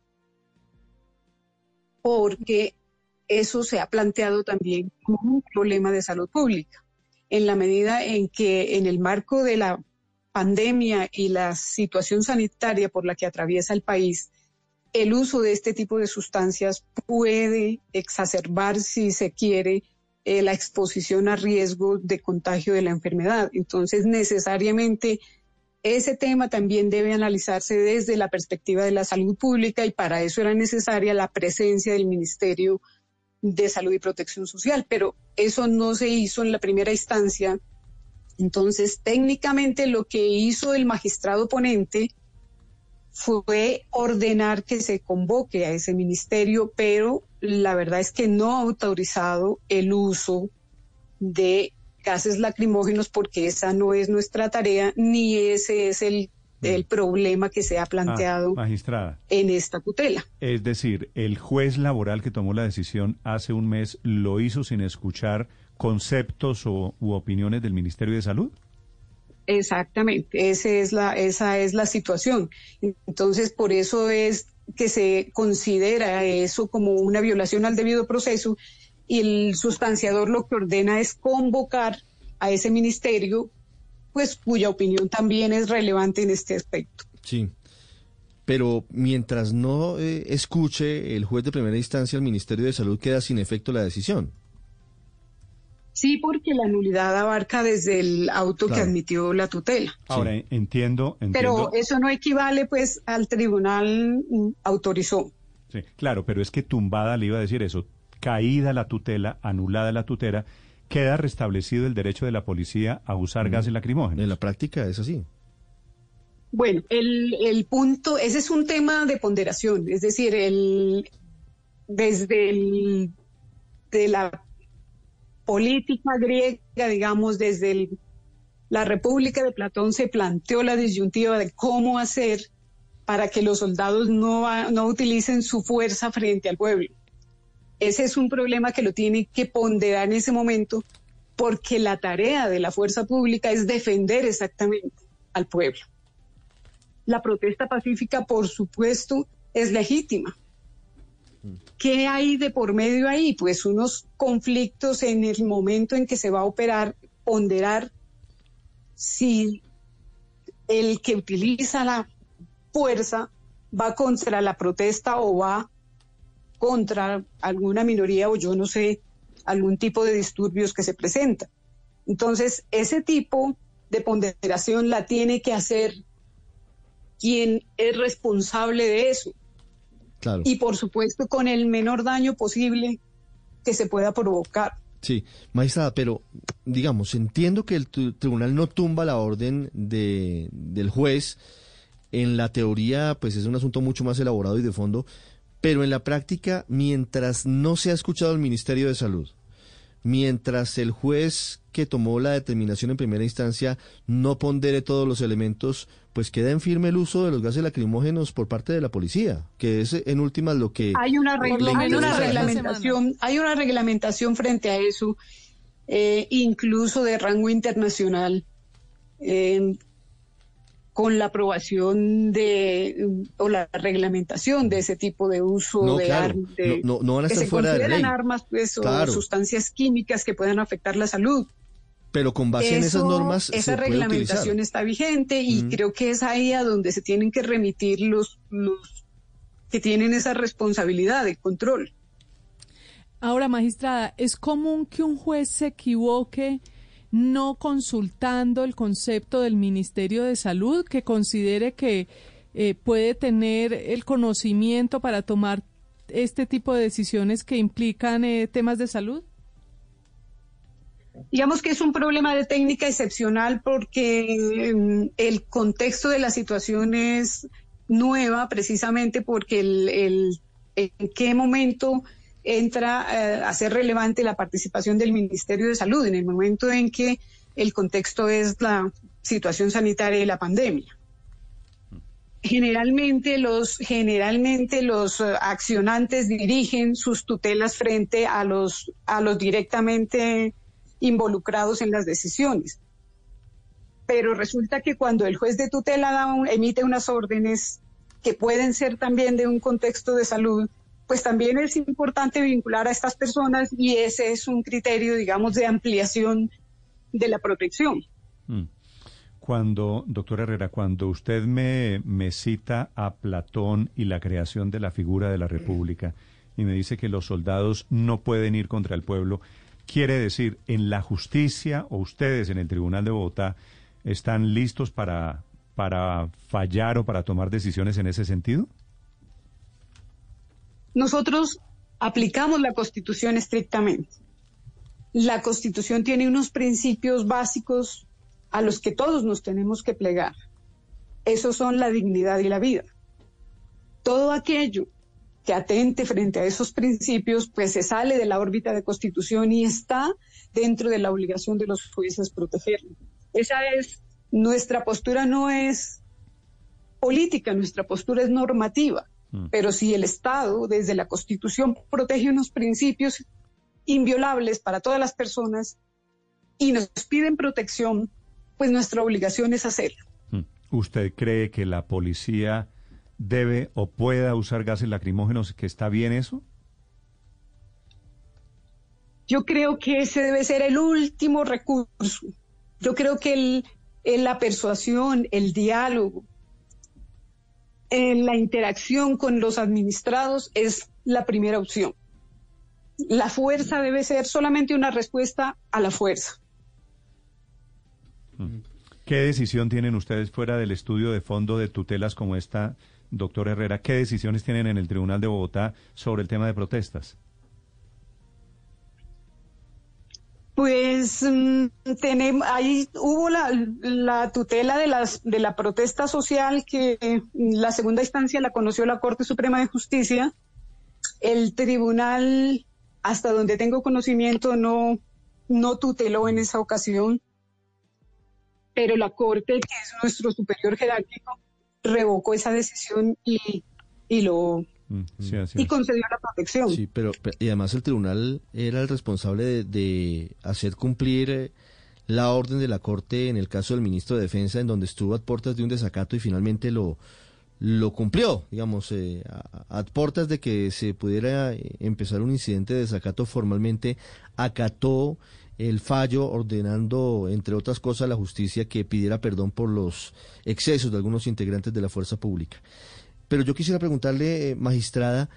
porque eso se ha planteado también como un problema de salud pública, en la medida en que en el marco de la pandemia y la situación sanitaria por la que atraviesa el país, el uso de este tipo de sustancias puede exacerbar, si se quiere, eh, la exposición a riesgo de contagio de la enfermedad. Entonces, necesariamente ese tema también debe analizarse desde la perspectiva de la salud pública y para eso era necesaria la presencia del Ministerio de Salud y Protección Social, pero eso no se hizo en la primera instancia. Entonces, técnicamente lo que hizo el magistrado ponente fue ordenar que se convoque a ese ministerio, pero la verdad es que no ha autorizado el uso de gases lacrimógenos porque esa no es nuestra tarea ni ese es el, mm. problema que se ha planteado magistrada. en esta tutela. Es decir, el juez laboral que tomó la decisión hace un mes lo hizo sin escuchar conceptos o, u opiniones del Ministerio de Salud. Exactamente, esa es la, esa es la situación. Entonces, por eso es que se considera eso como una violación al debido proceso y el sustanciador lo que ordena es convocar a ese ministerio, pues cuya opinión también es relevante en este aspecto. Sí. Pero mientras no eh, escuche el juez de primera instancia, el Ministerio de Salud queda sin efecto la decisión. Sí, porque la nulidad abarca desde el auto que admitió la tutela. Ahora, entiendo, entiendo, Pero eso no equivale, pues, al tribunal mm, autorizó. Sí, claro, pero es que tumbada le iba a decir eso. Caída la tutela, anulada la tutela, queda restablecido el derecho de la policía a usar gases lacrimógenos. En la práctica es así. Bueno, el, el, punto, ese es un tema de ponderación, es decir, el, desde el, de la política griega, digamos, desde la República de Platón se planteó la disyuntiva de cómo hacer para que los soldados no, no utilicen su fuerza frente al pueblo. Ese es un problema que lo tiene que ponderar en ese momento porque la tarea de la fuerza pública es defender exactamente al pueblo. La protesta pacífica, por supuesto, es legítima, ¿Qué hay de por medio ahí? Pues unos conflictos en el momento en que se va a operar, ponderar si el que utiliza la fuerza va contra la protesta o va contra alguna minoría o yo no sé, algún tipo de disturbios que se presenta. Entonces, ese tipo de ponderación la tiene que hacer quien es responsable de eso. Y por supuesto con el menor daño posible que se pueda provocar. Sí, magistrada, pero digamos, entiendo que el tribunal no tumba la orden de, del juez. En la teoría, pues es un asunto mucho más elaborado y de fondo, pero en la práctica, mientras no se ha escuchado el Ministerio de Salud, mientras el juez que tomó la determinación en primera instancia no pondere todos los elementos, pues queda en firme el uso de los gases lacrimógenos por parte de la policía, que es en últimas lo que... Hay una, reglamentación, hay una reglamentación frente a eso, eh, incluso de rango internacional. Eh, con la aprobación de o la reglamentación de ese tipo de uso de armas no, van a estar fuera de ley. armas pues, o sustancias químicas que puedan afectar la salud. Pero con base en esas normas esa reglamentación está vigente y creo que es ahí a donde se tienen que remitir los, los que tienen esa responsabilidad de control. Ahora, magistrada, ¿es común que un juez se equivoque no consultando el concepto del Ministerio de Salud, que considere que eh, puede tener el conocimiento para tomar este tipo de decisiones que implican eh, temas de salud? Digamos que es un problema de técnica excepcional porque mm, el contexto de la situación es nueva precisamente porque el, el en qué momento entra eh, a ser relevante la participación del Ministerio de Salud en el momento en que el contexto es la situación sanitaria y la pandemia. Generalmente los, generalmente los eh, accionantes dirigen sus tutelas frente a los, a los directamente involucrados en las decisiones. pero resulta que cuando el juez de tutela emite unas órdenes que pueden ser también de un contexto de salud, pues también es importante vincular a estas personas y ese es un criterio, digamos, de ampliación de la protección. Mm. Cuando, doctor Herrera, cuando usted me, cita a Platón y la creación de la figura de la República y me dice que los soldados no pueden ir contra el pueblo, quiere decir, en la justicia o ustedes en el Tribunal de Bogotá están listos para, para fallar o para tomar decisiones en ese sentido? Nosotros aplicamos la Constitución estrictamente. La Constitución tiene unos principios básicos a los que todos nos tenemos que plegar. Esos son la dignidad y la vida. Todo aquello que atente frente a esos principios, pues se sale de la órbita de constitución y está dentro de la obligación de los jueces protegerlo. Esa es nuestra postura, no es política, nuestra postura es normativa. Mm. Pero si el Estado, desde la Constitución, protege unos principios inviolables para todas las personas y nos piden protección, pues nuestra obligación es hacerlo. Hmm. ¿Usted cree que la policía debe o pueda usar gases lacrimógenos? ¿Que está bien eso? Yo creo que ese debe ser el último recurso. Yo creo que el, la persuasión, el diálogo, en la interacción con los administrados es la primera opción. La fuerza debe ser solamente una respuesta a la fuerza. ¿Qué decisión tienen ustedes fuera del estudio de fondo de tutelas como esta, doctor Herrera? ¿Qué decisiones tienen en el Tribunal de Bogotá sobre el tema de protestas? Pues mm, tenemos, ahí hubo la, la, tutela de, las, de la protesta social que la segunda instancia la conoció la Corte Suprema de Justicia. El tribunal, hasta donde tengo conocimiento, no, no tuteló en esa ocasión pero la Corte, que es nuestro superior jerárquico, revocó esa decisión y, y lo y concedió la protección. Sí, pero, y además el tribunal era el responsable de, hacer cumplir eh, la orden de la Corte en el caso del ministro de Defensa, en donde estuvo a puertas de un desacato y finalmente lo, lo cumplió, digamos, eh, a, a, puertas de que se pudiera eh, empezar un incidente de desacato formalmente, acató el fallo ordenando, entre otras cosas, a la justicia que pidiera perdón por los excesos de algunos integrantes de la fuerza pública. Pero yo quisiera preguntarle, eh, magistrada,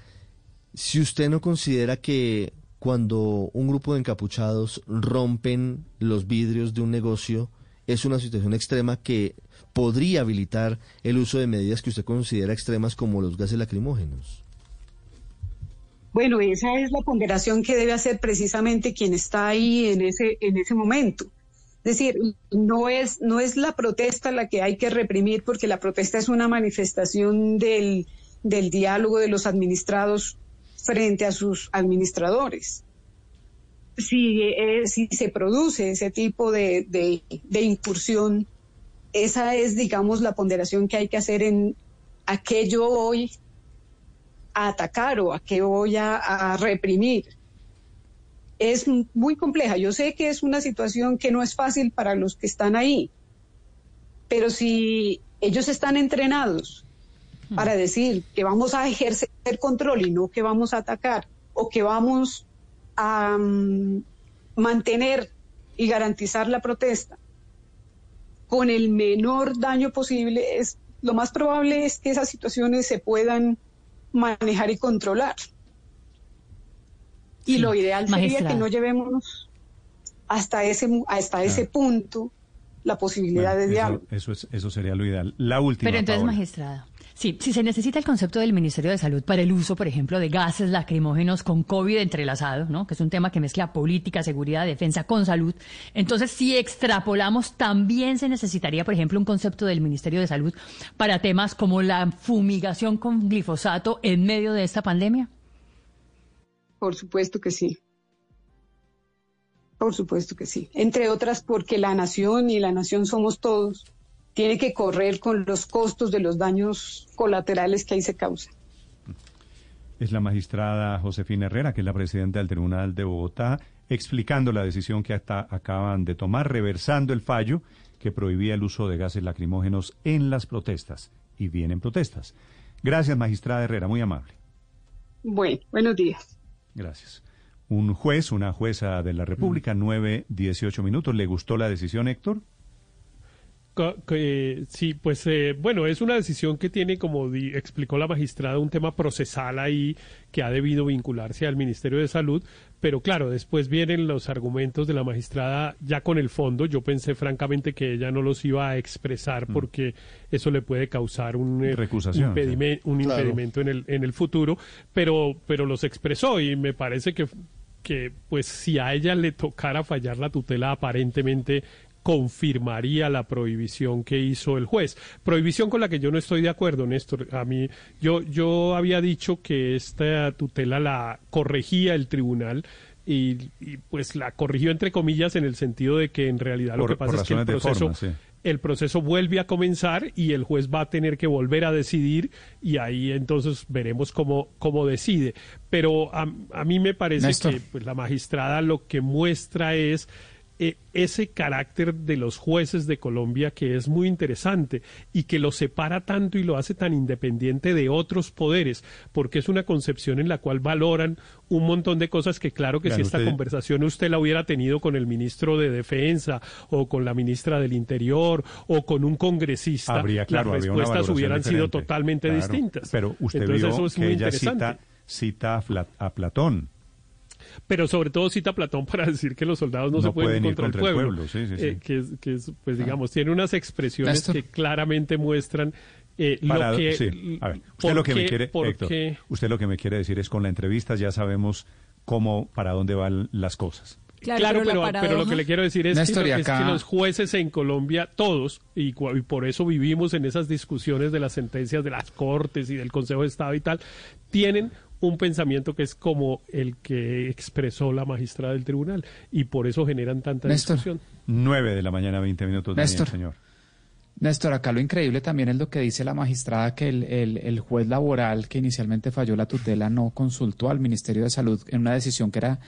si usted no considera que cuando un grupo de encapuchados rompen los vidrios de un negocio es una situación extrema que podría habilitar el uso de medidas que usted considera extremas como los gases lacrimógenos. Bueno, esa es la ponderación que debe hacer precisamente quien está ahí en ese, en ese momento. Es decir, no es, no es la protesta la que hay que reprimir, porque la protesta es una manifestación del, del diálogo de los administrados frente a sus administradores. Si, eh, si se produce ese tipo de, de, incursión, esa es, digamos, la ponderación que hay que hacer en aquello hoy a atacar o a qué voy a, reprimir. Es muy compleja. Yo sé que es una situación que no es fácil para los que están ahí, pero si ellos están entrenados hmm. para decir que vamos a ejercer control y no que vamos a atacar o que vamos a mm, mantener y garantizar la protesta con el menor daño posible, es lo más probable es que esas situaciones se puedan manejar y controlar. Y lo ideal sería que no llevemos hasta ese, hasta ese punto la posibilidad de diálogo. Eso, es, eso sería lo ideal. La última. Pero entonces, magistrada, sí, si se necesita el concepto del Ministerio de Salud para el uso, por ejemplo, de gases lacrimógenos con COVID entrelazado, ¿no? que es un tema que mezcla política, seguridad, defensa con salud, entonces si extrapolamos, también se necesitaría, por ejemplo, un concepto del Ministerio de Salud para temas como la fumigación con glifosato en medio de esta pandemia. Por supuesto que sí. Por supuesto que sí. Entre otras porque la nación y la nación somos todos, tiene que correr con los costos de los daños colaterales que ahí se causan. Es la magistrada Josefina Herrera, que es la presidenta del Tribunal de Bogotá, explicando la decisión que hasta acaban de tomar, reversando el fallo que prohibía el uso de gases lacrimógenos en las protestas. Y vienen protestas. Gracias, magistrada Herrera, muy amable. Bueno, buenos días. Gracias. Un juez, una jueza de la República, nueve, dieciocho minutos. ¿Le gustó la decisión, Héctor? Sí, pues eh, bueno, es una decisión que tiene, como explicó la magistrada, un tema procesal ahí que ha debido vincularse al Ministerio de Salud, pero claro, después vienen los argumentos de la magistrada ya con el fondo. Yo pensé francamente que ella no los iba a expresar mm. porque eso le puede causar un, eh, un impedimento en el, en el futuro, pero, pero los expresó y me parece que que pues si a ella le tocara fallar la tutela aparentemente confirmaría la prohibición que hizo el juez. Prohibición con la que yo no estoy de acuerdo, Néstor. A mí, yo, yo había dicho que esta tutela la corregía el tribunal. Y, pues la corrigió entre comillas en el sentido de que en realidad lo que pasa es que el proceso, el proceso vuelve a comenzar y el juez va a tener que volver a decidir y ahí entonces veremos cómo, cómo decide. Pero a, mí me parece que pues, la magistrada lo que muestra es eh, ese carácter de los jueces de Colombia que es muy interesante y que lo separa tanto y lo hace tan independiente de otros poderes, porque es una concepción en la cual valoran un montón de cosas que claro que si esta conversación usted la hubiera tenido con el ministro de Defensa o con la ministra del Interior o con un congresista, las respuestas hubieran sido totalmente distintas. Pero usted vio que ella cita, cita a Platón pero sobre todo cita Platón para decir que los soldados no, se pueden, ir contra, el pueblo, eh, que, pues ah. digamos, tiene unas expresiones que claramente muestran eh, lo que... A ver, usted lo que me quiere, usted lo que me quiere decir es con la entrevista ya sabemos cómo, para dónde van las cosas. Claro, pero, lo que le quiero decir es, que, los jueces en Colombia, todos, y, y, por eso vivimos en esas discusiones de las sentencias de las Cortes y del Consejo de Estado y tal, tienen un pensamiento que es como el que expresó la magistrada del tribunal y por eso generan tanta discusión. 9 de la mañana, 20 minutos. Néstor. señor. Néstor, acá lo increíble también es lo que dice la magistrada, que el, el, juez laboral que inicialmente falló la tutela no consultó al Ministerio de Salud en una decisión que era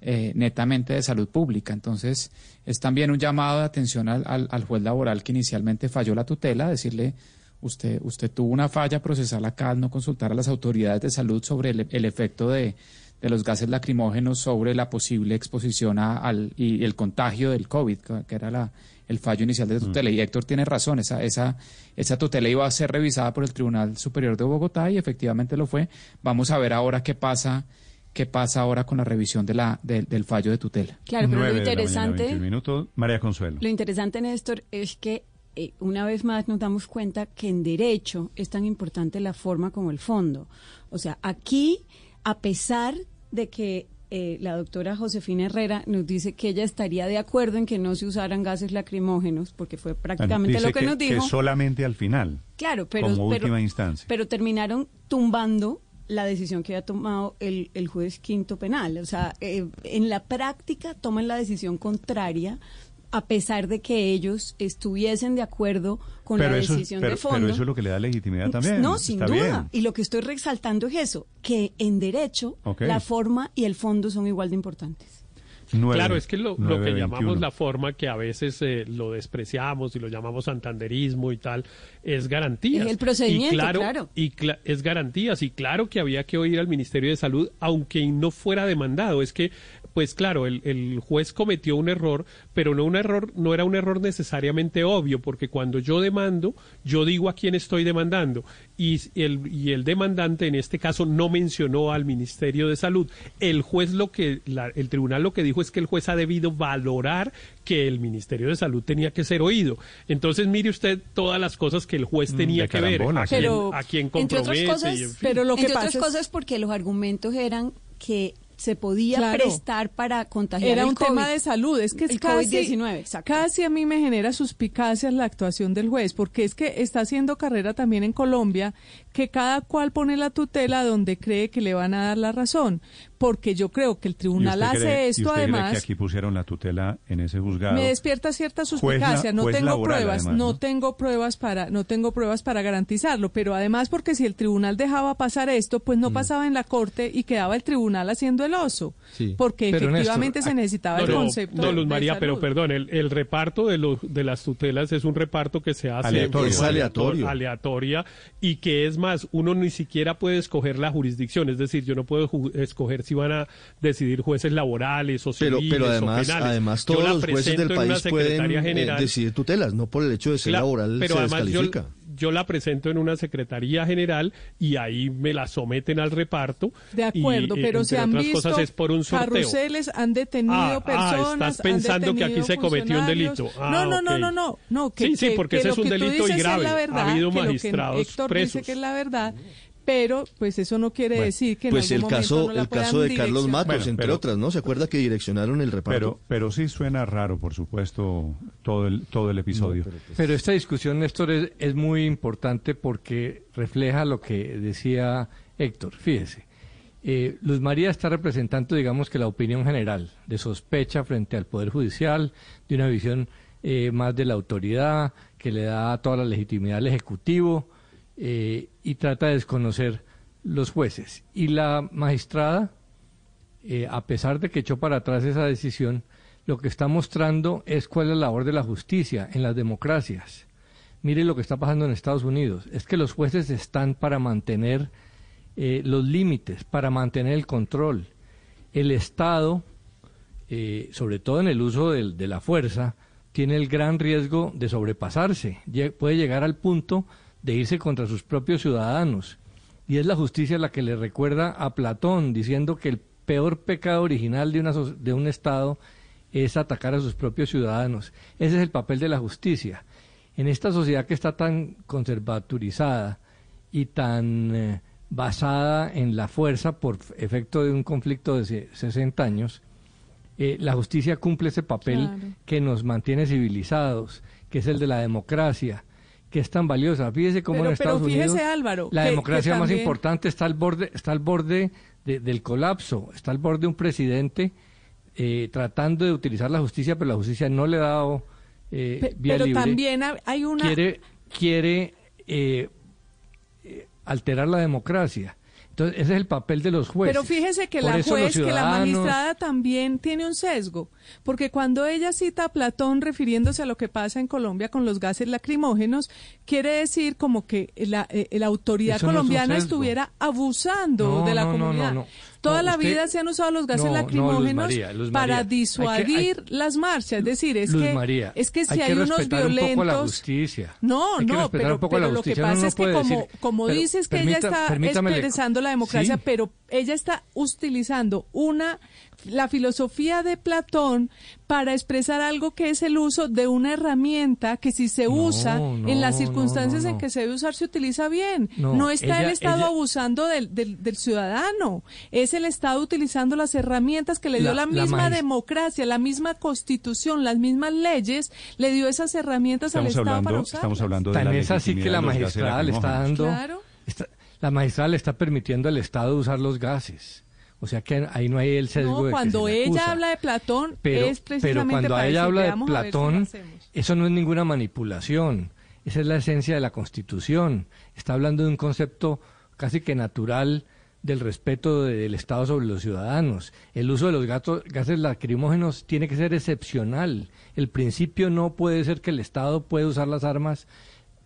eh, netamente de salud pública. Entonces, es también un llamado de atención al, al, al juez laboral que inicialmente falló la tutela, decirle usted, usted tuvo una falla procesal acá al no consultar a las autoridades de salud sobre el, efecto de, los gases lacrimógenos sobre la posible exposición al, y el contagio del COVID, que era la, el fallo inicial de mm. tutela. Y Héctor tiene razón, esa, esa, esa tutela iba a ser revisada por el Tribunal Superior de Bogotá y efectivamente lo fue. Vamos a ver ahora qué pasa qué pasa ahora con la revisión de la, del fallo de tutela. Claro, pero lo interesante... María Consuelo. Lo interesante, Néstor, es que eh, una vez más nos damos cuenta que en derecho es tan importante la forma como el fondo. O sea, aquí, a pesar de que eh, la doctora Josefina Herrera nos dice que ella estaría de acuerdo en que no se usaran gases lacrimógenos, porque fue prácticamente lo que, nos dijo. Que solamente al final. Claro, pero, como última instancia. pero terminaron tumbando la decisión que había tomado el, el juez quinto penal. O sea, eh, en la práctica toman la decisión contraria a pesar de que ellos estuviesen de acuerdo con la decisión de fondo. Pero eso es lo que le da legitimidad también. No, sin duda. Y lo que estoy resaltando es eso, que en derecho la forma y el fondo son igual de importantes. claro, es que lo, que llamamos la forma, que a veces eh, lo despreciamos y lo llamamos santanderismo y tal, es garantías. Es el procedimiento, claro. Y es garantías. Y claro que había que oír al Ministerio de Salud, aunque no fuera demandado. Es que pues claro, el, el, juez cometió un error, pero no un error, no era un error necesariamente obvio, porque cuando yo demando, yo digo a quién estoy demandando, y el, y el demandante en este caso no mencionó al Ministerio de Salud. El juez lo que, el tribunal lo que dijo es que el juez ha debido valorar que el Ministerio de Salud tenía que ser oído. Entonces mire usted todas las cosas que el juez mm, tenía que ver, a, pero, quién, compromete. Entre otras cosas, pero lo que pasa otras cosas porque los argumentos eran que se podía prestar para contagiar Era el un COVID. tema de salud, es que es El casi, COVID-19, exacto. casi a mí me genera suspicacias la actuación del juez, porque es que está haciendo carrera también en Colombia, que cada cual pone la tutela donde cree que le van a dar la razón, porque yo creo que el ¿Y tribunal hace cree- y esto cree además. que aquí pusieron la tutela en ese juzgado? Me despierta cierta suspicacia, no tengo laboral, pruebas, además, no, ¿no? tengo pruebas para no tengo pruebas para garantizarlo, pero además porque si el tribunal dejaba pasar esto, pues Mm. no pasaba en la corte y quedaba el tribunal haciendo el oso, Sí. porque Pero, efectivamente Néstor, se necesitaba No, el concepto. No, Luz de María, pero perdón, el, el reparto de, los, de las tutelas es un reparto que se hace Aleatorio. Aleatorio. aleatoria y que es más, uno ni siquiera puede escoger la jurisdicción, es decir, yo no puedo escoger si van a decidir jueces laborales o civiles pero o además, penales. además todos los jueces del país pueden eh, decidir tutelas, no por el hecho de ser Claro, laboral pero se además descalifica. yo la presento en una secretaría general y ahí me la someten al reparto. De acuerdo, y, eh, pero se han otras visto cosas es por un sorteo. carruseles, han detenido Ah, ah, personas. estás han pensando que aquí se cometió un delito. Ah, no, no, no, ok. no, no, no. Que, Sí, sí, que- porque que ese lo es un que delito y grave. la Ha verdad, habido que lo que magistrados Héctor dice presos. que es la verdad, pero pues eso no quiere Bueno, decir que en pues el momento caso, no el caso de Carlos. Matos, Bueno, entre pero- otras, ¿no? ¿Se acuerda que direccionaron el reparto? Pero, pero sí suena raro, por supuesto, todo el, todo el episodio. Pero esta discusión, Néstor, es, es muy importante porque refleja lo que decía Héctor. Fíjese, eh, Luz María está representando, digamos que la opinión general de sospecha frente al Poder Judicial, de una visión eh, más de la autoridad que le da toda la legitimidad al Ejecutivo eh, y trata de desconocer los jueces. Y la magistrada, eh, a pesar de que echó para atrás esa decisión, lo que está mostrando es cuál es la labor de la justicia en las democracias. Mire lo que está pasando en Estados Unidos. Es que los jueces están para mantener eh, los límites, para mantener el control. El Estado, eh, sobre todo en el uso de, la fuerza, tiene el gran riesgo de sobrepasarse. Puede llegar al punto de irse contra sus propios ciudadanos. Y es la justicia la que le recuerda a Platón, diciendo que el peor pecado original de, una, de un Estado es atacar a sus propios ciudadanos. Ese es el papel de la justicia. En esta sociedad que está tan conservaturizada y tan eh, basada en la fuerza por efecto de un conflicto de se- 60 años, eh, la justicia cumple ese papel Claro. que nos mantiene civilizados, que es el de la democracia, que es tan valiosa. Fíjese cómo Pero- en pero Estados fíjese, Unidos Álvaro, la que- que democracia más importante está al borde, está al borde de- del colapso, está al borde de un presidente eh, tratando de utilizar la justicia, pero la justicia no le ha dado eh, Pe- vía pero libre. también ha- hay una quiere quiere eh, eh, alterar la democracia. Entonces, ese es el papel de los jueces. Pero fíjese que Por la juez, que la magistrada también tiene un sesgo, porque cuando ella cita a Platón refiriéndose a lo que pasa en Colombia con los gases lacrimógenos, quiere decir como que la, eh, la autoridad Eso no es un colombiana estuviera abusando No, de la no, comunidad. no, no. Toda la usted- vida se han usado los gases lacrimógenos María, para María. Hay que- disuadir hay- las marchas. Es decir, es Luz que María, es que si hay hay, que unos respetar un violentos poco la justicia. no, no, pero, un poco la pero lo que pasa es que como, decir- como pero dices que permita- ella está expresando la democracia, Sí. pero ella está utilizando una la filosofía de Platón para expresar algo que es el uso de una herramienta que si se usa en las no, circunstancias no, en que se debe usar se utiliza bien. No, No, está el Estado ella- abusando del, del, del ciudadano, es el Estado utilizando las herramientas que le dio La- misma democracia, la misma constitución, las mismas leyes, le dio esas herramientas al Estado para usarlas. estamos hablando de Tan la es así que la magistrada le está dando, Claro. está- la magistrada le está permitiendo al Estado usar los gases. O sea que ahí no hay el sesgo No, de que cuando se ella acusa. habla de Platón pero, es pero precisamente cuando para ella habla de "Veamos a ver si lo Platón, hacemos". eso no es ninguna manipulación. Esa es la esencia de la Constitución. Está hablando de un concepto casi que natural del respeto de- del Estado sobre los ciudadanos. El uso de los gases lacrimógenos tiene que ser excepcional. El principio no puede ser que el Estado pueda usar las armas,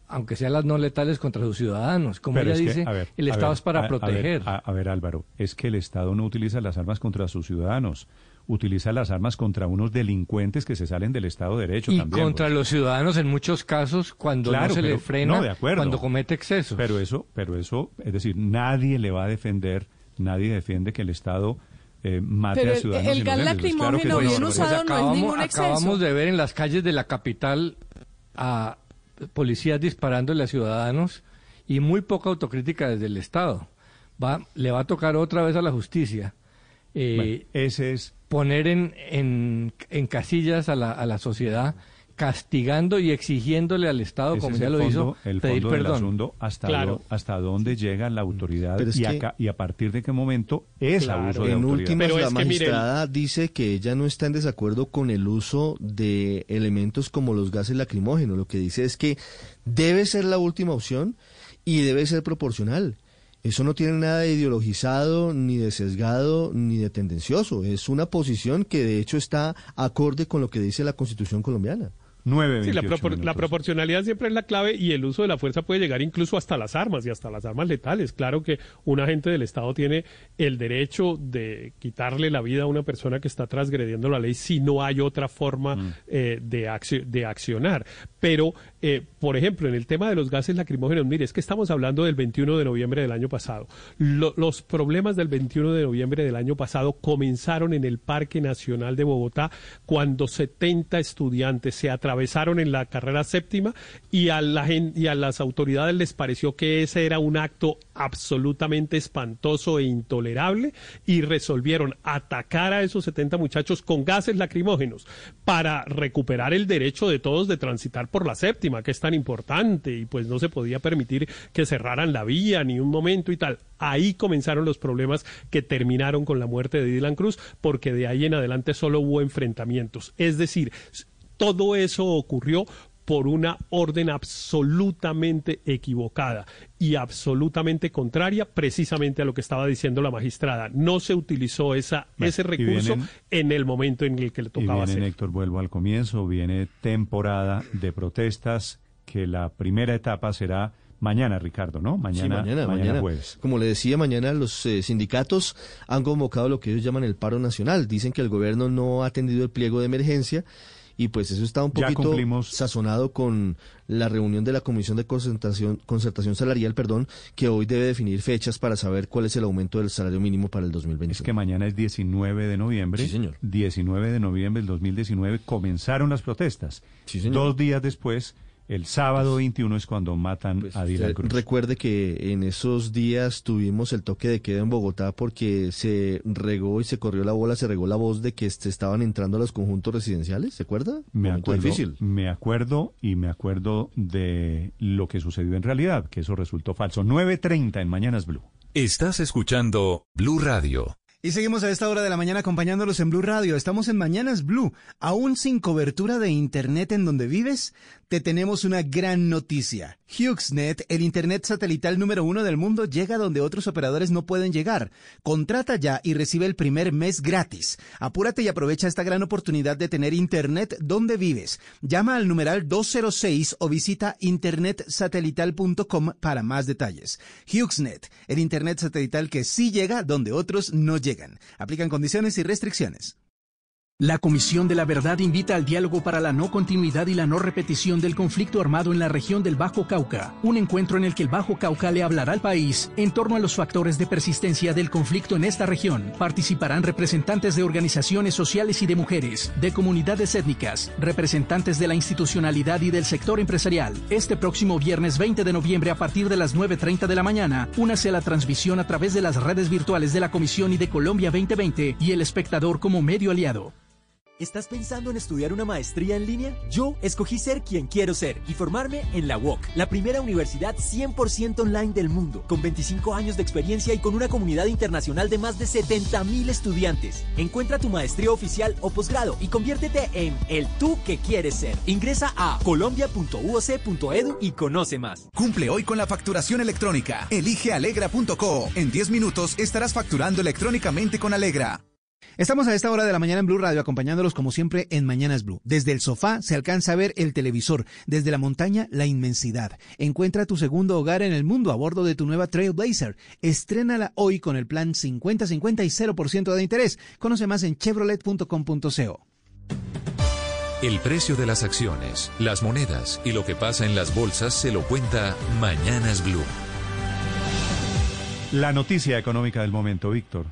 aunque sean las no letales, contra sus ciudadanos. Como Pero ella que, dice, ver, el Estado ver, es para a- a ver, proteger. A a ver, Álvaro, es que el Estado no utiliza las armas contra sus ciudadanos, utiliza las armas contra unos delincuentes que se salen del Estado de Derecho y también. contra pues. los ciudadanos en muchos casos cuando Claro, no se le pero- frena, no, de acuerdo. cuando comete excesos. Pero eso, pero eso, es decir, nadie le va a defender, nadie defiende que el Estado eh, mate Pero a el- ciudadanos el gas inocentes. Pues claro que lacrimógeno sí, bien usado no es ningún exceso. acabamos de ver en las calles de la capital a policías disparándole a ciudadanos y muy poca autocrítica desde el Estado. Va, le va a tocar otra vez a la justicia eh, ese es poner en, en, en casillas a la, a la sociedad castigando y exigiéndole al Estado, como ya lo hizo, el pedir fondo perdón. Del asunto, hasta, Claro. do- hasta dónde llega la autoridad Pero es y, que- acá- y a partir de qué momento es Claro, abuso de en autoridad. últimas, la magistrada dice que ella no está en desacuerdo con el uso de elementos como los gases lacrimógenos. Lo que dice es que debe ser la última opción y debe ser proporcional. Eso no tiene nada de ideologizado, ni de sesgado, ni de tendencioso. Es una posición que de hecho está acorde con lo que dice la Constitución colombiana. Sí, la, propor- la proporcionalidad siempre es la clave y el uso de la fuerza puede llegar incluso hasta las armas y hasta las armas letales. Claro que un agente del Estado tiene el derecho de quitarle la vida a una persona que está transgrediendo la ley si no hay otra forma eh, de, de accionar. Pero, eh, por ejemplo, en el tema de los gases lacrimógenos, mire, es que estamos hablando del 21 de noviembre del año pasado. Lo- los problemas del 21 de noviembre del año pasado comenzaron en el Parque Nacional de Bogotá cuando 70 estudiantes se atravesaron en la carrera séptima y a las autoridades les pareció que ese era un acto absolutamente espantoso e intolerable y resolvieron atacar a esos 70 muchachos con gases lacrimógenos para recuperar el derecho de todos de transitar por la séptima, que es tan importante y pues no se podía permitir que cerraran la vía ni un momento y tal. Ahí comenzaron los problemas que terminaron con la muerte de Dylan Cruz porque de ahí en adelante solo hubo enfrentamientos. Es decir, todo eso ocurrió por una orden absolutamente equivocada y absolutamente contraria precisamente a lo que estaba diciendo la magistrada. No se utilizó esa, Bueno, ese y recurso vienen- en el momento en el que le Y tocaba viene, hacer. Héctor, vuelvo al comienzo, viene temporada de protestas que la primera etapa será mañana, Ricardo, ¿no? Mañana, Sí, mañana, mañana. jueves. Como le decía, mañana los eh, sindicatos han convocado lo que ellos llaman el paro nacional. Dicen que el gobierno no ha atendido el pliego de emergencia y pues eso está un poquito sazonado con la reunión de la Comisión de Concertación, Concertación Salarial, perdón, que hoy debe definir fechas para saber cuál es el aumento del salario mínimo para el 2021. Es que mañana es 19 de noviembre. Sí, señor. 19 de noviembre del 2019 comenzaron las protestas. señor. Dos días después, el sábado 21 es cuando matan Pues a Dylan Cruz. Recuerde que en esos días tuvimos el toque de queda en Bogotá porque se regó y se corrió la bola, se regó la voz de que se estaban entrando a los conjuntos residenciales, ¿se acuerda? Me Momento acuerdo, difícil. me acuerdo y me acuerdo de lo que sucedió en realidad, que eso resultó falso. 9.30 en Mañanas Blue. Estás escuchando Blue Radio. Y seguimos a esta hora de la mañana acompañándolos en Blue Radio. Estamos en Mañanas Blue. Aún sin cobertura de Internet en donde vives, te tenemos una gran noticia. HughesNet, el Internet satelital número uno del mundo, llega donde otros operadores no pueden llegar. Contrata ya y recibe el primer mes gratis. Apúrate y aprovecha esta gran oportunidad de tener Internet donde vives. Llama al numeral 206 o visita internetsatelital.com para más detalles. HughesNet, el Internet satelital que sí llega donde otros no llegan. Aplican condiciones y restricciones. La Comisión de la Verdad invita al diálogo para la no continuidad y la no repetición del conflicto armado en la región del Bajo Cauca, un encuentro en el que el Bajo Cauca le hablará al país en torno a los factores de persistencia del conflicto en esta región. Participarán representantes de organizaciones sociales y de mujeres, de comunidades étnicas, representantes de la institucionalidad y del sector empresarial. Este próximo viernes 20 de noviembre a partir de las 9.30 de la mañana, únase a la transmisión a través de las redes virtuales de la Comisión y de Colombia 2020 y el espectador como medio aliado. ¿Estás pensando en estudiar una maestría en línea? Yo escogí ser quien quiero ser y formarme en la UOC, la primera universidad 100% online del mundo, con 25 años de experiencia y con una comunidad internacional de más de 70.000 estudiantes. Encuentra tu maestría oficial o posgrado y conviértete en el tú que quieres ser. Ingresa a colombia.uoc.edu y conoce más. Cumple hoy con la facturación electrónica. Elige alegra.co. En 10 minutos estarás facturando electrónicamente con Alegra. Estamos a esta hora de la mañana en Blue Radio acompañándolos como siempre en Mañanas Blue. Desde el sofá se alcanza a ver el televisor, desde la montaña la inmensidad. Encuentra tu segundo hogar en el mundo a bordo de tu nueva Trailblazer. Estrénala hoy con el plan 50-50 y 0% de interés. Conoce más en chevrolet.com.co. El precio de las acciones, las monedas y lo que pasa en las bolsas se lo cuenta Mañanas Blue. La noticia económica del momento, Víctor.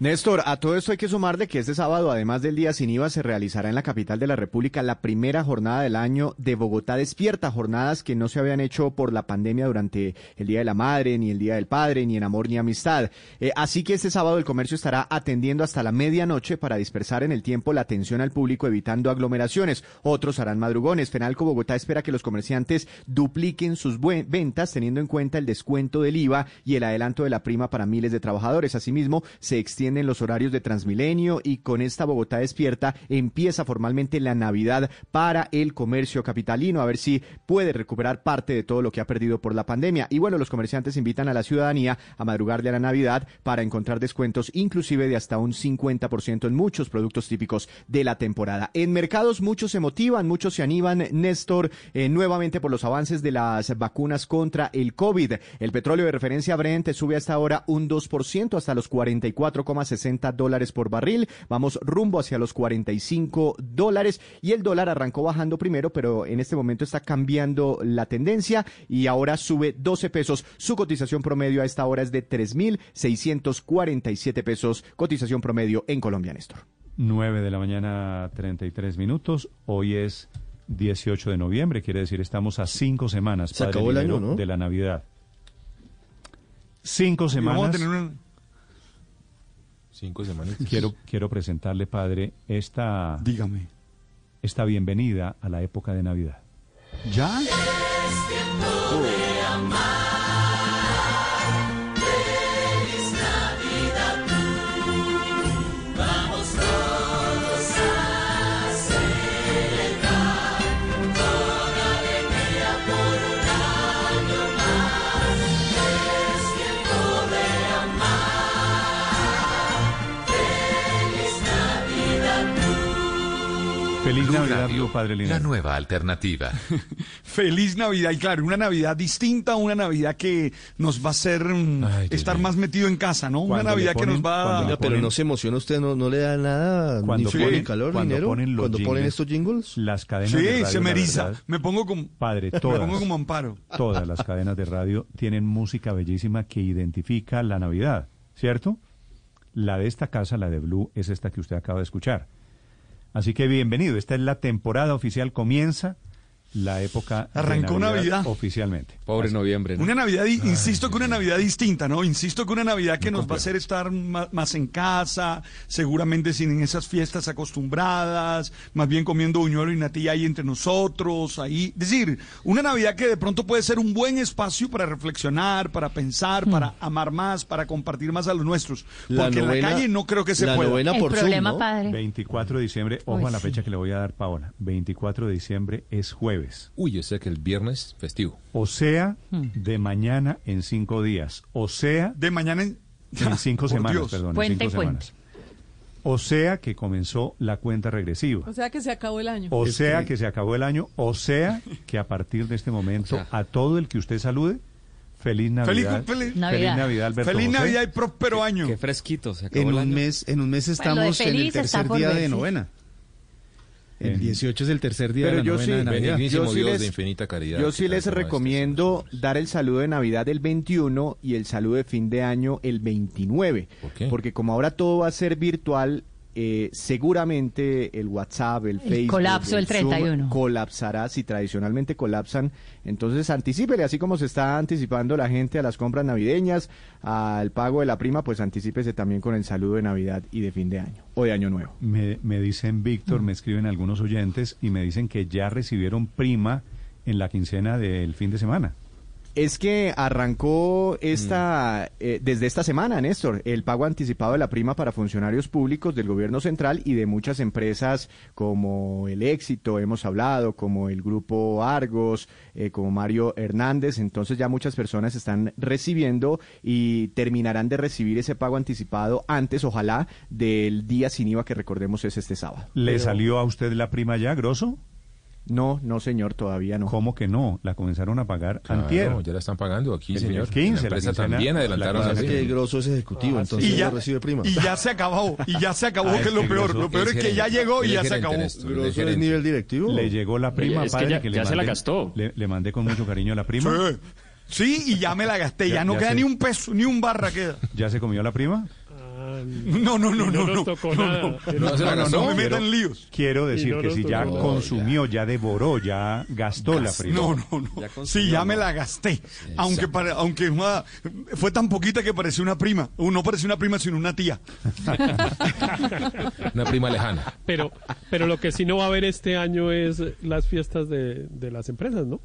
Néstor, a todo esto hay que sumar de que este sábado, además del día sin IVA, se realizará en la capital de la República la primera jornada del año de Bogotá Despierta, jornadas que no se habían hecho por la pandemia durante el Día de la Madre, ni el Día del Padre, ni en amor ni amistad. Eh, así que este sábado el comercio estará atendiendo hasta la medianoche para dispersar en el tiempo la atención al público, evitando aglomeraciones. Otros harán madrugones. Fenalco Bogotá espera que los comerciantes dupliquen sus ventas, teniendo en cuenta el descuento del IVA y el adelanto de la prima para miles de trabajadores. Asimismo, se extiende en los horarios de Transmilenio y con esta Bogotá despierta empieza formalmente la Navidad para el comercio capitalino, a ver si puede recuperar parte de todo lo que ha perdido por la pandemia. Y bueno, los comerciantes invitan a la ciudadanía a madrugarle a la Navidad para encontrar descuentos inclusive de hasta un 50% en muchos productos típicos de la temporada. En mercados muchos se motivan, muchos se animan, Néstor, eh, nuevamente por los avances de las vacunas contra el COVID. El petróleo de referencia Brent sube hasta ahora un 2% hasta los 44, 60 dólares por barril. Vamos rumbo hacia los 45 dólares y el dólar arrancó bajando primero, pero en este momento está cambiando la tendencia y ahora sube 12 pesos. Su cotización promedio a esta hora es de 3.647 pesos. Cotización promedio en Colombia, Néstor. 9 de la mañana, 33 minutos. Hoy es 18 de noviembre, quiere decir estamos a cinco semanas Se acabó el año, ¿no? de la Navidad. Cinco semanas. Cinco semanas. Quiero, quiero presentarle, padre, esta. Dígame. Esta bienvenida a la época de Navidad. ¿Ya? Feliz Blue Navidad, Radio, Blue, Padre Linares. La nueva alternativa. Feliz Navidad y claro, una Navidad distinta, una Navidad que nos va a hacer mm, Ay, estar más metido en casa, ¿no? Una Navidad que nos ponen- va a... pero ponen- no se emociona usted, no, no le da nada, Cuando ni frío ponen- ni calor, cuando ni enero, ponen los cuando ponen jingles, estos jingles. Las cadenas de Sí, radio, se me eriza. Me pongo como... Padre, Me todas. pongo como amparo. Todas las cadenas de radio tienen música bellísima que identifica la Navidad, ¿cierto? La de esta casa, la de Blue, es esta que usted acaba de escuchar. Así que bienvenido, esta es la temporada oficial, comienza la época Arrancó de Navidad, Navidad. oficialmente. Pobre noviembre. ¿no? Una Navidad, insisto que una Navidad distinta, ¿no? Insisto que una Navidad que nos va a hacer estar más, en casa, seguramente sin esas fiestas acostumbradas, más bien comiendo buñuelo y natilla ahí entre nosotros, ahí. Es decir, una Navidad que de pronto puede ser un buen espacio para reflexionar, para pensar, Hmm. para amar más, para compartir más a los nuestros. La Porque en la calle no creo que se la pueda. novena El por Zoom, problema, ¿no? padre. 24 de diciembre, ojo Uy, a la sí. fecha que le voy a dar, Paola. 24 de diciembre es jueves. Uy, yo sé que el viernes festivo. O sea, Hmm. de mañana en cinco días. O sea, De mañana en... en cinco Por semanas, Dios. perdón, en cinco y semanas. O sea que comenzó la cuenta regresiva. O sea que se acabó el año. O Es sea que- que se acabó el año, o sea que a partir de este momento, O sea. a todo el que usted salude, feliz Feliz, Navidad. feliz- Navidad. Navidad, Alberto Feliz José. Navidad y próspero año. Qué fresquito, se acabó En el un año. mes, en un mes Bueno, lo de estamos en el feliz está tercer por día de novena. El En- 18 es el tercer día Pero de la yo novena sí- de Navidad. Yo sí Dios les- de infinita caridad. Yo sí les recomiendo dar el saludo de Navidad el 21 y el saludo de fin de año el 29. ¿Por qué? Porque como ahora todo va a ser virtual, eh, seguramente el WhatsApp, el, Facebook, colapso del Zoom 31. colapsará si tradicionalmente colapsan. Entonces anticípele, así como se está anticipando la gente a las compras navideñas, al pago de la prima, pues anticípese también con el saludo de Navidad y de fin de año o de año nuevo. Me, me dicen, Víctor, me escriben algunos oyentes y me dicen que ya recibieron prima en la quincena del fin de semana. Es que arrancó esta, Mm. eh, desde esta semana, Néstor, el pago anticipado de la prima para funcionarios públicos del gobierno central y de muchas empresas como el Éxito, hemos hablado, como el grupo Argos, eh, como Mario Hernández. Entonces ya muchas personas están recibiendo y terminarán de recibir ese pago anticipado antes, ojalá, del día sin IVA que recordemos es este sábado. ¿Le Pero- salió a usted la prima ya, grosso? No, no, señor, todavía no. ¿Cómo que no? La comenzaron a pagar Claro, antier. ya la están pagando aquí, El señor. 15, la la empresa quincena- también la adelantaron así. que grosso es ejecutivo, Ah, entonces y ya, no recibe prima. y ya se acabó, y ya se acabó, Ah, que es lo que peor. Grosso Lo peor es es que ya llegó y ya se acabó. esto, Grosso es nivel directivo. Le llegó la prima, Es que padre, ya- que le ya se la mandé- gastó. Le, le mandé con mucho cariño la prima. Sí. Sí, y ya me la gasté, ya, Ya- no ya queda sé. ni un peso, ni un barra queda. ¿Ya se comió la prima? No, no, no, no. No tocó nada. No me metan líos. Quiero decir que si ya consumió, ya devoró, ya gastó la primera. No, no, no. Sí, ya me la gasté. Aunque aunque fue tan poquita que pareció una prima. No pareció una prima, sino una tía. una prima lejana. Pero, pero lo que sí no va a haber este año es las fiestas de, de las empresas, ¿no?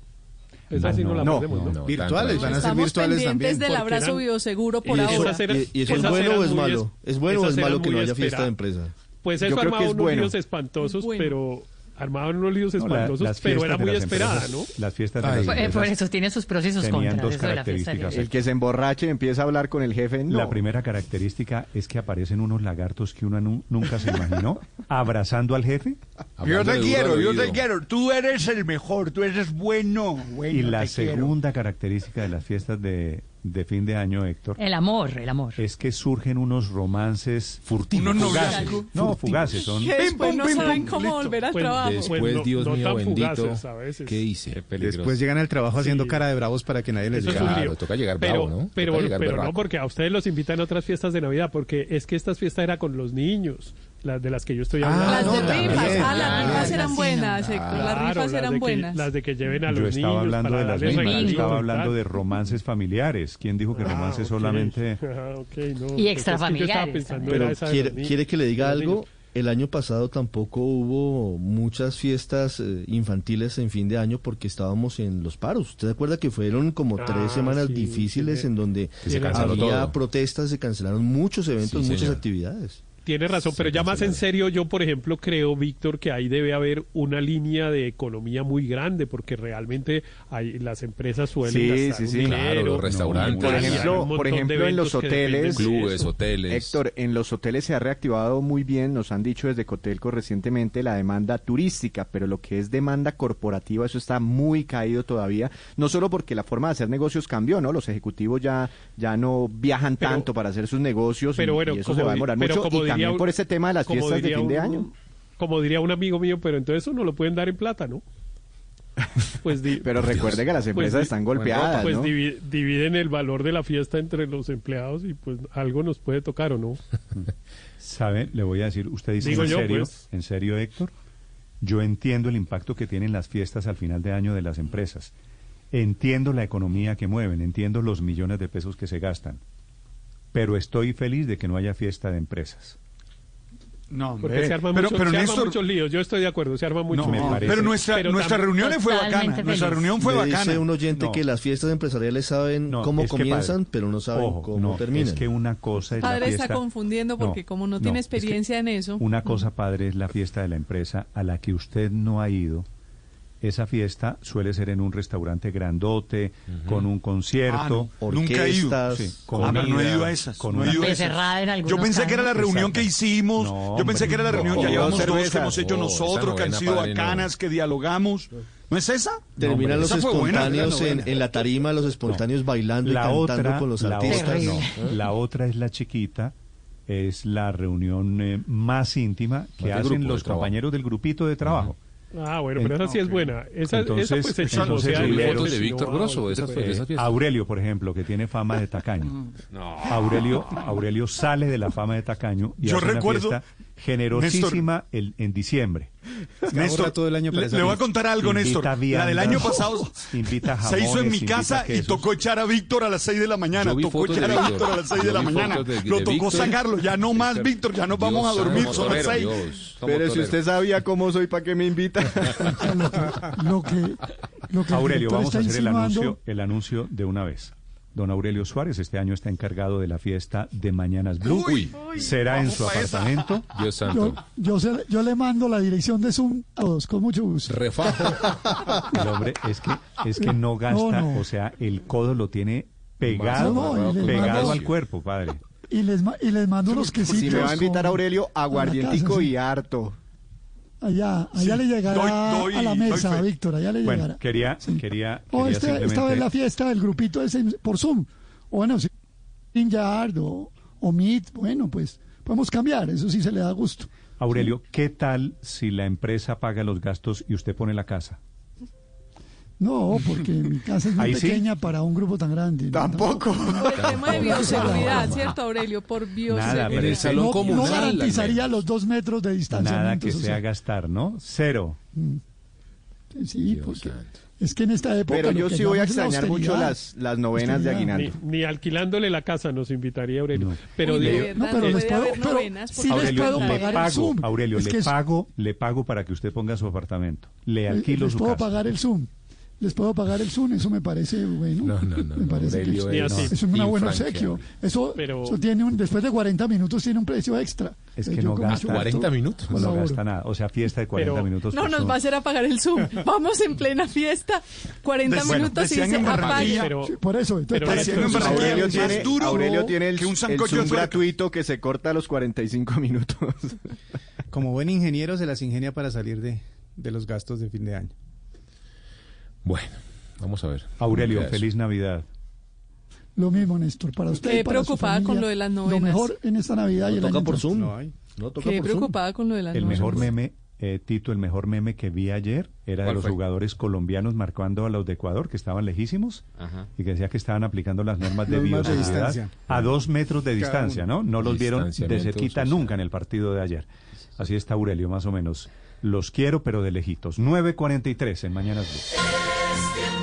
Esa sí no, no la no, ¿no? virtuales, van a ser virtuales también. del abrazo eran, bioseguro por ahora. ¿Y, y eso es bueno o es malo? ¿Es bueno o es malo que no haya fiesta de empresa? Pues eso armado unos bueno. espantosos, pero armaban unos líos espantosos, pero era muy esperada, ¿no? Las fiestas de Ay, las Por eso tiene sus procesos contras, dos características. El que se emborrache empieza a hablar con el jefe. La primera característica es que aparecen unos lagartos que uno nunca se imaginó abrazando al jefe. yo te quiero, yo te quiero. Tú eres el mejor, tú eres bueno. bueno y la segunda característica de las fiestas de de fin de año, Héctor. El amor, el amor. Es que surgen unos romances furtivos. Unos fugaces. No, fugaces. Son... Después no saben cómo volver al. Pues después, Dios mío bendito, ¿qué hice? Después llegan al trabajo haciendo cara de bravos para que nadie les diga. Claro, ah, toca llegar pero, bravo, ¿no? Pero, no, porque a ustedes los invitan a otras fiestas de Navidad, porque es que estas fiestas era con los niños las de las que yo estoy ah, hablando. Las de rifas, las rifas eran buenas, las rifas eran buenas. Las de que lleven a los yo estaba niños hablando de las mismas, regalitos, estaba hablando de romances familiares. ¿Quién dijo que ah, romances solamente? Ah, y pues extrafamiliares. Pero quiere, quiere, que le diga algo. El año pasado tampoco hubo muchas fiestas eh, infantiles en fin de año porque estábamos en los paros. ¿Usted acuerda que fueron como tres ah, semanas difíciles en donde había protestas, se cancelaron muchos eventos, muchas actividades? tiene razón, pero ya más en serio, yo por ejemplo creo, Víctor, que ahí debe haber una línea de economía muy grande, porque realmente hay, las empresas suelen sí, gastar sí, sí, dinero, claro, los restaurantes, por ejemplo, por ejemplo en los hoteles, clubes, hoteles. Héctor, en los hoteles se ha reactivado muy bien, nos han dicho desde Cotelco recientemente la demanda turística, pero lo que es demanda corporativa eso está muy caído todavía, no solo porque la forma de hacer negocios cambió, ¿no? Los ejecutivos ya ya no viajan tanto para hacer sus negocios pero bueno, eso se va a demorar mucho y también por ese tema de las fiestas de fin de año. Como diría un amigo mío, pero entonces eso no lo pueden dar en plata, ¿no? Pues pero recuerde que las pues empresas están golpeadas. Pues dividen el valor de la fiesta entre los empleados y pues algo nos puede tocar o no. ¿Sabe? Le voy a decir, usted dice en serio, pues. en serio Héctor, yo entiendo el impacto que tienen las fiestas al final de año de las empresas. Entiendo la economía que mueven, entiendo los millones de pesos que se gastan, pero estoy feliz de que no haya fiesta de empresas. No, porque se arman, pero, mucho, muchos líos. Yo estoy de acuerdo, se arman muchos líos. Pero nuestra, reunión fue bacana. Nuestra reunión fue Me bacana. Dice un oyente que las fiestas empresariales saben cómo comienzan, pero no saben cómo terminan. Que una cosa es padre está confundiendo porque como no, tiene experiencia en eso. Una cosa, padre, es la fiesta de la empresa a la que usted no ha ido esa fiesta suele ser en un restaurante grandote, con un ah, concierto. Ah. Nunca he ido. Ah, con ah, pero no he ido a esas. Con no he yo pensé que era la reunión que hicimos. Yo pensé que era la reunión que llevamos cervezas. dos que hemos hecho nosotros, que han sido bacanas, que dialogamos. ¿No es esa? Terminan los espontáneos en, en, la tarima, los espontáneos bailando y cantando con los la artistas. La otra es la chiquita es la reunión eh, más íntima que hacen los compañeros del grupito de trabajo. Ah, bueno, pero esa sí es buena. Esa, entonces, esa pues se pues, entonces, de Víctor Grosso. Pues, pues, Aurelio, por ejemplo, que tiene fama de tacaño. Aurelio, Aurelio sale de la fama de tacaño y Yo hace recuerdo... una fiesta generosísima el, en diciembre. Le, voy a contar algo, Néstor. La del año pasado invita jamones, se hizo en mi casa y tocó echar a Víctor a las 6 de la mañana. Tocó echar a Víctor a las 6 de la mañana. Lo tocó Víctor, sacarlo. Ya no más, Víctor. Ya nos Dios vamos a dormir. Son las 6. Pero si usted sabía cómo soy, ¿para qué me invita? lo que, Aurelio, vamos a hacer el anuncio, el anuncio de una vez. Don Aurelio Suárez este año está encargado de la fiesta de Mañanas Blue. Uy, Será en su apartamento. Dios santo. Yo, se, yo, le mando la dirección de Zoom a todos, con mucho gusto. Refajo. El hombre es que, es que no gasta, o sea, el codo lo tiene pegado, pegado al cuerpo, padre. Y les, y les mando los quesitos. Si me va a invitar a Aurelio, aguardientico y harto. Allá, allá le llegará a la mesa, Víctor, allá le bueno. Quería, quería, O este, simplemente... esta vez la fiesta del grupito ese por Zoom. O bueno, si Yard o, o Meet, bueno, pues podemos cambiar, eso sí se le da gusto. Aurelio, ¿qué tal si la empresa paga los gastos y usted pone la casa? No, porque mi casa es muy sí. pequeña para un grupo tan grande. Tampoco. Por el tema de bioseguridad, ¿cierto, Aurelio? Por bioseguridad. pero ese- No, comunal, no garantizaría los dos metros de distancia. Nada que sea gastar, ¿no? Cero. Sí, porque es que en esta época. Pero yo sí voy a extrañar mucho las, las novenas de. Aguinaldo. Ni, ni alquilándole la casa nos invitaría Aurelio. Pero Uy, de digo- verdad, No, pero no les puedo- pero sí porque les Aurelio, puedo le pagar el pago, Zoom. Aurelio, Es le es- pago, le pago para que usted ponga su apartamento. Le Eh, alquilo les su puedo casa. pagar el Zoom. Les puedo pagar el Zoom, eso me parece bueno. No, no, no, me no, parece Aurelio que es es, es un buen obsequio. Eso, Pero- eso tiene un, después de 40 minutos tiene un precio extra. Es Eh, que yo no gasta. mucho gusto 40 minutos. No colaboro. gasta nada. O sea, fiesta de 40 Pero- minutos. No, por nos Zoom. va a hacer apagar el Zoom. Vamos en plena fiesta, 40 Bueno, minutos y decían se. Barranquilla, pero- Sí, por eso. entonces, pero decían no Aurelio más tiene, duro Aurelio tiene el, que un el Zoom gratuito que se corta a los 45 minutos. Como buen ingeniero se las ingenia para salir de, de los gastos de fin de año. Bueno, vamos a ver. Aurelio, feliz Navidad. Lo mismo, Néstor, para usted. Quedé y para su preocupada con lo de las Lo novenas. mejor en esta Navidad y el toca año por. Zoom. No hay. No toca Quedé por Zoom. preocupada con lo de las El novenas. mejor meme, eh, Tito, el mejor meme que vi ayer era de ¿Cuál los fue? jugadores colombianos marcando a los de Ecuador, que estaban lejísimos, Ajá. y que decía que estaban aplicando las normas de de bioseguridad distancia. a dos metros de distancia. ¿no? No los vieron de cerquita nunca en el partido de ayer. Así está Aurelio, más o menos. Los quiero, pero de lejitos. 9.43 en Mañanas Blue.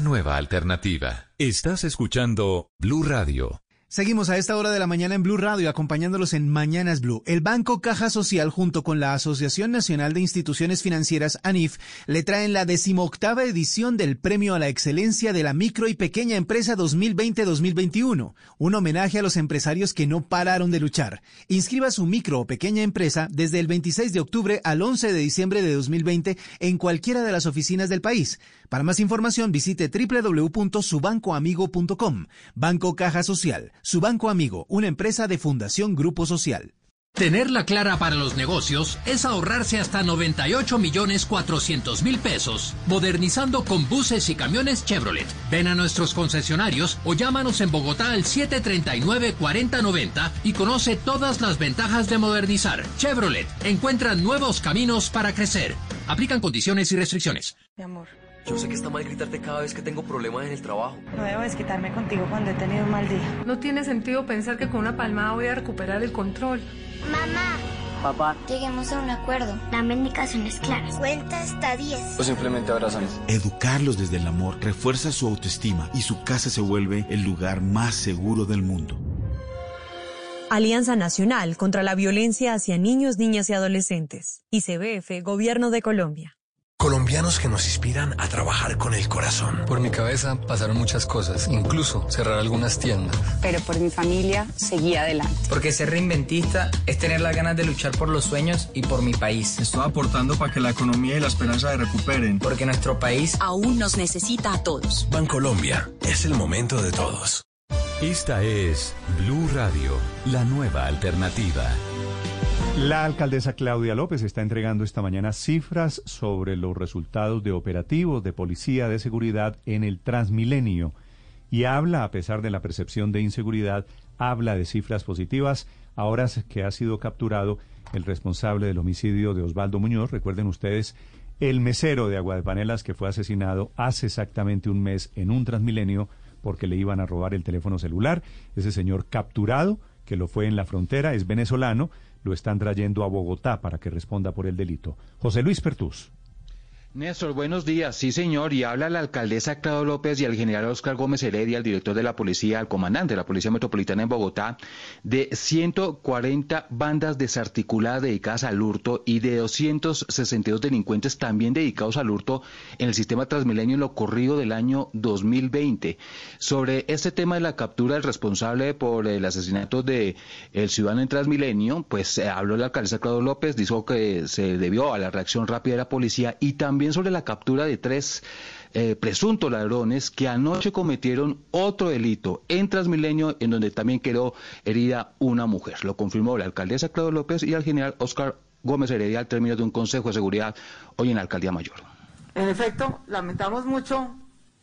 Nueva alternativa. Estás escuchando Blue Radio. Seguimos a esta hora de la mañana en Blue Radio, acompañándolos en Mañanas Blue. El Banco Caja Social, junto con la Asociación Nacional de Instituciones Financieras, ANIF, le traen la decimoctava edición del Premio a la Excelencia de la Micro y Pequeña Empresa 2020-2021, un homenaje a los empresarios que no pararon de luchar. Inscriba su micro o pequeña empresa desde el 26 de octubre al 11 de diciembre de 2020 en cualquiera de las oficinas del país. Para más información visite www.subancoamigo.com. Banco Caja Social, su banco amigo, una empresa de Fundación Grupo Social. Tenerla clara para los negocios es ahorrarse hasta 98 millones 400 mil pesos, modernizando con buses y camiones Chevrolet. Ven a nuestros concesionarios o llámanos en Bogotá al 739-4090 y conoce todas las ventajas de modernizar. Chevrolet, encuentra nuevos caminos para crecer. Aplican condiciones y restricciones. Mi amor, Yo sé que está mal gritarte cada vez que tengo problemas en el trabajo. no debo desquitarme contigo cuando he tenido un mal día. No tiene sentido pensar que con una palmada voy a recuperar el control. Mamá, Papá. lleguemos a un acuerdo. Dame indicaciones claras. Cuenta hasta 10. O simplemente abrázame. Educarlos desde el amor refuerza su autoestima y su casa se vuelve el lugar más seguro del mundo. Alianza Nacional contra la Violencia hacia Niños, Niñas y Adolescentes. ICBF, Gobierno de Colombia. Colombianos que nos inspiran a trabajar con el corazón. Por mi cabeza pasaron muchas cosas, incluso cerrar algunas tiendas. pero por mi familia seguí adelante. Porque ser reinventista es tener las ganas de luchar por los sueños y por mi país. Estoy aportando para que la economía y la esperanza se recuperen. Porque nuestro país aún nos necesita a todos. Bancolombia, es el momento de todos. Esta es Blue Radio, la nueva alternativa. La alcaldesa Claudia López está entregando esta mañana cifras sobre los resultados de operativos de policía de seguridad en el Transmilenio y habla, a pesar de la percepción de inseguridad, habla de cifras positivas. Ahora que ha sido capturado el responsable del homicidio de Osvaldo Muñoz, recuerden ustedes, el mesero de Agua de Panelas que fue asesinado hace exactamente un mes en un Transmilenio porque le iban a robar el teléfono celular. Ese señor capturado, que lo fue en la frontera, es venezolano, lo están trayendo a Bogotá para que responda por el delito. José Luis Pertús. Néstor, buenos días. Sí, señor. Y habla la alcaldesa Claudio López y al general Oscar Gómez Heredia, el director de la policía, al comandante de la Policía Metropolitana en Bogotá, de 140 bandas desarticuladas dedicadas al hurto y de 262 delincuentes también dedicados al hurto en el sistema Transmilenio en lo corrido del año 2020. Sobre este tema de la captura del responsable por el asesinato de el ciudadano en Transmilenio, pues eh, habló la alcaldesa Claudio López, dijo que se debió a la reacción rápida de la policía y también también sobre la captura de tres eh, presuntos ladrones que anoche cometieron otro delito en Transmilenio, en donde también quedó herida una mujer. Lo confirmó la alcaldesa Claudio López y el general Oscar Gómez Heredia al término de un consejo de seguridad hoy en la alcaldía mayor. En efecto, lamentamos mucho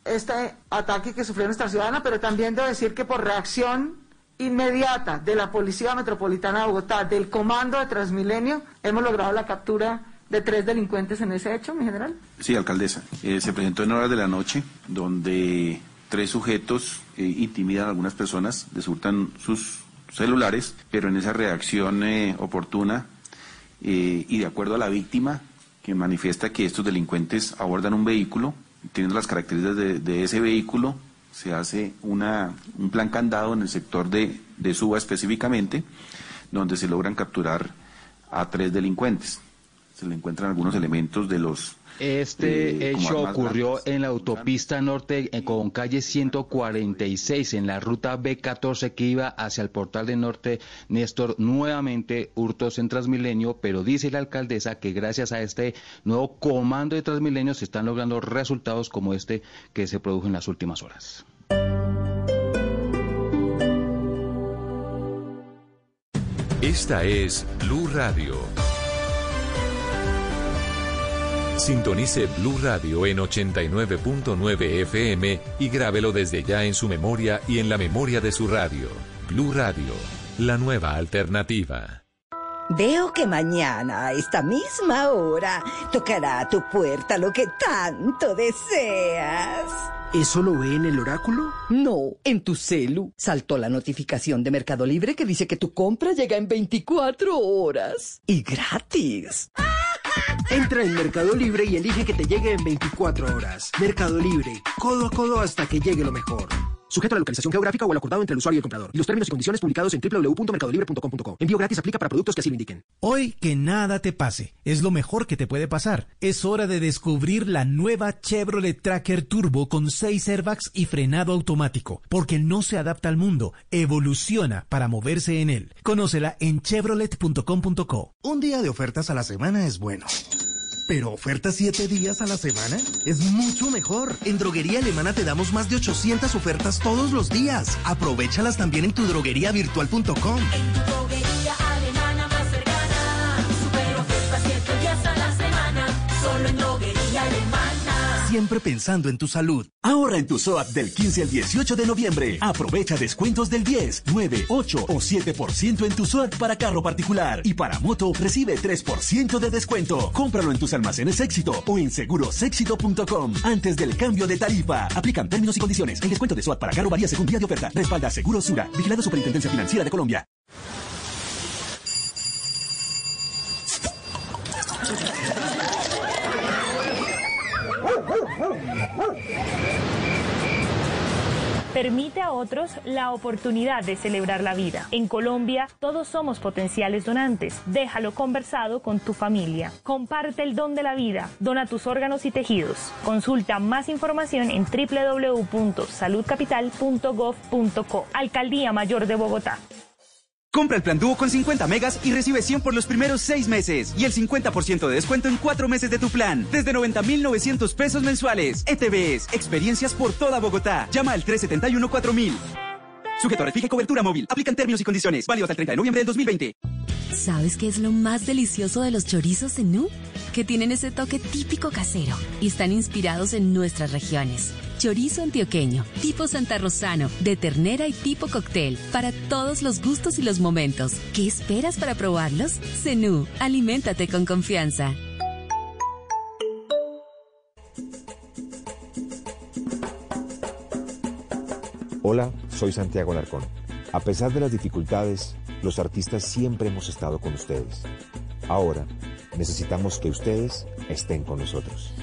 este ataque que sufrió nuestra ciudadana, pero también debo decir que por reacción inmediata de la Policía Metropolitana de Bogotá, del Comando de Transmilenio, hemos logrado la captura de tres delincuentes en ese hecho, mi general. Sí, alcaldesa. Eh, se presentó en horas de la noche, donde tres sujetos eh, intimidan a algunas personas, les sus celulares, pero en esa reacción eh, oportuna eh, y de acuerdo a la víctima, que manifiesta que estos delincuentes abordan un vehículo, teniendo las características de, de ese vehículo, se hace una, un plan candado en el sector de, de Suba específicamente, donde se logran capturar a tres delincuentes. Se le encuentran algunos elementos de los Este eh, hecho ocurrió en la autopista norte eh, con calle 146 en la ruta B14 que iba hacia el portal de norte. Néstor, nuevamente hurtos en Transmilenio, pero dice la alcaldesa que gracias a este nuevo comando de Transmilenio se están logrando resultados como este que se produjo en las últimas horas. Esta es Blue Radio. Sintonice Blue Radio en 89.9 FM y grábelo desde ya en su memoria y en la memoria de su radio. Blue Radio, la nueva alternativa. Veo que mañana, a esta misma hora, tocará a tu puerta lo que tanto deseas. ¿Eso lo ve en el oráculo? No, en tu celu. Saltó la notificación de Mercado Libre que dice que tu compra llega en 24 horas. Y gratis. Entra en Mercado Libre y elige que te llegue en 24 horas. Mercado Libre, codo a codo hasta que llegue lo mejor. Sujeto a la localización geográfica o al acordado entre el usuario y el comprador. Y los términos y condiciones publicados en www.mercadolibre.com.co. Envío gratis aplica para productos que así lo indiquen. Hoy que nada te pase, es lo mejor que te puede pasar. Es hora de descubrir la nueva Chevrolet Tracker Turbo con 6 airbags y frenado automático, porque no se adapta al mundo, evoluciona para moverse en él. Conócela en chevrolet.com.co. Un día de ofertas a la semana es bueno. Pero ofertas 7 días a la semana es mucho mejor. En Droguería Alemana te damos más de 800 ofertas todos los días. Aprovechalas también en tu drogueriavirtual.com. Siempre pensando en tu salud. Ahorra en tu SOAT del 15 al 18 de noviembre. Aprovecha descuentos del 10, 9, 8 o 7% en tu SOAT para carro particular. Y para moto recibe 3% de descuento. Cómpralo en tus almacenes éxito o en segurosexito.com. Antes del cambio de tarifa. Aplican términos y condiciones. El descuento de SOAT para carro varía según día de oferta. Respalda Seguro Sura. Vigilado Superintendencia Financiera de Colombia. Permite a otros la oportunidad de celebrar la vida. En Colombia, todos somos potenciales donantes. Déjalo conversado con tu familia. Comparte el don de la vida. Dona tus órganos y tejidos. Consulta más información en www.saludcapital.gov.co. Alcaldía Mayor de Bogotá. Compra el plan dúo con 50 megas y recibe 100 por los primeros 6 meses y el 50% de descuento en 4 meses de tu plan, desde 90,900 pesos mensuales. ETVs, experiencias por toda Bogotá. Llama al 371-4000. Sujeto a refije cobertura móvil. Aplican términos y condiciones. Válido hasta el 30 de noviembre del 2020. ¿Sabes qué es lo más delicioso de los chorizos en Nu? Que tienen ese toque típico casero y están inspirados en nuestras regiones. Chorizo antioqueño, tipo santarrosano, de ternera y tipo cóctel, para todos los gustos y los momentos. ¿Qué esperas para probarlos? Zenú, aliméntate con confianza. Hola, soy Santiago Alarcón. A pesar de las dificultades, los artistas siempre hemos estado con ustedes. Ahora, necesitamos que ustedes estén con nosotros.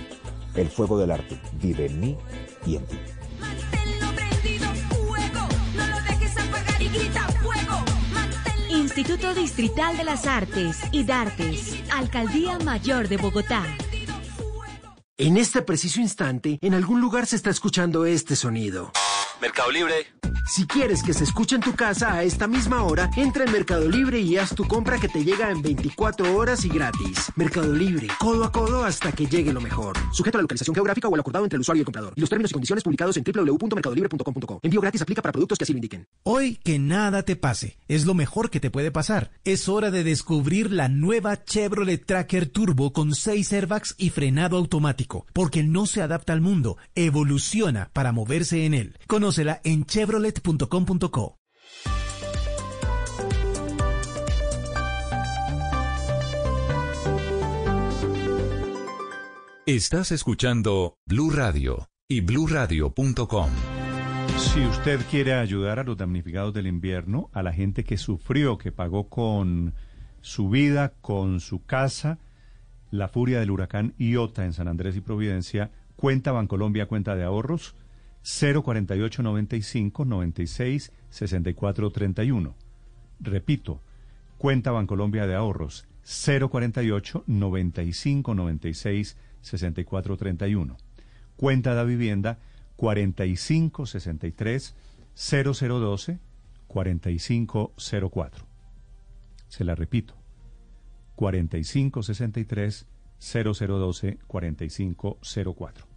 El fuego del arte vive en mí y en ti. No lo dejes apagar y grita fuego. Instituto Distrital de las Artes y Dartes, Alcaldía Mayor de Bogotá. En este preciso instante, en algún lugar se está escuchando este sonido. Mercado Libre. Si quieres que se escuche en tu casa a esta misma hora, entra en Mercado Libre y haz tu compra que te llega en 24 horas y gratis. Mercado Libre, codo a codo hasta que llegue lo mejor. Sujeto a la localización geográfica o al acordado entre el usuario y el comprador. Y los términos y condiciones publicados en www.mercadolibre.com.co. Envío gratis aplica para productos que así lo indiquen. Hoy que nada te pase, es lo mejor que te puede pasar. Es hora de descubrir la nueva Chevrolet Tracker Turbo con 6 airbags y frenado automático, porque no se adapta al mundo, evoluciona para moverse en él. Conócela en chevrolet.com.co. Estás escuchando Blue Radio y bluradio.com. Si usted quiere ayudar a los damnificados del invierno, a la gente que sufrió, que pagó con su vida, con su casa, la furia del huracán Iota en San Andrés y Providencia, cuenta Bancolombia, cuenta de ahorros 048 95 96 64 31. Repito, cuenta Bancolombia de ahorros 048 95 96 64 31. Cuenta de vivienda 45 63 0012 4504. Se la repito. 45 63 0012 4504.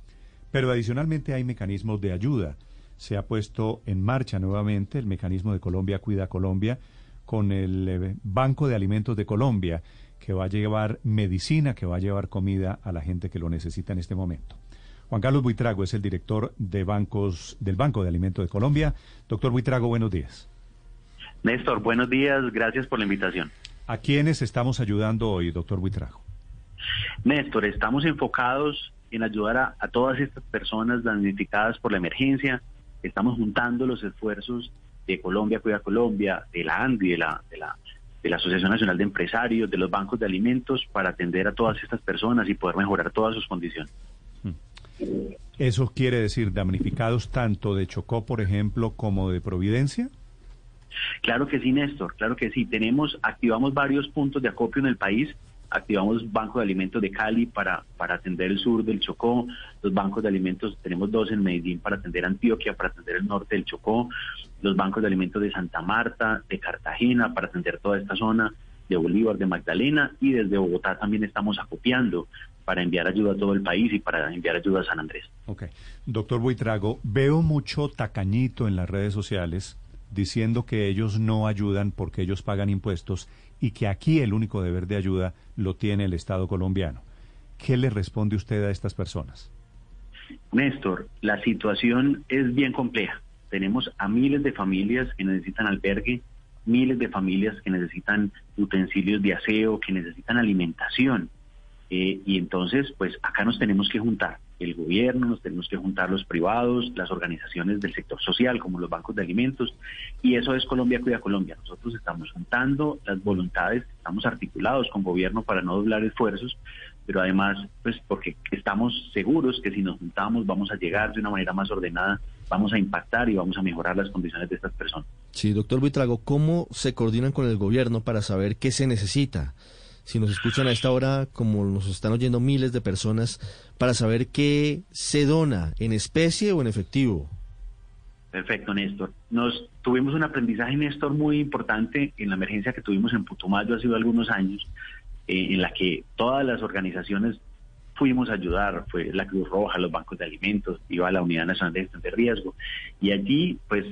Pero adicionalmente hay mecanismos de ayuda. Se ha puesto en marcha nuevamente el mecanismo de Colombia Cuida Colombia con el eh, Banco de Alimentos de Colombia, que va a llevar medicina, que va a llevar comida a la gente que lo necesita en este momento. Juan Carlos Buitrago es el director de bancos del Banco de Alimentos de Colombia. Doctor Buitrago, buenos días. Néstor, buenos días, gracias por la invitación. ¿A quiénes estamos ayudando hoy, doctor Buitrago? Néstor, estamos enfocados en ayudar a, a todas estas personas damnificadas por la emergencia. Estamos juntando los esfuerzos de Colombia Cuida Colombia, de la ANDI, de la, de la, de la Asociación Nacional de Empresarios, de los bancos de alimentos, para atender a todas estas personas y poder mejorar todas sus condiciones. ¿Eso quiere decir damnificados tanto de Chocó, por ejemplo, como de Providencia? Claro que sí, Néstor, claro que sí. Tenemos, activamos varios puntos de acopio en el país. Activamos Banco de Alimentos de Cali para, para atender el sur del Chocó. Los bancos de alimentos, tenemos dos en Medellín para atender Antioquia, para atender el norte del Chocó. Los bancos de alimentos de Santa Marta, de Cartagena, para atender toda esta zona de Bolívar, de Magdalena. Y desde Bogotá también estamos acopiando para enviar ayuda a todo el país y para enviar ayuda a San Andrés. Ok. Doctor Buitrago, veo mucho tacañito en las redes sociales diciendo que ellos no ayudan porque ellos pagan impuestos y que aquí el único deber de ayuda lo tiene el Estado colombiano. ¿Qué le responde usted a estas personas? Néstor, la situación es bien compleja. Tenemos a miles de familias que necesitan albergue, miles de familias que necesitan utensilios de aseo, que necesitan alimentación. Eh, y entonces, pues acá nos tenemos que juntar el gobierno, nos tenemos que juntar los privados, las organizaciones del sector social, como los bancos de alimentos, y eso es Colombia Cuida Colombia. Nosotros estamos juntando las voluntades, estamos articulados con gobierno para no doblar esfuerzos, pero además, pues porque estamos seguros que si nos juntamos vamos a llegar de una manera más ordenada, vamos a impactar y vamos a mejorar las condiciones de estas personas. Sí, doctor Buitrago, ¿cómo se coordinan con el gobierno para saber qué se necesita? Si nos escuchan a esta hora, como nos están oyendo miles de personas, para saber qué se dona en especie o en efectivo. Perfecto, Néstor. Nos tuvimos un aprendizaje, Néstor, muy importante en la emergencia que tuvimos en Putumayo hace algunos años, eh, en la que todas las organizaciones fuimos a ayudar, fue la Cruz Roja, los bancos de alimentos, iba a la Unidad Nacional de Gestión de Riesgo. Y allí, pues,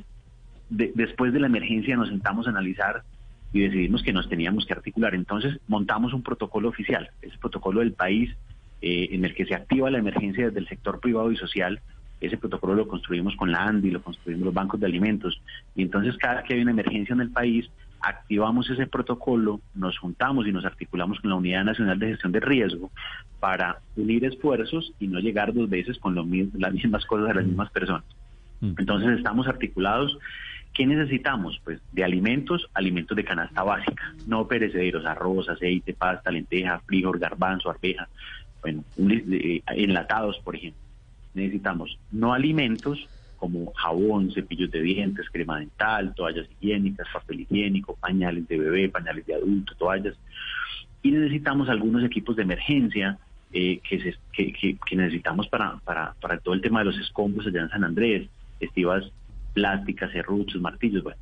después de la emergencia nos sentamos a analizar y decidimos que nos teníamos que articular. Entonces montamos un protocolo oficial, ese protocolo del país eh, en el que se activa la emergencia desde el sector privado y social. Ese protocolo lo construimos con la ANDI, lo construimos los bancos de alimentos. Y entonces cada que hay una emergencia en el país, activamos ese protocolo, nos juntamos y nos articulamos con la Unidad Nacional de Gestión de Riesgo para unir esfuerzos y no llegar dos veces con lo, las mismas cosas a las mismas personas. Entonces estamos articulados ¿Qué necesitamos? Pues de alimentos, alimentos de canasta básica, no perecederos, arroz, aceite, pasta, lenteja, frijol, garbanzo, arveja, bueno, enlatados, por ejemplo. Necesitamos no alimentos como jabón, cepillos de dientes, crema dental, toallas higiénicas, papel higiénico, pañales de bebé, pañales de adulto, toallas. Y necesitamos algunos equipos de emergencia eh, que, se, que, necesitamos para, para, para todo el tema de los escombros allá en San Andrés, estivas plásticas, serruchos, martillos, bueno,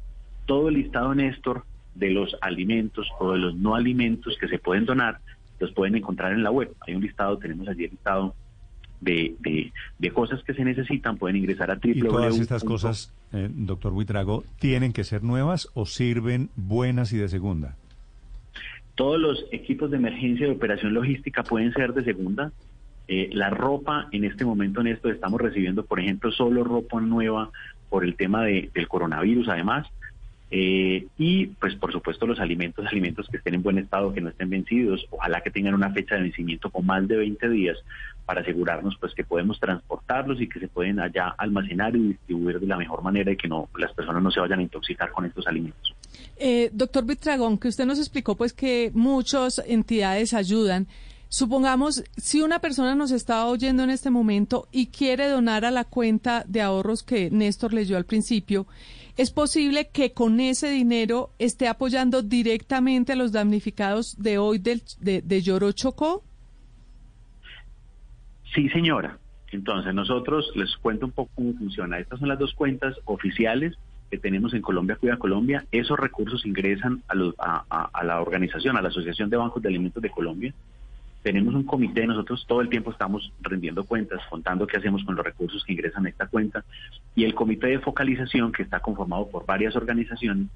todo el listado, Néstor, de los alimentos o de los no alimentos que se pueden donar, los pueden encontrar en la web. Hay un listado, tenemos allí el listado de, de, de cosas que se necesitan, pueden ingresar a ¿Y todas estas cosas, eh, doctor Buitrago, tienen que ser nuevas o sirven buenas y de segunda? Todos los equipos de emergencia y de operación logística pueden ser de segunda. Eh, la ropa, en este momento, en esto estamos recibiendo, por ejemplo, solo ropa nueva por el tema de- del coronavirus, además. Eh, y, pues, por supuesto, los alimentos, alimentos que estén en buen estado, que no estén vencidos, ojalá que tengan una fecha de vencimiento con más de 20 días para asegurarnos, pues, que podemos transportarlos y que se pueden allá almacenar y distribuir de la mejor manera y que no las personas no se vayan a intoxicar con estos alimentos. Eh, doctor Vitragón, que usted nos explicó pues que muchas entidades ayudan. Supongamos, si una persona nos está oyendo en este momento y quiere donar a la cuenta de ahorros que Néstor leyó al principio, ¿es posible que con ese dinero esté apoyando directamente a los damnificados de hoy del, de, de Lloro Chocó? Sí, señora. Entonces, nosotros les cuento un poco cómo funciona. Estas son las dos cuentas oficiales que tenemos en Colombia Cuida Colombia. Esos recursos ingresan a, los- a- la organización, a la Asociación de Bancos de Alimentos de Colombia. Tenemos un comité, nosotros todo el tiempo estamos rendiendo cuentas, contando qué hacemos con los recursos que ingresan a esta cuenta. Y el comité de focalización, que está conformado por varias organizaciones,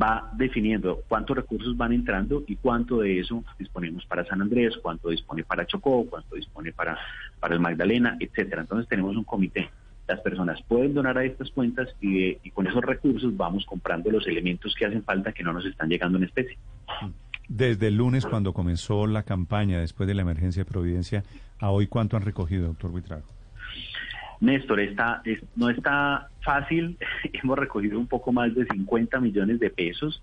va definiendo cuántos recursos van entrando y cuánto de eso disponemos para San Andrés, cuánto dispone para Chocó, cuánto dispone para, para el Magdalena, etcétera. Entonces tenemos un comité. Las personas pueden donar a estas cuentas y, y con esos recursos vamos comprando los elementos que hacen falta que no nos están llegando en especie. Desde el lunes, cuando comenzó la campaña después de la emergencia de Providencia, a hoy, ¿cuánto han recogido, doctor Buitrago? Néstor, está, es- no está fácil. Hemos recogido un poco más de 50 millones de pesos.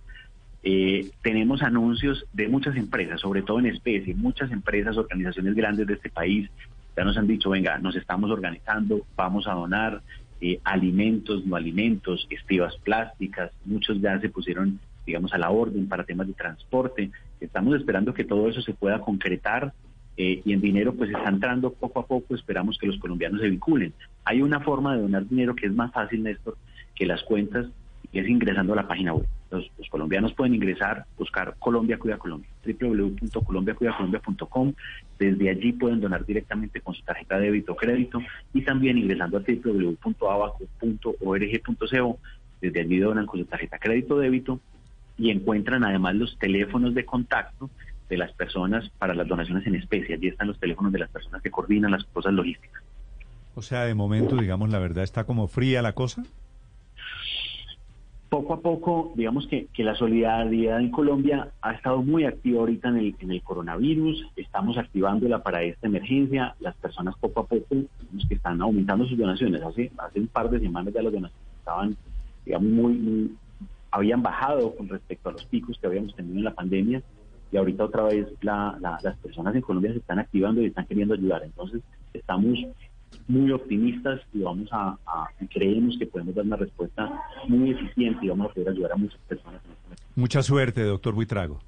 Eh, tenemos anuncios de muchas empresas, sobre todo en especie, muchas empresas, organizaciones grandes de este país. Ya nos han dicho, venga, nos estamos organizando, vamos a donar eh, alimentos, no alimentos, estivas plásticas. Muchos ya se pusieron, digamos, a la orden para temas de transporte. Estamos esperando que todo eso se pueda concretar eh, y en dinero pues está entrando poco a poco, esperamos que los colombianos se vinculen. Hay una forma de donar dinero que es más fácil, Néstor, que las cuentas, y es ingresando a la página web. Los, colombianos pueden ingresar, buscar Colombia Cuida Colombia, www.colombiacuidacolombia.com. Desde allí pueden donar directamente con su tarjeta de débito o crédito y también ingresando a www.abaco.org.co. Desde allí donan con su tarjeta crédito débito y encuentran además los teléfonos de contacto de las personas para las donaciones en especie. Allí están los teléfonos de las personas que coordinan las cosas logísticas. O sea, de momento, digamos, la verdad está como fría la cosa. Poco a poco, digamos que, que la solidaridad en Colombia ha estado muy activa ahorita en el, en el coronavirus, estamos activándola para esta emergencia, las personas poco a poco digamos, que están aumentando sus donaciones. Hace, hace un par de semanas ya las donaciones estaban, digamos, muy, muy- habían bajado con respecto a los picos que habíamos tenido en la pandemia y ahorita otra vez la- la- las personas en Colombia se están activando y están queriendo ayudar. Entonces estamos muy optimistas y vamos a, a- y creemos que podemos dar una respuesta muy eficiente y vamos a poder ayudar a muchas personas. en este. Mucha suerte, doctor Buitrago.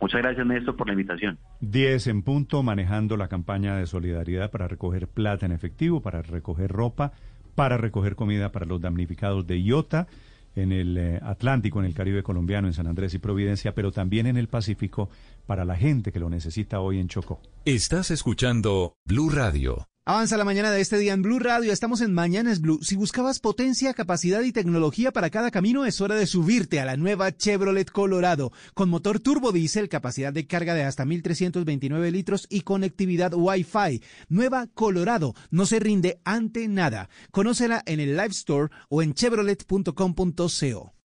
Muchas gracias Néstor por la invitación. 10 en punto, manejando la campaña de solidaridad para recoger plata en efectivo, para recoger ropa, para recoger comida para los damnificados de Iota, en el eh, Atlántico, en el Caribe colombiano, en San Andrés y Providencia, pero también en el Pacífico, para la gente que lo necesita hoy en Chocó. Estás escuchando Blue Radio. Avanza la mañana de este día en Blue Radio. Estamos en Mañanas Blue. Si buscabas potencia, capacidad y tecnología para cada camino, es hora de subirte a la nueva Chevrolet Colorado. Con motor turbo diésel, capacidad de carga de hasta 1329 litros y conectividad Wi-Fi. Nueva Colorado. No se rinde ante nada. Conócela en el Live Store o en chevrolet.com.co.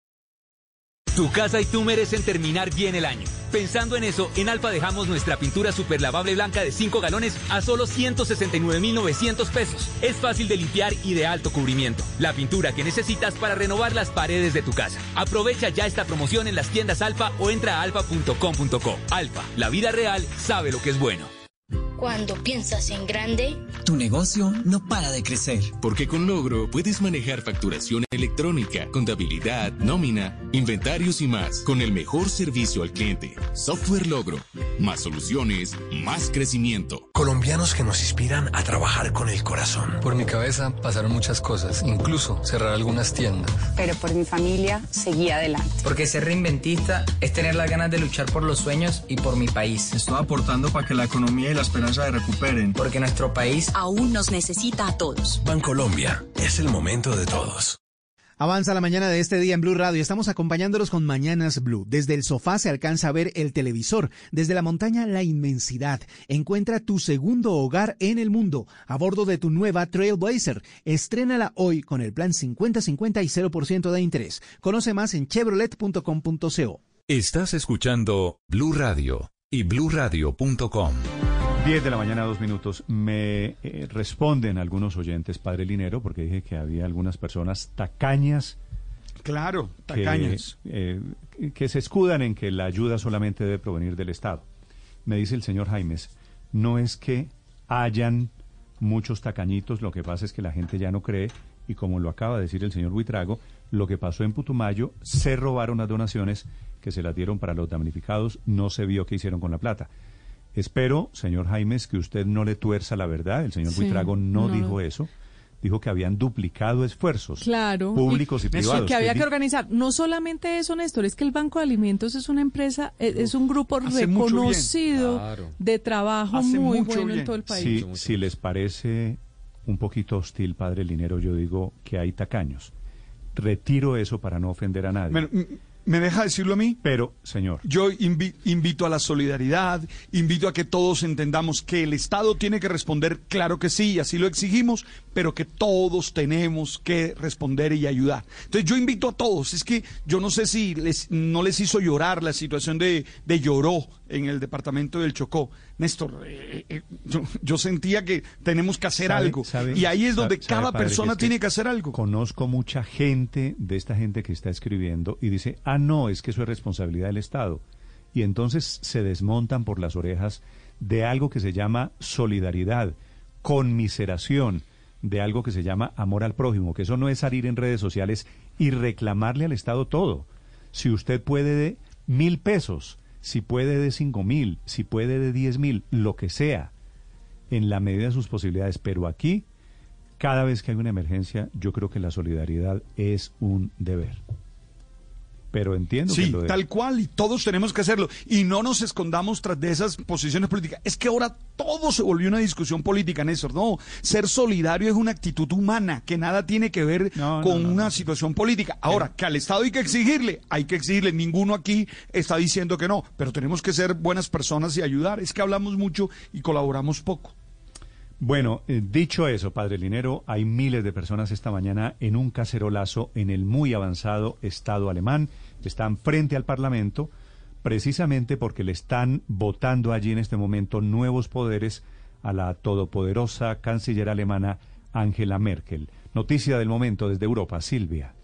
Tu casa y tú merecen terminar bien el año. Pensando en eso, en Alfa dejamos nuestra pintura super lavable blanca de 5 galones a solo 169,900 pesos. Es fácil de limpiar y de alto cubrimiento. La pintura que necesitas para renovar las paredes de tu casa. Aprovecha ya esta promoción en las tiendas Alfa o entra a alfa.com.co. Alfa, la vida real sabe lo que es bueno. Cuando piensas en grande, Tu negocio no para de crecer. Porque con Logro puedes manejar facturación electrónica, contabilidad, nómina, inventarios y más con el mejor servicio al cliente. Software Logro. Más soluciones, más crecimiento. Colombianos que nos inspiran a trabajar con el corazón. Por mi cabeza pasaron muchas cosas, incluso cerrar algunas tiendas. Pero por mi familia seguí adelante. Porque ser reinventista es tener las ganas de luchar por los sueños y por mi país. Estoy aportando para que la economía y la esperanza recuperen. Porque nuestro país aún nos necesita a todos. Bancolombia, es el momento de todos. Avanza la mañana de este día en Blue Radio. Estamos acompañándolos con Mañanas Blue. Desde el sofá se alcanza a ver el televisor. Desde la montaña la inmensidad. Encuentra tu segundo hogar en el mundo a bordo de tu nueva Trailblazer. Estrénala hoy con el plan 50-50 y 0% de interés. Conoce más en chevrolet.com.co. Estás escuchando Blue Radio y bluradio.com. 10 de la mañana, dos minutos. Me eh, responden algunos oyentes, Padre Linero, porque dije que había algunas personas tacañas. Claro, tacañas. Que, eh, que se escudan en que la ayuda solamente debe provenir del Estado. Me dice el señor Jaimes, no es que hayan muchos tacañitos, lo que pasa es que la gente ya no cree y como lo acaba de decir el señor Buitrago, lo que pasó en Putumayo, se robaron las donaciones que se las dieron para los damnificados, no se vio qué hicieron con la plata. Espero, señor Jaimes, que usted no le tuerza la verdad. El señor Sí, Buitrago no, no. dijo eso. Dijo que habían duplicado esfuerzos Claro. públicos y, privados. Que había que organizar. No solamente eso, Néstor, es que el Banco de Alimentos es una empresa, eh, es un grupo Hace reconocido Claro. de trabajo Hace muy mucho bueno en todo el país. Si, si les parece un poquito hostil, padre Linero, yo digo que hay tacaños. Retiro eso para no ofender a nadie. Bueno, ¿Me deja decirlo a mí? Pero, señor. Yo invi- invito a la solidaridad, invito a que todos entendamos que el Estado tiene que responder, claro que sí, y así lo exigimos, pero que todos tenemos que responder y ayudar. Entonces yo invito a todos, es que yo no sé si les, no les hizo llorar la situación de, de Lloró en el departamento del Chocó. Néstor, eh, eh, yo, yo sentía que tenemos que hacer ¿Sabe- algo, sabe- y ahí es donde sabe- cada padre, persona es tiene que hacer algo. Conozco mucha gente de esta gente que está escribiendo y dice, ah, no, es que eso es responsabilidad del Estado. Y entonces se desmontan por las orejas de algo que se llama solidaridad, conmiseración, de algo que se llama amor al prójimo, que eso no es salir en redes sociales y reclamarle al Estado todo. Si usted puede de mil pesos, si puede de cinco mil, si puede de diez mil, lo que sea, en la medida de sus posibilidades, pero aquí cada vez que hay una emergencia, yo creo que la solidaridad es un deber. Pero entiendo que Sí, lo de- tal cual, y todos tenemos que hacerlo. Y no nos escondamos tras de esas posiciones políticas. Es que ahora todo se volvió una discusión política, Néstor. No, ser solidario es una actitud humana que nada tiene que ver con una situación política. Ahora, que al Estado hay que exigirle, hay que exigirle. Ninguno aquí está diciendo que no, pero tenemos que ser buenas personas y ayudar. Es que hablamos mucho y colaboramos poco. Bueno, eh, dicho eso, Padre Linero, hay miles de personas esta mañana en un cacerolazo en el muy avanzado Estado alemán. Están frente al Parlamento precisamente porque le están votando allí en este momento nuevos poderes a la todopoderosa canciller alemana Angela Merkel. Noticia del momento desde Europa, Silvia.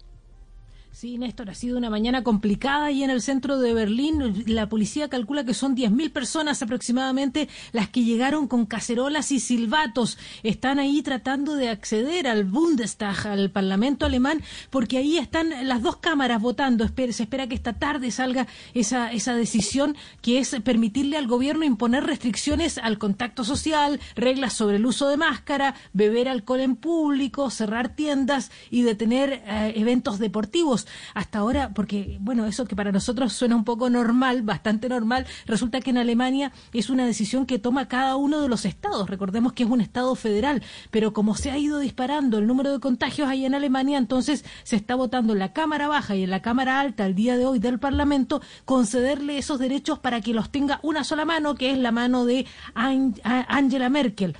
Sí, Néstor, ha sido una mañana complicada y en el centro de Berlín la policía calcula que son 10.000 personas aproximadamente las que llegaron con cacerolas y silbatos. Están ahí tratando de acceder al Bundestag, al Parlamento alemán, porque ahí están las dos cámaras votando. Se espera que esta tarde salga esa, esa decisión que es permitirle al gobierno imponer restricciones al contacto social, reglas sobre el uso de máscara, beber alcohol en público, cerrar tiendas y detener eh, eventos deportivos. Hasta ahora, porque, bueno, eso que para nosotros suena un poco normal, bastante normal, resulta que en Alemania es una decisión que toma cada uno de los estados. Recordemos que es un estado federal, pero como se ha ido disparando el número de contagios ahí en Alemania, entonces se está votando en la Cámara Baja y en la Cámara Alta el día de hoy del Parlamento concederle esos derechos para que los tenga una sola mano, que es la mano de Angela Merkel.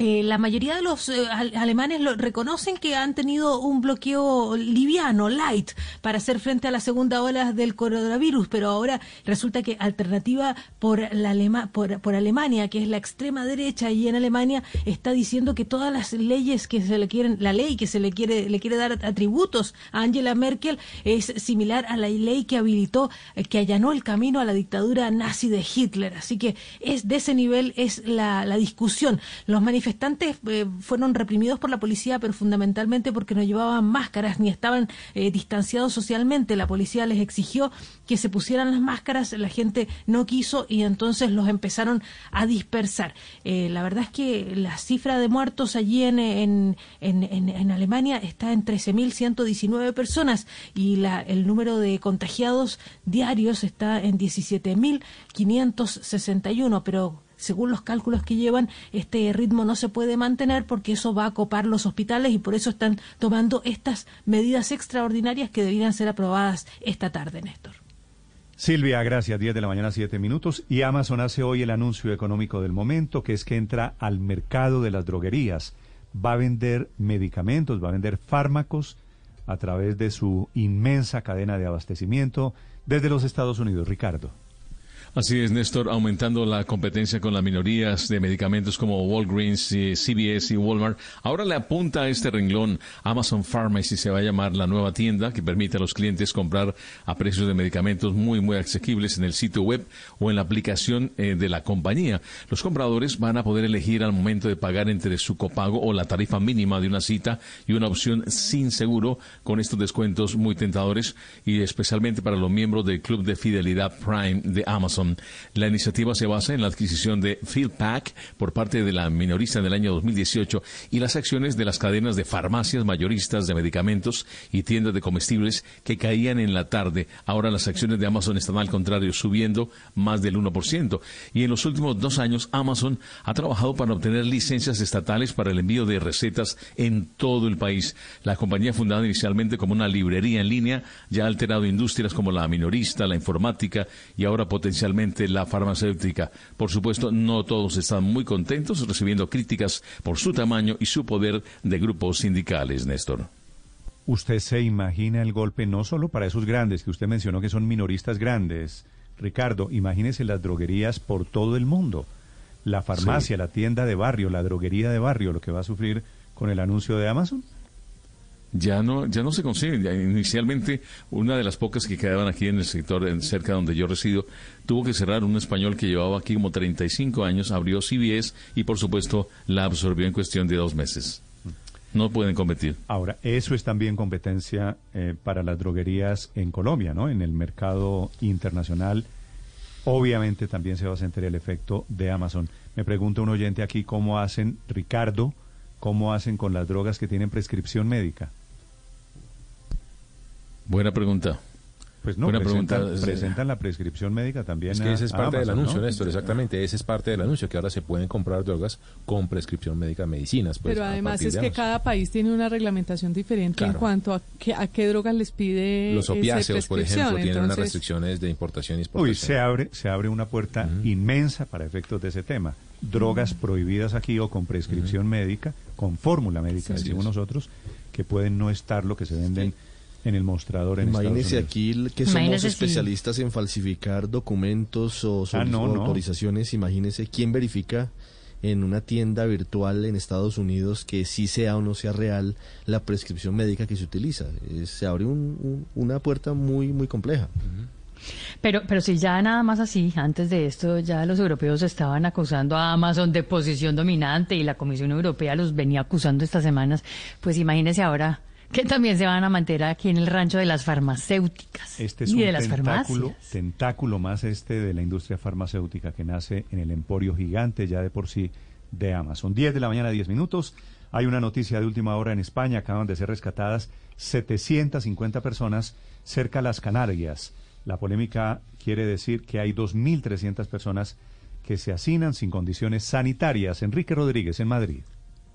Eh, la mayoría de los eh, al- alemanes lo, reconocen que han tenido un bloqueo liviano, light, para hacer frente a la segunda ola del coronavirus, pero ahora resulta que alternativa por, la Alema- por, por Alemania, que es la extrema derecha y en Alemania está diciendo que todas las leyes que se le quieren, la ley que se le quiere, le quiere dar atributos a Angela Merkel es similar a la ley que habilitó, eh, que allanó el camino a la dictadura nazi de Hitler. Así que es de ese nivel es la, la discusión. Los manifestantes manifestantes eh, fueron reprimidos por la policía, pero fundamentalmente porque no llevaban máscaras ni estaban eh, distanciados socialmente. La policía les exigió que se pusieran las máscaras, la gente no quiso y entonces los empezaron a dispersar. la verdad es que la cifra de muertos allí en, en, en, en Alemania está en 13.119 personas y la, el número de contagiados diarios está en 17.561, pero según los cálculos que llevan, este ritmo no se puede mantener porque eso va a copar los hospitales y por eso están tomando estas medidas extraordinarias que deberían ser aprobadas esta tarde, Néstor. Silvia, gracias. 10 de la mañana, 7 minutos. Y Amazon hace hoy el anuncio económico del momento, que es que entra al mercado de las droguerías. Va a vender medicamentos, va a vender fármacos a través de su inmensa cadena de abastecimiento desde los Estados Unidos. Ricardo. Así es, Néstor, aumentando la competencia con las minorías de medicamentos como Walgreens, CVS y Walmart. Ahora le apunta a este renglón Amazon Pharmacy, se va a llamar la nueva tienda que permite a los clientes comprar a precios de medicamentos muy, muy asequibles en el sitio web o en la aplicación eh, de la compañía. Los compradores van a poder elegir al momento de pagar entre su copago o la tarifa mínima de una cita y una opción sin seguro con estos descuentos muy tentadores y especialmente para los miembros del Club de Fidelidad Prime de Amazon. La iniciativa se basa en la adquisición de PhilPack por parte de la minorista en el año 2018 y las acciones de las cadenas de farmacias mayoristas de medicamentos y tiendas de comestibles que caían en la tarde. Ahora las acciones de Amazon están al contrario subiendo más del 1%. Y en los últimos dos años Amazon ha trabajado para obtener licencias estatales para el envío de recetas en todo el país. La compañía fundada inicialmente como una librería en línea ya ha alterado industrias como la minorista, la informática y ahora potencialmente la farmacéutica. Por supuesto, no todos están muy contentos recibiendo críticas por su tamaño y su poder de grupos sindicales, Néstor. ¿Usted se imagina el golpe no solo para esos grandes que usted mencionó que son minoristas grandes? Ricardo, imagínese las droguerías por todo el mundo. La farmacia, la tienda de barrio, la droguería de barrio, lo que va a sufrir con el anuncio de Amazon ya no ya no se consiguen. inicialmente, una de las pocas que quedaban aquí en el sector en, cerca donde yo resido, tuvo que cerrar un español que llevaba aquí como 35 años, abrió CBS y por supuesto la absorbió en cuestión de dos meses. No pueden competir. Ahora, eso es también competencia eh, para las droguerías en Colombia, ¿no? En el mercado internacional. Obviamente también se va a sentir el efecto de Amazon. Me pregunta un oyente aquí cómo hacen, Ricardo, cómo hacen con las drogas que tienen prescripción médica. Buena pregunta. Pues no, presentan, la prescripción médica también. Es que ese es parte del anuncio, Néstor, exactamente. Ese es parte del anuncio, que ahora se pueden comprar drogas con prescripción médica, medicinas. Pues, Pero además es que cada país tiene una reglamentación diferente en cuanto a, qué, a qué drogas les pide. Los opiáceos, por ejemplo, tienen unas restricciones de importación y exportación. Uy, se abre, se abre una puerta inmensa para efectos de ese tema. Drogas prohibidas aquí o con prescripción médica, con fórmula médica, decimos nosotros, que pueden no estar lo que se venden en el mostrador en Imagínese aquí que somos especialistas en falsificar documentos o, ah, autorizaciones. Imagínese quién verifica en una tienda virtual en Estados Unidos que sí sea o no sea real la prescripción médica que se utiliza. Eh, se abre una puerta muy, muy compleja. Pero, pero si ya nada más así, antes de esto ya los europeos estaban acusando a Amazon de posición dominante y la Comisión Europea los venía acusando estas semanas, pues imagínese ahora que también se van a mantener aquí en el rancho de las farmacéuticas este es y un de las tentáculo, tentáculo más este de la industria farmacéutica que nace en el emporio gigante ya de por sí de Amazon. 10 de la mañana, 10 minutos. Hay una noticia de última hora en España. Acaban de ser rescatadas 750 personas cerca de las Canarias. La polémica quiere decir que hay 2.300 personas que se hacinan sin condiciones sanitarias. Enrique Rodríguez en Madrid.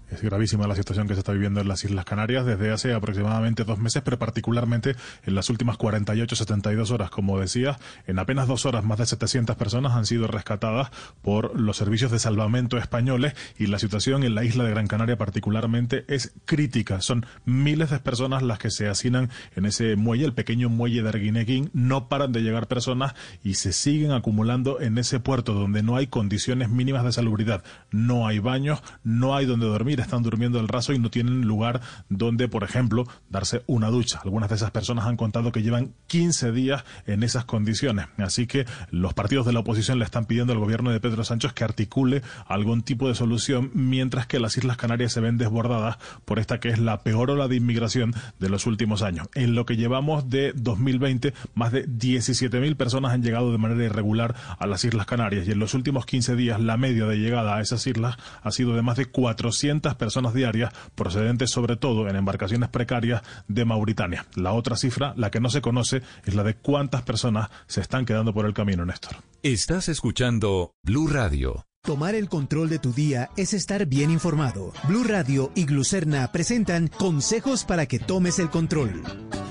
Es gravísima la situación que se está viviendo en las Islas Canarias desde hace aproximadamente dos meses, pero particularmente en las últimas 48-72 horas. Como decía, en apenas dos horas más de 700 personas han sido rescatadas por los servicios de salvamento españoles y la situación en la isla de Gran Canaria particularmente es crítica. Son miles de personas las que se hacinan en ese muelle, el pequeño muelle de Arguineguín. No paran de llegar personas y se siguen acumulando en ese puerto donde no hay condiciones mínimas de salubridad. No hay baños, no hay donde dormir están durmiendo el raso y no tienen lugar donde, por ejemplo, darse una ducha. Algunas de esas personas han contado que llevan 15 días en esas condiciones. Así que los partidos de la oposición le están pidiendo al gobierno de Pedro Sánchez que articule algún tipo de solución, mientras que las Islas Canarias se ven desbordadas por esta que es la peor ola de inmigración de los últimos años. En lo que llevamos de 2020, más de 17.000 personas han llegado de manera irregular a las Islas Canarias y en los últimos 15 días la media de llegada a esas islas ha sido de más de 400 personas diarias, procedentes sobre todo en embarcaciones precarias de Mauritania. La otra cifra, la que no se conoce, es la de cuántas personas se están quedando por el camino, Néstor. Estás escuchando Blue Radio. Tomar el control de tu día es estar bien informado. Blue Radio y Glucerna presentan consejos para que tomes el control.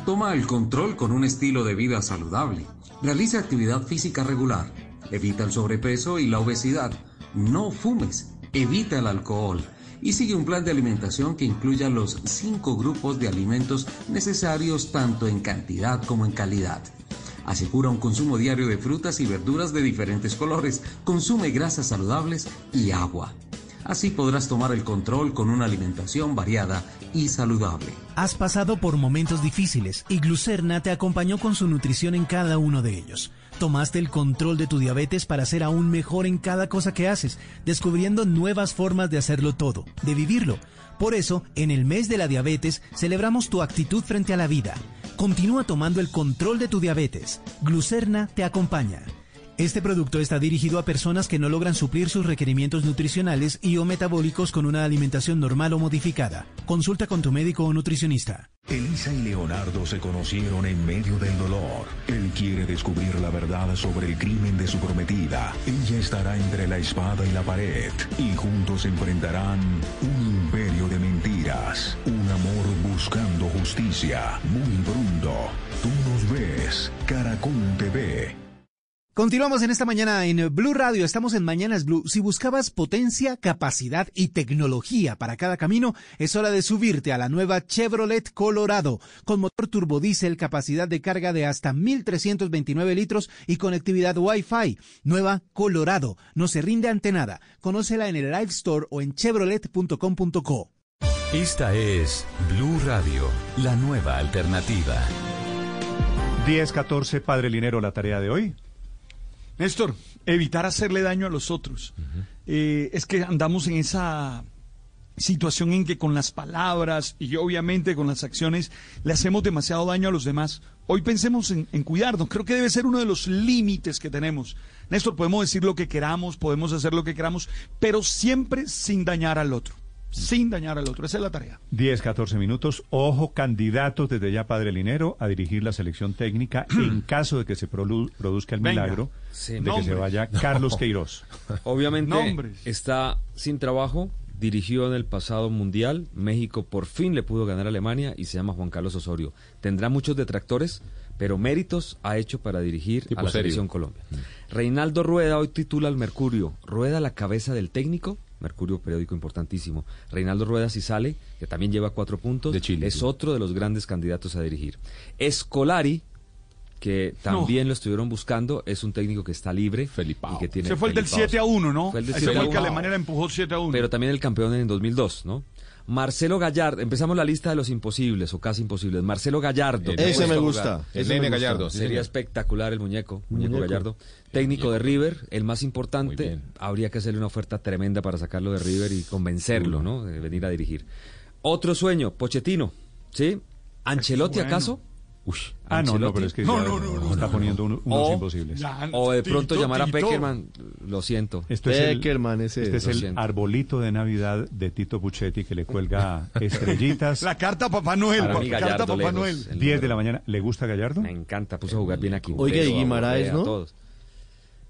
Toma el control con un estilo de vida saludable. Realiza actividad física regular. Evita el sobrepeso y la obesidad. No fumes. Evita el alcohol. Y sigue un plan de alimentación que incluya los cinco grupos de alimentos necesarios tanto en cantidad como en calidad. Asegura un consumo diario de frutas y verduras de diferentes colores. Consume grasas saludables y agua. Así podrás tomar el control con una alimentación variada y saludable. Has pasado por momentos difíciles y Glucerna te acompañó con su nutrición en cada uno de ellos. Tomaste el control de tu diabetes para ser aún mejor en cada cosa que haces, descubriendo nuevas formas de hacerlo todo, de vivirlo. Por eso, en el mes de la diabetes, celebramos tu actitud frente a la vida. Continúa tomando el control de tu diabetes. Glucerna te acompaña. Este producto está dirigido a personas que no logran suplir sus requerimientos nutricionales y o metabólicos con una alimentación normal o modificada. Consulta con tu médico o nutricionista. Elisa y Leonardo se conocieron en medio del dolor. Él quiere descubrir la verdad sobre el crimen de su prometida. Ella estará entre la espada y la pared. Y juntos enfrentarán un imperio de mentiras. Un amor buscando justicia. Muy pronto. Tú nos ves. Caracol TV. Continuamos en esta mañana en Blue Radio, estamos en Mañanas Blue. Si buscabas potencia, capacidad y tecnología para cada camino, es hora de subirte a la nueva Chevrolet Colorado, con motor turbodiesel, capacidad de carga de hasta 1329 litros y conectividad Wi-Fi. Nueva Colorado, no se rinde ante nada. Conócela en el Live Store o en chevrolet.com.co. Esta es Blue Radio, la nueva alternativa. 10-14, Padre Linero, la tarea de hoy. Néstor, evitar hacerle daño a los otros. Eh, es que andamos en esa situación en que con las palabras y obviamente con las acciones le hacemos demasiado daño a los demás. Hoy pensemos en, en, cuidarnos. Creo que debe ser uno de los límites que tenemos. Néstor, podemos decir lo que queramos, podemos hacer lo que queramos, pero siempre sin dañar al otro sin dañar al otro. Esa es la tarea. 10, 14 minutos. Ojo, candidatos desde ya, Padre Linero, a dirigir la selección técnica en caso de que se produ produzca el milagro Sí. de Nombres. que se vaya Carlos Queiroz. Obviamente Nombres. está sin trabajo, dirigió en el pasado mundial, México por fin le pudo ganar a Alemania y se llama Juan Carlos Osorio. Tendrá muchos detractores, pero méritos ha hecho para dirigir Tipo a la serio. selección Colombia. Reinaldo Rueda hoy titula al Mercurio, Rueda la cabeza del técnico. Mercurio, periódico importantísimo. Reinaldo Rueda, si sale, que también lleva cuatro puntos, es otro de los grandes candidatos a dirigir. Escolari, que también lo estuvieron buscando, es un técnico que está libre y que tiene Se fue el del Felipao. 7 a 1, ¿no? Fue el del Ese 7 fue a el que 1. Alemania le empujó 7 a 1. Pero también el campeón en 2002, ¿no? Marcelo Gallardo, empezamos la lista de los imposibles o casi imposibles. Marcelo Gallardo. El- Ese me gusta, gusta. Gallardo, Sería señor. espectacular el muñeco, muñeco, Muñeco. Gallardo. Técnico de River, el más importante. Habría que hacerle una oferta tremenda para sacarlo de River y convencerlo, ¿no? De venir a dirigir. Otro sueño, Pochettino, ¿sí? ¿Ancelotti Bueno. Acaso? Ah, no, no, pero es que ya está poniendo uno- unos O- imposibles. O de pronto Tito, llamar a. Peckerman, lo siento. Esto es el, Peckerman, ese este es. el arbolito de Navidad de Tito Puchetti que le cuelga estrellitas. La carta a Papá Noel. Para pa- mí, carta a Papá lejos. Noel. El 10 de la mañana. ¿Le gusta Gallardo? Me encanta, puso a jugar bien aquí. Oiga, y Guimaraes, ¿no? Todos.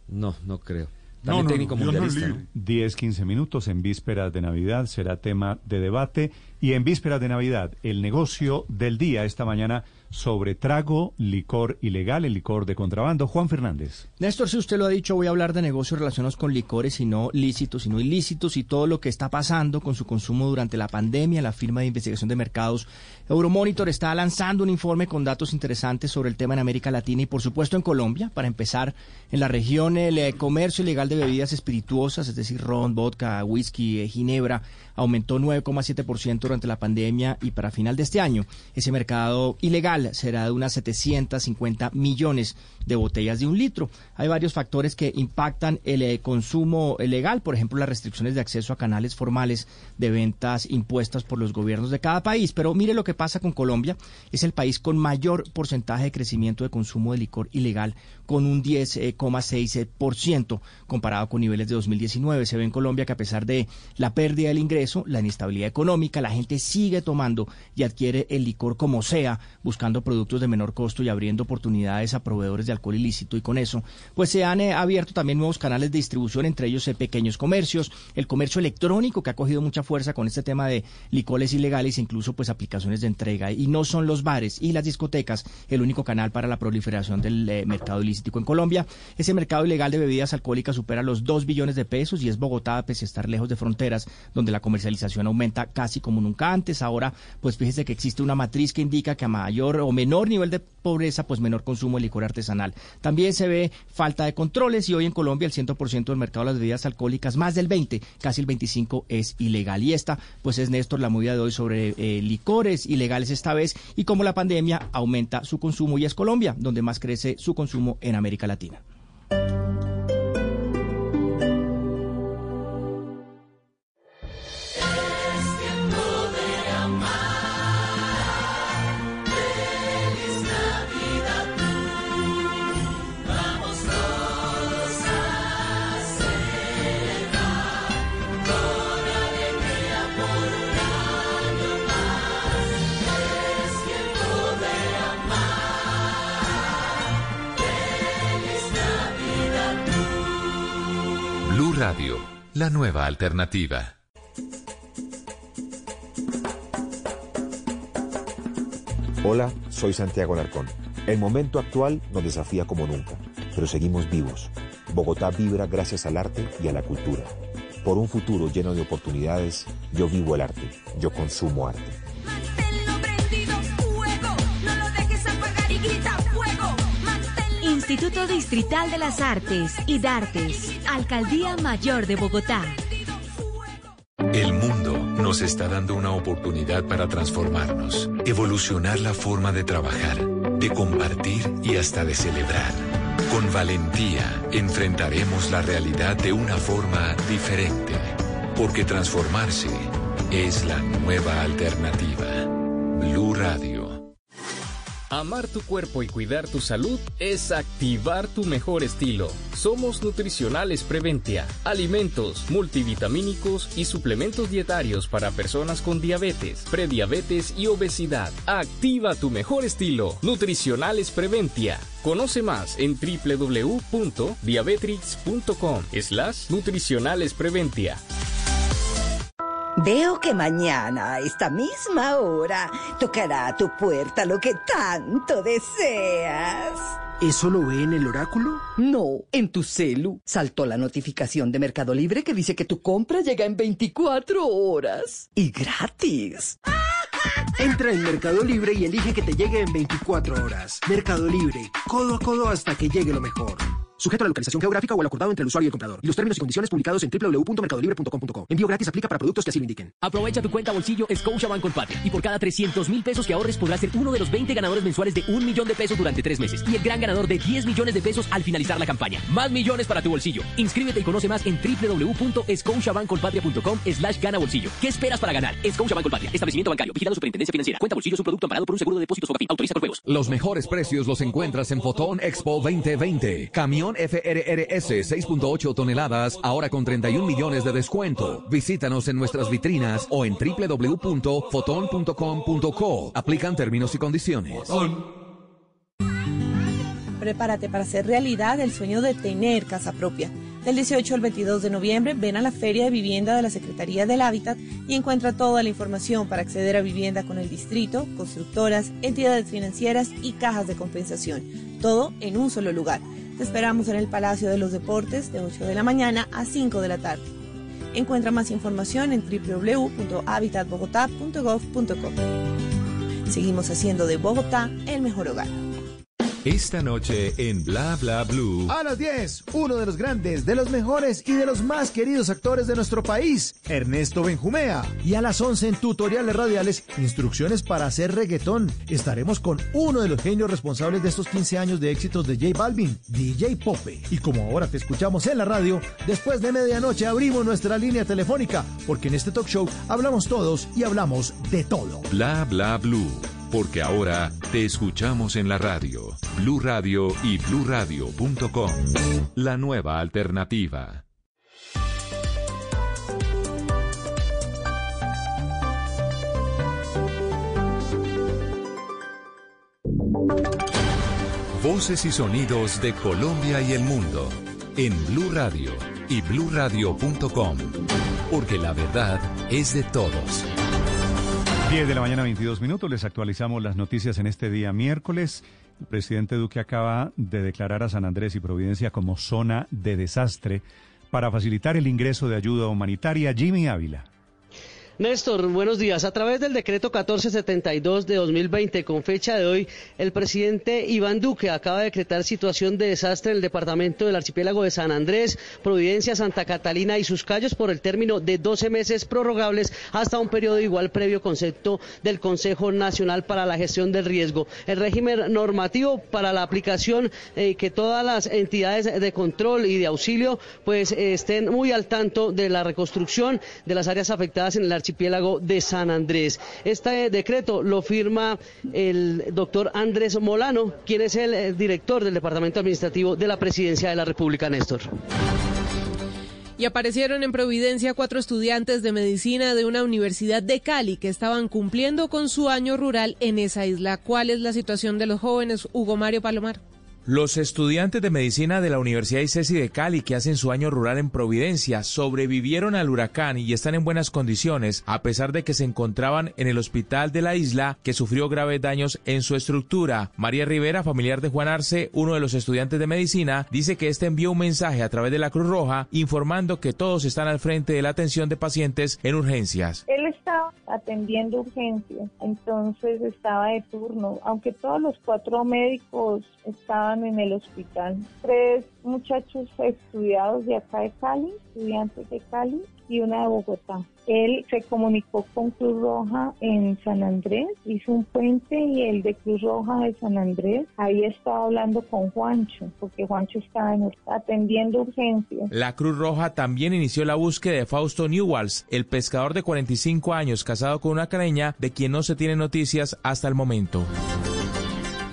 No, no creo. No, También no, técnico no, mundialista. libre. 10, 15 minutos en vísperas de Navidad será tema de debate. Y en vísperas de Navidad, el negocio del día esta mañana sobre trago, licor ilegal, el licor de contrabando. Juan Fernández. Néstor, si usted lo ha dicho, voy a hablar de negocios relacionados con licores y no lícitos, sino ilícitos y todo lo que está pasando con su consumo durante la pandemia. La firma de investigación de mercados Euromonitor está lanzando un informe con datos interesantes sobre el tema en América Latina y, por supuesto, en Colombia. Para empezar, en la región el eh, comercio ilegal de bebidas espirituosas, es decir, ron, vodka, whisky, eh, ginebra, aumentó 9,7% durante la pandemia y para final de este año ese mercado ilegal será de unas 750 millones de botellas de un litro. Hay varios factores que impactan el eh, consumo legal, por ejemplo, las restricciones de acceso a canales formales de ventas impuestas por los gobiernos de cada país. Pero mire lo que pasa con Colombia, es el país con mayor porcentaje de crecimiento de consumo de licor ilegal, con un 10,6% comparado con niveles de 2019. Se ve en Colombia que a pesar de la pérdida del ingreso, la inestabilidad económica, la gente sigue tomando y adquiere el licor como sea, buscando productos de menor costo y abriendo oportunidades a proveedores de alcohol ilícito y con eso, pues se han eh, abierto también nuevos canales de distribución, entre ellos eh, pequeños comercios, el comercio electrónico que ha cogido mucha fuerza con este tema de licores ilegales, incluso pues aplicaciones de entrega y no son los bares y las discotecas el único canal para la proliferación del eh, mercado ilícito en Colombia. Ese mercado ilegal de bebidas alcohólicas supera los 2 billones de pesos y es Bogotá, pese a estar lejos de fronteras, donde la comercialización aumenta casi como nunca antes. Ahora, pues fíjese que existe una matriz que indica que a mayor o menor nivel de pobreza, pues menor consumo de licor artesanal. También se ve falta de controles y hoy en Colombia el 100% del mercado de las bebidas alcohólicas, más del 20, casi el 25 es ilegal. Y esta, pues es Néstor, la movida de hoy sobre eh, licores ilegales esta vez y cómo la pandemia aumenta su consumo y es Colombia, donde más crece su consumo en América Latina. La nueva alternativa. Hola, soy Santiago Alarcón. El momento actual nos desafía como nunca, pero seguimos vivos. Bogotá vibra gracias al arte y a la cultura. Por un futuro lleno de oportunidades, yo vivo el arte, yo consumo arte. Instituto Distrital de las Artes y Dartes, Alcaldía Mayor de Bogotá. El mundo nos está dando una oportunidad para transformarnos, evolucionar la forma de trabajar, de compartir y hasta de celebrar. Con valentía enfrentaremos la realidad de una forma diferente, porque transformarse es la nueva alternativa. Blue Radio. Amar tu cuerpo y cuidar tu salud es activar tu mejor estilo. Somos Nutricionales Preventia, alimentos, multivitamínicos y suplementos dietarios para personas con diabetes, prediabetes y obesidad. Activa tu mejor estilo. Nutricionales Preventia. Conoce más en www.diabetrix.com slash nutricionales preventia. Veo que mañana a esta misma hora tocará a tu puerta lo que tanto deseas. ¿Eso lo ve en el oráculo? No, en tu celu. Saltó la notificación de Mercado Libre que dice que tu compra llega en 24 horas. Y gratis. Entra en Mercado Libre y elige que te llegue en 24 horas. Mercado Libre, codo a codo hasta que llegue lo mejor. Sujeto a la localización geográfica o al acordado entre el usuario y el comprador. Y los términos y condiciones publicados en www.mercadolibre.com.co. Envío gratis aplica para productos que así lo indiquen. Aprovecha tu cuenta bolsillo Scotiabank Colpatria. Y por cada 300 mil pesos que ahorres podrás ser uno de los 20 ganadores mensuales de un millón de pesos durante tres meses. Y el gran ganador de 10 millones de pesos al finalizar la campaña. Más millones para tu bolsillo. Inscríbete y conoce más en www.scotiabankcolpatria.com slash gana bolsillo. ¿Qué esperas para ganar? Scotiabank Colpatria. Establecimiento bancario. Vigilado Superintendencia Financiera. Cuenta bolsillo es un producto amparado por un seguro de depósitos Fogafín. Autoriza con juegos. Los mejores precios los encuentras en Fotón Expo 2020. Camión FRRS 6.8 toneladas, ahora con 31 millones de descuento. Visítanos en nuestras vitrinas o en www.foton.com.co. Aplican términos y condiciones. Prepárate para hacer realidad el sueño de tener casa propia Del 18 al 22 de noviembre ven a la Feria de Vivienda de la Secretaría del Hábitat y encuentra toda la información para acceder a vivienda con el distrito, constructoras, entidades financieras y cajas de compensación. Todo en un solo lugar. Te esperamos en el Palacio de los Deportes de 8 de la mañana a 5 de la tarde. Encuentra más información en www.habitatbogotá.gov.co. Seguimos haciendo de Bogotá el mejor hogar. Esta noche en Bla Bla Blue. A las 10, uno de los grandes, de los mejores y de los más queridos actores de nuestro país, Ernesto Benjumea. Y a las 11 en tutoriales radiales, instrucciones para hacer reggaetón. Estaremos con uno de los genios responsables de estos 15 años de éxitos de J Balvin, DJ Pope. Y como ahora te escuchamos en la radio, después de medianoche abrimos nuestra línea telefónica, porque en este talk show hablamos todos y hablamos de todo. Bla Bla Blue porque ahora te escuchamos en la radio, Blue Radio y bluradio.com. La nueva alternativa. Voces y sonidos de Colombia y el mundo en Blue Radio y bluradio.com, porque la verdad es de todos. 10 de la mañana, 22 minutos. Les actualizamos las noticias en este día miércoles. El presidente Duque acaba de declarar a San Andrés y Providencia como zona de desastre para facilitar el ingreso de ayuda humanitaria. Jimmy Ávila. Néstor, buenos días. A través del decreto 1472 de 2020, con fecha de hoy, el presidente Iván Duque acaba de decretar situación de desastre en el departamento del archipiélago de San Andrés, Providencia, Santa Catalina y sus callos por el término de 12 meses prorrogables hasta un periodo igual previo concepto del Consejo Nacional para la Gestión del Riesgo. El régimen normativo para la aplicación eh, que todas las entidades de control y de auxilio pues estén muy al tanto de la reconstrucción de las áreas afectadas en el archipiélago de San Andrés. Este decreto lo firma el doctor Andrés Molano, quien es el eh, director del Departamento Administrativo de la Presidencia de la República, Néstor. Y aparecieron en Providencia cuatro estudiantes de medicina de una universidad de Cali que estaban cumpliendo con su año rural en esa isla. ¿Cuál es la situación de los jóvenes, Hugo Mario Palomar? Los estudiantes de medicina de la Universidad ICESI de Cali que hacen su año rural en Providencia sobrevivieron al huracán y están en buenas condiciones a pesar de que se encontraban en el hospital de la isla que sufrió graves daños en su estructura. María Rivera, familiar de Juan Arce, uno de los estudiantes de medicina, dice que este envió un mensaje a través de la Cruz Roja informando que todos están al frente de la atención de pacientes en urgencias. Él estaba atendiendo urgencias, entonces estaba de turno, aunque todos los cuatro médicos estaban en el hospital. Tres muchachos estudiados de acá de Cali, estudiantes de Cali y una de Bogotá. Él se comunicó con Cruz Roja en San Andrés, hizo un puente y el de Cruz Roja de San Andrés, ahí estaba hablando con Juancho, porque Juancho estaba atendiendo urgencias. La Cruz Roja también inició la búsqueda de Fausto Newalls, el pescador de 45 años casado con una careña de quien no se tiene noticias hasta el momento.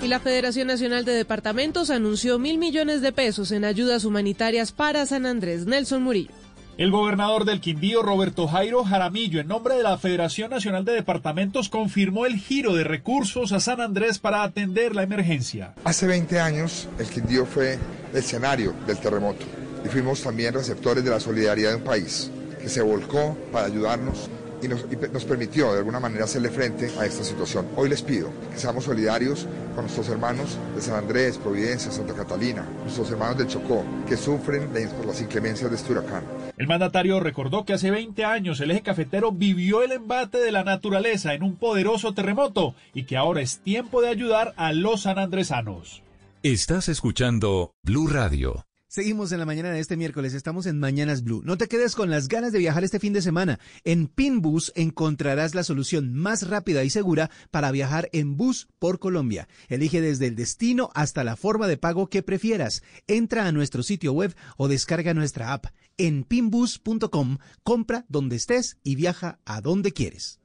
La Federación Nacional de Departamentos anunció mil millones de pesos en ayudas humanitarias para San Andrés. Nelson Murillo. El gobernador del Quindío, Roberto Jairo Jaramillo, en nombre de la Federación Nacional de Departamentos, confirmó el giro de recursos a San Andrés para atender la emergencia. Hace 20 años, el Quindío fue el escenario del terremoto y fuimos también receptores de la solidaridad de un país que se volcó para ayudarnos y nos, nos, permitió de alguna manera hacerle frente a esta situación. Hoy les pido que seamos solidarios con nuestros hermanos de San Andrés, Providencia, Santa Catalina, nuestros hermanos del Chocó, que sufren por las inclemencias de este huracán. El mandatario recordó que hace 20 años el eje cafetero vivió el embate de la naturaleza en un poderoso terremoto y que ahora es tiempo de ayudar a los sanandresanos. Estás escuchando Blue Radio. Seguimos en la mañana de este miércoles, estamos en Mañanas Blue. No te quedes con las ganas de viajar este fin de semana. En Pinbus encontrarás la solución más rápida y segura para viajar en bus por Colombia. Elige desde el destino hasta la forma de pago que prefieras. Entra a nuestro sitio web o descarga nuestra app. En pinbus.com, compra donde estés y viaja a donde quieres.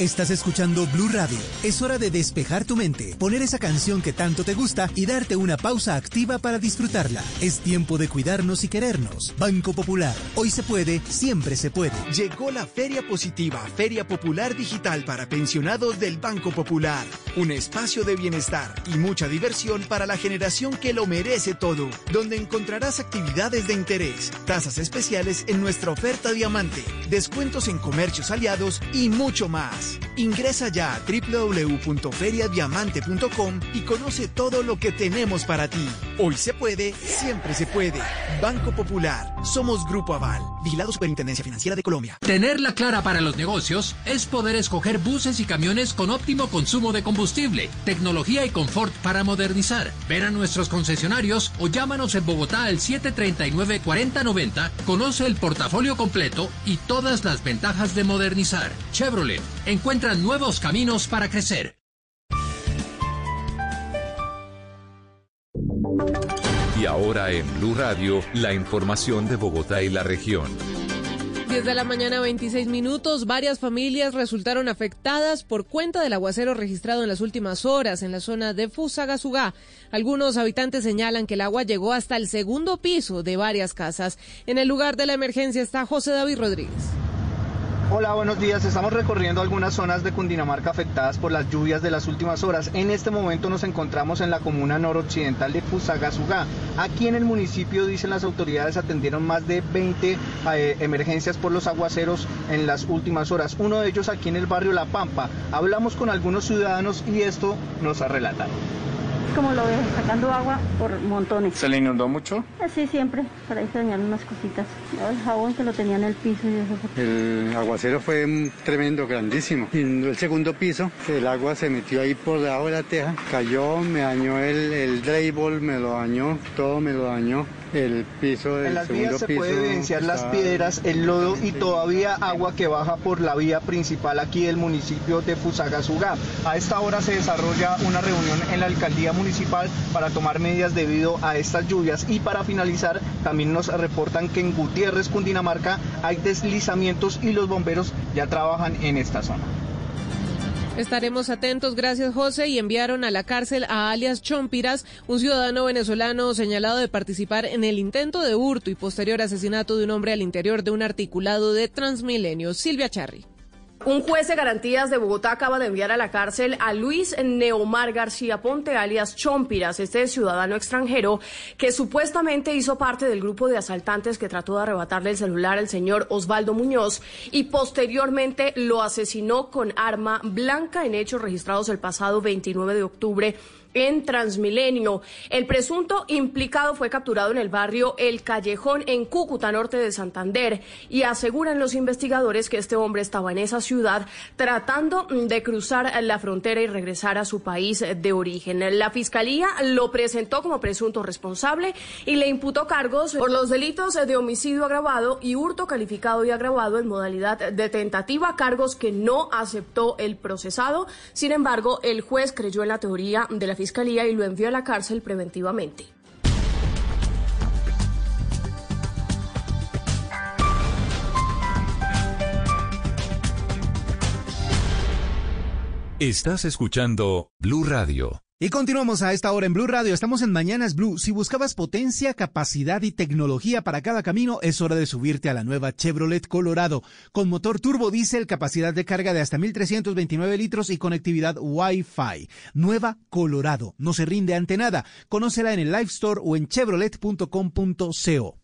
Estás escuchando Blue Radio. Es hora de despejar tu mente, poner esa canción que tanto te gusta y darte una pausa activa para disfrutarla. Es tiempo de cuidarnos y querernos. Banco Popular. Hoy se puede, siempre se puede. Llegó la Feria Positiva, Feria Popular Digital para pensionados del Banco Popular. Un espacio de bienestar y mucha diversión para la generación que lo merece todo, donde encontrarás actividades de interés, tasas especiales en nuestra oferta diamante, descuentos en comercios aliados y mucho más. Ingresa ya a www.feriadiamante.com y conoce todo lo que tenemos para ti. Hoy se puede, siempre se puede. Banco Popular. Somos Grupo Aval. Vigilado Superintendencia Financiera de Colombia. Tenerla clara para los negocios es poder escoger buses y camiones con óptimo consumo de combustible, tecnología y confort para modernizar. Ven a nuestros concesionarios o llámanos en Bogotá al 739-4090. Conoce el portafolio completo y todas las ventajas de modernizar. Chevrolet encuentran nuevos caminos para crecer. Y ahora en Blue Radio, la información de Bogotá y la región. 10 de la mañana, 26 minutos. Varias familias resultaron afectadas por cuenta del aguacero registrado en las últimas horas en la zona de Fusagasugá. Algunos habitantes señalan que el agua llegó hasta el segundo piso de varias casas. En el lugar de la emergencia está José David Rodríguez. Hola, buenos días. Estamos recorriendo algunas zonas de Cundinamarca afectadas por las lluvias de las últimas horas. En este momento nos encontramos en la comuna noroccidental de Fusagasugá. Aquí en el municipio, dicen las autoridades, atendieron más de 20 eh, emergencias por los aguaceros en las últimas horas. Uno de ellos aquí en el barrio La Pampa. Hablamos con algunos ciudadanos y esto nos ha relatado como lo ves, sacando agua por montones. ¿Se le inundó mucho? Sí, siempre. Para ahí se dañaron unas cositas. El jabón que lo tenía en el piso y eso. El aguacero fue tremendo, grandísimo. En el segundo piso, el agua se metió ahí por debajo de la teja, cayó, me dañó el, el drywall, me lo dañó, todo me lo dañó. El piso del En las vías se puede evidenciar las piedras, el lodo y todavía agua que baja por la vía principal aquí del municipio de Fusagasugá. A esta hora se desarrolla una reunión en la alcaldía municipal para tomar medidas debido a estas lluvias y para finalizar también nos reportan que en Gutiérrez, Cundinamarca hay deslizamientos y los bomberos ya trabajan en esta zona. Estaremos atentos, gracias José, y enviaron a la cárcel a alias Chompiras, un ciudadano venezolano señalado de participar en el intento de hurto y posterior asesinato de un hombre al interior de un articulado de Transmilenio. Silvia Charri. Un juez de garantías de Bogotá acaba de enviar a la cárcel a Luis Neomar García Ponte, alias Chompiras, este ciudadano extranjero que supuestamente hizo parte del grupo de asaltantes que trató de arrebatarle el celular al señor Osvaldo Muñoz y posteriormente lo asesinó con arma blanca en hechos registrados el pasado 29 de octubre en Transmilenio. El presunto implicado fue capturado en el barrio El Callejón en Cúcuta, norte de Santander, y aseguran los investigadores que este hombre estaba en esa ciudad tratando de cruzar la frontera y regresar a su país de origen. La fiscalía lo presentó como presunto responsable y le imputó cargos por los delitos de homicidio agravado y hurto calificado y agravado en modalidad de tentativa, cargos que no aceptó el procesado. Sin embargo, el juez creyó en la teoría de la Fiscalía y lo envió a la cárcel preventivamente. Estás escuchando Blue Radio. Y continuamos a esta hora en Blue Radio. Estamos en Mañanas Blue. Si buscabas potencia, capacidad y tecnología para cada camino, es hora de subirte a la nueva Chevrolet Colorado. Con motor turbo diésel, capacidad de carga de hasta 1329 litros y conectividad Wi-Fi. Nueva Colorado. No se rinde ante nada. Conócela en el Live Store o en chevrolet.com.co.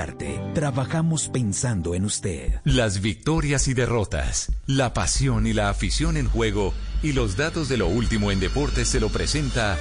Trabajamos pensando en usted. Las victorias y derrotas, la pasión y la afición en juego y los datos de lo último en deportes se lo presenta